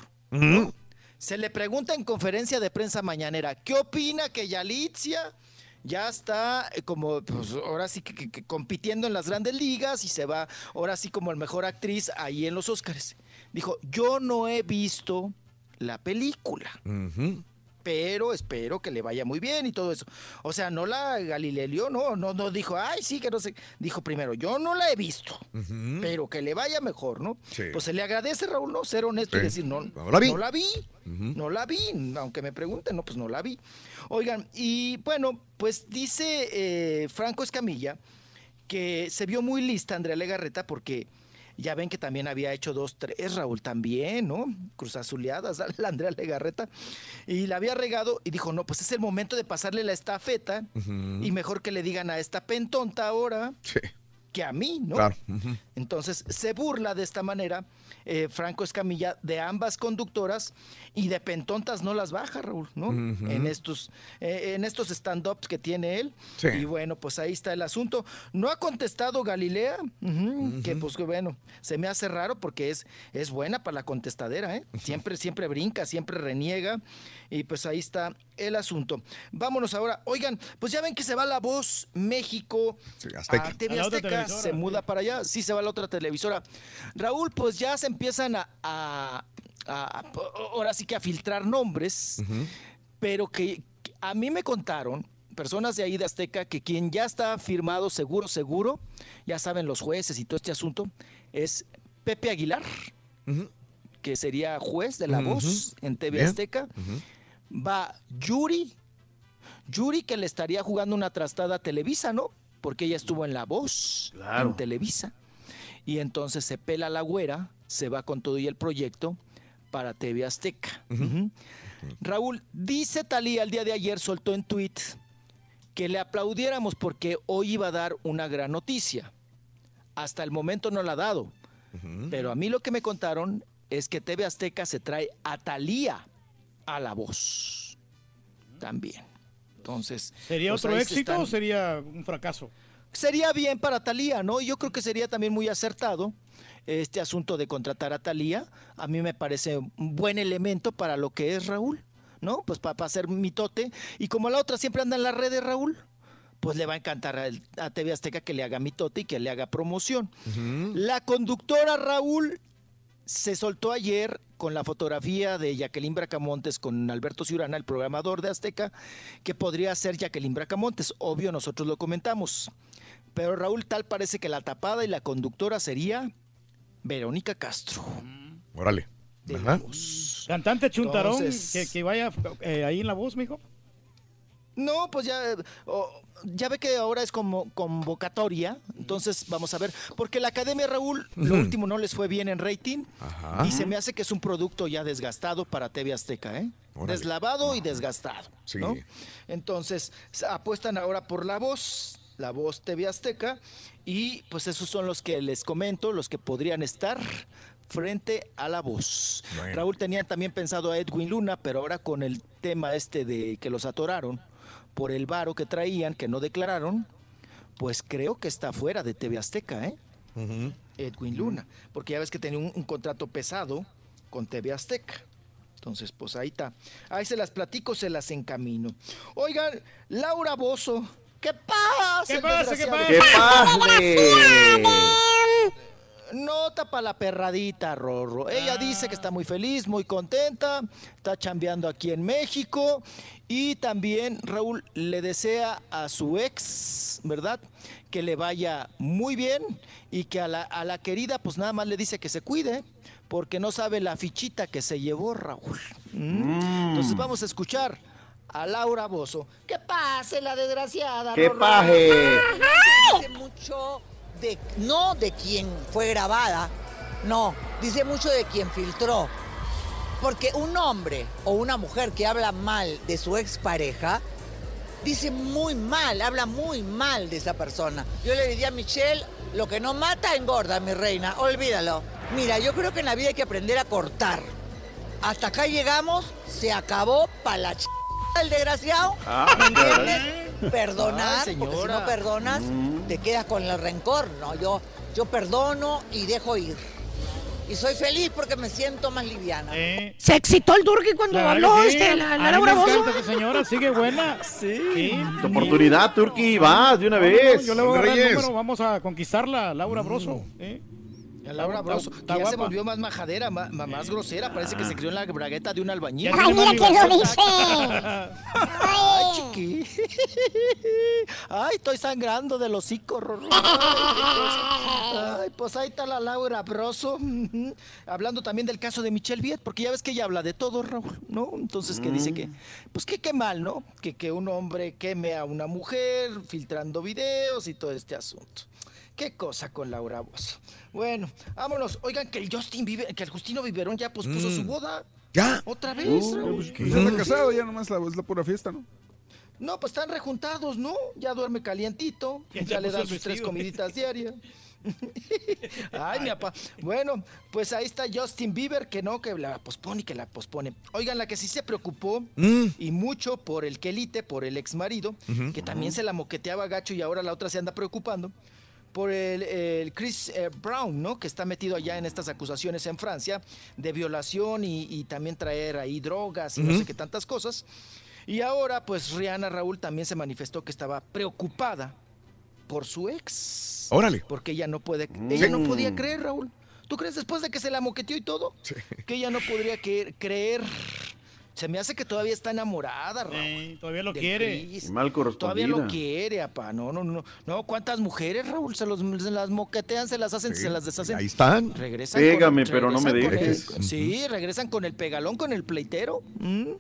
Speaker 46: Se le pregunta en conferencia de prensa mañanera, ¿qué opina que Yalitzia ya está eh, como, pues ahora sí que, que- que compitiendo en las grandes ligas y se va ahora sí como el mejor actriz ahí en los Óscares? Dijo, yo no he visto la película. Pero espero que le vaya muy bien y todo eso. O sea, no la Galileo, no, no, no dijo, ay, sí, que no sé. Dijo primero, yo no la he visto, pero que le vaya mejor, ¿no?
Speaker 1: Sí.
Speaker 46: Pues se le agradece, Raúl, ¿no? Ser honesto y decir, no,
Speaker 1: No la vi.
Speaker 46: No la vi, no la vi, aunque me pregunten, no, pues no la vi. Oigan, y bueno, pues dice eh, Franco Escamilla que se vio muy lista Andrea Legarreta porque ya ven que también había hecho dos, tres, Raúl también, ¿no? Cruzazuleadas, la Andrea Legarreta. Y la había regado y dijo, no, pues es el momento de pasarle la estafeta y mejor que le digan a esta pentonta ahora que a mí, ¿no?
Speaker 1: Claro.
Speaker 46: Entonces se burla de esta manera eh, Franco Escamilla de ambas conductoras y de pentontas no las baja, Raúl, ¿no? En estos, eh, en estos stand-ups que tiene él.
Speaker 1: Sí.
Speaker 46: Y bueno, pues ahí está el asunto. No ha contestado Galilea, que pues que bueno, se me hace raro porque es, es buena para la contestadera, ¿eh? Siempre, siempre brinca, siempre reniega. Y pues ahí está el asunto. Vámonos ahora. Oigan, pues ya ven que se va la voz México
Speaker 1: Azteca.
Speaker 46: a TV
Speaker 1: A otra
Speaker 46: Azteca, se muda para allá, sí se va a la otra televisora. Raúl, pues ya se empiezan a, a- a- a- ahora sí que a filtrar nombres, pero que que a mí me contaron personas de ahí de Azteca que quien ya está firmado seguro, seguro, ya saben los jueces y todo este asunto, es Pepe Aguilar, que sería juez de la voz en TV
Speaker 1: Bien.
Speaker 46: Azteca. Va Yuri, Yuri que le estaría jugando una trastada a Televisa, ¿no? Porque ella estuvo en La Voz,
Speaker 44: Claro.
Speaker 46: en Televisa. Y entonces se pela la güera, se va con todo y el proyecto para TV Azteca. Raúl, dice Talía el día de ayer, soltó en tweet que le aplaudiéramos porque hoy iba a dar una gran noticia. Hasta el momento no la ha dado. Pero a mí lo que me contaron es que TV Azteca se trae a Talía a la voz. También. Entonces.
Speaker 4: ¿Sería
Speaker 46: pues
Speaker 4: otro éxito
Speaker 46: están-
Speaker 4: o sería un fracaso?
Speaker 46: Sería bien para Talía, ¿no? Yo creo que sería también muy acertado este asunto de contratar a Talía. A mí me parece un buen elemento para lo que es Raúl, ¿no? Pues para, hacer mitote. Y como la otra siempre anda en las redes, Raúl, pues le va a encantar a, el- a TV Azteca que le haga mitote y que le haga promoción. La conductora Raúl se soltó ayer con la fotografía de Jacqueline Bracamontes con Alberto Ciurana, el programador de Azteca, que podría ser Jacqueline Bracamontes. Obvio, nosotros lo comentamos. Pero Raúl, tal parece que la tapada y la conductora sería Verónica Castro.
Speaker 1: Órale.
Speaker 4: Cantante chuntarón
Speaker 46: Entonces-
Speaker 4: que, que vaya eh, ahí en la voz, mijo.
Speaker 46: No, pues ya, oh, ya ve que ahora es como convocatoria, entonces vamos a ver, porque la Academia Raúl, lo último no les fue bien en rating
Speaker 1: Ajá.
Speaker 46: y se me hace que es un producto ya desgastado para TV Azteca, ¿eh?
Speaker 1: Órale.
Speaker 46: Deslavado y desgastado,
Speaker 1: Sí.
Speaker 46: ¿no? Entonces apuestan ahora por la voz, la voz TV Azteca y pues esos son los que les comento, los que podrían estar frente a la voz.
Speaker 1: Bueno.
Speaker 46: Raúl tenía también pensado a Edwin Luna, pero ahora con el tema este de que los atoraron por el varo que traían, que no declararon, pues creo que está fuera de TV Azteca, ¿eh? Edwin Luna, porque ya ves que tenía un, un contrato pesado con TV Azteca. Entonces, pues ahí está. Ahí se las platico, se las encamino. Oigan, Laura Bozo, ¿qué pasa?
Speaker 4: ¿Qué pasa? ¿Qué pasa?
Speaker 44: ¡Qué padre!
Speaker 46: Nota para la perradita, Rorro. Ella dice que está muy feliz, muy contenta, está chambeando aquí en México y también Raúl le desea a su ex, ¿verdad? Que le vaya muy bien y que a la, a la querida pues nada más le dice que se cuide porque no sabe la fichita que se llevó Raúl. ¿Mm? Entonces vamos a escuchar a Laura Bozo. Que pase la desgraciada.
Speaker 44: ¡Qué
Speaker 46: Rorro.
Speaker 44: paje!
Speaker 56: Mucho de, no de quien fue grabada, no, dice mucho de quien filtró. Porque un hombre o una mujer que habla mal de su expareja, dice muy mal, habla muy mal de esa persona. Yo le diría a Michelle, lo que no mata engorda, mi reina, olvídalo. Mira, yo creo que en la vida hay que aprender a cortar. Hasta acá llegamos, se acabó para la ch... el desgraciado.
Speaker 44: Ah,
Speaker 56: ¿Me entiendes? Perdonar,
Speaker 46: Ay,
Speaker 56: porque si no perdonas, te quedas con el rencor, ¿no? Yo, yo perdono y dejo ir. Y soy feliz porque me siento más liviana.
Speaker 34: Se excitó el Durki cuando habló
Speaker 4: sí.
Speaker 34: este, la,
Speaker 4: A
Speaker 34: la Laura Bozo.
Speaker 4: señora, sigue buena.
Speaker 46: Sí.
Speaker 44: Tu oportunidad, Turki, vas de una
Speaker 4: No, no,
Speaker 44: vez.
Speaker 4: yo le voy a agarrar el número, vamos a conquistarla, Laura Broso. ¿eh?
Speaker 46: La Laura Broso,
Speaker 4: está
Speaker 46: que ya se volvió más majadera, ma- ma- más grosera. Parece que se crió en la bragueta de un albañil.
Speaker 3: Ay, mira quién lo dice.
Speaker 46: Ay, chiqui. Ay, estoy sangrando del hocico. Rorro. Ay, qué cosa. Ay, pues ahí está la Laura Broso. Hablando también del caso de Michelle Viet, porque ya ves que ella habla de todo, Raúl, ¿no? Entonces que dice que, pues que qué mal, ¿no? Que, que un hombre queme a una mujer filtrando videos y todo este asunto. Qué cosa con Laura Broso. Bueno, vámonos. Oigan, que el Justin Bieber, que el Justino Biberón ya pospuso
Speaker 19: Mm.
Speaker 46: su boda.
Speaker 1: ¿Ya?
Speaker 46: ¿Otra vez?
Speaker 19: Uh,
Speaker 46: Raúl?
Speaker 19: pues, ya está casado, ya nomás la, es la pura fiesta, ¿no?
Speaker 46: No, pues están rejuntados, ¿no? Ya duerme calientito,
Speaker 4: Ya
Speaker 46: le dan sus tres comiditas diarias. Ay, mi papá. Bueno, pues ahí está Justin Bieber, que no, que la pospone y que la pospone. Oigan, la que sí se preocupó
Speaker 1: Mm.
Speaker 46: y mucho por el Kelite, por el ex marido, que también se la moqueteaba gacho y ahora la otra se anda preocupando. Por el, el Chris eh, Brown, ¿no? Que está metido allá en estas acusaciones en Francia de violación y, y también traer ahí drogas y no sé qué tantas cosas. Y ahora, pues Rihanna Raúl también se manifestó que estaba preocupada por su ex.
Speaker 1: Órale.
Speaker 46: Porque ella no puede, ella no
Speaker 1: Sí.
Speaker 46: podía creer, Raúl. ¿Tú crees después de que se la moqueteó y todo? Que ella no podría que- creer. Se me hace que todavía está enamorada, Raúl.
Speaker 4: todavía lo quiere.
Speaker 44: Mal
Speaker 46: Todavía lo quiere, apá. No, no, no. No, ¿cuántas mujeres, Raúl? Se, los, se las moquetean, se las hacen, se las deshacen.
Speaker 1: Ahí están.
Speaker 46: Regresan
Speaker 44: Pégame,
Speaker 46: con-
Speaker 44: pero no me dejes.
Speaker 46: el- sí, regresan con el pegalón, con el pleitero. ¿m?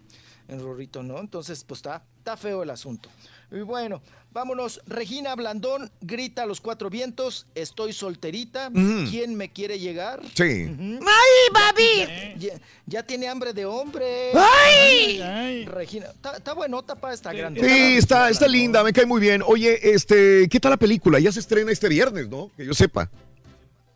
Speaker 46: El rorrito, ¿no? Entonces, pues está, está feo el asunto. Y bueno, vámonos. Regina Blandón grita a los cuatro vientos: Estoy solterita. ¿Quién me quiere llegar?
Speaker 1: Sí.
Speaker 34: ¡Ay, papi!
Speaker 46: Ya, ya tiene hambre de hombre.
Speaker 34: ¡Ay!
Speaker 46: Regina, está, está buenota para esta grande.
Speaker 1: Sí, está, está linda, me cae muy bien. Oye, este, ¿qué tal la película? Ya se estrena este viernes, ¿no? Que yo sepa.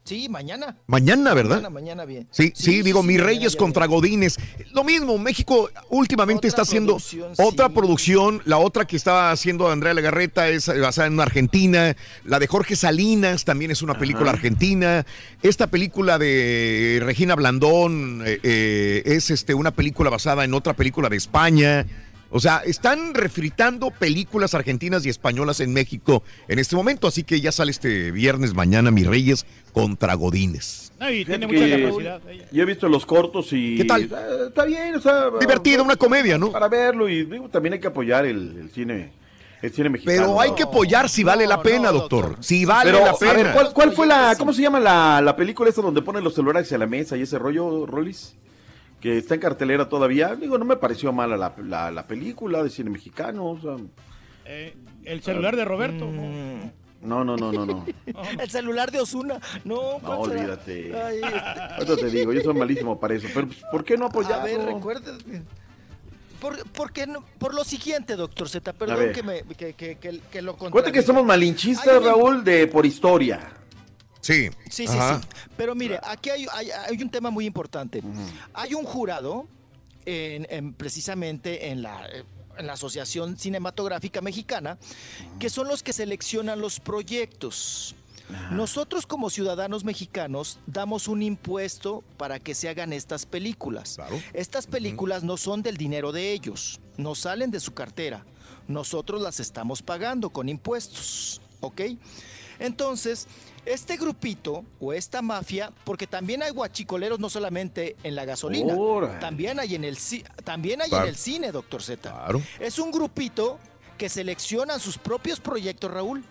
Speaker 46: Sí, mañana.
Speaker 1: Mañana, ¿verdad?
Speaker 46: Mañana, mañana bien.
Speaker 1: Sí, sí, digo,
Speaker 46: sí,
Speaker 1: mis Reyes contra Godines. Lo mismo, México últimamente está haciendo otra
Speaker 46: sí.
Speaker 1: producción. La otra que estaba haciendo Andrea Legarreta es basada en Argentina. La de Jorge Salinas también es una película argentina. Esta película de Regina Blandón eh, eh, es este, una película basada en otra película de España. O sea, están refritando películas argentinas y españolas en México en este momento. Así que ya sale este viernes mañana, Mis Reyes contra Godines.
Speaker 4: No, y tiene
Speaker 44: Fíjate
Speaker 4: mucha capacidad.
Speaker 44: Yo he visto los cortos y...
Speaker 1: ¿Qué tal?
Speaker 44: Eh, Está bien, o sea...
Speaker 1: Divertida, una comedia, ¿no?
Speaker 44: Para verlo y digo, también hay que apoyar el, el cine, el cine mexicano.
Speaker 1: Pero hay que apoyar si vale la pena, doctor. Si vale
Speaker 44: Pero,
Speaker 1: la
Speaker 44: a
Speaker 1: pena.
Speaker 44: ver, ¿cuál, cuál fue la, cómo se llama la, la película esta donde ponen los celulares a la mesa y ese rollo, Rolis? Que está en cartelera todavía. Digo, no me pareció mala la, la, la película de cine mexicano. O sea,
Speaker 4: Eh, el celular de Roberto.
Speaker 46: Mm.
Speaker 44: no, no, no, no, no.
Speaker 46: El celular de Osuna. No,
Speaker 44: No, olvídate.
Speaker 46: Ay, este-
Speaker 44: te digo, yo soy malísimo para eso. Pero, pues, ¿por qué no apoyarlo?
Speaker 46: A ver, recuerda. Por, por, qué no- por lo siguiente, doctor Z, perdón que, me, que, que, que, que lo
Speaker 44: Cuenta que somos malinchistas, Raúl, de por historia.
Speaker 1: Sí.
Speaker 46: Sí, sí, sí. Pero mire, aquí hay, hay- hay un tema muy importante. Hay un jurado, en, en- precisamente en la, en la Asociación Cinematográfica Mexicana, que son los que seleccionan los proyectos. Nosotros como ciudadanos mexicanos damos un impuesto para que se hagan estas películas. Estas películas no son del dinero de ellos, no salen de su cartera. Nosotros las estamos pagando con impuestos, ¿ok? Entonces, este grupito o esta mafia, porque también hay guachicoleros no solamente en la gasolina, también hay en el también hay
Speaker 1: Claro.
Speaker 46: en el cine, doctor Z.
Speaker 1: Claro.
Speaker 46: Es un grupito que seleccionan sus propios proyectos, Raúl,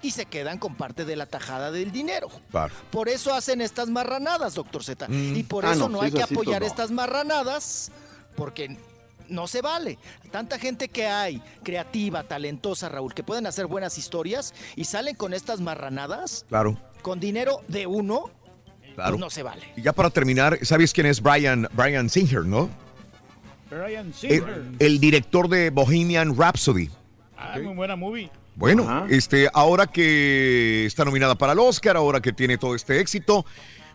Speaker 46: y se quedan con parte de la tajada del dinero.
Speaker 1: Claro.
Speaker 46: Por eso hacen estas marranadas, doctor Z.
Speaker 1: Mm.
Speaker 46: Y por
Speaker 44: Ah,
Speaker 46: eso
Speaker 44: no,
Speaker 46: no,
Speaker 44: pues
Speaker 46: hay que
Speaker 44: pues,
Speaker 46: apoyar
Speaker 44: no.
Speaker 46: estas marranadas, porque no se vale. Tanta gente que hay, creativa, talentosa, Raúl, que pueden hacer buenas historias y salen con estas marranadas,
Speaker 1: Claro,
Speaker 46: con dinero de uno,
Speaker 1: claro.
Speaker 46: pues no se vale.
Speaker 1: Y ya para terminar, ¿sabes quién es Brian, Brian Singer, no?
Speaker 4: Brian Singer.
Speaker 1: el director de Bohemian Rhapsody.
Speaker 4: Ah, muy buena movie.
Speaker 1: Bueno, este, ahora que está nominada para el Oscar, ahora que tiene todo este éxito,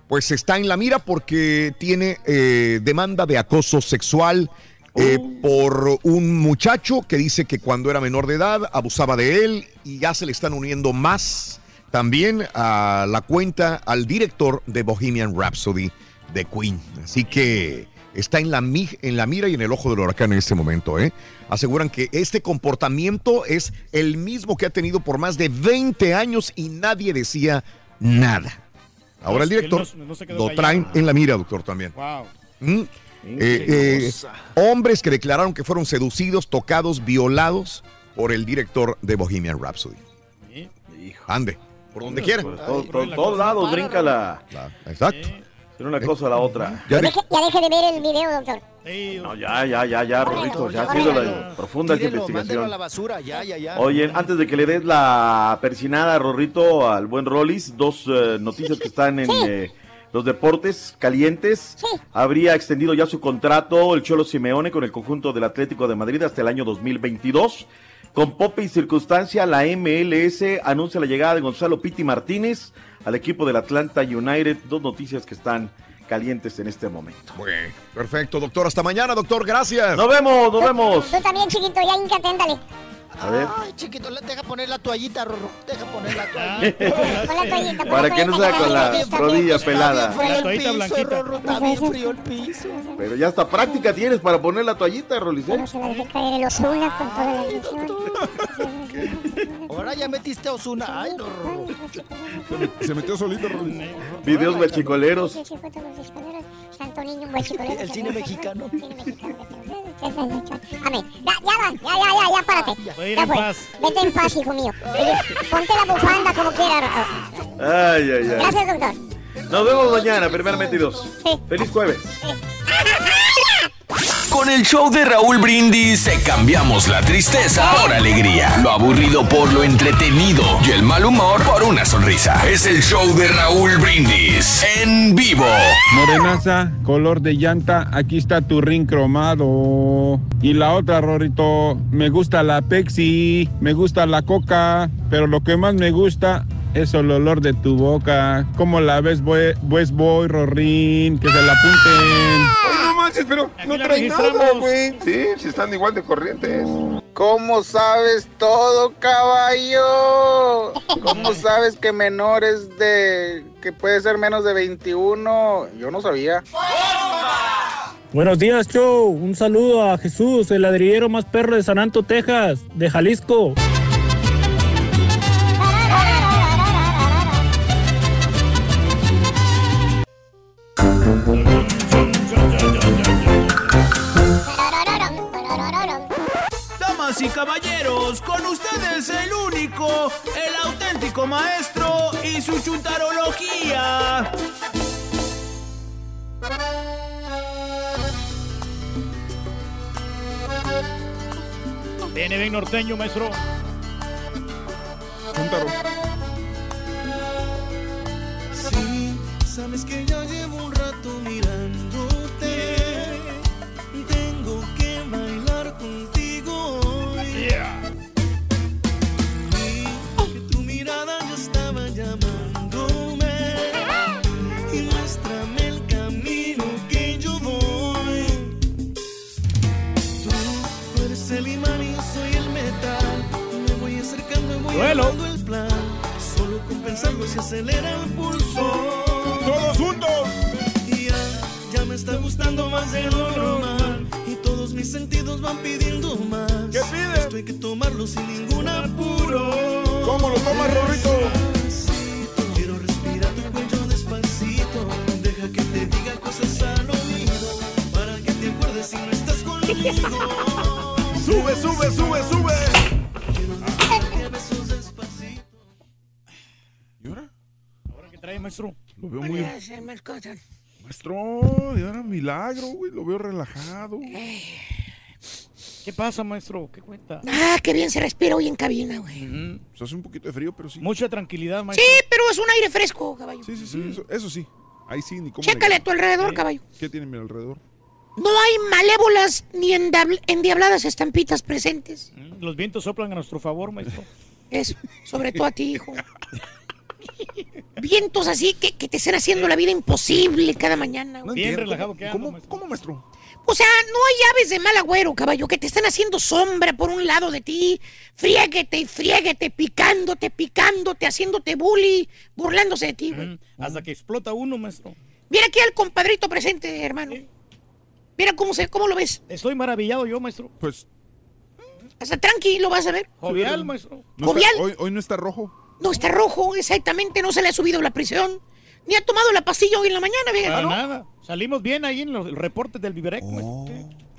Speaker 1: pues está en la mira porque tiene eh, demanda de acoso sexual eh, por un muchacho que dice que cuando era menor de edad abusaba de él y ya se le están uniendo más también a la cuenta al director de Bohemian Rhapsody de Queen. Así que está en la, mi- en la mira y en el ojo del huracán en este momento. ¿eh? Aseguran que este comportamiento es el mismo que ha tenido por más de 20 años y nadie decía nada. Ahora el
Speaker 4: no-
Speaker 1: director
Speaker 4: no
Speaker 1: lo traen en la mira, doctor, también.
Speaker 4: Wow.
Speaker 1: Mm. Eh, eh, hombres que declararon que fueron seducidos, tocados, violados por el director de Bohemian Rhapsody. Ande, por donde quiera.
Speaker 29: Por todo- todo- todos lados brinca la.
Speaker 1: Exacto.
Speaker 29: De una cosa a la otra.
Speaker 1: Ya
Speaker 3: Deje- ya deje de ver el video, doctor.
Speaker 29: No, ya, ya, ya, ya, Rorrito, ya ha sido la profunda
Speaker 46: Tírelo, a
Speaker 29: investigación.
Speaker 46: la basura, ya, ya, ya.
Speaker 29: Oye, antes de que le des la persinada, Rorrito, al buen Rollis, dos eh, noticias que están en eh, los deportes calientes. Habría extendido ya su contrato el Cholo Simeone con el conjunto del Atlético de Madrid hasta el año 2022. Con popa y circunstancia, la MLS anuncia la llegada de Gonzalo Pitti Martínez al equipo del Atlanta United. Dos noticias que están calientes en este momento.
Speaker 1: Bueno, perfecto, doctor. Hasta mañana, doctor. Gracias.
Speaker 29: Nos vemos, nos vemos.
Speaker 3: Tú también, chiquito, ya.
Speaker 29: A ver.
Speaker 46: Ay, chiquito, deja poner la toallita, Rorro. Deja poner la toallita.
Speaker 3: La toallita,
Speaker 29: Para que no sea con la rodilla pelada.
Speaker 3: está bien
Speaker 4: La
Speaker 3: frío el
Speaker 4: toallita
Speaker 3: piso,
Speaker 4: blanquita.
Speaker 3: Rorro,
Speaker 46: Está bien frío el piso.
Speaker 29: Pero ya hasta práctica tienes para poner la toallita, Rolis. ¿eh?
Speaker 3: Pero se la dejé caer el Ozuna con toda la ilusión.
Speaker 46: Ahora ya metiste a Osuna. Ay, Rorro.
Speaker 19: Se metió solito, Rolis.
Speaker 29: Videos guachicoleros.
Speaker 3: Sí, sí. Santo niño, un guachicolero.
Speaker 46: El cine mexicano.
Speaker 3: Amén. Ya, ya va, ya, ya, ya, ya, párate.
Speaker 4: Voy a ir
Speaker 3: Ya fue.
Speaker 4: paz.
Speaker 3: Vete en paz, hijo mío. Ponte la bufanda como quieras.
Speaker 29: Ay, ay, ay.
Speaker 3: Gracias, doctor.
Speaker 29: Nos vemos mañana, primeramente y dos. Feliz jueves.
Speaker 8: Con el show de Raúl Brindis te cambiamos la tristeza por alegría, lo aburrido por lo entretenido y el mal humor por una sonrisa. Es el show de Raúl Brindis en vivo.
Speaker 57: Morenaza, color de llanta, aquí está tu ring cromado. Y la otra, Rorito, me gusta la Pepsi, me gusta la Coca, pero lo que más me gusta es el olor de tu boca. ¿Cómo la ves, bue- West Boy, Rorín? Que se la apunten.
Speaker 10: No manches, pero no trae nada, güey. Sí, si están igual de corrientes.
Speaker 12: ¿Cómo sabes todo, caballo? ¿Cómo sabes que menores de... que puede ser menos de 21? Yo no sabía.
Speaker 58: Buenos días, show. Un saludo a Jesús, el ladrillero más perro de San Anto, Texas, de Jalisco.
Speaker 59: Damas y caballeros, con ustedes el único, el auténtico maestro y su chuntarología.
Speaker 4: Viene bien norteño, maestro.
Speaker 19: Chúntaro.
Speaker 59: Sí, sabes que ya armando el plan. Solo con pensarlo se acelera el pulso.
Speaker 19: ¡Todos juntos!
Speaker 59: Y ya, ya me está gustando más de lo normal. Y todos mis sentidos van pidiendo más. ¿Qué pide? Esto hay que tomarlo sin ningún apuro.
Speaker 19: ¿Cómo lo tomas, Rorrito?
Speaker 59: Quiero respirar tu cuello despacito. Deja que te diga cosas al oído. Para que te acuerdes si no estás conmigo.
Speaker 19: Sube, sube, sube, sube.
Speaker 4: Maestro?
Speaker 19: Lo veo muy... Maestro, y ahora milagro, güey. Lo veo relajado.
Speaker 4: ¿Qué pasa, maestro? ¿Qué cuenta?
Speaker 5: Ah, qué bien se respira hoy en cabina, güey.
Speaker 19: Se Pues hace un poquito de frío, pero sí.
Speaker 4: Mucha tranquilidad,
Speaker 5: Sí,
Speaker 4: maestro.
Speaker 5: pero es un aire fresco, caballo.
Speaker 19: Sí, sí, sí. Eso, eso sí. Ahí sí, ni cómo.
Speaker 5: Chécale a tu alrededor, caballo.
Speaker 19: ¿Qué tiene a mi alrededor?
Speaker 5: No hay malévolas ni endiabladas estampitas presentes.
Speaker 4: Los vientos soplan a nuestro favor, maestro.
Speaker 5: Eso, sobre todo a ti, hijo. Vientos así que, que te están haciendo la vida imposible cada mañana. güey.
Speaker 4: Bien relajado que
Speaker 19: ¿Cómo,
Speaker 4: maestro.
Speaker 19: ¿Cómo, maestro?
Speaker 5: O sea, no hay aves de mal agüero, caballo, que te están haciendo sombra por un lado de ti, friéguete y friéguete, picándote, picándote, haciéndote bully, burlándose de ti, güey.
Speaker 4: Mm, Hasta que explota uno, maestro.
Speaker 5: Mira aquí al compadrito presente, hermano. Mira cómo, se, cómo lo ves.
Speaker 4: Estoy maravillado yo, maestro.
Speaker 19: Pues.
Speaker 5: Hasta tranqui, lo vas a ver.
Speaker 4: Jovial, maestro.
Speaker 19: no
Speaker 5: Jovial.
Speaker 19: está- hoy, hoy no está rojo.
Speaker 5: No está rojo, exactamente, no se le ha subido la presión. ni ha tomado la pastilla hoy en la mañana,
Speaker 4: Para
Speaker 5: fíjate.
Speaker 4: nada. Salimos bien ahí en los reportes del Viverec.
Speaker 5: Oh.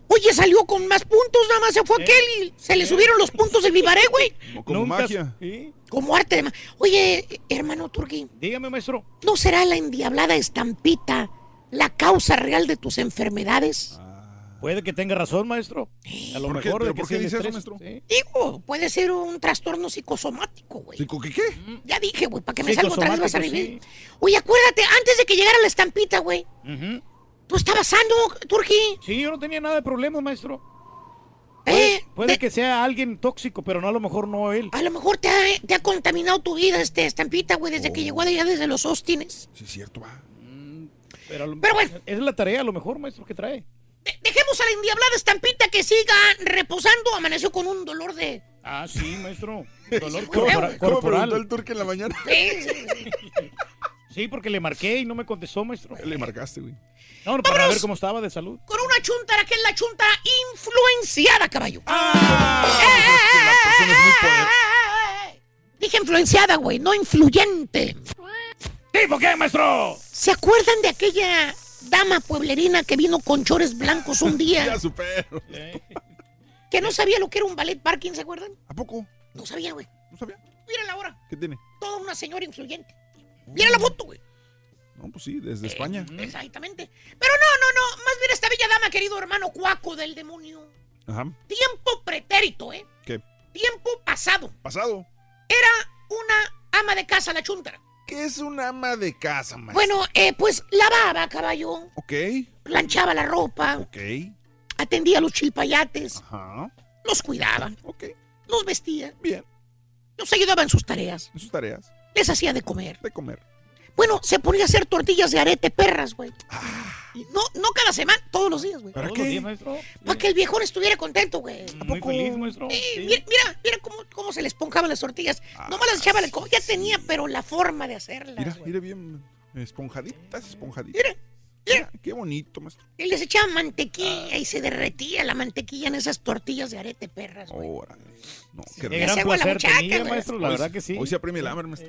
Speaker 5: Oye, salió con más puntos, nada más se fue aquel y se le subieron los puntos del Vivaré, güey.
Speaker 19: Como magia.
Speaker 4: Sí.
Speaker 5: Como arte de ma- Oye, hermano Turki,
Speaker 4: Dígame, maestro.
Speaker 5: ¿no será la endiablada estampita la causa real de tus enfermedades?
Speaker 4: Puede que tenga razón, maestro. A lo
Speaker 19: ¿Por qué?
Speaker 4: mejor de
Speaker 19: ¿Pero
Speaker 4: que
Speaker 19: por qué dice eso, maestro?
Speaker 4: Sí.
Speaker 5: Digo, puede ser un trastorno psicosomático, güey.
Speaker 19: ¿Psico qué qué?
Speaker 5: Ya dije, güey, para que me salga otra vez vas a
Speaker 4: Psicosomático,
Speaker 5: revivir. Oye, acuérdate, antes de que llegara la estampita, güey,
Speaker 4: Ujú.
Speaker 5: tú estabas sano, Turki.
Speaker 4: Sí, yo no tenía nada de problemas, maestro.
Speaker 5: Eh,
Speaker 4: Puede que sea alguien tóxico, pero no a lo mejor no él.
Speaker 5: a lo mejor te ha, te ha contaminado tu vida, este estampita, güey, desde que llegó de allá desde los Austines.
Speaker 19: Sí, es cierto, va.
Speaker 4: Pero, a lo-
Speaker 5: Pero bueno.
Speaker 4: Es la tarea a lo mejor, maestro, que trae.
Speaker 5: De- dejemos a la endiablada estampita que siga reposando. Amaneció con un dolor de.
Speaker 4: Ah, sí, maestro. Dolor
Speaker 5: ¿Cómo-
Speaker 4: corpora-
Speaker 19: ¿Cómo
Speaker 4: corporal.
Speaker 19: preguntó el turque en la mañana?
Speaker 5: Sí,
Speaker 4: porque le marqué y no me contestó, maestro.
Speaker 19: Le marcaste, güey.
Speaker 4: No, no, para
Speaker 5: Vámonos.
Speaker 4: ver cómo estaba de salud.
Speaker 5: Con una chuntara que es la chuntara influenciada, caballo.
Speaker 19: Ah, es muy poder-
Speaker 5: Dije influenciada, güey, no influyente.
Speaker 4: ¿Tipo qué, maestro?
Speaker 5: ¿Se acuerdan de aquella dama pueblerina que vino con chores blancos un
Speaker 19: Ya
Speaker 5: día?
Speaker 19: supero.
Speaker 5: Que no sabía lo que era un ballet parking, ¿se acuerdan?
Speaker 19: ¿A poco?
Speaker 5: No sabía, güey.
Speaker 19: No sabía.
Speaker 5: Mira la hora.
Speaker 19: ¿Qué tiene?
Speaker 5: Toda una señora influyente. Mira la foto, güey.
Speaker 19: No, pues sí, desde España.
Speaker 5: Exactamente. Pero no, no, no. Más bien esta bella dama, querido hermano cuaco del demonio.
Speaker 19: Ajá.
Speaker 5: Tiempo pretérito, ¿eh?
Speaker 19: ¿Qué?
Speaker 5: Tiempo pasado.
Speaker 19: Pasado.
Speaker 5: Era una ama de casa, la chuntara.
Speaker 19: ¿Qué es un ama de casa, maestro?
Speaker 5: Bueno, eh, pues lavaba, caballo.
Speaker 19: Ok,
Speaker 5: Planchaba la ropa.
Speaker 19: ok.
Speaker 5: Atendía a los chilpayates.
Speaker 19: Ajá.
Speaker 5: Los cuidaba.
Speaker 19: Ok.
Speaker 5: Los vestía.
Speaker 19: Bien.
Speaker 5: Los ayudaba en sus tareas.
Speaker 19: En sus tareas.
Speaker 5: Les hacía de comer.
Speaker 19: De comer.
Speaker 5: Bueno, se ponía a hacer tortillas de arete perras, güey. Y no, no cada semana, todos los días, güey.
Speaker 19: ¿Para
Speaker 4: ¿Todos los
Speaker 19: qué?
Speaker 4: días, maestro?
Speaker 5: Para que el viejón estuviera contento, güey.
Speaker 4: Muy feliz, maestro.
Speaker 5: Eh,
Speaker 4: Sí.
Speaker 5: mira, mira, mira cómo, cómo se le esponjaban las tortillas. Nomás las echaba, al co- ya tenía, pero la forma de hacerlas.
Speaker 19: Mira,
Speaker 5: güey.
Speaker 19: mira bien esponjaditas, esponjaditas.
Speaker 5: Mira, mira.
Speaker 19: Qué bonito, maestro.
Speaker 5: Y les echaban mantequilla y se derretía la mantequilla en esas tortillas de arete perras, güey.
Speaker 19: Órale. No, qué
Speaker 4: Qué gran
Speaker 5: hace agua la
Speaker 4: placer
Speaker 5: muchacha,
Speaker 4: tenía,
Speaker 5: güey.
Speaker 4: maestro, la
Speaker 19: Hoy-
Speaker 4: verdad que sí.
Speaker 19: Hoy se apremia el hambre, maestro.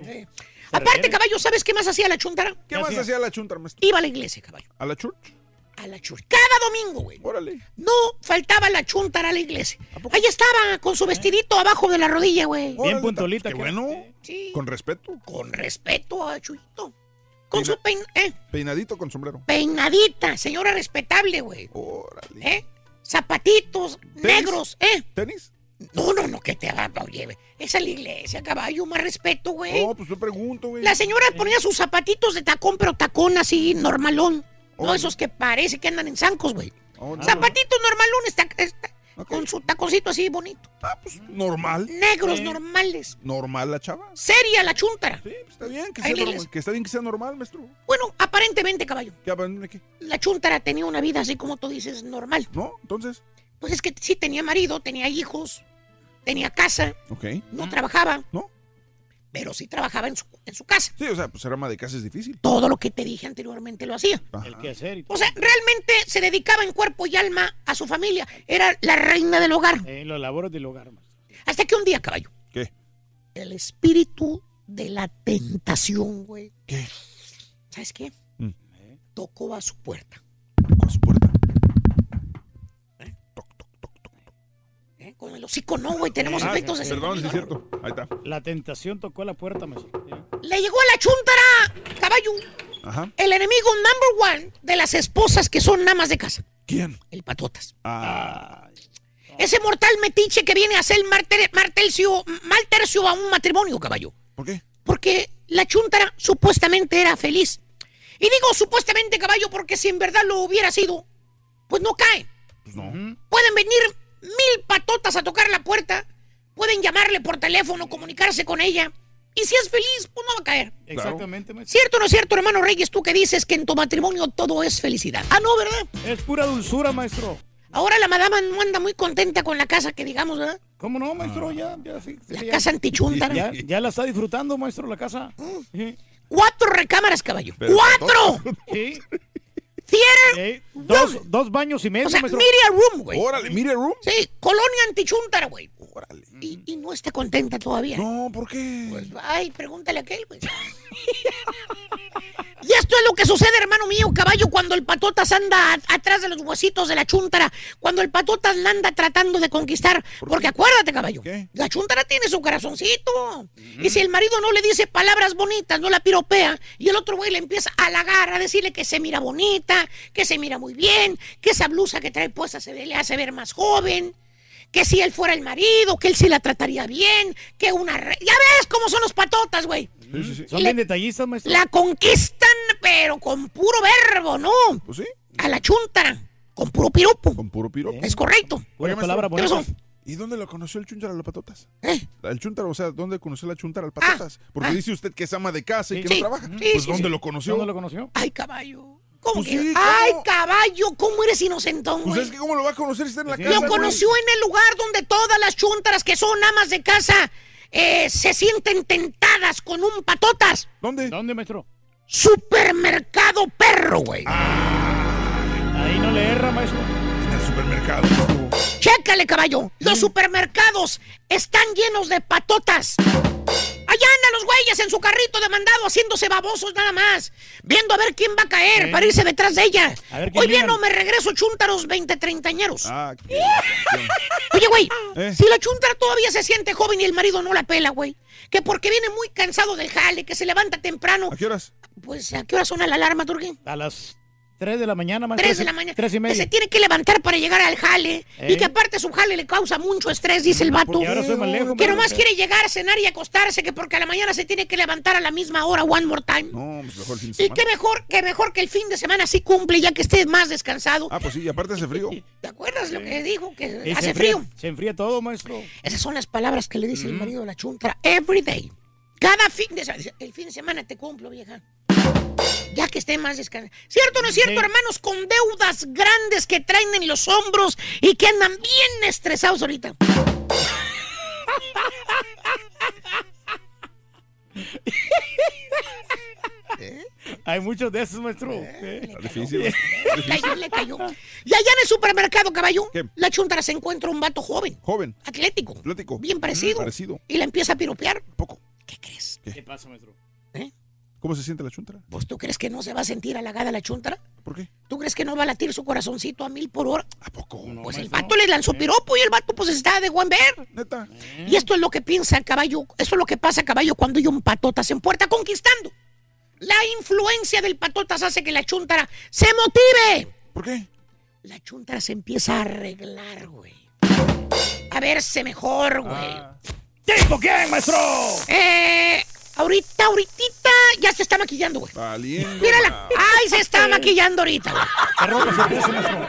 Speaker 5: Aparte, caballo, ¿sabes qué más hacía la chuntara?
Speaker 19: ¿Qué más
Speaker 4: hacía?
Speaker 19: la chunta, maestro?
Speaker 5: Iba a la iglesia, caballo.
Speaker 19: ¿A la church?
Speaker 5: A la church. Cada domingo, güey.
Speaker 19: Órale.
Speaker 5: No faltaba la chuntara a la iglesia. Ahí estaba, con su vestidito abajo de la rodilla, güey.
Speaker 4: Bien
Speaker 19: Órale,
Speaker 4: puntualita.
Speaker 19: Qué
Speaker 4: que-
Speaker 19: bueno.
Speaker 5: Sí.
Speaker 19: Con respeto.
Speaker 5: Con respeto a Chuyito. Con
Speaker 19: Peina-
Speaker 5: su pein eh,
Speaker 19: Peinadito con sombrero.
Speaker 5: peinadita, señora respetable, güey.
Speaker 19: Órale.
Speaker 5: ¿Eh? Zapatitos negros, ¿eh?
Speaker 19: ¿Tenis?
Speaker 5: No, no, no, que te va, oye. Esa es la iglesia, caballo, más respeto, güey.
Speaker 19: No, pues te pregunto, güey.
Speaker 5: La señora ponía sus zapatitos de tacón, pero tacón así, normalón. No esos que parece que andan en zancos, güey.
Speaker 19: Oh, no.
Speaker 5: Zapatitos normalones, tac- está- con su taconcito así bonito.
Speaker 19: Ah, pues normal.
Speaker 5: Negros, normales.
Speaker 19: Normal la chava.
Speaker 5: Seria la chuntara.
Speaker 19: Sí, pues está bien que
Speaker 5: Ahí
Speaker 19: sea, normal, que está bien que sea normal, maestro.
Speaker 5: Bueno, aparentemente, caballo.
Speaker 19: ¿Qué aprende qué?
Speaker 5: La chuntara tenía una vida así como tú dices, normal.
Speaker 19: ¿No? Entonces,
Speaker 5: Pues es que sí tenía marido, tenía hijos, tenía casa,
Speaker 19: ok.
Speaker 5: no trabajaba,
Speaker 19: ¿No?
Speaker 5: pero sí trabajaba en su, en su casa.
Speaker 19: Sí, o sea, pues ser ama de casa es difícil.
Speaker 5: Todo lo que te dije anteriormente lo hacía.
Speaker 19: Ajá.
Speaker 4: El quehacer y todo.
Speaker 5: O sea, realmente se dedicaba en cuerpo y alma a su familia. Era la reina del hogar.
Speaker 4: Eh, los labores del hogar, maestro.
Speaker 5: Hasta que un día, caballo,
Speaker 19: ¿Qué?
Speaker 5: el espíritu de la tentación, güey.
Speaker 19: ¿Qué?
Speaker 5: ¿Sabes qué?
Speaker 19: Mm.
Speaker 5: Tocó a su puerta.
Speaker 19: Tocó a su puerta.
Speaker 5: ¿Eh? Con el hocico no, güey. Tenemos
Speaker 19: Ah,
Speaker 5: efectos de
Speaker 19: Perdón, sí es cierto. Ahí está.
Speaker 4: La tentación tocó a la puerta. Sí.
Speaker 5: Le llegó a la chuntara, caballo.
Speaker 19: Ajá.
Speaker 5: El enemigo number one de las esposas que son namas de casa.
Speaker 19: ¿Quién?
Speaker 5: El patotas.
Speaker 19: Ah.
Speaker 5: Ese mortal metiche que viene a hacer mal, ter- mal tercio, mal tercio a un matrimonio, caballo.
Speaker 19: ¿Por qué?
Speaker 5: Porque la chuntara supuestamente era feliz. Y digo supuestamente, caballo, porque si en verdad lo hubiera sido, pues no cae.
Speaker 19: Pues no.
Speaker 5: Pueden venir mil patotas a tocar la puerta, pueden llamarle por teléfono, comunicarse con ella. Y si es feliz, pues no va a caer.
Speaker 4: Exactamente, maestro.
Speaker 5: ¿Cierto o no es cierto, hermano Reyes, tú que dices que en tu matrimonio todo es felicidad? Ah, no, ¿verdad?
Speaker 4: Es pura dulzura, maestro.
Speaker 5: Ahora la madama no anda muy contenta con la casa que digamos, ¿verdad?
Speaker 4: ¿Cómo no, maestro? Ya, ya, sí,
Speaker 5: La
Speaker 4: ya-
Speaker 5: casa antichuntara.
Speaker 4: Ya, ya la está disfrutando, maestro, la casa. Sí.
Speaker 5: Cuatro recámaras, caballo.
Speaker 19: Pero
Speaker 5: ¡Cuatro!
Speaker 4: Sí.
Speaker 5: Theater.
Speaker 4: Eh, dos, dos baños y medio,
Speaker 5: O sea,
Speaker 4: maestro.
Speaker 5: media room, güey.
Speaker 19: Órale, mire, room.
Speaker 5: Sí, colonia antichuntara, güey.
Speaker 19: Órale.
Speaker 5: Y, y no está contenta todavía.
Speaker 19: No, ¿por qué?
Speaker 5: Pues, ay, pregúntale a aquel, güey. Y esto es lo que sucede, hermano mío, caballo, cuando el patotas anda a- atrás de los huesitos de la chuntara, cuando el patotas la anda tratando de conquistar. Porque acuérdate, caballo, la chuntara tiene su corazoncito. Y si el marido no le dice palabras bonitas, no la piropea, y el otro güey le empieza a halagar, a decirle que se mira bonita, que se mira muy bien, que esa blusa que trae puesta se ve- le hace ver más joven. Que si él fuera el marido, que él sí la trataría bien, que una... re- Ya ves cómo son los patotas, güey.
Speaker 4: Son bien detallistas, maestro.
Speaker 5: La conquistan, pero con puro verbo, ¿no?
Speaker 19: Pues sí.
Speaker 5: A la chuntara, con puro piropo.
Speaker 19: Con puro piropo.
Speaker 5: Es correcto. Palabra bonita.
Speaker 19: ¿qué pasó? ¿Y dónde lo conoció el chuntara a las patotas? El chuntara, o sea, ¿dónde conoció la chuntara al patotas? Porque
Speaker 5: ah.
Speaker 19: dice usted que es ama de casa y que
Speaker 5: Sí.
Speaker 19: no trabaja.
Speaker 5: Sí,
Speaker 19: pues
Speaker 5: sí,
Speaker 19: ¿dónde
Speaker 5: sí.
Speaker 19: lo conoció?
Speaker 4: ¿Dónde lo conoció?
Speaker 5: Ay, caballo. ¿Cómo
Speaker 19: Pues
Speaker 5: que?
Speaker 19: sí, ¿cómo?
Speaker 5: Ay, caballo, ¿cómo eres inocentón,
Speaker 19: Pues
Speaker 5: güey?
Speaker 19: es que ¿cómo lo va a conocer si está en la casa?
Speaker 5: Lo
Speaker 19: güey?
Speaker 5: conoció en el lugar donde todas las chuntaras que son amas de casa eh, se sienten tentadas con un patotas.
Speaker 19: ¿Dónde?
Speaker 4: ¿Dónde, maestro?
Speaker 5: Supermercado perro, güey.
Speaker 4: Ahí no le erra, maestro.
Speaker 19: En el supermercado.
Speaker 5: Chécale, caballo. Los supermercados están llenos de patotas. Allá andan los güeyes en su carrito de mandado haciéndose babosos nada más. Viendo a ver quién va a caer para irse detrás de ella. Hoy bien no me regreso chuntaros 20 treintañeros.
Speaker 19: Ah, qué-
Speaker 5: Oye, güey,
Speaker 19: ¿Eh?
Speaker 5: si la chuntara todavía se siente joven y el marido no la pela, güey. Que porque viene muy cansado del jale, que se levanta temprano.
Speaker 19: ¿A qué horas?
Speaker 5: Pues, ¿a qué hora suena la alarma, Turquín?
Speaker 4: A las 3 de la mañana, maestro.
Speaker 5: 3 de la mañana.
Speaker 4: Tres y
Speaker 5: Que
Speaker 4: media.
Speaker 5: se tiene que levantar para llegar al jale. Y que aparte su jale le causa mucho estrés, dice el vato.
Speaker 4: Ahora soy más lejos,
Speaker 5: Que nomás quiere llegar, cenar y acostarse, que porque a la mañana se tiene que levantar a la misma hora, one more time.
Speaker 19: No, pues mejor el fin de
Speaker 5: Y
Speaker 19: semana.
Speaker 5: qué mejor, que mejor que el fin de semana sí cumple, ya que esté más descansado.
Speaker 19: Ah, pues sí, y aparte hace frío.
Speaker 5: ¿Te acuerdas lo que dijo? Que
Speaker 4: Y
Speaker 5: hace
Speaker 4: enfría-
Speaker 5: frío.
Speaker 4: Se enfría todo, maestro.
Speaker 5: Esas son las palabras que le dice el marido de la chuntara every day. Cada fin de semana. El fin de semana te cumplo, vieja. Ya que esté más descansado. ¿Cierto o no es cierto,
Speaker 4: Sí.
Speaker 5: hermanos? Con deudas grandes que traen en los hombros y que andan bien estresados ahorita.
Speaker 4: Hay muchos de esos, maestro.
Speaker 19: Difícil.
Speaker 5: Le cayó, le cayó. Y allá en el supermercado, caballo,
Speaker 19: ¿Qué?
Speaker 5: la chuntara se encuentra un vato joven,
Speaker 19: Joven,
Speaker 5: atlético,
Speaker 19: atlético.
Speaker 5: bien parecido.
Speaker 19: Parecido.
Speaker 5: Y la empieza a piropear.
Speaker 19: Poco.
Speaker 5: ¿Qué crees?
Speaker 4: ¿Qué pasa, maestro?
Speaker 19: ¿Cómo se siente la chuntara?
Speaker 5: Pues tú crees que no se va a sentir halagada la chuntara?
Speaker 19: ¿Por qué?
Speaker 5: ¿Tú crees que no va a latir su corazoncito a mil por hora?
Speaker 19: ¿A poco?
Speaker 4: No,
Speaker 5: Pues el vato le lanzó piropo y el vato pues está de buen ver.
Speaker 19: Neta.
Speaker 5: Y esto es lo que piensa el caballo, esto es lo que pasa caballo cuando hay un patotas en puerta conquistando. La influencia del patotas hace que la chuntara se motive.
Speaker 19: ¿Por qué?
Speaker 5: La chuntara se empieza a arreglar, güey. A verse mejor, güey.
Speaker 4: Ah. ¿Tipo quién, maestro?
Speaker 5: Eh, ahorita, ahorita ya se está maquillando, güey.
Speaker 19: Valiendo.
Speaker 5: Mírala. Ay, se está maquillando ahorita, güey.
Speaker 4: ¿Qué ropa se puso, maestro?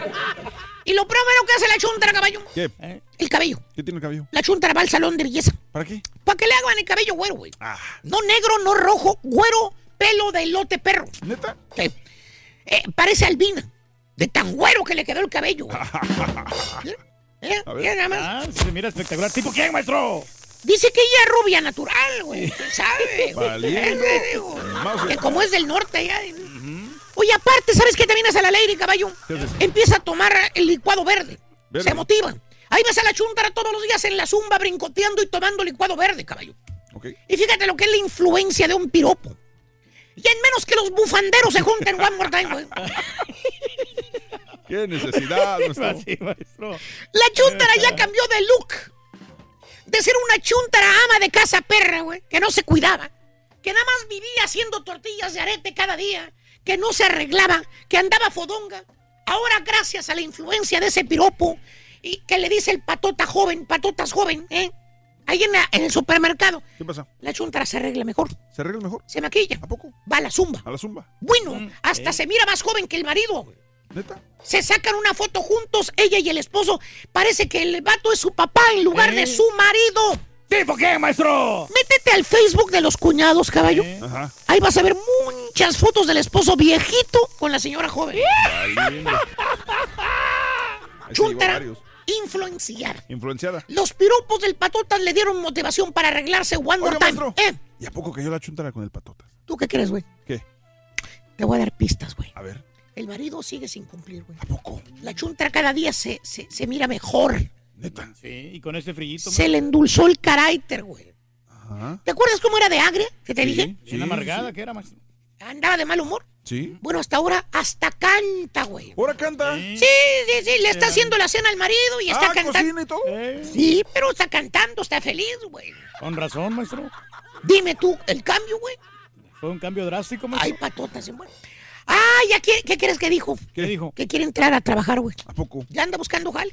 Speaker 5: Y lo primero que hace la chuntara, caballo,
Speaker 19: ¿Qué?
Speaker 4: ¿Eh?
Speaker 5: el cabello.
Speaker 19: ¿Qué tiene el cabello?
Speaker 5: La chuntara va al salón de belleza.
Speaker 19: ¿Para qué?
Speaker 5: Para que le hagan el cabello güero, güey.
Speaker 19: Ah,
Speaker 5: No negro, no rojo, güero, pelo de elote perro.
Speaker 19: ¿neta?
Speaker 5: Sí. Eh, parece albina. De tan güero que le quedó el cabello. güey. Mira, mira,
Speaker 19: A ver.
Speaker 5: mira nada más.
Speaker 4: Ah, se mira espectacular. ¿Tipo quién, maestro?
Speaker 5: Dice que ella es rubia natural, güey. ¿Quién sabe?
Speaker 19: Valiendo.
Speaker 5: Que como es del norte allá. Oye, aparte, ¿sabes qué también hace la lady, caballo? Empieza a tomar el licuado verde.
Speaker 19: Verde.
Speaker 5: Se motiva. Ahí ves a la chuntara todos los días en la zumba brincoteando y tomando licuado verde, caballo.
Speaker 19: Ok.
Speaker 5: Y fíjate lo que es la influencia de un piropo. Y en menos que los bufanderos se junten one more time, güey.
Speaker 19: ¿Qué necesidad? maestro.
Speaker 5: La chuntara ya cambió de look. De ser una chuntara ama de casa perra, güey, que no se cuidaba. Que nada más vivía haciendo tortillas de arete cada día. Que no se arreglaba, que andaba fodonga. Ahora, gracias a la influencia de ese piropo, y que le dice el patota joven, patotas joven, ¿eh? Ahí en, la- en el supermercado,
Speaker 19: ¿Qué pasa?
Speaker 5: la chuntara se arregla mejor,
Speaker 19: ¿Se arregla mejor?
Speaker 5: se maquilla,
Speaker 19: ¿A poco?
Speaker 5: va a la zumba.
Speaker 19: ¿A la zumba?
Speaker 5: Bueno, hasta se mira más joven que el marido.
Speaker 19: ¿Neta?
Speaker 5: Se sacan una foto juntos, ella y el esposo. Parece que el vato es su papá en lugar de
Speaker 4: ¿Eh?
Speaker 5: su marido.
Speaker 4: ¿Tipo quién, maestro?
Speaker 5: Métete al Facebook de los cuñados, caballo.
Speaker 19: Ajá.
Speaker 5: Ahí vas a ver muchas fotos del esposo viejito con la señora joven. Chuntara, influenciar.
Speaker 19: Influenciada.
Speaker 5: Los piropos del patotas le dieron motivación para arreglarse one more time.
Speaker 19: maestro.
Speaker 5: ¿Eh?
Speaker 19: ¿Y a poco cayó la chuntara con el patotas?
Speaker 5: ¿Tú qué crees, güey?
Speaker 19: ¿Qué?
Speaker 5: Te voy a dar pistas, güey.
Speaker 19: A ver.
Speaker 5: El marido sigue sin cumplir, güey.
Speaker 19: ¿A poco?
Speaker 5: La chuntara cada día se, se, se mira mejor.
Speaker 19: ¿Neta?
Speaker 4: Sí, y con este frillito.
Speaker 5: Se le endulzó el carácter, güey.
Speaker 19: Ajá.
Speaker 5: ¿Te acuerdas cómo era de agria? Que te
Speaker 4: Sí,
Speaker 5: dije.
Speaker 4: Bien amargada que era, maestro.
Speaker 34: andaba de mal humor.
Speaker 19: Sí.
Speaker 34: Bueno, hasta ahora hasta canta, güey.
Speaker 19: ¿Ahora canta?
Speaker 34: Sí, sí, sí, le está haciendo la cena al marido y está
Speaker 19: Ah,
Speaker 34: cantando.
Speaker 19: cocina y todo.
Speaker 34: Sí, pero está cantando, está feliz, güey.
Speaker 4: Con razón, maestro.
Speaker 34: Dime tú, el cambio, güey.
Speaker 4: Fue un cambio drástico, maestro.
Speaker 34: Ay, patotas, en bueno. Ah, ya quiere, ¿qué crees que dijo?
Speaker 4: ¿Qué dijo?
Speaker 34: Que quiere entrar a trabajar, güey.
Speaker 19: ¿A poco?
Speaker 34: Ya anda buscando jale.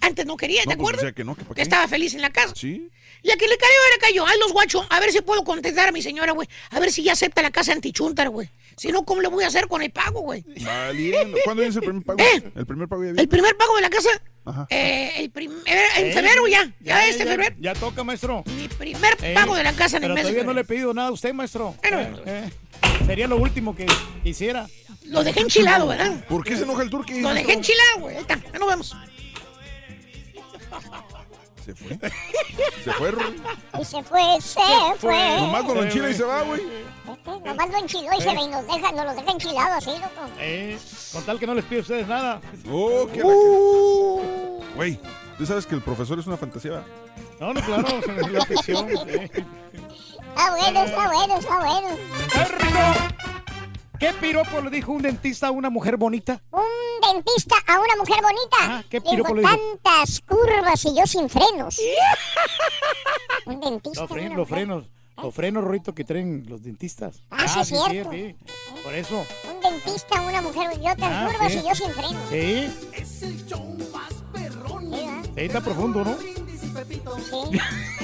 Speaker 34: Antes no quería, ¿te
Speaker 19: No, pues
Speaker 34: acuerdas?
Speaker 19: decía que no, que
Speaker 34: estaba feliz en la casa.
Speaker 19: Sí.
Speaker 34: Y a que le cayó, le cayó. Ay, los guachos, a ver si puedo contestar a mi señora, güey. A ver si ya acepta la casa antichuntar, güey. Si no, ¿cómo le voy a hacer con el pago, güey?
Speaker 19: Valiendo. ¿Cuándo es el primer pago?
Speaker 34: ¿Eh?
Speaker 19: El primer pago ya
Speaker 34: El
Speaker 19: viene.
Speaker 34: primer pago de la casa,
Speaker 19: Ajá.
Speaker 34: eh, el primer, en febrero ya. Ya, este febrero.
Speaker 4: Ya toca, maestro.
Speaker 34: Mi primer
Speaker 4: Eh,
Speaker 34: pago de la casa en el
Speaker 4: Pero
Speaker 34: mes de
Speaker 4: todavía no le he pedido nada a usted, maestro.
Speaker 34: Bueno,
Speaker 4: Eh, eh, sería lo último que hiciera.
Speaker 34: Lo dejé enchilado, ¿verdad?
Speaker 19: ¿Por qué se enoja el turqui?
Speaker 34: Lo dejé enchilado, güey. Ahí está, ya nos vemos.
Speaker 19: Se fue. Se fue, Rui.
Speaker 3: Y se fue, se fue.
Speaker 19: Nomás con lo enchila y se va, güey.
Speaker 3: Nomás lo enchiló y, se ve y nos deja, nos los deja enchilados así, loco.
Speaker 4: Eh, con tal que no les pide a ustedes nada.
Speaker 19: Oh, qué
Speaker 34: Uh.
Speaker 19: Güey, tú sabes que el profesor es una fantasía.
Speaker 4: No, no, claro, es la ficción. eh.
Speaker 3: Está bueno, está bueno, está bueno.
Speaker 4: ¿Qué piropo le dijo un dentista a una mujer bonita?
Speaker 3: Un dentista a una mujer bonita.
Speaker 4: Ah, ¿qué
Speaker 3: Le
Speaker 4: piropo
Speaker 3: dijo,
Speaker 4: le dijo?
Speaker 3: tantas curvas y yo sin frenos. un dentista.
Speaker 4: Los, fren-
Speaker 3: una
Speaker 4: los frenos, los frenos, Rorito, que traen los dentistas.
Speaker 3: Ah, sí, es cierto.
Speaker 4: sí. Por eso.
Speaker 3: Un dentista a una mujer, yo tan
Speaker 4: Ah,
Speaker 3: curvas
Speaker 4: sí.
Speaker 3: y yo sin frenos.
Speaker 4: Sí,
Speaker 3: Es el show más perrón.
Speaker 4: sí, está profundo, ¿no?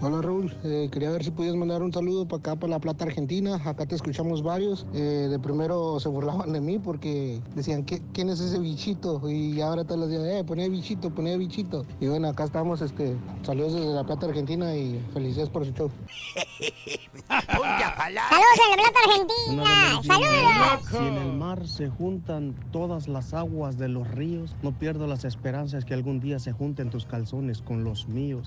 Speaker 60: Hola Raúl, Eh, quería ver si podías mandar un saludo para acá, para La Plata, Argentina. Acá te escuchamos varios. Eh, de primero se burlaban de mí porque decían, ¿Qué, ¿quién es ese bichito? Y ahora todos los días, eh, ponía bichito, ponía bichito. Y bueno, acá estamos, este, saludos desde La Plata, Argentina y felicidades por su show.
Speaker 3: Saludos en la Plata Argentina. Saludos.
Speaker 61: Si en el mar se juntan todas las aguas de los ríos, no pierdo las esperanzas que algún día se junten tus calzones con los míos.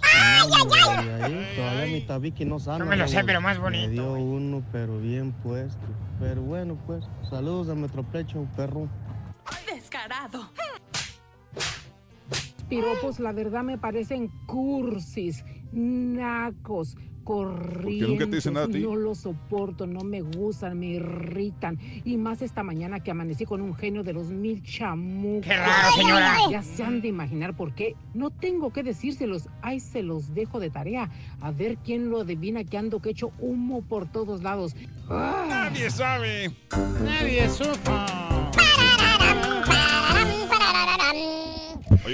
Speaker 61: Hombre, de Todavía mi tabique no sana.
Speaker 34: No me lo sé, pero más bonito,
Speaker 61: Me dio uno, pero bien puesto. Pero bueno, pues, saludos de Metroplecho, perro.
Speaker 62: Descarado.
Speaker 63: piropos, la verdad, me parecen cursis, nacos, corrientes.
Speaker 19: nunca te dicen nada a ti.
Speaker 63: No los soporto, no me gustan, me irritan. Y más esta mañana que amanecí con un genio de los mil chamucos.
Speaker 34: Qué raro, señora.
Speaker 63: Ya se han de imaginar por qué. No tengo que decírselos. Ay, se los dejo de tarea. A ver quién lo adivina que ando que echo humo por todos lados.
Speaker 19: Nadie sabe.
Speaker 4: Nadie supo.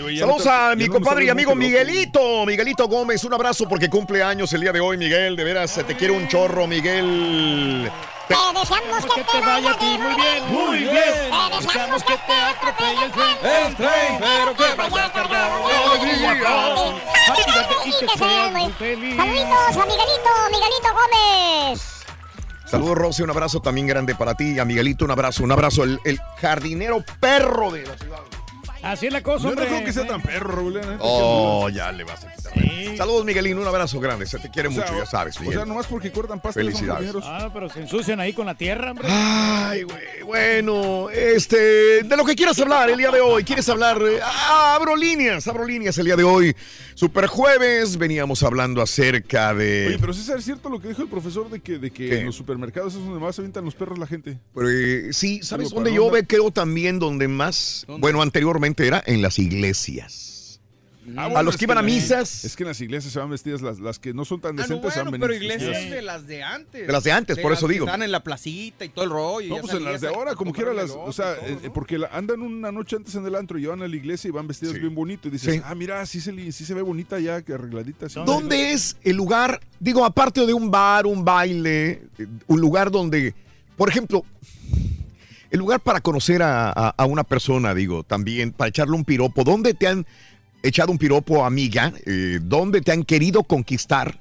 Speaker 19: Oye,
Speaker 1: Saludos a mi compadre y amigo. Miguelito, Miguelito Gómez, un abrazo porque cumple años el día de hoy, Miguel, de veras, te quiero un chorro, Miguel.
Speaker 3: Te deseamos que te vaya a ti muy bien.
Speaker 4: Muy bien.
Speaker 3: Te deseamos que te atropelle el tren.
Speaker 4: El tren, pero que vaya cargado de alegría.
Speaker 3: Y que seas muy feliz. Saluditos a Miguelito, Miguelito Gómez.
Speaker 1: Saludos, Rosy, un abrazo también grande para ti, a Miguelito, un abrazo, un abrazo, el, el jardinero perro de la ciudad.
Speaker 4: Así es la cosa,
Speaker 19: Yo no
Speaker 4: hombre.
Speaker 19: creo que sea tan perro, Raúl. ¿eh?
Speaker 1: Oh, ya le vas a quitar. Saludos, Miguelín, un abrazo grande, se te quiere
Speaker 19: O sea,
Speaker 1: mucho, ya sabes,
Speaker 19: O
Speaker 1: Miguel.
Speaker 19: sea, nomás porque cortan son
Speaker 1: Felicidades.
Speaker 19: jardineros.
Speaker 4: Ah, pero se ensucian ahí con la tierra, hombre.
Speaker 1: Ay, güey, bueno, este, de lo que quieras hablar el día de hoy, ¿quieres hablar? Ah, abro líneas, abro líneas el día de hoy. Super jueves, veníamos hablando acerca de...
Speaker 19: Oye, pero César, ¿es cierto lo que dijo el profesor de que, de que
Speaker 1: ¿Qué?
Speaker 19: en los supermercados es donde más se avientan los perros la gente?
Speaker 1: Pero, eh, sí, ¿sabes dónde
Speaker 19: ¿para
Speaker 1: yo ve, creo también donde más? Bueno, anteriormente era en las iglesias.
Speaker 19: Ah,
Speaker 1: a los
Speaker 19: es
Speaker 1: que iban a misas.
Speaker 19: Es que en las iglesias se van vestidas, las, las que no son tan
Speaker 64: Ah, no,
Speaker 19: decentes se
Speaker 64: bueno,
Speaker 19: van
Speaker 64: pero iglesias de las de antes.
Speaker 1: De las de antes, por
Speaker 64: las
Speaker 1: eso
Speaker 64: que
Speaker 1: digo.
Speaker 64: Están en la placita y todo el rollo. y
Speaker 19: No, pues en las de ahora, como quiera las, o sea,
Speaker 64: todo,
Speaker 19: eh,
Speaker 64: ¿no?
Speaker 19: porque la- andan una noche antes en el antro y van a la iglesia y van vestidas bien bonito y dices,
Speaker 1: Sí.
Speaker 19: ah, mira, sí se, li- sí se ve bonita ya, que arregladita. sí.
Speaker 1: ¿Dónde es el lugar, digo, aparte de un bar, un baile, eh, un lugar donde, por ejemplo, el lugar para conocer a, una persona, digo, también, para echarle un piropo, ¿dónde te han echado un piropo, amiga? Eh, ¿Dónde te han querido conquistar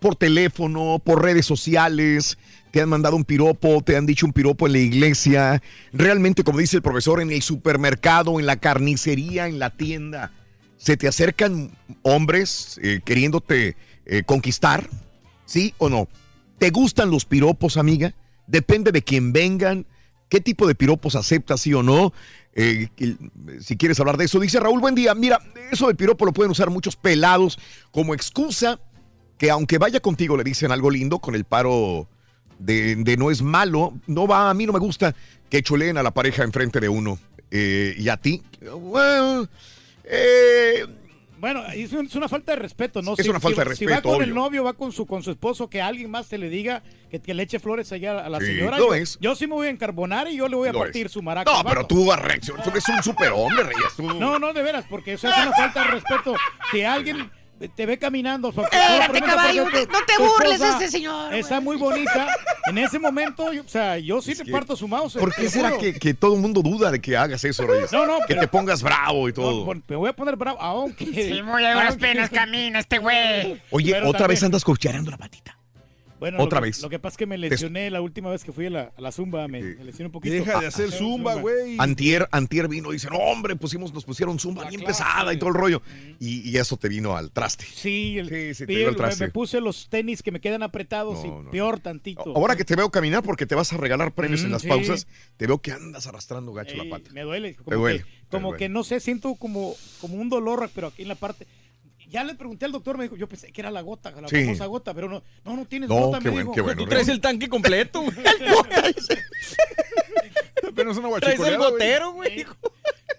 Speaker 1: por teléfono, por redes sociales, te han mandado un piropo, te han dicho un piropo en la iglesia, realmente, como dice el profesor, en el supermercado, en la carnicería, en la tienda, se te acercan hombres eh, queriéndote eh, conquistar, ¿sí o no? ¿Te gustan los piropos, amiga? Depende de quién vengan, qué tipo de piropos aceptas, sí o no. Eh, si quieres hablar de eso, dice Raúl, buen día. Mira, eso del piropo lo pueden usar muchos pelados como excusa que aunque vaya contigo le dicen algo lindo con el paro de, de no es malo, no va, a mí no me gusta que chuleen a la pareja enfrente de uno. Eh, y a ti, bueno, eh,
Speaker 4: Bueno, es un- es una falta de respeto, ¿no?
Speaker 1: Es una falta de
Speaker 4: Si va
Speaker 1: respeto,
Speaker 4: con el novio, va con su, con su esposo, que alguien más se le diga que, que le eche flores allá a la
Speaker 1: Sí,
Speaker 4: señora.
Speaker 1: lo
Speaker 4: yo,
Speaker 1: es.
Speaker 4: yo sí me voy a encarbonar y yo le voy a
Speaker 1: Lo
Speaker 4: partir
Speaker 1: es.
Speaker 4: su maraca.
Speaker 1: No, pero tú vas a reaccionar. Tú eres un superhombre, Reyes. tú.
Speaker 4: No, no, de veras, porque eso es una falta de respeto. Que alguien te ve caminando. so-
Speaker 34: Espérate, caballo, no te burles de este señor,
Speaker 4: Está muy bonita. En ese momento, yo- o sea, yo sí le parto su mouse.
Speaker 1: ¿Por
Speaker 4: te
Speaker 1: qué será que, que todo el mundo duda de que hagas eso, Reyes?
Speaker 4: No, no,
Speaker 1: Que
Speaker 4: pero-
Speaker 1: te pongas bravo y todo.
Speaker 4: No, me voy a poner bravo, aunque...
Speaker 34: Sí, muy a duras penas camina este güey.
Speaker 1: Oye,
Speaker 4: pero
Speaker 1: otra
Speaker 4: también-
Speaker 1: vez andas cocheando la patita.
Speaker 4: Bueno,
Speaker 1: Otra
Speaker 4: lo que-
Speaker 1: vez.
Speaker 4: Lo que pasa es que me lesioné la última vez que fui a la, a la zumba, me, me lesioné un poquito.
Speaker 19: Deja de hacer zumba, güey.
Speaker 1: Antier, antier vino y dice, no, hombre, pusimos, nos pusieron zumba bien pesada y todo el rollo. Y, y eso te vino al traste.
Speaker 4: Sí, el,
Speaker 1: Sí, sí, te el-
Speaker 4: me,
Speaker 1: traste.
Speaker 4: me puse los tenis que me quedan apretados y peor tantito.
Speaker 1: Ahora que te veo caminar porque te vas a regalar premios
Speaker 4: Mm,
Speaker 1: en las
Speaker 4: sí.
Speaker 1: pausas, te veo que andas arrastrando gacho la pata.
Speaker 4: Me duele. Como,
Speaker 1: Te duele,
Speaker 4: que, como
Speaker 1: duele.
Speaker 4: que no sé, siento como, como un dolor, pero aquí en la parte. Ya le pregunté al doctor, me dijo, yo pensé que era la gota, la
Speaker 1: Sí.
Speaker 4: famosa gota, pero no, no, no tienes
Speaker 1: No,
Speaker 4: gota,
Speaker 1: qué
Speaker 4: me
Speaker 1: bueno,
Speaker 4: dijo.
Speaker 1: qué bueno,
Speaker 64: Tú traes el tanque completo, güey.
Speaker 19: Apenas una
Speaker 64: Traes el gotero, güey.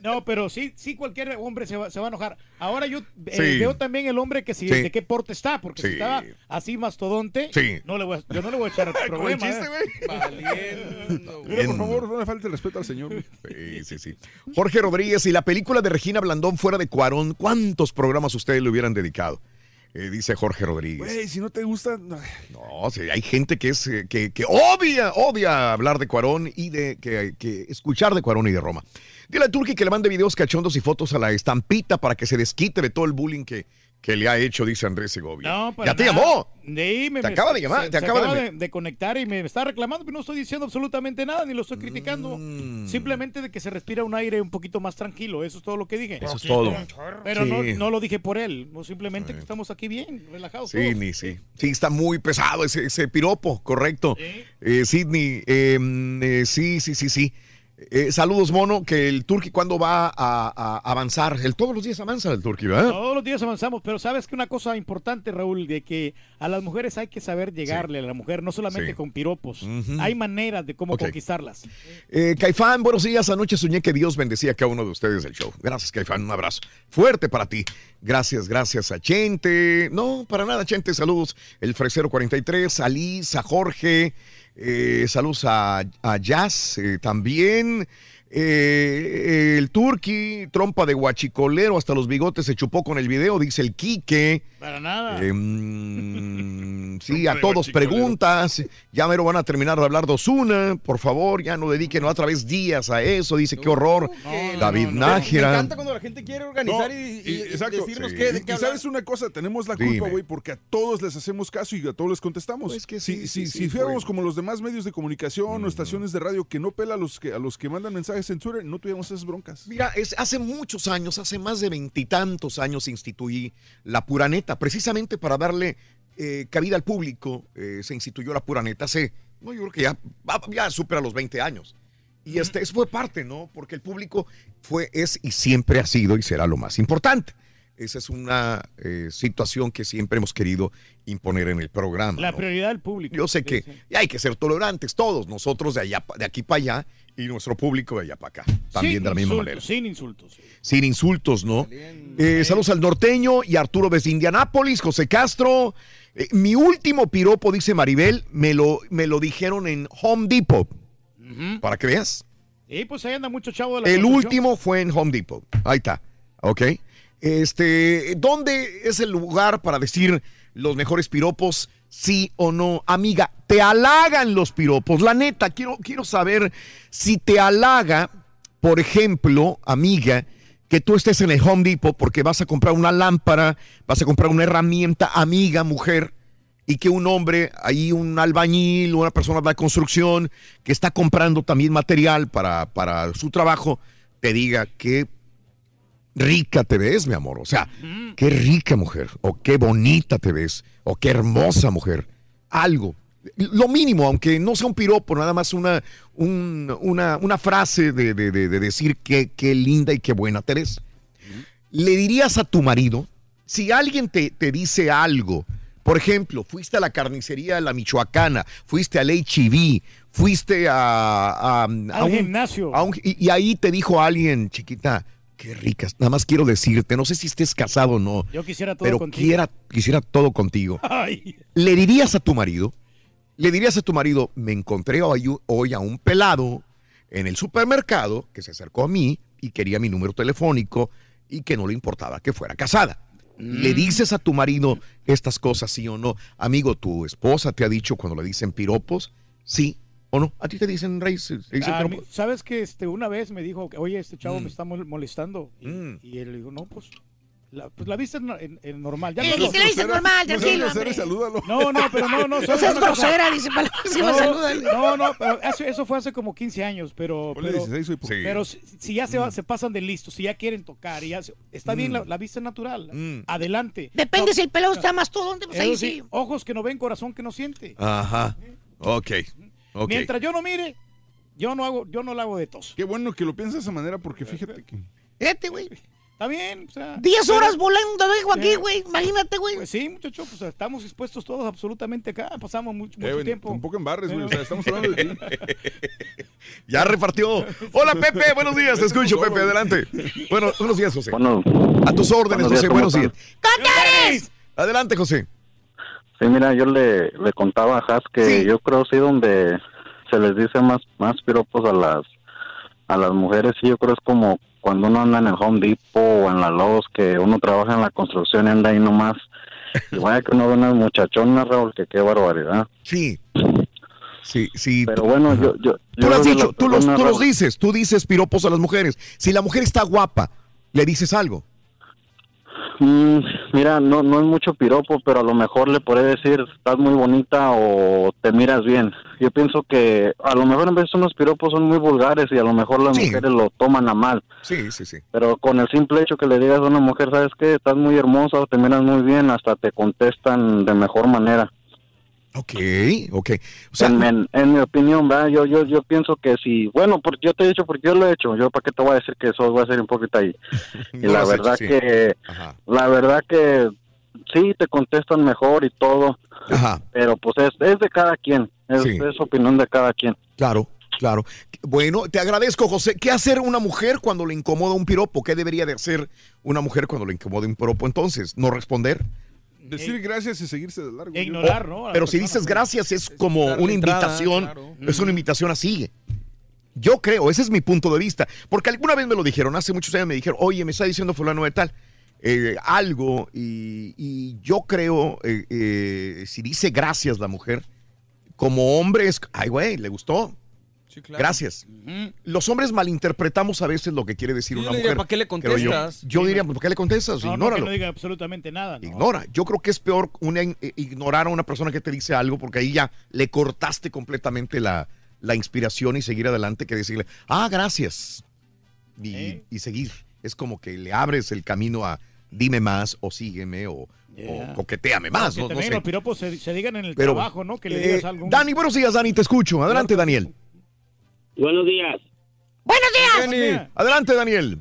Speaker 4: No, pero sí, sí, cualquier hombre se va, se va a enojar. Ahora yo eh,
Speaker 1: Sí.
Speaker 4: veo también el hombre que si,
Speaker 1: Sí.
Speaker 4: de qué porte está, porque
Speaker 1: Sí.
Speaker 4: si estaba así mastodonte,
Speaker 1: Sí.
Speaker 4: no le voy a- yo no le voy a echar problema.
Speaker 19: chiste,
Speaker 4: eh.
Speaker 19: Mira,
Speaker 1: Bien.
Speaker 19: por favor, no le falte el respeto al señor. güey.
Speaker 1: Sí, sí, sí. Jorge Rodríguez y la película de Regina Blandón fuera de Cuarón, ¿cuántos programas ustedes le hubieran dedicado? Eh, dice Jorge Rodríguez.
Speaker 19: Güey, si no te gusta. no.
Speaker 1: No, sí, hay gente que es eh, que, que odia, odia hablar de Cuarón y de que, que escuchar de Cuarón y de Roma. Dile a Turki que le mande videos cachondos y fotos a la estampita para que se desquite de todo el bullying que, que le ha hecho, dice Andrés Segovia.
Speaker 4: No, para
Speaker 1: ya te
Speaker 4: nada.
Speaker 1: llamó.
Speaker 4: Sí, me-
Speaker 1: Te
Speaker 4: me-
Speaker 1: acaba de llamar,
Speaker 4: se-
Speaker 1: te
Speaker 4: se
Speaker 1: acaba de-
Speaker 4: de, conectar y me está reclamando, pero no estoy diciendo absolutamente nada, ni lo estoy criticando.
Speaker 1: Mm.
Speaker 4: Simplemente de que se respira un aire un poquito más tranquilo, eso es todo lo que dije.
Speaker 1: Eso es todo.
Speaker 4: Pero no,
Speaker 1: Sí.
Speaker 4: no lo dije por él, no simplemente que estamos aquí bien, relajados.
Speaker 1: Sí, ni sí. Sí, está muy pesado ese, ese piropo, correcto. Eh, Sidney, eh, eh, sí, sí, sí, sí. Eh, saludos, mono, que el Turqui cuando va a, a avanzar. El, todos los días avanza el Turqui, ¿verdad?
Speaker 4: Todos los días avanzamos, pero sabes que una cosa importante, Raúl, de que a las mujeres hay que saber llegarle a la mujer, no solamente
Speaker 1: Sí.
Speaker 4: con piropos. Hay maneras de cómo conquistarlas.
Speaker 1: Eh, Caifán, buenos días. Anoche soñé que Dios bendecía a cada uno de ustedes del show. Gracias, Caifán. Un abrazo fuerte para ti. Gracias, gracias a Chente. No, para nada, Chente. Saludos. El Fresero 43, a Liz, a Jorge. Eh, saludos a, Jazz eh, también. Eh, el Turqui, trompa de guachicolero, hasta los bigotes se chupó con el video, dice el Quique.
Speaker 4: Para nada.
Speaker 1: Eh, mm, sí, a todos preguntas. Ya mero van a terminar de hablar de Osuna. Por favor, ya no dediquen otra vez días a eso. Dice, qué horror. David
Speaker 64: Me
Speaker 1: Nájera.
Speaker 64: encanta cuando la gente quiere organizar
Speaker 19: No,
Speaker 64: y, y-
Speaker 19: y- exacto.
Speaker 64: decirnos
Speaker 19: Sí.
Speaker 64: qué, de
Speaker 19: Y-
Speaker 64: qué
Speaker 19: y sabes una cosa, tenemos la culpa, güey, porque a todos les hacemos caso y a todos les contestamos. si
Speaker 1: sí,
Speaker 19: si,
Speaker 1: sí,
Speaker 19: si fuéramos como los demás medios de comunicación o estaciones de radio que no pela a los que, a los que mandan mensajes en Twitter, no tuviéramos esas broncas.
Speaker 1: Mira, es, hace muchos años, hace más de veintitantos años instituí la pura neta, precisamente para darle eh, cabida al público. eh, se instituyó la pura neta hace, no, yo creo que ya, supera los 20 años. Y este, eso fue parte, ¿no? Porque el público fue, es y siempre ha sido y será lo más importante. Esa es una eh, situación que siempre hemos querido imponer en el programa.
Speaker 4: La
Speaker 1: ¿no?
Speaker 4: prioridad del público.
Speaker 1: Yo sé que
Speaker 4: sí.
Speaker 1: hay que ser tolerantes todos, nosotros de allá, de aquí para allá y nuestro público de allá para acá, también
Speaker 4: Sin
Speaker 1: de la misma
Speaker 4: insultos,
Speaker 1: manera.
Speaker 4: Sin insultos.
Speaker 1: Sin insultos, ¿no? Eh, saludos al norteño y Arturo desde Indianápolis, José Castro. Eh, mi último piropo, dice Maribel, me lo, me lo dijeron en Home Depot. Para que veas.
Speaker 4: Y pues ahí anda mucho chavo de la
Speaker 1: El último fue en Home Depot. Ahí está. ¿Ok? Este, ¿dónde es el lugar para decir los mejores piropos? Sí o no. Amiga, te halagan los piropos. La neta, quiero, quiero saber si te halaga, por ejemplo, amiga, que tú estés en el Home Depot porque vas a comprar una lámpara, vas a comprar una herramienta, amiga, mujer, y que un hombre, ahí un albañil, una persona de la construcción que está comprando también material para, para su trabajo, te diga que rica te ves, mi amor. O sea, qué rica mujer, o qué bonita te ves, o qué hermosa mujer. Algo. Lo mínimo, aunque no sea un piropo, nada más una, un- una, una frase de, de- de- de decir qué, qué linda y qué buena te ves. ¿Le dirías a tu marido, si alguien te, te dice algo, por ejemplo, fuiste a la carnicería de la Michoacana, fuiste al HIV, fuiste a, a- a
Speaker 4: Al
Speaker 1: un-
Speaker 4: gimnasio.
Speaker 1: a un- y, y ahí te dijo alguien, chiquita, qué ricas, nada más quiero decirte, no sé si estés casado o no,
Speaker 4: Yo quisiera todo
Speaker 1: pero
Speaker 4: contigo.
Speaker 1: quiera- quisiera todo contigo.
Speaker 4: Ay.
Speaker 1: ¿Le dirías a tu marido? ¿Le dirías a tu marido, me encontré hoy, hoy a un pelado en el supermercado que se acercó a mí y quería mi número telefónico y que no le importaba que fuera casada? ¿Le dices a tu marido estas cosas, sí o no? Amigo, ¿tu esposa te ha dicho cuando le dicen piropos? ¿Sí o no? ¿A ti te dicen, Rey?
Speaker 4: ¿Sabes que este, una vez me dijo que, oye, este chavo
Speaker 1: Mm.
Speaker 4: me está mol- molestando? Y, y él dijo, no, pues la, pues la viste en, en- en normal.
Speaker 34: Sí,
Speaker 4: no-
Speaker 34: le dices normal, tranquilo.
Speaker 4: No, no, pero no, no.
Speaker 34: No
Speaker 4: ¿sabes
Speaker 34: seas
Speaker 4: una cosa?
Speaker 34: grosera, dice, para la
Speaker 4: no. No, no, pero eso, eso fue hace como 15 años, pero... Pero,
Speaker 19: 16 hoy, por- Sí.
Speaker 4: pero si, si ya se, va- se pasan de listos, si ya quieren tocar, y ya se- está bien
Speaker 34: Mm.
Speaker 4: la, la vista natural, adelante.
Speaker 34: Depende si el pelado está más todo, pues ahí
Speaker 4: sí,
Speaker 34: sí.
Speaker 4: ojos que no ven, corazón que no siente.
Speaker 1: Ajá. Ok. ok.
Speaker 4: Mientras yo no mire, yo no hago, yo no la hago de tos.
Speaker 19: Qué bueno que lo piensas de esa manera porque fíjate que...
Speaker 34: Fíjate, güey.
Speaker 4: Está bien, o sea.
Speaker 34: 10
Speaker 4: pero-
Speaker 34: horas volando dejo aquí,
Speaker 4: Eh,
Speaker 34: güey. Imagínate, güey.
Speaker 4: Pues sí, muchachos, pues estamos expuestos todos absolutamente acá. Pasamos mucho, mucho
Speaker 19: Eh,
Speaker 4: tiempo.
Speaker 19: Tampoco embarres, güey. O sea, estamos hablando de ti.
Speaker 1: Ya repartió. Hola, Pepe. Buenos días. Te escucho, Pepe. Adelante. Bueno, buenos días, José. a tus órdenes,
Speaker 65: buenos días,
Speaker 1: José.
Speaker 65: ¿cómo
Speaker 1: Buenos días. Adelante, José.
Speaker 65: Sí, mira, yo le, le contaba a Has que yo creo sí donde se les dice más más piropos a las a las mujeres, sí, yo creo es como cuando uno anda en el Home Depot o en la Lowe's, que uno trabaja en la construcción y anda ahí nomás. Y vaya que uno ve unas muchachonas, Raúl, que qué barbaridad.
Speaker 1: Sí. Sí, sí.
Speaker 65: Pero bueno, yo... yo
Speaker 1: Tú lo has dicho, tú los, tú los dices, tú dices piropos a las mujeres. Si la mujer está guapa, le dices algo.
Speaker 65: Mm, mira, no, no es mucho piropo, pero a lo mejor le puede decir, estás muy bonita o te miras bien. Yo pienso que a lo mejor en vez unos piropos son muy vulgares y a lo mejor las mujeres lo toman a mal.
Speaker 1: Sí, sí, sí.
Speaker 65: Pero con el simple hecho que le digas a una mujer, ¿sabes qué? Estás muy hermosa o te miras muy bien, hasta te contestan de mejor manera.
Speaker 1: Ok, ok. O sea,
Speaker 65: en, en- en mi opinión, ¿verdad? Yo, yo, yo pienso que si, bueno, porque yo te he dicho, porque yo lo he hecho, yo para qué te voy a decir que eso voy a ser un poquito ahí. y
Speaker 1: No
Speaker 65: la verdad
Speaker 1: hecho, sí.
Speaker 65: que, la verdad que sí, te contestan mejor y todo, pero pues es, es de cada quien, es,
Speaker 1: Sí.
Speaker 65: es opinión de cada quien.
Speaker 1: Claro, claro. Bueno, te agradezco, José. ¿Qué hacer una mujer cuando le incomoda un piropo? ¿Qué debería de hacer una mujer cuando le incomoda un piropo entonces? ¿No responder?
Speaker 19: Decir gracias y seguirse de largo.
Speaker 1: O- Pero si dices gracias es como una
Speaker 19: entrada,
Speaker 1: invitación,
Speaker 19: claro.
Speaker 1: es una invitación a sigue. Yo creo, ese es mi punto de vista. Porque alguna vez me lo dijeron, hace muchos años me dijeron, oye, me está diciendo fulano de tal, eh, algo, y, y yo creo, eh, eh, si dice gracias la mujer, como hombre es, ay, güey, le gustó. Gracias. Los hombres malinterpretamos a veces lo que quiere decir
Speaker 64: Yo
Speaker 1: una
Speaker 64: le diría,
Speaker 1: mujer.
Speaker 64: ¿para qué le
Speaker 1: yo.
Speaker 64: contestas?
Speaker 1: Yo, diría, ¿por qué le contestas?
Speaker 4: No, no, que
Speaker 1: Ignóralo.
Speaker 4: no diga absolutamente nada. no.
Speaker 1: Ignora. Yo creo que es peor una- eh, ignorar a una persona que te dice algo porque ahí ya le cortaste completamente la, la inspiración y seguir adelante que decirle, ah, gracias. Y, y seguir. Es como que le abres el camino a dime más o sígueme o, o coqueteame más.
Speaker 4: Que
Speaker 1: No, no
Speaker 4: también
Speaker 1: sé.
Speaker 4: los piropos se, se digan en el
Speaker 1: Pero,
Speaker 4: trabajo, ¿no? Que le
Speaker 1: eh,
Speaker 4: digas algo.
Speaker 1: Dani, buenos días, Dani, te escucho. Adelante, Daniel.
Speaker 66: Buenos días.
Speaker 34: Buenos días.
Speaker 1: Adelante, Daniel.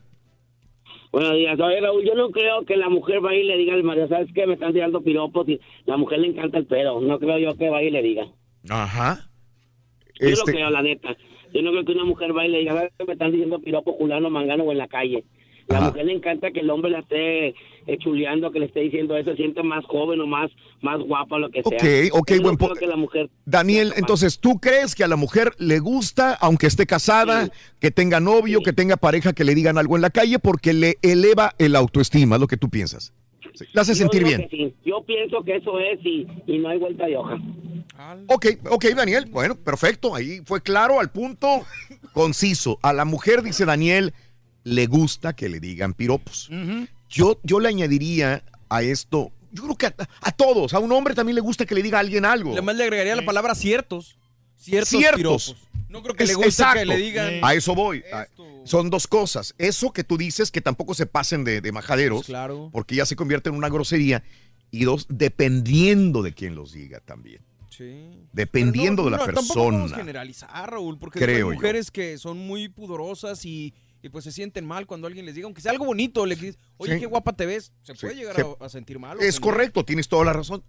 Speaker 66: Buenos días. Oye, Raúl, yo no creo que la mujer vaya y le diga al marido, ¿sabes qué? Me están tirando piropos y la mujer le encanta el pedo. No creo yo que vaya y le diga.
Speaker 1: Ajá.
Speaker 66: Yo
Speaker 1: Este-
Speaker 66: lo creo, la neta. Yo no creo que una mujer vaya y le diga, ¿sabes qué? Me están diciendo piropo, culano, mangano o en la calle. La mujer le encanta que el hombre la esté eh, chuleando, que le esté diciendo eso, se siente más joven o más, más guapa, lo que sea.
Speaker 1: Ok, ok,
Speaker 66: no
Speaker 1: buen
Speaker 66: mujer
Speaker 1: Daniel, entonces, ¿tú crees que a la mujer le gusta, aunque esté casada, que tenga novio, que tenga pareja, que le digan algo en la calle porque le eleva el autoestima? Es lo que tú piensas. Sí, La hace
Speaker 66: Yo
Speaker 1: sentir bien.
Speaker 66: sí. Yo pienso que eso es y, y no hay vuelta de hoja.
Speaker 1: Ok, ok, Daniel. Bueno, perfecto. Ahí fue claro, al punto, conciso. A la mujer, dice Daniel, le gusta que le digan piropos. Yo, yo le añadiría a esto yo creo que a, a todos, a un hombre también le gusta que le diga a alguien algo.
Speaker 64: Además le agregaría la palabra ciertos. Ciertos,
Speaker 1: Ciertos.
Speaker 64: piropos. No creo que
Speaker 1: Es-
Speaker 64: le guste
Speaker 1: exacto.
Speaker 64: que le digan.
Speaker 1: A eso voy. A- Son dos cosas. Eso que tú dices, que tampoco se pasen de, de majaderos,
Speaker 64: Pues claro.
Speaker 1: porque ya se convierte en una grosería. Y dos, dependiendo de quién los diga también.
Speaker 64: Sí.
Speaker 1: Dependiendo
Speaker 64: no,
Speaker 1: de la
Speaker 64: no, Tampoco podemos
Speaker 1: persona.
Speaker 64: generalizar, Raúl, porque
Speaker 1: Creo
Speaker 64: hay
Speaker 1: yo.
Speaker 64: mujeres que son muy pudorosas y, y, pues se sienten mal cuando alguien les diga, aunque sea algo bonito, le dices, oye,
Speaker 1: Sí.
Speaker 64: qué guapa te ves, se puede
Speaker 1: Sí,
Speaker 64: llegar
Speaker 1: se-
Speaker 64: a, a sentir mal.
Speaker 1: Es correcto, tienes toda la razón.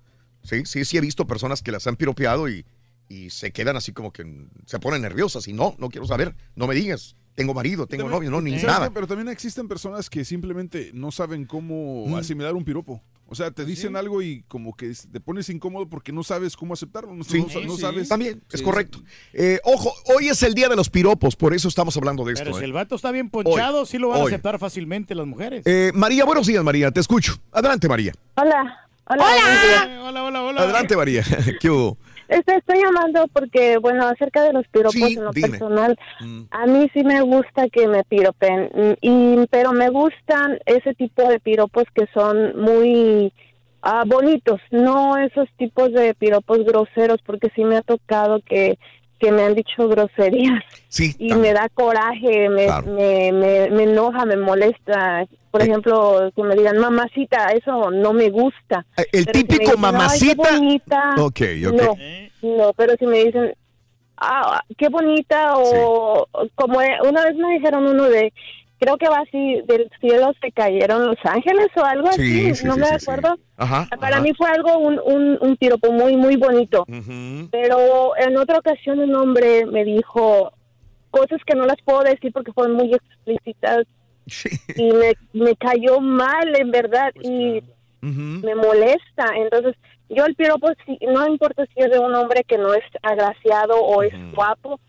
Speaker 1: Sí, sí, sí he visto personas que las han piropeado y, y se quedan así como que se ponen nerviosas y no, no quiero saber, no me digas, tengo marido, tengo novio, no, ni
Speaker 19: ¿Sabes
Speaker 1: nada.
Speaker 19: qué? Pero también existen personas que simplemente no saben cómo
Speaker 1: Mm.
Speaker 19: asimilar un piropo. O sea, te dicen algo y como que te pones incómodo porque no sabes cómo aceptarlo. No,
Speaker 1: Sí,
Speaker 19: no sa- no sabes.
Speaker 1: También, es
Speaker 19: Sí,
Speaker 1: correcto. Eh, ojo, hoy es el día de los piropos, por eso estamos hablando de esto.
Speaker 4: Pero si
Speaker 1: eh.
Speaker 4: el vato está bien ponchado,
Speaker 1: Hoy,
Speaker 4: sí lo van a aceptar fácilmente las mujeres.
Speaker 1: Eh, María, buenos días, María, te escucho. Adelante, María.
Speaker 67: Hola. Hola.
Speaker 4: Hola. Hola, hola, hola.
Speaker 1: Adelante, María. ¿Qué hubo?
Speaker 67: Este, estoy llamando porque, bueno, acerca de los piropos
Speaker 1: Sí,
Speaker 67: en lo
Speaker 1: dime.
Speaker 67: personal,
Speaker 1: Mm.
Speaker 67: a mí sí me gusta que me piropen, y, pero me gustan ese tipo de piropos que son muy ah, bonitos, no esos tipos de piropos groseros, porque sí me ha tocado que, que me han dicho groserías.
Speaker 1: Sí.
Speaker 67: Y me da coraje, me, me, me, me enoja, me molesta. Por
Speaker 1: Eh.
Speaker 67: ejemplo, que me digan, mamacita, eso no me gusta.
Speaker 1: Eh, el
Speaker 67: Pero si me
Speaker 1: típico
Speaker 67: dicen, "Ay, qué
Speaker 1: mamacita".
Speaker 67: bonita",
Speaker 1: Ok, ok.
Speaker 67: No, no, pero si me dicen, ah, qué bonita, o como una vez me dijeron uno de, creo que va así, del cielo se cayeron los ángeles o algo
Speaker 1: Sí,
Speaker 67: así,
Speaker 1: sí,
Speaker 67: no
Speaker 1: sí,
Speaker 67: me acuerdo.
Speaker 1: Ajá.
Speaker 67: Para
Speaker 1: ajá.
Speaker 67: mí fue algo, un, un, un piropo muy, muy bonito. Pero en otra ocasión un hombre me dijo cosas que no las puedo decir porque fueron muy explícitas y me, me cayó mal, en verdad, y me molesta. Entonces, yo el piropo, no importa si es de un hombre que no es agraciado o es guapo,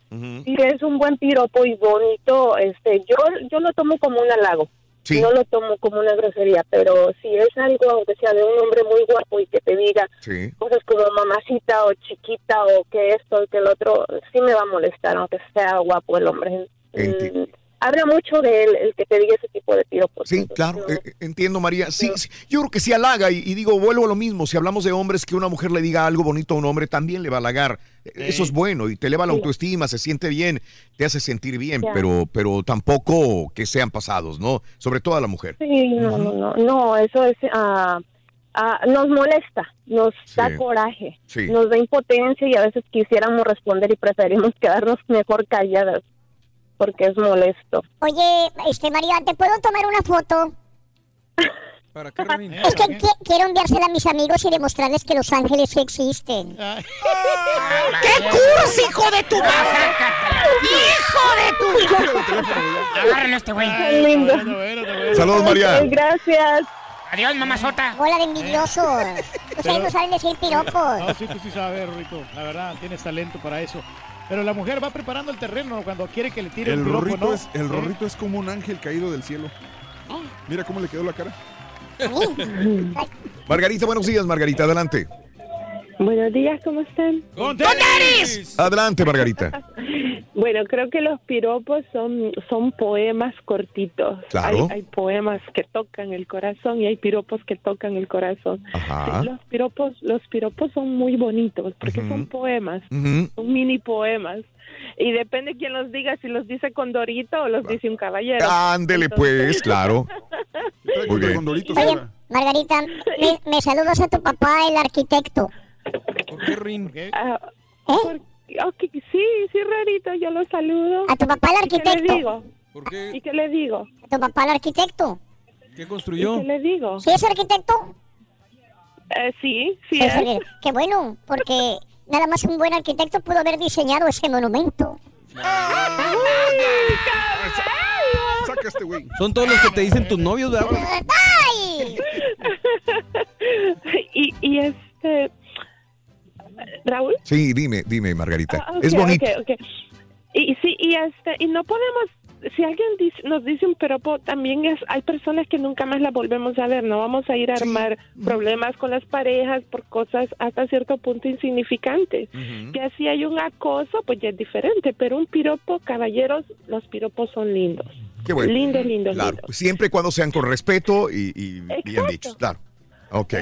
Speaker 67: si es un buen piropo y bonito, este, yo, yo lo tomo como un halago.
Speaker 1: Sí.
Speaker 67: No lo tomo como una grosería, pero si es algo, aunque sea de un hombre muy guapo y que te diga
Speaker 1: Sí.
Speaker 67: cosas como mamacita o chiquita o que esto y que el otro, sí me va a molestar, aunque sea guapo el hombre.
Speaker 1: Enti-
Speaker 67: Mm, habla mucho de él, el que te diga ese tipo de piropos.
Speaker 1: Sí, claro, eh, eh, entiendo, María. Sí, sí, yo creo que sí halaga y, y digo, vuelvo a lo mismo. Si hablamos de hombres, que una mujer le diga algo bonito a un hombre, también le va a halagar. Eh, Eso es bueno y te eleva la
Speaker 67: Sí.
Speaker 1: autoestima, se siente bien, te hace sentir bien, pero, pero tampoco que sean pasados, ¿no? Sobre todo a la mujer.
Speaker 67: Sí, no, no, no, no, eso es, ah, ah, nos molesta, nos da coraje,
Speaker 1: Sí.
Speaker 67: nos da impotencia y a veces quisiéramos responder y preferimos quedarnos mejor calladas porque es molesto.
Speaker 3: Oye, este María, ¿te puedo tomar una foto?
Speaker 64: ¿Para qué?
Speaker 3: Es que qui- quiero enviársela a mis amigos y demostrarles que los ángeles sí existen.
Speaker 34: ¡Qué cursi, hijo de tu madre! ¡Hijo de tu!
Speaker 62: Agárrenlo a este güey.
Speaker 67: Qué lindo.
Speaker 1: Saludos, María.
Speaker 67: Gracias.
Speaker 62: Adiós, mamazota.
Speaker 3: Hola de envidiosos. Ustedes no saben decir piropos.
Speaker 4: No, sí, tú sí sabes, Rorrito. La verdad, tienes talento para eso. Pero la mujer va preparando el terreno cuando quiere que le tire
Speaker 19: El
Speaker 4: un piropo,
Speaker 19: rorrito,
Speaker 4: ¿no?
Speaker 19: es, el
Speaker 4: ¿Eh?
Speaker 19: rorrito es como un ángel caído del cielo. Mira cómo le quedó la cara.
Speaker 1: Margarita, buenos días, Margarita, adelante.
Speaker 67: Buenos días, ¿cómo están?
Speaker 4: ¡Con
Speaker 1: Adelante, Margarita.
Speaker 67: Bueno, creo que los piropos son, son poemas cortitos.
Speaker 1: Claro.
Speaker 67: Hay, hay poemas que tocan el corazón y hay piropos que tocan el corazón.
Speaker 1: Ajá.
Speaker 67: Sí, los piropos, los piropos son muy bonitos porque son poemas, son mini poemas. Y depende quién los diga, si los dice Condorito o los dice un caballero.
Speaker 1: Ándele, pues, claro. Muy bien.
Speaker 3: Oye, Margarita, me, me saludas a tu papá, el arquitecto.
Speaker 64: ¿Por qué, Rin?
Speaker 67: Ah,
Speaker 3: ¿Eh?
Speaker 67: por- ok, sí, sí, Rarito, yo lo saludo.
Speaker 3: A tu papá el
Speaker 67: ¿Y qué le
Speaker 3: arquitecto.
Speaker 67: digo?
Speaker 64: ¿Por qué?
Speaker 67: ¿Y qué le digo?
Speaker 3: A tu papá el arquitecto.
Speaker 64: ¿Qué
Speaker 67: ¿Y
Speaker 64: construyó?
Speaker 67: qué le digo?
Speaker 3: ¿Sí es arquitecto?
Speaker 67: Eh, sí, sí es.
Speaker 3: Qué bueno, porque nada más un buen arquitecto pudo haber diseñado ese monumento.
Speaker 19: Saca este güey.
Speaker 64: Son todos los que te dicen tus novios, ¿verdad?
Speaker 3: ¡Ay!
Speaker 67: y, y este... Raúl.
Speaker 1: Sí, dime, dime, Margarita.
Speaker 67: Ah,
Speaker 1: es bonito.
Speaker 67: ok, ok. Y sí, y este, y no podemos, si alguien dice- nos dice un piropo, también es, hay personas que nunca más la volvemos a ver, no vamos a ir a armar problemas con las parejas por cosas hasta cierto punto insignificantes. Que así hay un acoso, pues ya es diferente, pero un piropo, caballeros, los piropos son lindos.
Speaker 1: Qué bueno.
Speaker 67: Lindos, lindos,
Speaker 1: Claro,
Speaker 67: lindos.
Speaker 1: siempre y cuando sean con respeto y, y bien dichos, claro. Ok.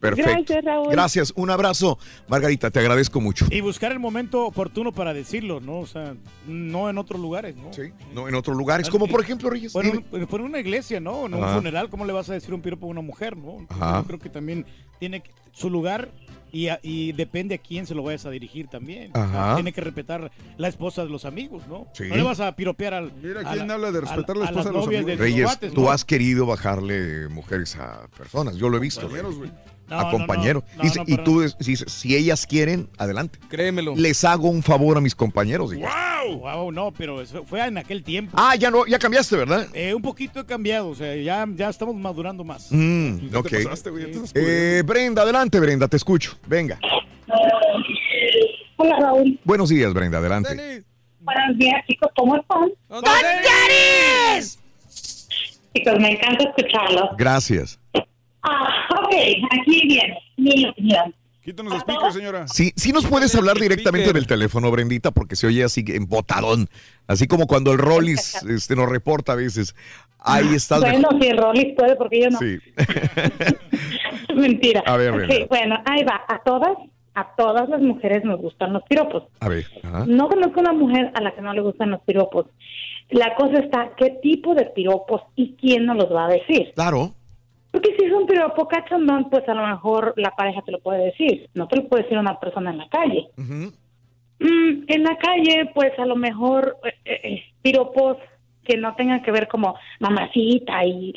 Speaker 1: Perfecto.
Speaker 34: Gracias, Raúl.
Speaker 1: Gracias, un abrazo. Margarita, te agradezco mucho.
Speaker 4: Y buscar el momento oportuno para decirlo, ¿no? O sea, no en otros lugares, ¿no?
Speaker 1: Sí, no en otros lugares, como por ejemplo, Reyes.
Speaker 4: Bueno,
Speaker 1: dime.
Speaker 4: un- por una iglesia, ¿no? En un
Speaker 1: Ajá.
Speaker 4: funeral, ¿cómo le vas a decir un piropo a una mujer, no? Entonces,
Speaker 1: Ajá.
Speaker 4: yo creo que también tiene su lugar y, a- y depende a quién se lo vayas a dirigir también. O sea, tiene que respetar la esposa de los amigos, ¿no?
Speaker 1: Sí.
Speaker 4: No le vas a piropear al.
Speaker 19: Mira,
Speaker 4: a
Speaker 19: ¿quién
Speaker 4: la-
Speaker 19: habla de
Speaker 4: a-
Speaker 19: respetar la esposa de los
Speaker 4: de
Speaker 19: amigos?
Speaker 1: Reyes,
Speaker 4: cuates,
Speaker 1: tú
Speaker 4: ¿no?
Speaker 1: has querido bajarle mujeres a personas, yo lo he visto.
Speaker 19: Güey.
Speaker 4: No,
Speaker 1: a compañeros.
Speaker 4: no, no,
Speaker 1: Dice,
Speaker 4: no,
Speaker 1: y tú dices, si ellas quieren, adelante.
Speaker 64: Créemelo.
Speaker 1: Les hago un favor a mis compañeros.
Speaker 4: ¡Wow! ¡Wow! No, pero eso fue en aquel tiempo.
Speaker 1: Ah, ya no, ya cambiaste, ¿verdad?
Speaker 4: Eh, un poquito he cambiado, o sea, ya, ya estamos madurando más.
Speaker 1: Mm,
Speaker 19: Ya
Speaker 1: ok.
Speaker 19: te pasaste, güey,
Speaker 1: Eh, Brenda, adelante, Brenda, te escucho. Venga.
Speaker 68: Hola Raúl,
Speaker 1: Buenos días, Brenda, adelante.
Speaker 68: buenos días chicos, ¿cómo están? Chicos, me encanta escucharlos.
Speaker 1: Gracias.
Speaker 68: Ah, ok, aquí viene mi opinión.
Speaker 19: Quítanos el speaker, señora.
Speaker 1: Sí, sí nos puedes hablar directamente del teléfono, Brendita, porque se oye así embotadón. Así como cuando el Rollis este, nos reporta a veces. Ahí estás.
Speaker 68: Bueno, si Rollis puede, porque yo no.
Speaker 1: Sí.
Speaker 68: Mentira.
Speaker 1: A ver, Brenda.
Speaker 68: bueno, ahí va. A todas, a todas las mujeres nos gustan los piropos.
Speaker 1: A ver. ajá.
Speaker 68: No conozco una mujer a la que no le gustan los piropos. La cosa está, ¿qué tipo de piropos y quién nos los va a decir?
Speaker 1: Claro.
Speaker 68: Porque si es un piropo cachondón, pues a lo mejor la pareja te lo puede decir. No te lo puede decir una persona en la calle. Mm, en la calle, pues a lo mejor eh, eh, piropos que no tengan que ver como mamacita y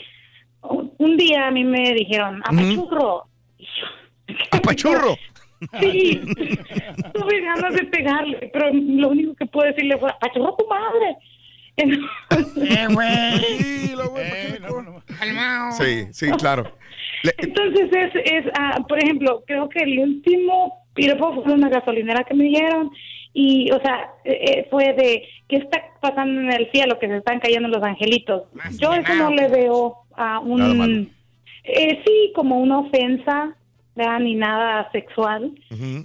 Speaker 68: un día a mí me dijeron apachurro. Y yo,
Speaker 1: ¡Apachurro!
Speaker 68: Sí, tuve ganas de pegarle, pero lo único que pude decirle fue apachurro tu madre.
Speaker 62: Eh, güey.
Speaker 19: Sí, la güey,
Speaker 4: Eh, no, no.
Speaker 62: Calmao.
Speaker 1: Sí, sí, claro. Le-
Speaker 68: Entonces es, es ah, por ejemplo, creo que el último piropo fue una gasolinera que me dieron y, o sea, eh, eh, fue de qué está pasando en el cielo, que se están cayendo los angelitos.
Speaker 62: Más
Speaker 68: Yo eso no le veo a un, eh, sí, como una ofensa, ¿verdad? ni nada sexual.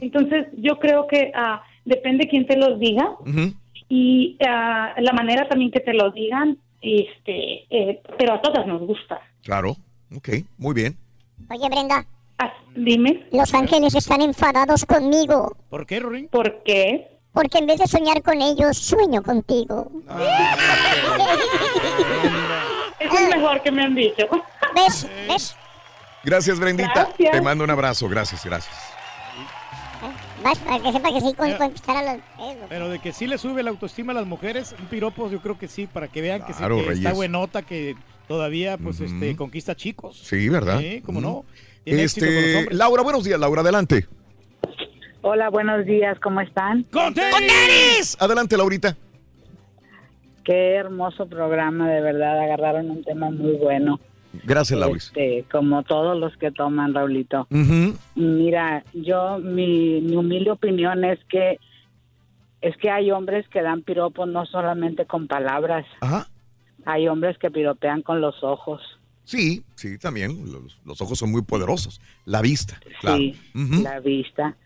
Speaker 68: Entonces yo creo que ah, depende quién te los diga
Speaker 1: ujú.
Speaker 68: Y ah, la manera también que te lo digan, este, eh, pero a todas nos gusta.
Speaker 1: Claro. Ok, muy bien.
Speaker 3: Oye, Brenda,
Speaker 68: Ah, dime,
Speaker 3: los ángeles están enfadados conmigo.
Speaker 4: ¿Por qué, Rorín?
Speaker 68: ¿por qué?
Speaker 3: Porque en vez de soñar con ellos, sueño contigo.
Speaker 68: Eso es mejor que me han dicho.
Speaker 3: ¿Ves? ¿Ves?
Speaker 1: Gracias, Brendita.
Speaker 68: Gracias.
Speaker 1: Te mando un abrazo. Gracias, gracias.
Speaker 3: Para que sepa que sí con-
Speaker 4: Pero-
Speaker 3: conquistar a los... eh,
Speaker 4: Pero de que sí le sube la autoestima a las mujeres, un piropo yo creo que sí, para que vean que, sí, que está buenota, que todavía pues este conquista chicos.
Speaker 1: Sí, ¿verdad?
Speaker 4: Sí, cómo no. Tiene éxito con los
Speaker 1: Este. Laura, buenos días, Laura, adelante.
Speaker 68: Hola, buenos días, ¿cómo están?
Speaker 4: ¡Con tenis!
Speaker 1: Adelante, Laurita.
Speaker 68: Qué hermoso programa, de verdad, agarraron un tema muy bueno.
Speaker 1: Gracias, Lauris.
Speaker 68: Este, como todos los que toman, Raulito. Mira, yo, mi, mi humilde opinión es que es que hay hombres que dan piropos no solamente con palabras,
Speaker 1: Ajá.
Speaker 68: hay hombres que piropean con los ojos.
Speaker 1: Sí, sí, también. Los, los ojos son muy poderosos. La vista, claro.
Speaker 68: Sí, la vista.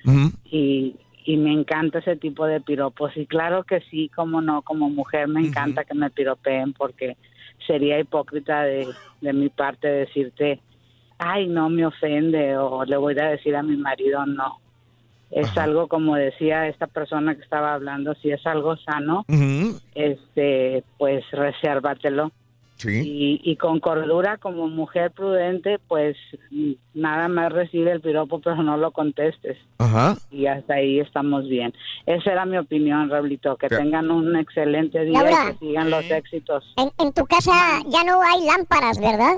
Speaker 68: Y, y me encanta ese tipo de piropos. Y claro que sí, como no, como mujer me encanta que me piropeen porque sería hipócrita de, de mi parte decirte, ay, no me ofende o le voy a decir a mi marido no. Es algo como decía esta persona que estaba hablando, si es algo sano, este, pues resérvatelo.
Speaker 1: Sí.
Speaker 68: Y, y con cordura como mujer prudente, pues nada más recibe el piropo, pero no lo contestes
Speaker 1: Ajá.
Speaker 68: y hasta ahí estamos bien. Esa era mi opinión, Raulito. Que
Speaker 1: Ya.
Speaker 68: tengan un excelente día
Speaker 3: Laura.
Speaker 68: y que sigan los éxitos.
Speaker 3: En, en tu casa ya no hay lámparas, ¿verdad?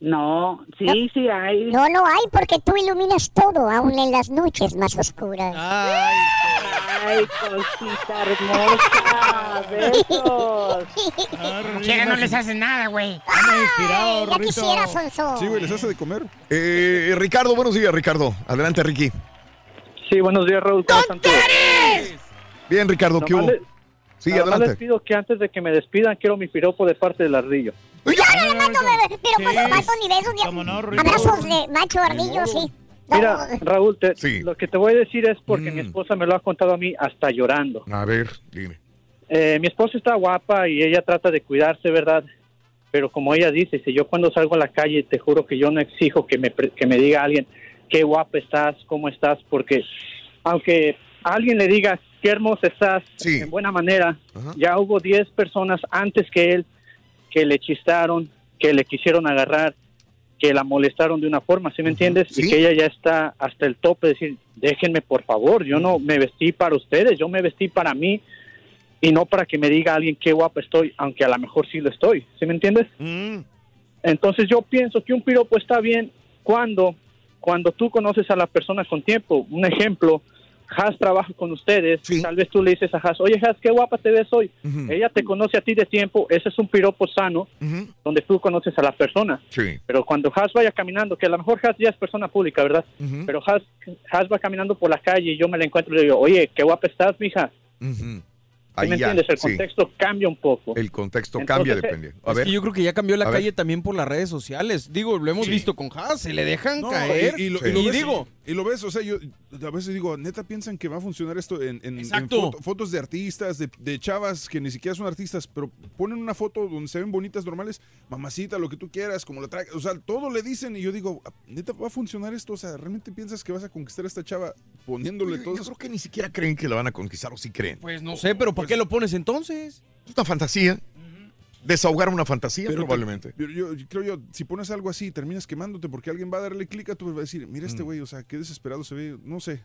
Speaker 68: No, sí, sí hay.
Speaker 3: No, no hay porque tú iluminas todo, aún en las noches más oscuras.
Speaker 68: Ay, ay, cosita hermosa. Besos.
Speaker 62: Quiera no les hace nada, güey.
Speaker 3: Ya
Speaker 4: Rorrito.
Speaker 3: quisiera, Sonso.
Speaker 19: Sí, güey, les hace de comer.
Speaker 1: Eh, Ricardo, buenos días, Ricardo. Adelante, Ricky.
Speaker 69: Sí, buenos días, Raúl. ¿Cómo están todos?
Speaker 1: Bien, Ricardo, ¿qué hubo?
Speaker 69: Le-
Speaker 1: Sí,
Speaker 69: más les
Speaker 1: adelante.
Speaker 69: pido que antes de que me despidan, quiero mi piropo de parte del ardillo.
Speaker 3: Yo no le mando bebé, pero pues
Speaker 4: Sí.
Speaker 3: mato ni besos, ni
Speaker 4: no,
Speaker 3: abrazos de macho ardillo, sí.
Speaker 69: Mira, Raúl, te-
Speaker 1: Sí.
Speaker 69: lo que te voy a decir es porque
Speaker 1: Mm.
Speaker 69: mi esposa me lo ha contado a mí hasta llorando.
Speaker 1: A ver, dime.
Speaker 69: Eh, mi esposa está guapa y ella trata de cuidarse, ¿verdad? pero como ella dice, si yo cuando salgo a la calle, te juro que yo no exijo que me, pre- que me diga alguien qué guapa estás, cómo estás, porque aunque alguien le diga qué hermosa estás, en buena manera, ya hubo 10 personas antes que él que le chistaron, que le quisieron agarrar, que la molestaron de una forma, ¿sí me entiendes? Y que ella ya está hasta el tope de decir, déjenme por favor, yo no me vestí para ustedes, yo me vestí para mí y no para que me diga alguien qué guapa estoy, aunque a lo mejor sí lo estoy, ¿sí me entiendes? Entonces yo pienso que un piropo está bien cuando, cuando tú conoces a la persona con tiempo. Un ejemplo, Has trabaja con ustedes, tal vez tú le dices a Has, oye Has, qué guapa te ves hoy. Ella te conoce a ti de tiempo, ese es un piropo sano, donde tú conoces a la persona.
Speaker 1: Sí.
Speaker 69: Pero cuando Has vaya caminando, que a lo mejor Has ya es persona pública, ¿verdad? Pero Has, Has va caminando por la calle y yo me la encuentro y le digo, oye, qué guapa estás, mija. ¿Sí
Speaker 1: Ahí
Speaker 69: me
Speaker 1: ya,
Speaker 69: entiendes? El
Speaker 1: sí.
Speaker 69: contexto cambia un poco.
Speaker 1: El contexto
Speaker 69: Entonces,
Speaker 1: cambia
Speaker 69: eh,
Speaker 1: dependiendo. A
Speaker 64: es
Speaker 1: ver.
Speaker 64: que yo creo que ya cambió la
Speaker 1: A ver.
Speaker 64: calle también por las redes sociales. Digo, lo hemos
Speaker 19: Sí.
Speaker 64: visto con Haas, se le dejan
Speaker 19: No,
Speaker 64: caer.
Speaker 19: Y, y lo,
Speaker 64: Sí.
Speaker 19: y lo
Speaker 64: digo,
Speaker 19: y lo ves, o sea, yo a veces digo, neta piensan que va a funcionar esto en, en- en foto- fotos de artistas, de, de chavas que ni siquiera son artistas, pero ponen una foto donde se ven bonitas normales, mamacita, lo que tú quieras, como la trae, o sea, todo le dicen y yo digo, neta va a funcionar esto, o sea, ¿realmente piensas que vas a conquistar a esta chava poniéndole todo
Speaker 1: Yo creo que ni siquiera creen que la van a conquistar o sí creen.
Speaker 64: pues no sé, pero ¿para qué lo pones entonces?
Speaker 1: Es una fantasía. Desahogar una fantasía,
Speaker 19: Pero
Speaker 1: probablemente.
Speaker 19: yo, yo creo yo, si pones algo así, terminas quemándote porque alguien va a darle clic a tu y va a decir, mira
Speaker 1: Mm.
Speaker 19: este güey, o sea, qué desesperado se ve, no sé.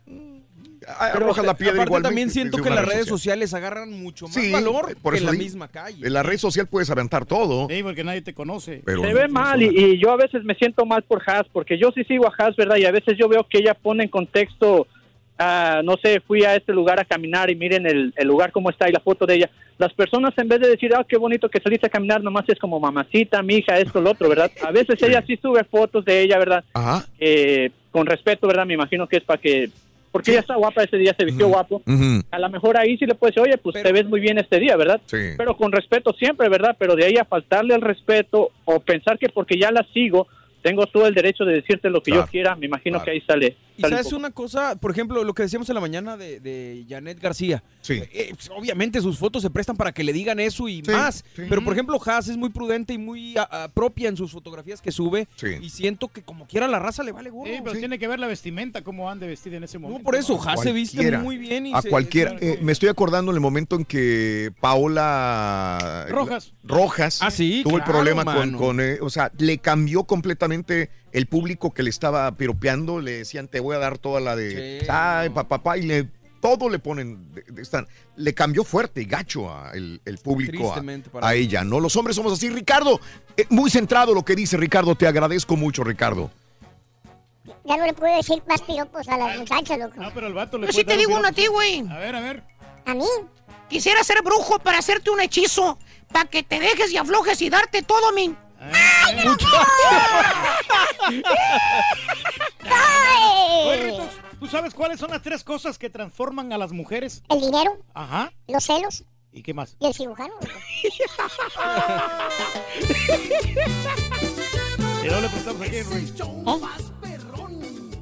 Speaker 1: arrojas la piedra
Speaker 64: aparte
Speaker 1: igualmente
Speaker 64: también siento que las
Speaker 1: red
Speaker 64: redes
Speaker 1: social.
Speaker 64: sociales agarran mucho más
Speaker 1: Sí,
Speaker 64: valor
Speaker 1: por
Speaker 64: que
Speaker 1: eso
Speaker 64: la
Speaker 1: digo,
Speaker 64: misma calle.
Speaker 1: En la red social puedes aventar todo.
Speaker 4: Sí, porque nadie te conoce.
Speaker 1: Pero
Speaker 69: se ve mal y, y yo a veces me siento mal por Haas porque yo sí sigo a Haas, ¿verdad? Y a veces yo veo que ella pone en contexto, ah, no sé, fui a este lugar a caminar y miren el, el lugar cómo está y la foto de ella. Las personas en vez de decir, ah, qué bonito que saliste a caminar, nomás es como mamacita, mi hija, esto, lo otro, ¿verdad? A veces ella sí sube fotos de ella, ¿verdad?
Speaker 1: Ajá.
Speaker 69: Eh, con respeto, ¿verdad? Me imagino que es para que... Porque ella está guapa ese día, se vistió guapo. A lo mejor ahí sí le puede decir, oye, pues te ves muy bien este día, ¿verdad?
Speaker 1: Sí.
Speaker 69: Pero con respeto siempre, ¿verdad? Pero de ahí a faltarle al respeto o pensar que porque ya la sigo, tengo todo el derecho de decirte lo que
Speaker 64: Claro,
Speaker 69: yo quiera, me imagino
Speaker 64: claro.
Speaker 69: que ahí sale.
Speaker 64: Y
Speaker 69: sale un
Speaker 64: sabes una cosa, por ejemplo, lo que decíamos en la mañana de, de Janet García.
Speaker 1: Sí.
Speaker 64: Eh, pues, obviamente sus fotos se prestan para que le digan eso y más. Pero por ejemplo, Haas es muy prudente y muy a- a- propia en sus fotografías que sube. Y siento que como quiera la raza le vale gorro.
Speaker 4: Sí, pero tiene que ver la vestimenta, cómo ande vestida en ese momento.
Speaker 64: por eso, Haas se viste muy bien. Y
Speaker 1: a
Speaker 64: se-
Speaker 1: cualquiera.
Speaker 64: se-
Speaker 1: eh, me estoy acordando en el momento en que Paola
Speaker 64: Rojas.
Speaker 1: Rojas
Speaker 64: Ah, sí,
Speaker 1: tuvo el problema con, eh, o sea, le cambió completamente el público que le estaba piropeando, le decían te voy a dar toda la de, ay, papá, papá, y le todo le ponen, están, le cambió fuerte y gacho a el, el público a, ella, ¿no? Los hombres somos así. Ricardo, eh, muy centrado lo que dice Ricardo, te agradezco mucho, Ricardo.
Speaker 3: Ya no le puedo decir más piropos a las muchachas, loco.
Speaker 4: No, pero el vato le
Speaker 34: Yo sí te digo uno a ti, güey.
Speaker 4: A ver, a ver.
Speaker 3: ¿A mí?
Speaker 34: Quisiera ser brujo para hacerte un hechizo, para que te dejes y aflojes y darte todo, mi. ¡Ay,
Speaker 4: Oye, ¿tú sabes cuáles son las tres cosas que transforman a las mujeres?
Speaker 3: El dinero,
Speaker 4: Ajá.
Speaker 3: los celos
Speaker 4: ¿Y qué más?
Speaker 3: y el cirujano. loco.
Speaker 4: Y luego le preguntamos a quién, Ruiz.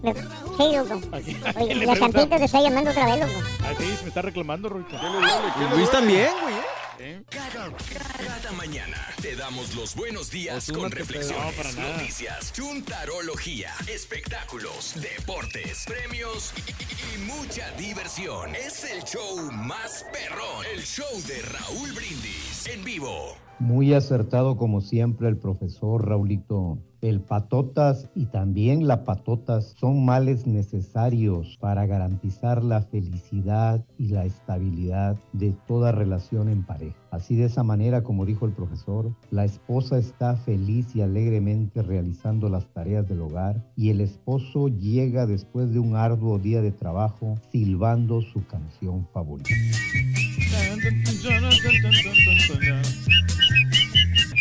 Speaker 3: Me- Sí, loco. Oye,
Speaker 4: preguntamos.
Speaker 3: Santita te está llamando otra vez, loco.
Speaker 4: Ah, sí, me está reclamando, Ruito.
Speaker 64: Y Luis también, güey. ¿eh?
Speaker 8: Cada mañana te damos los buenos días
Speaker 64: Pues
Speaker 8: con reflexiones,
Speaker 64: no, para nada.
Speaker 8: noticias, chuntarología, espectáculos, deportes, premios y, y- y mucha diversión. Es el show más perrón, el show de Raúl Brindis en vivo.
Speaker 70: Muy acertado como siempre el profesor Raulito. El patotas y también la patotas son males necesarios para garantizar la felicidad y la estabilidad de toda relación en pareja. Así de esa manera, como dijo el profesor, la esposa está feliz y alegremente realizando las tareas del hogar y el esposo llega después de un arduo día de trabajo silbando su canción favorita.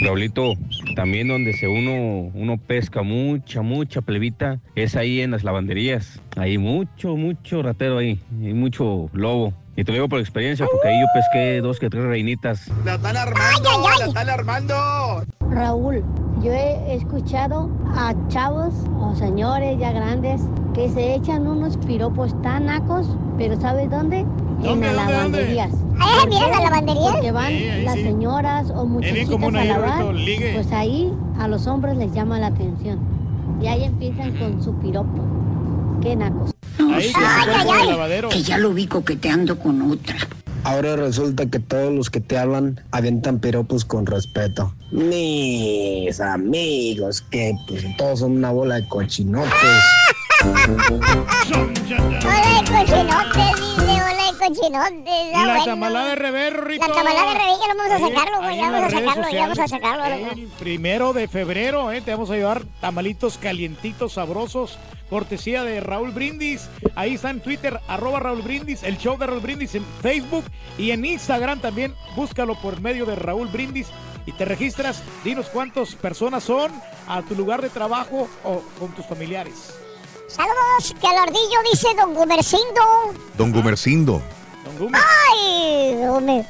Speaker 71: Raulito, también donde se uno, uno pesca mucha, mucha plebita, es ahí en las lavanderías. Hay mucho, mucho ratero ahí, y mucho lobo. Y te lo digo por experiencia, porque ahí yo pesqué dos que tres reinitas.
Speaker 72: ¡La están armando! ¡La están armando!
Speaker 73: Raúl, yo he escuchado a chavos o señores ya grandes que se echan unos piropos tan nacos, pero ¿sabes dónde?
Speaker 74: en las lavanderías.
Speaker 3: Ah, mira las lavanderías.
Speaker 74: Porque van las señoras o muchachitas a lavar, pues ahí a los hombres les llama la atención. Y ahí empiezan con su piropo. Qué nacos.
Speaker 4: Ahí que se encuentra en el lavadero.
Speaker 74: Que ya lo vi coqueteando con otra.
Speaker 75: Ahora resulta que todos los que te hablan aventan piropos con respeto. Mis amigos, que pues todos son una bola de cochinotes.
Speaker 3: Hola de cochinotes, dice, hola
Speaker 4: la tamalada de rever, Rito.
Speaker 3: La tamalada de revés, ya lo vamos a sacarlo, güey, ya vamos a sacarlo, ya vamos a
Speaker 4: sociales.
Speaker 3: sacarlo. loco.
Speaker 4: El primero de febrero, ¿eh? te vamos a llevar tamalitos calientitos, sabrosos, cortesía de Raúl Brindis. Ahí está en Twitter, arroba Raúl Brindis, el show de Raúl Brindis en Facebook y en Instagram también. Búscalo por medio de Raúl Brindis y te registras. Dinos cuántas personas son a tu lugar de trabajo o con tus familiares.
Speaker 3: Saludos, que al ardillo dice Don Gumercindo.
Speaker 1: Don Gumercindo.
Speaker 3: Ay, Gumer.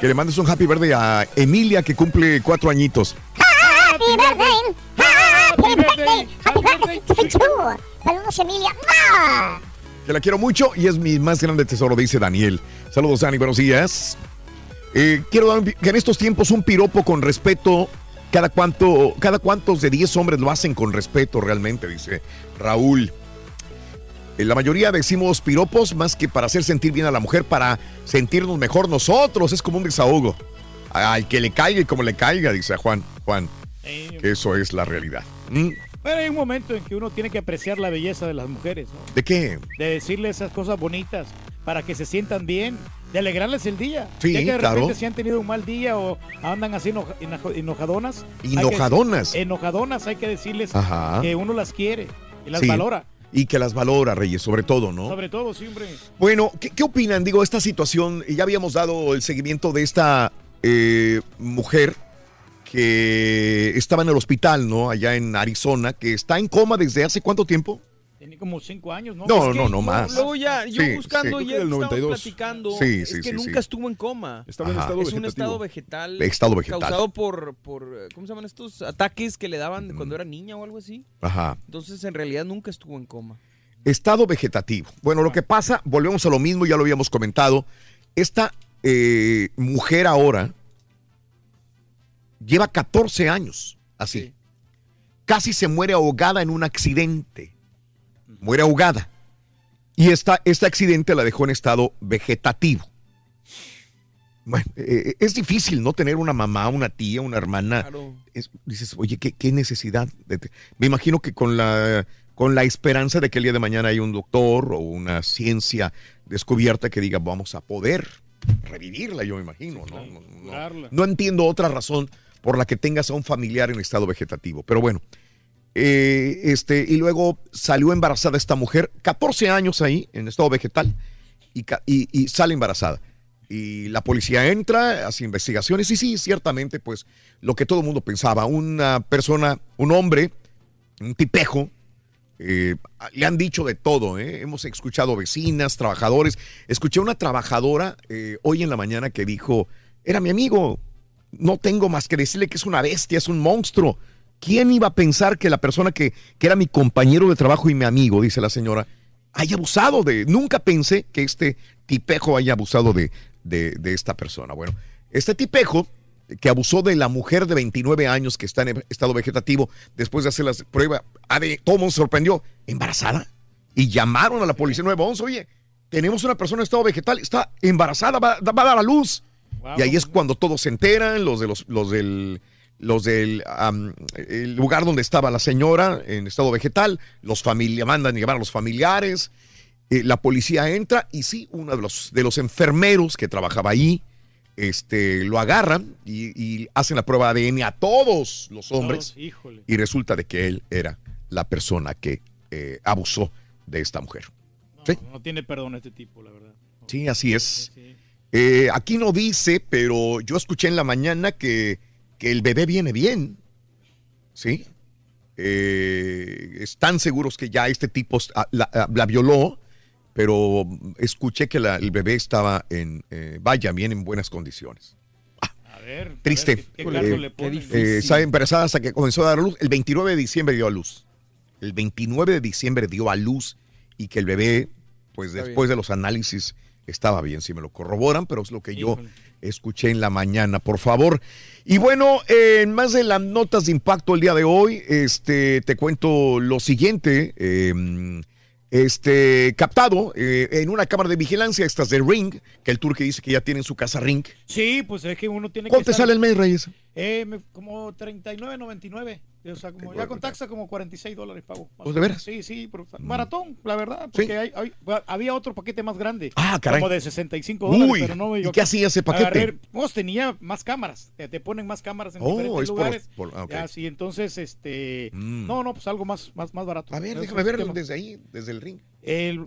Speaker 1: Que le mandes un happy birthday a Emilia que cumple cuatro añitos.
Speaker 3: Happy birthday, happy birthday, happy birthday to you. Saludos, Emilia.
Speaker 1: Que la quiero mucho y es mi más grande tesoro, dice Daniel. Saludos, Dani, buenos días. Eh, quiero dar que en estos tiempos un piropo con respeto, cada cuánto, cada cuántos de 10 hombres lo hacen con respeto realmente, dice Raúl. Eh, La mayoría decimos piropos más que para hacer sentir bien a la mujer, para sentirnos mejor nosotros. Es como un desahogo. Al que le caiga y como le caiga, dice Juan. Juan, que eso es la realidad. ¿Mm?
Speaker 4: Pero hay un momento en que uno tiene que apreciar la belleza de las mujeres, ¿no?
Speaker 1: ¿De qué?
Speaker 4: de decirle esas cosas bonitas para que se sientan bien, de alegrarles el día.
Speaker 1: Sí,
Speaker 4: Ya que de
Speaker 1: claro.
Speaker 4: repente si han tenido un mal día o andan así enoja- enojadonas. hay que-
Speaker 1: Enojadonas.
Speaker 4: enojadonas, hay que decirles
Speaker 1: Ajá.
Speaker 4: que uno las quiere y las
Speaker 1: Sí.
Speaker 4: valora.
Speaker 1: Y que las valora, Reyes, sobre todo, ¿no?
Speaker 4: Sobre todo, siempre.
Speaker 1: Bueno, ¿qué, qué opinan? Digo, esta situación, ya habíamos dado el seguimiento de esta eh, mujer que estaba en el hospital, ¿no? Allá en Arizona, que está en coma desde hace cuánto tiempo?
Speaker 4: Tiene como cinco años, ¿no?
Speaker 1: No,
Speaker 4: Es que
Speaker 1: no, no más.
Speaker 64: Luego ya, yo
Speaker 1: Sí,
Speaker 64: buscando
Speaker 1: sí.
Speaker 64: y
Speaker 1: Creo que del
Speaker 64: estábamos
Speaker 1: 92.
Speaker 64: platicando,
Speaker 1: Sí,
Speaker 64: es que
Speaker 1: sí,
Speaker 64: nunca
Speaker 1: sí.
Speaker 64: estuvo en coma.
Speaker 1: Estaba en estado
Speaker 64: es un estado vegetal.
Speaker 1: Estado vegetal.
Speaker 64: Causado por, por, ¿cómo se llaman estos ataques que le daban cuando era niña o algo así?
Speaker 1: Ajá.
Speaker 64: Entonces, en realidad, nunca estuvo en coma.
Speaker 1: Estado vegetativo. Bueno, lo que pasa, volvemos a lo mismo, ya lo habíamos comentado. Esta eh, mujer ahora lleva 14 años así. Casi se muere ahogada en un accidente. Muere ahogada. Y esta, este accidente la dejó en estado vegetativo. Bueno, eh, es difícil, ¿no? Tener una mamá, una tía, una hermana. Es- dices, oye, ¿qué, qué necesidad? de te-?" Me imagino que con la, con la esperanza de que el día de mañana hay un doctor o una ciencia descubierta que diga, vamos a poder revivirla, yo me imagino, ¿no? No, no entiendo otra razón por la que tengas a un familiar en estado vegetativo, pero bueno. Eh, este, y luego salió embarazada esta mujer, 14 años ahí, en estado vegetal, y, y sale embarazada. Y la policía entra, hace investigaciones, y sí, ciertamente, pues, lo que todo el mundo pensaba, una persona, un hombre, un tipejo, eh, le han dicho de todo, ¿eh? hemos escuchado vecinas, trabajadores, escuché una trabajadora eh, hoy en la mañana que dijo, era mi amigo, no tengo más que decirle que es una bestia, es un monstruo. ¿Quién iba a pensar que la persona que, que era mi compañero de trabajo y mi amigo, dice la señora, haya abusado de... Nunca pensé que este tipejo haya abusado de, de, de esta persona. Bueno, este tipejo que abusó de la mujer de 29 años que está en estado vegetativo después de hacer las pruebas, a ver, todo el mundo se sorprendió, embarazada. Y llamaron a la policía 911, oye, tenemos una persona en estado vegetal, está embarazada, va, va a dar a luz. Y ahí es cuando todos se enteran, los de los, los del, los del el lugar donde estaba la señora en estado vegetal, los familiares mandan llamar a los familiares, eh, la policía entra y sí, uno de los, de los enfermeros que trabajaba ahí, este, lo agarran y, y hacen la prueba de ADN a todos los hombres
Speaker 4: Todos,
Speaker 1: y resulta de que él era la persona que eh, abusó de esta mujer. Sí,
Speaker 4: No tiene perdón este tipo, la verdad.
Speaker 1: sí, así es. Eh, aquí no dice, pero yo escuché en la mañana que, que el bebé viene bien. ¿Sí? Eh, están seguros que ya este tipo ah, la, ah, la violó, pero escuché que la- el bebé estaba en, eh, vaya, bien en buenas condiciones.
Speaker 4: A ver.
Speaker 1: Triste.
Speaker 4: a ver ¿Qué, qué
Speaker 1: Eh,
Speaker 4: le
Speaker 1: eh, estaba embarazada hasta que comenzó a dar a luz. El 29 de diciembre dio a luz. El 29 de diciembre dio a luz y que el bebé, pues
Speaker 64: Está
Speaker 1: después de los análisis, estaba bien, si me lo corroboran, pero es lo que yo escuché en la mañana, por favor. Y bueno, en más de las notas de impacto el día de hoy, este, te cuento lo siguiente. Eh, este, captado eh, en una cámara de vigilancia, estas de Ring, que el turque dice que ya tiene en su casa Ring.
Speaker 4: Sí, pues es que uno tiene
Speaker 1: ¿Cuánto te sale el mes, Reyes?
Speaker 4: Eh, como 39.99. O sea, como ya con taxa, como 46 dólares pago.
Speaker 1: ¿Pues de veras?
Speaker 4: Sí, sí, maratón, la verdad. Porque hay, había otro paquete más grande.
Speaker 1: Ah, caray.
Speaker 4: Como de 65 dólares.
Speaker 1: Uy, pero no, ¿y qué hacía ese paquete?
Speaker 4: pues tenía más cámaras. Te, ponen más cámaras en oh, diferentes lugares. Por, por, okay. sí, entonces, este. Mm. No, no, pues algo más, más, más barato.
Speaker 1: A ver, déjame verlo desde ahí, desde el ring.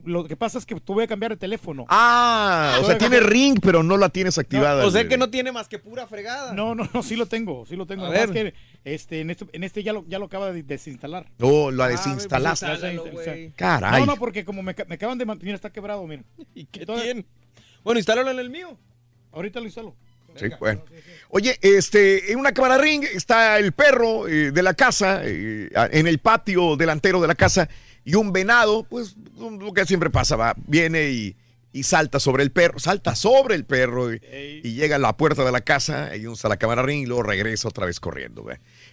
Speaker 4: Lo que pasa es que tuve que cambiar el teléfono.
Speaker 1: Ah, o sea, tiene ring, pero no la tienes activada.
Speaker 64: o sea que no tiene más que pura fregada.
Speaker 4: No, no, no, sí lo tengo, sí lo tengo. A ver. que este, en este, en este ya lo, ya lo acaba de desinstalar.
Speaker 1: Oh, lo ah, desinstalaste. Caray.
Speaker 4: No, no, porque como me, me acaban de mantener, está quebrado, mira.
Speaker 64: ¿Y qué tiene? Bueno, instálalo en el mío.
Speaker 4: Ahorita lo instalo.
Speaker 1: Sí, bueno. Oye, este, en una cámara ring está el perro eh, de la casa, eh, en el patio delantero de la casa, y un venado, pues lo que siempre pasa, va, viene y y salta sobre el perro, salta sobre el perro y, llega a la puerta de la casa y usa la cámara ring y luego regresa otra vez corriendo.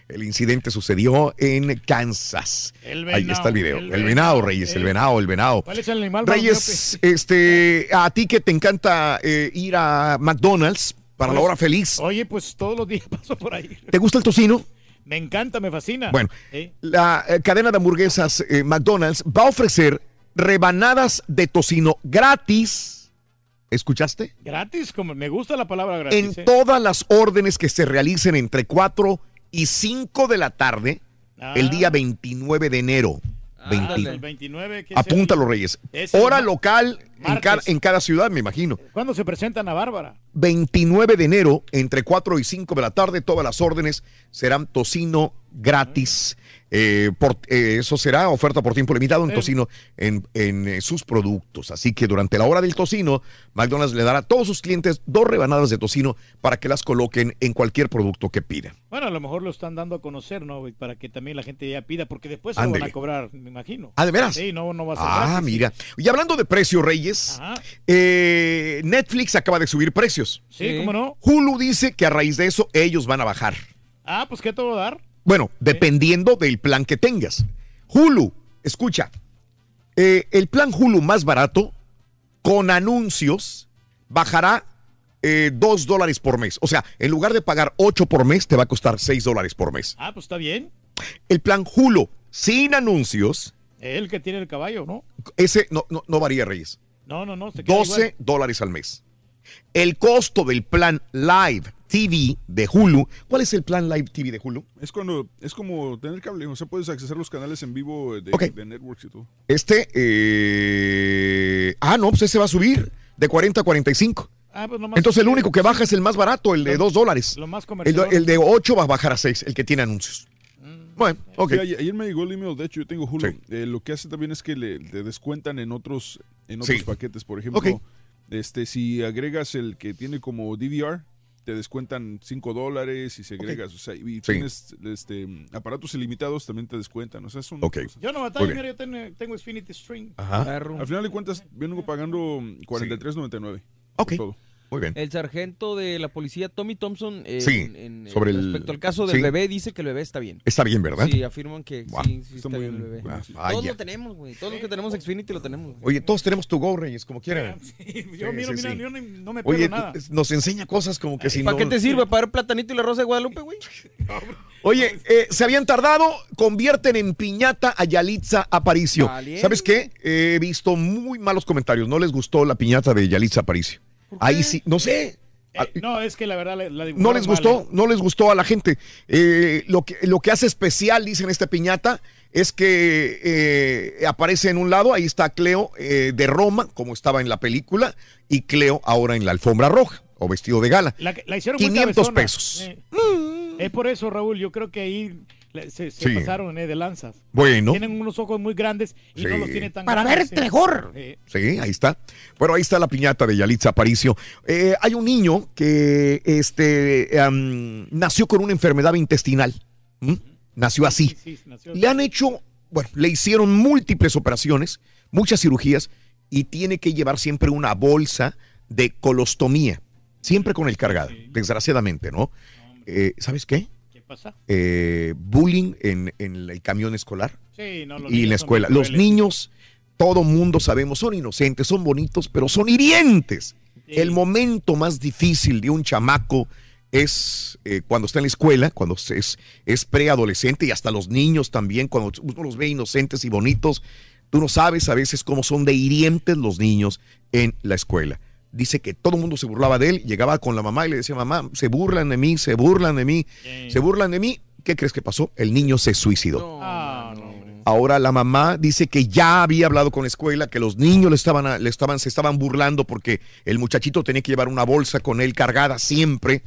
Speaker 1: El incidente sucedió en Kansas. Ahí está el video. El, venado, Reyes, el, venado, el venado.
Speaker 4: ¿Cuál es el animal?
Speaker 1: Reyes, este, a ti que te encanta eh, ir a McDonald's para la pues, hora feliz.
Speaker 4: Oye, pues todos los días paso por ahí.
Speaker 1: ¿Te gusta el tocino?
Speaker 4: Me encanta, me fascina.
Speaker 1: Bueno, la eh, cadena de hamburguesas eh, McDonald's va a ofrecer rebanadas de tocino gratis. ¿Escuchaste?
Speaker 4: Gratis, como me gusta la palabra gratis.
Speaker 1: En ¿eh? todas las órdenes que se realicen entre 4 y 5 de la tarde, el día 29 ah. de enero.
Speaker 4: Ah, el 29,
Speaker 1: Apúntalo, Reyes. Hora local en cada, en cada, ciudad, me imagino.
Speaker 4: ¿Cuándo se presentan a Bárbara?
Speaker 1: 29 de enero, entre 4 y 5 de la tarde, todas las órdenes serán tocino gratis. Eh, por, eh, eso será oferta por tiempo limitado en tocino en, en eh, sus productos. Así que durante la hora del tocino, McDonald's le dará a todos sus clientes dos rebanadas de tocino para que las coloquen en cualquier producto que pidan.
Speaker 4: Bueno, a lo mejor lo están dando a conocer, ¿no? Para que también la gente ya pida, porque después se lo van a cobrar, me imagino.
Speaker 1: Ah, ¿de veras?
Speaker 4: Sí, no, no va a ser
Speaker 1: Ah, mira. Y hablando de precios, Reyes, Netflix acaba de subir precios.
Speaker 4: Sí, ¿cómo no?
Speaker 1: Hulu dice que a raíz de eso ellos van a bajar.
Speaker 4: Ah, pues ¿qué te va a dar?
Speaker 1: Bueno, dependiendo del plan que tengas. Hulu, escucha, eh, el plan Hulu más barato, con anuncios, bajará eh, dos dólares por mes. O sea, en lugar de pagar 8 por mes, te va a costar 6 dólares por mes.
Speaker 4: Ah, pues está bien.
Speaker 1: El plan Hulu, sin anuncios.
Speaker 4: El que tiene el caballo, ¿no?
Speaker 1: Ese no, no, varía, Reyes.
Speaker 4: No, no, no.
Speaker 1: 12 dólares al mes. El costo del plan Live TV de Hulu. ¿Cuál es el plan Live TV de Hulu?
Speaker 19: Es cuando es como tener cable, o sea, puedes acceder a los canales en vivo de, networks y todo.
Speaker 1: Este, eh... ah, no, pues ese va a subir de 40 a 45. Ah, pues Entonces el único que baja es el más barato, el de 2 dólares.
Speaker 4: Lo más
Speaker 1: comercial. El, de 8 va a bajar a 6, el que tiene anuncios. Mm. Bueno, ok.
Speaker 19: ayer, me llegó el email, de hecho yo tengo Hulu. Eh, lo que hace también es que le, descuentan en otros, en otros paquetes. Por ejemplo, este, si agregas el que tiene como DVR, te descuentan 5 dólares y se agregas, o sea, y tienes este, aparatos ilimitados, también te descuentan, o sea, es un...
Speaker 4: Yo no batallo, mira, yo tengo, tengo Xfinity String.
Speaker 19: Ajá. Al final de cuentas, vengo pagando 43.99.
Speaker 1: Ok. Todo. Muy bien.
Speaker 64: El sargento de la policía, Tommy Thompson,
Speaker 1: en, sobre
Speaker 64: respecto al caso del bebé, dice que el bebé está bien.
Speaker 1: Está bien, ¿verdad?
Speaker 64: Sí, afirman que sí, está, bien el bebé. todos lo tenemos, güey. Todos los que tenemos Xfinity lo tenemos.
Speaker 1: Oye, todos tenemos tu Go, Reyes, como quieran.
Speaker 4: yo, miro, mira, yo no me pierdo nada.
Speaker 1: nos enseña cosas como que si
Speaker 64: ¿Para qué te sirve? ¿Para el platanito y la rosa de Guadalupe, güey?
Speaker 1: Oye, eh, se habían tardado, convierten en piñata a Yalitza Aparicio. ¿Sabes qué? He visto muy malos comentarios. No les gustó la piñata de Yalitza Aparicio. Ahí sí, no sé.
Speaker 4: Ah, no, es que la verdad
Speaker 1: no les gustó, ¿eh? no les gustó a la gente. Eh, lo, que, lo que hace especial, dicen esta piñata, es que eh, aparece en un lado, ahí está Cleo de Roma, como estaba en la película, y Cleo ahora en la alfombra roja o vestido de gala.
Speaker 4: La, hicieron
Speaker 1: 500 pesos.
Speaker 4: Es por eso, Raúl, yo creo que ahí se, pasaron eh, de lanzas.
Speaker 1: Bueno.
Speaker 4: Tienen unos ojos muy grandes y no los tiene tan
Speaker 34: Para ver mejor.
Speaker 1: Sí, ahí está. Bueno, ahí está la piñata de Yalitza Aparicio. Eh, hay un niño que este, nació con una enfermedad intestinal. Nació así. Le han hecho, bueno, le hicieron múltiples operaciones, muchas cirugías y tiene que llevar siempre una bolsa de colostomía, siempre con el cargado, desgraciadamente, ¿no? Eh, ¿Sabes qué?
Speaker 4: ¿Qué pasa?
Speaker 1: Eh, bullying en, en el camión escolar
Speaker 4: Sí, no, los
Speaker 1: y en la escuela. Los niños, todo mundo sabemos, son inocentes, son bonitos, pero son hirientes. El momento más difícil de un chamaco es eh, cuando está en la escuela, cuando es, es preadolescente y hasta los niños también, cuando uno los ve inocentes y bonitos. Tú no sabes a veces cómo son de hirientes los niños en la escuela. Dice que todo el mundo se burlaba de él, llegaba con la mamá y le decía, mamá, se burlan de mí, se burlan de mí, se burlan de mí. ¿Qué crees que pasó? El niño se suicidó.
Speaker 4: Ah, no.
Speaker 1: Ahora la mamá dice que ya había hablado con la escuela, que los niños le estaban, le estaban, se estaban burlando porque el muchachito tenía que llevar una bolsa con él cargada siempre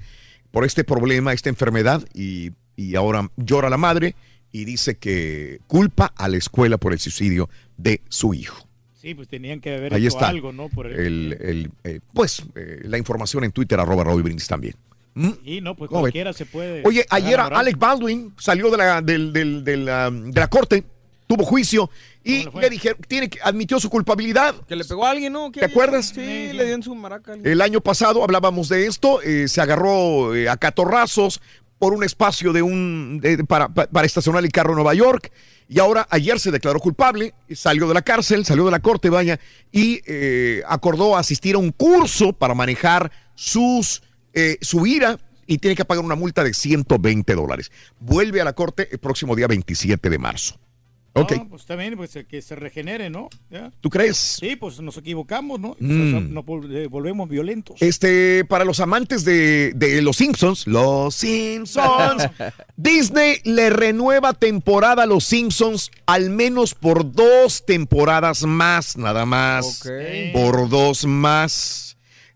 Speaker 1: por este problema, esta enfermedad, y, y ahora llora la madre y dice que culpa a la escuela por el suicidio de su hijo.
Speaker 4: Sí, pues tenían que haber
Speaker 1: Ahí
Speaker 4: hecho
Speaker 1: está.
Speaker 4: algo, ¿no? Por el-
Speaker 1: El, el, eh, pues eh, la información en Twitter, arroba Raúl Brindis también. ¿Mm?
Speaker 4: Y no, pues cualquiera se puede.
Speaker 1: Oye, ayer. Alec Baldwin salió de la, del- del- del, de la corte, tuvo juicio y le dijeron, tiene que, admitió su culpabilidad.
Speaker 64: Que le pegó a alguien, ¿no?
Speaker 1: ¿Te acuerdas?
Speaker 64: Sí, le dieron su maraca.
Speaker 1: El año pasado hablábamos de esto, eh, se agarró eh, a catorrazos por un espacio de un de- para, pa- para estacionar el carro en Nueva York y ahora ayer se declaró culpable, salió de la cárcel, salió de la corte, vaya, y eh, acordó asistir a un curso para manejar sus eh, su ira y tiene que pagar una multa de 120 dólares. Vuelve a la corte el próximo día 27 de marzo. Ok.
Speaker 4: No, pues también, pues que se regenere, ¿no? ¿Ya?
Speaker 1: ¿Tú crees?
Speaker 4: Sí, pues nos equivocamos, ¿no?
Speaker 1: Mm.
Speaker 4: Nos, eh, volvemos violentos.
Speaker 1: Este, para los amantes de, de los Simpsons, los Simpsons, Disney le renueva temporada a los Simpsons al menos por dos temporadas más, nada más. Por dos más.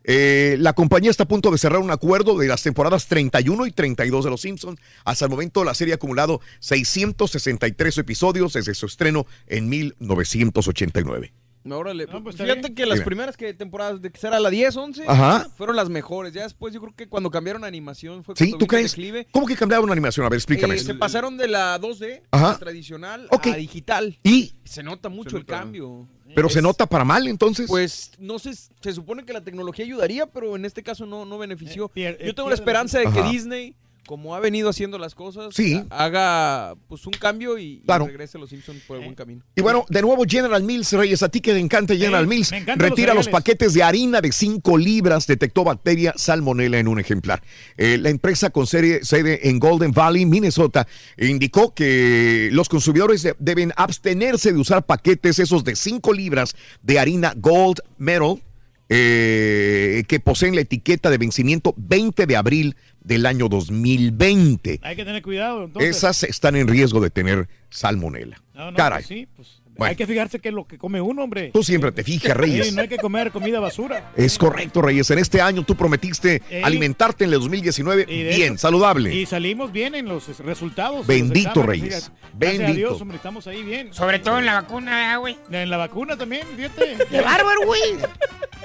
Speaker 1: Eh, la compañía está a punto de cerrar un acuerdo de las temporadas 31 y 32 de Los Simpsons. Hasta el momento la serie ha acumulado 663 episodios desde su estreno en 1989.
Speaker 64: Órale,
Speaker 4: pues, está
Speaker 64: fíjate
Speaker 4: bien.
Speaker 64: que las
Speaker 1: Dime.
Speaker 64: primeras que temporadas de que será la 10, 11,
Speaker 1: Ajá.
Speaker 64: fueron las mejores. Ya después yo creo que cuando cambiaron animación fue
Speaker 1: ¿Sí? ¿Tú crees?
Speaker 64: declive.
Speaker 1: ¿Cómo que cambiaron animación? A ver, explícame.
Speaker 64: Eh, se pasaron de la 2D,
Speaker 1: Ajá.
Speaker 64: la tradicional,
Speaker 1: Ok.
Speaker 64: a digital.
Speaker 1: ¿Y?
Speaker 64: Se nota mucho el cambio.
Speaker 1: ¿Pero se nota para mal entonces?
Speaker 64: Pues no sé, se supone que la tecnología ayudaría, pero en este caso no, no benefició.
Speaker 4: pier- eh,
Speaker 64: Yo tengo la esperanza de que
Speaker 1: Ajá.
Speaker 64: Disney, como ha venido haciendo las cosas,
Speaker 1: Sí.
Speaker 64: haga pues un cambio y, regrese a los Simpsons por el buen camino.
Speaker 1: Y bueno, de nuevo General Mills, Reyes, a ti que te encanta General Mills, retira
Speaker 64: los
Speaker 1: los, paquetes de harina de 5 libras, detectó bacteria salmonella en un ejemplar. Eh, la empresa con serie- sede en Golden Valley, Minnesota, indicó que los consumidores de- deben abstenerse de usar paquetes esos de 5 libras de harina Gold Metal eh, que poseen la etiqueta de vencimiento 20 de abril del año 2020.
Speaker 4: Hay que tener cuidado, entonces.
Speaker 1: Esas están en riesgo de tener salmonela.
Speaker 4: No, no,
Speaker 1: Caray.
Speaker 4: pues sí, pues,
Speaker 1: Bueno.
Speaker 4: Hay que fijarse qué es lo que come uno, hombre.
Speaker 1: Tú siempre te fijas, Reyes.
Speaker 4: Sí, no hay que comer comida basura.
Speaker 1: Es correcto, Reyes. En este año tú prometiste
Speaker 4: Ey.
Speaker 1: alimentarte en el 2019
Speaker 4: Y de
Speaker 1: bien, saludable.
Speaker 4: Y salimos bien en los resultados. los
Speaker 1: Bendito,
Speaker 4: exámenes,
Speaker 1: Reyes.
Speaker 4: fíjate. Gracias a
Speaker 1: Bendito.
Speaker 4: Dios, hombre, estamos ahí bien.
Speaker 62: Sobre todo en la vacuna, güey.
Speaker 4: En la vacuna también, fíjate.
Speaker 34: ¡Qué bárbaro, güey!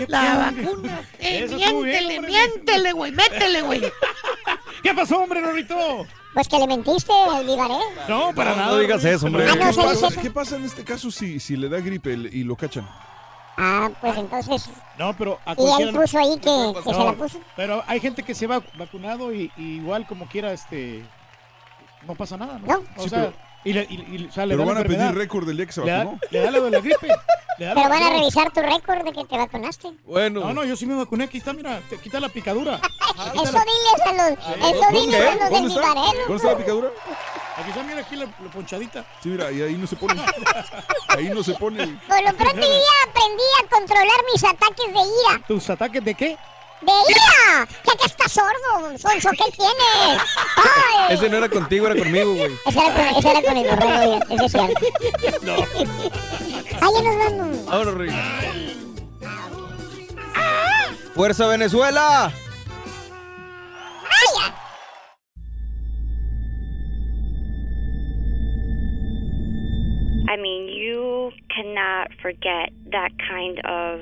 Speaker 34: La vacuna. Eh,
Speaker 4: estuvo bien,
Speaker 34: miéntele, miéntele, güey, métele, güey.
Speaker 4: ¿Qué pasó, hombre, Rorrito?
Speaker 3: Pues que le mentiste, Vivaré.
Speaker 4: No, para nada.
Speaker 19: no digas eso, hombre.
Speaker 3: Ah, no,
Speaker 19: ¿Qué,
Speaker 3: se
Speaker 19: pasa,
Speaker 3: dice-
Speaker 19: qué pasa en este caso si, si le da gripe y lo cachan?
Speaker 3: Ah, pues entonces.
Speaker 4: No, pero a
Speaker 3: Y él puso ahí que, que se la puso.
Speaker 4: Pero hay gente que se va vacunado y, y igual como quiera, este, no pasa nada, ¿no?
Speaker 3: No.
Speaker 4: O
Speaker 19: Sí,
Speaker 4: sea,
Speaker 19: pero-
Speaker 4: y le, y- y- o sea, le
Speaker 19: Pero van a pedir récord del día que se
Speaker 4: Le da,
Speaker 19: vacunó.
Speaker 4: le da lo de la gripe. le da
Speaker 3: Pero van a revisar tu récord de que te vacunaste.
Speaker 64: Bueno.
Speaker 4: No, no, yo sí me vacuné. Aquí está, mira, te quita la picadura.
Speaker 3: Eso diles a los, eso diles a los del
Speaker 19: ¿Dónde la picadura?
Speaker 4: Aquí está, mira, aquí la, la ponchadita.
Speaker 19: Sí, mira, y ahí no se pone. Ahí no se pone.
Speaker 3: Por lo pronto yo ya aprendí a controlar mis ataques de ira.
Speaker 4: ¿Tus ataques de qué?
Speaker 3: ¡De ira! ¡Ya que estás sordo, Sonso! ¿Qué tienes? ¡Ay!
Speaker 64: Ese no era contigo, era conmigo, güey.
Speaker 3: Ese era con, ese era con el borrego, ese es cierto.
Speaker 64: No.
Speaker 3: ¡Ay, ya nos vamos!
Speaker 64: Vámonos, Rey. ¡Fuerza Venezuela!
Speaker 76: I mean, you cannot forget that kind of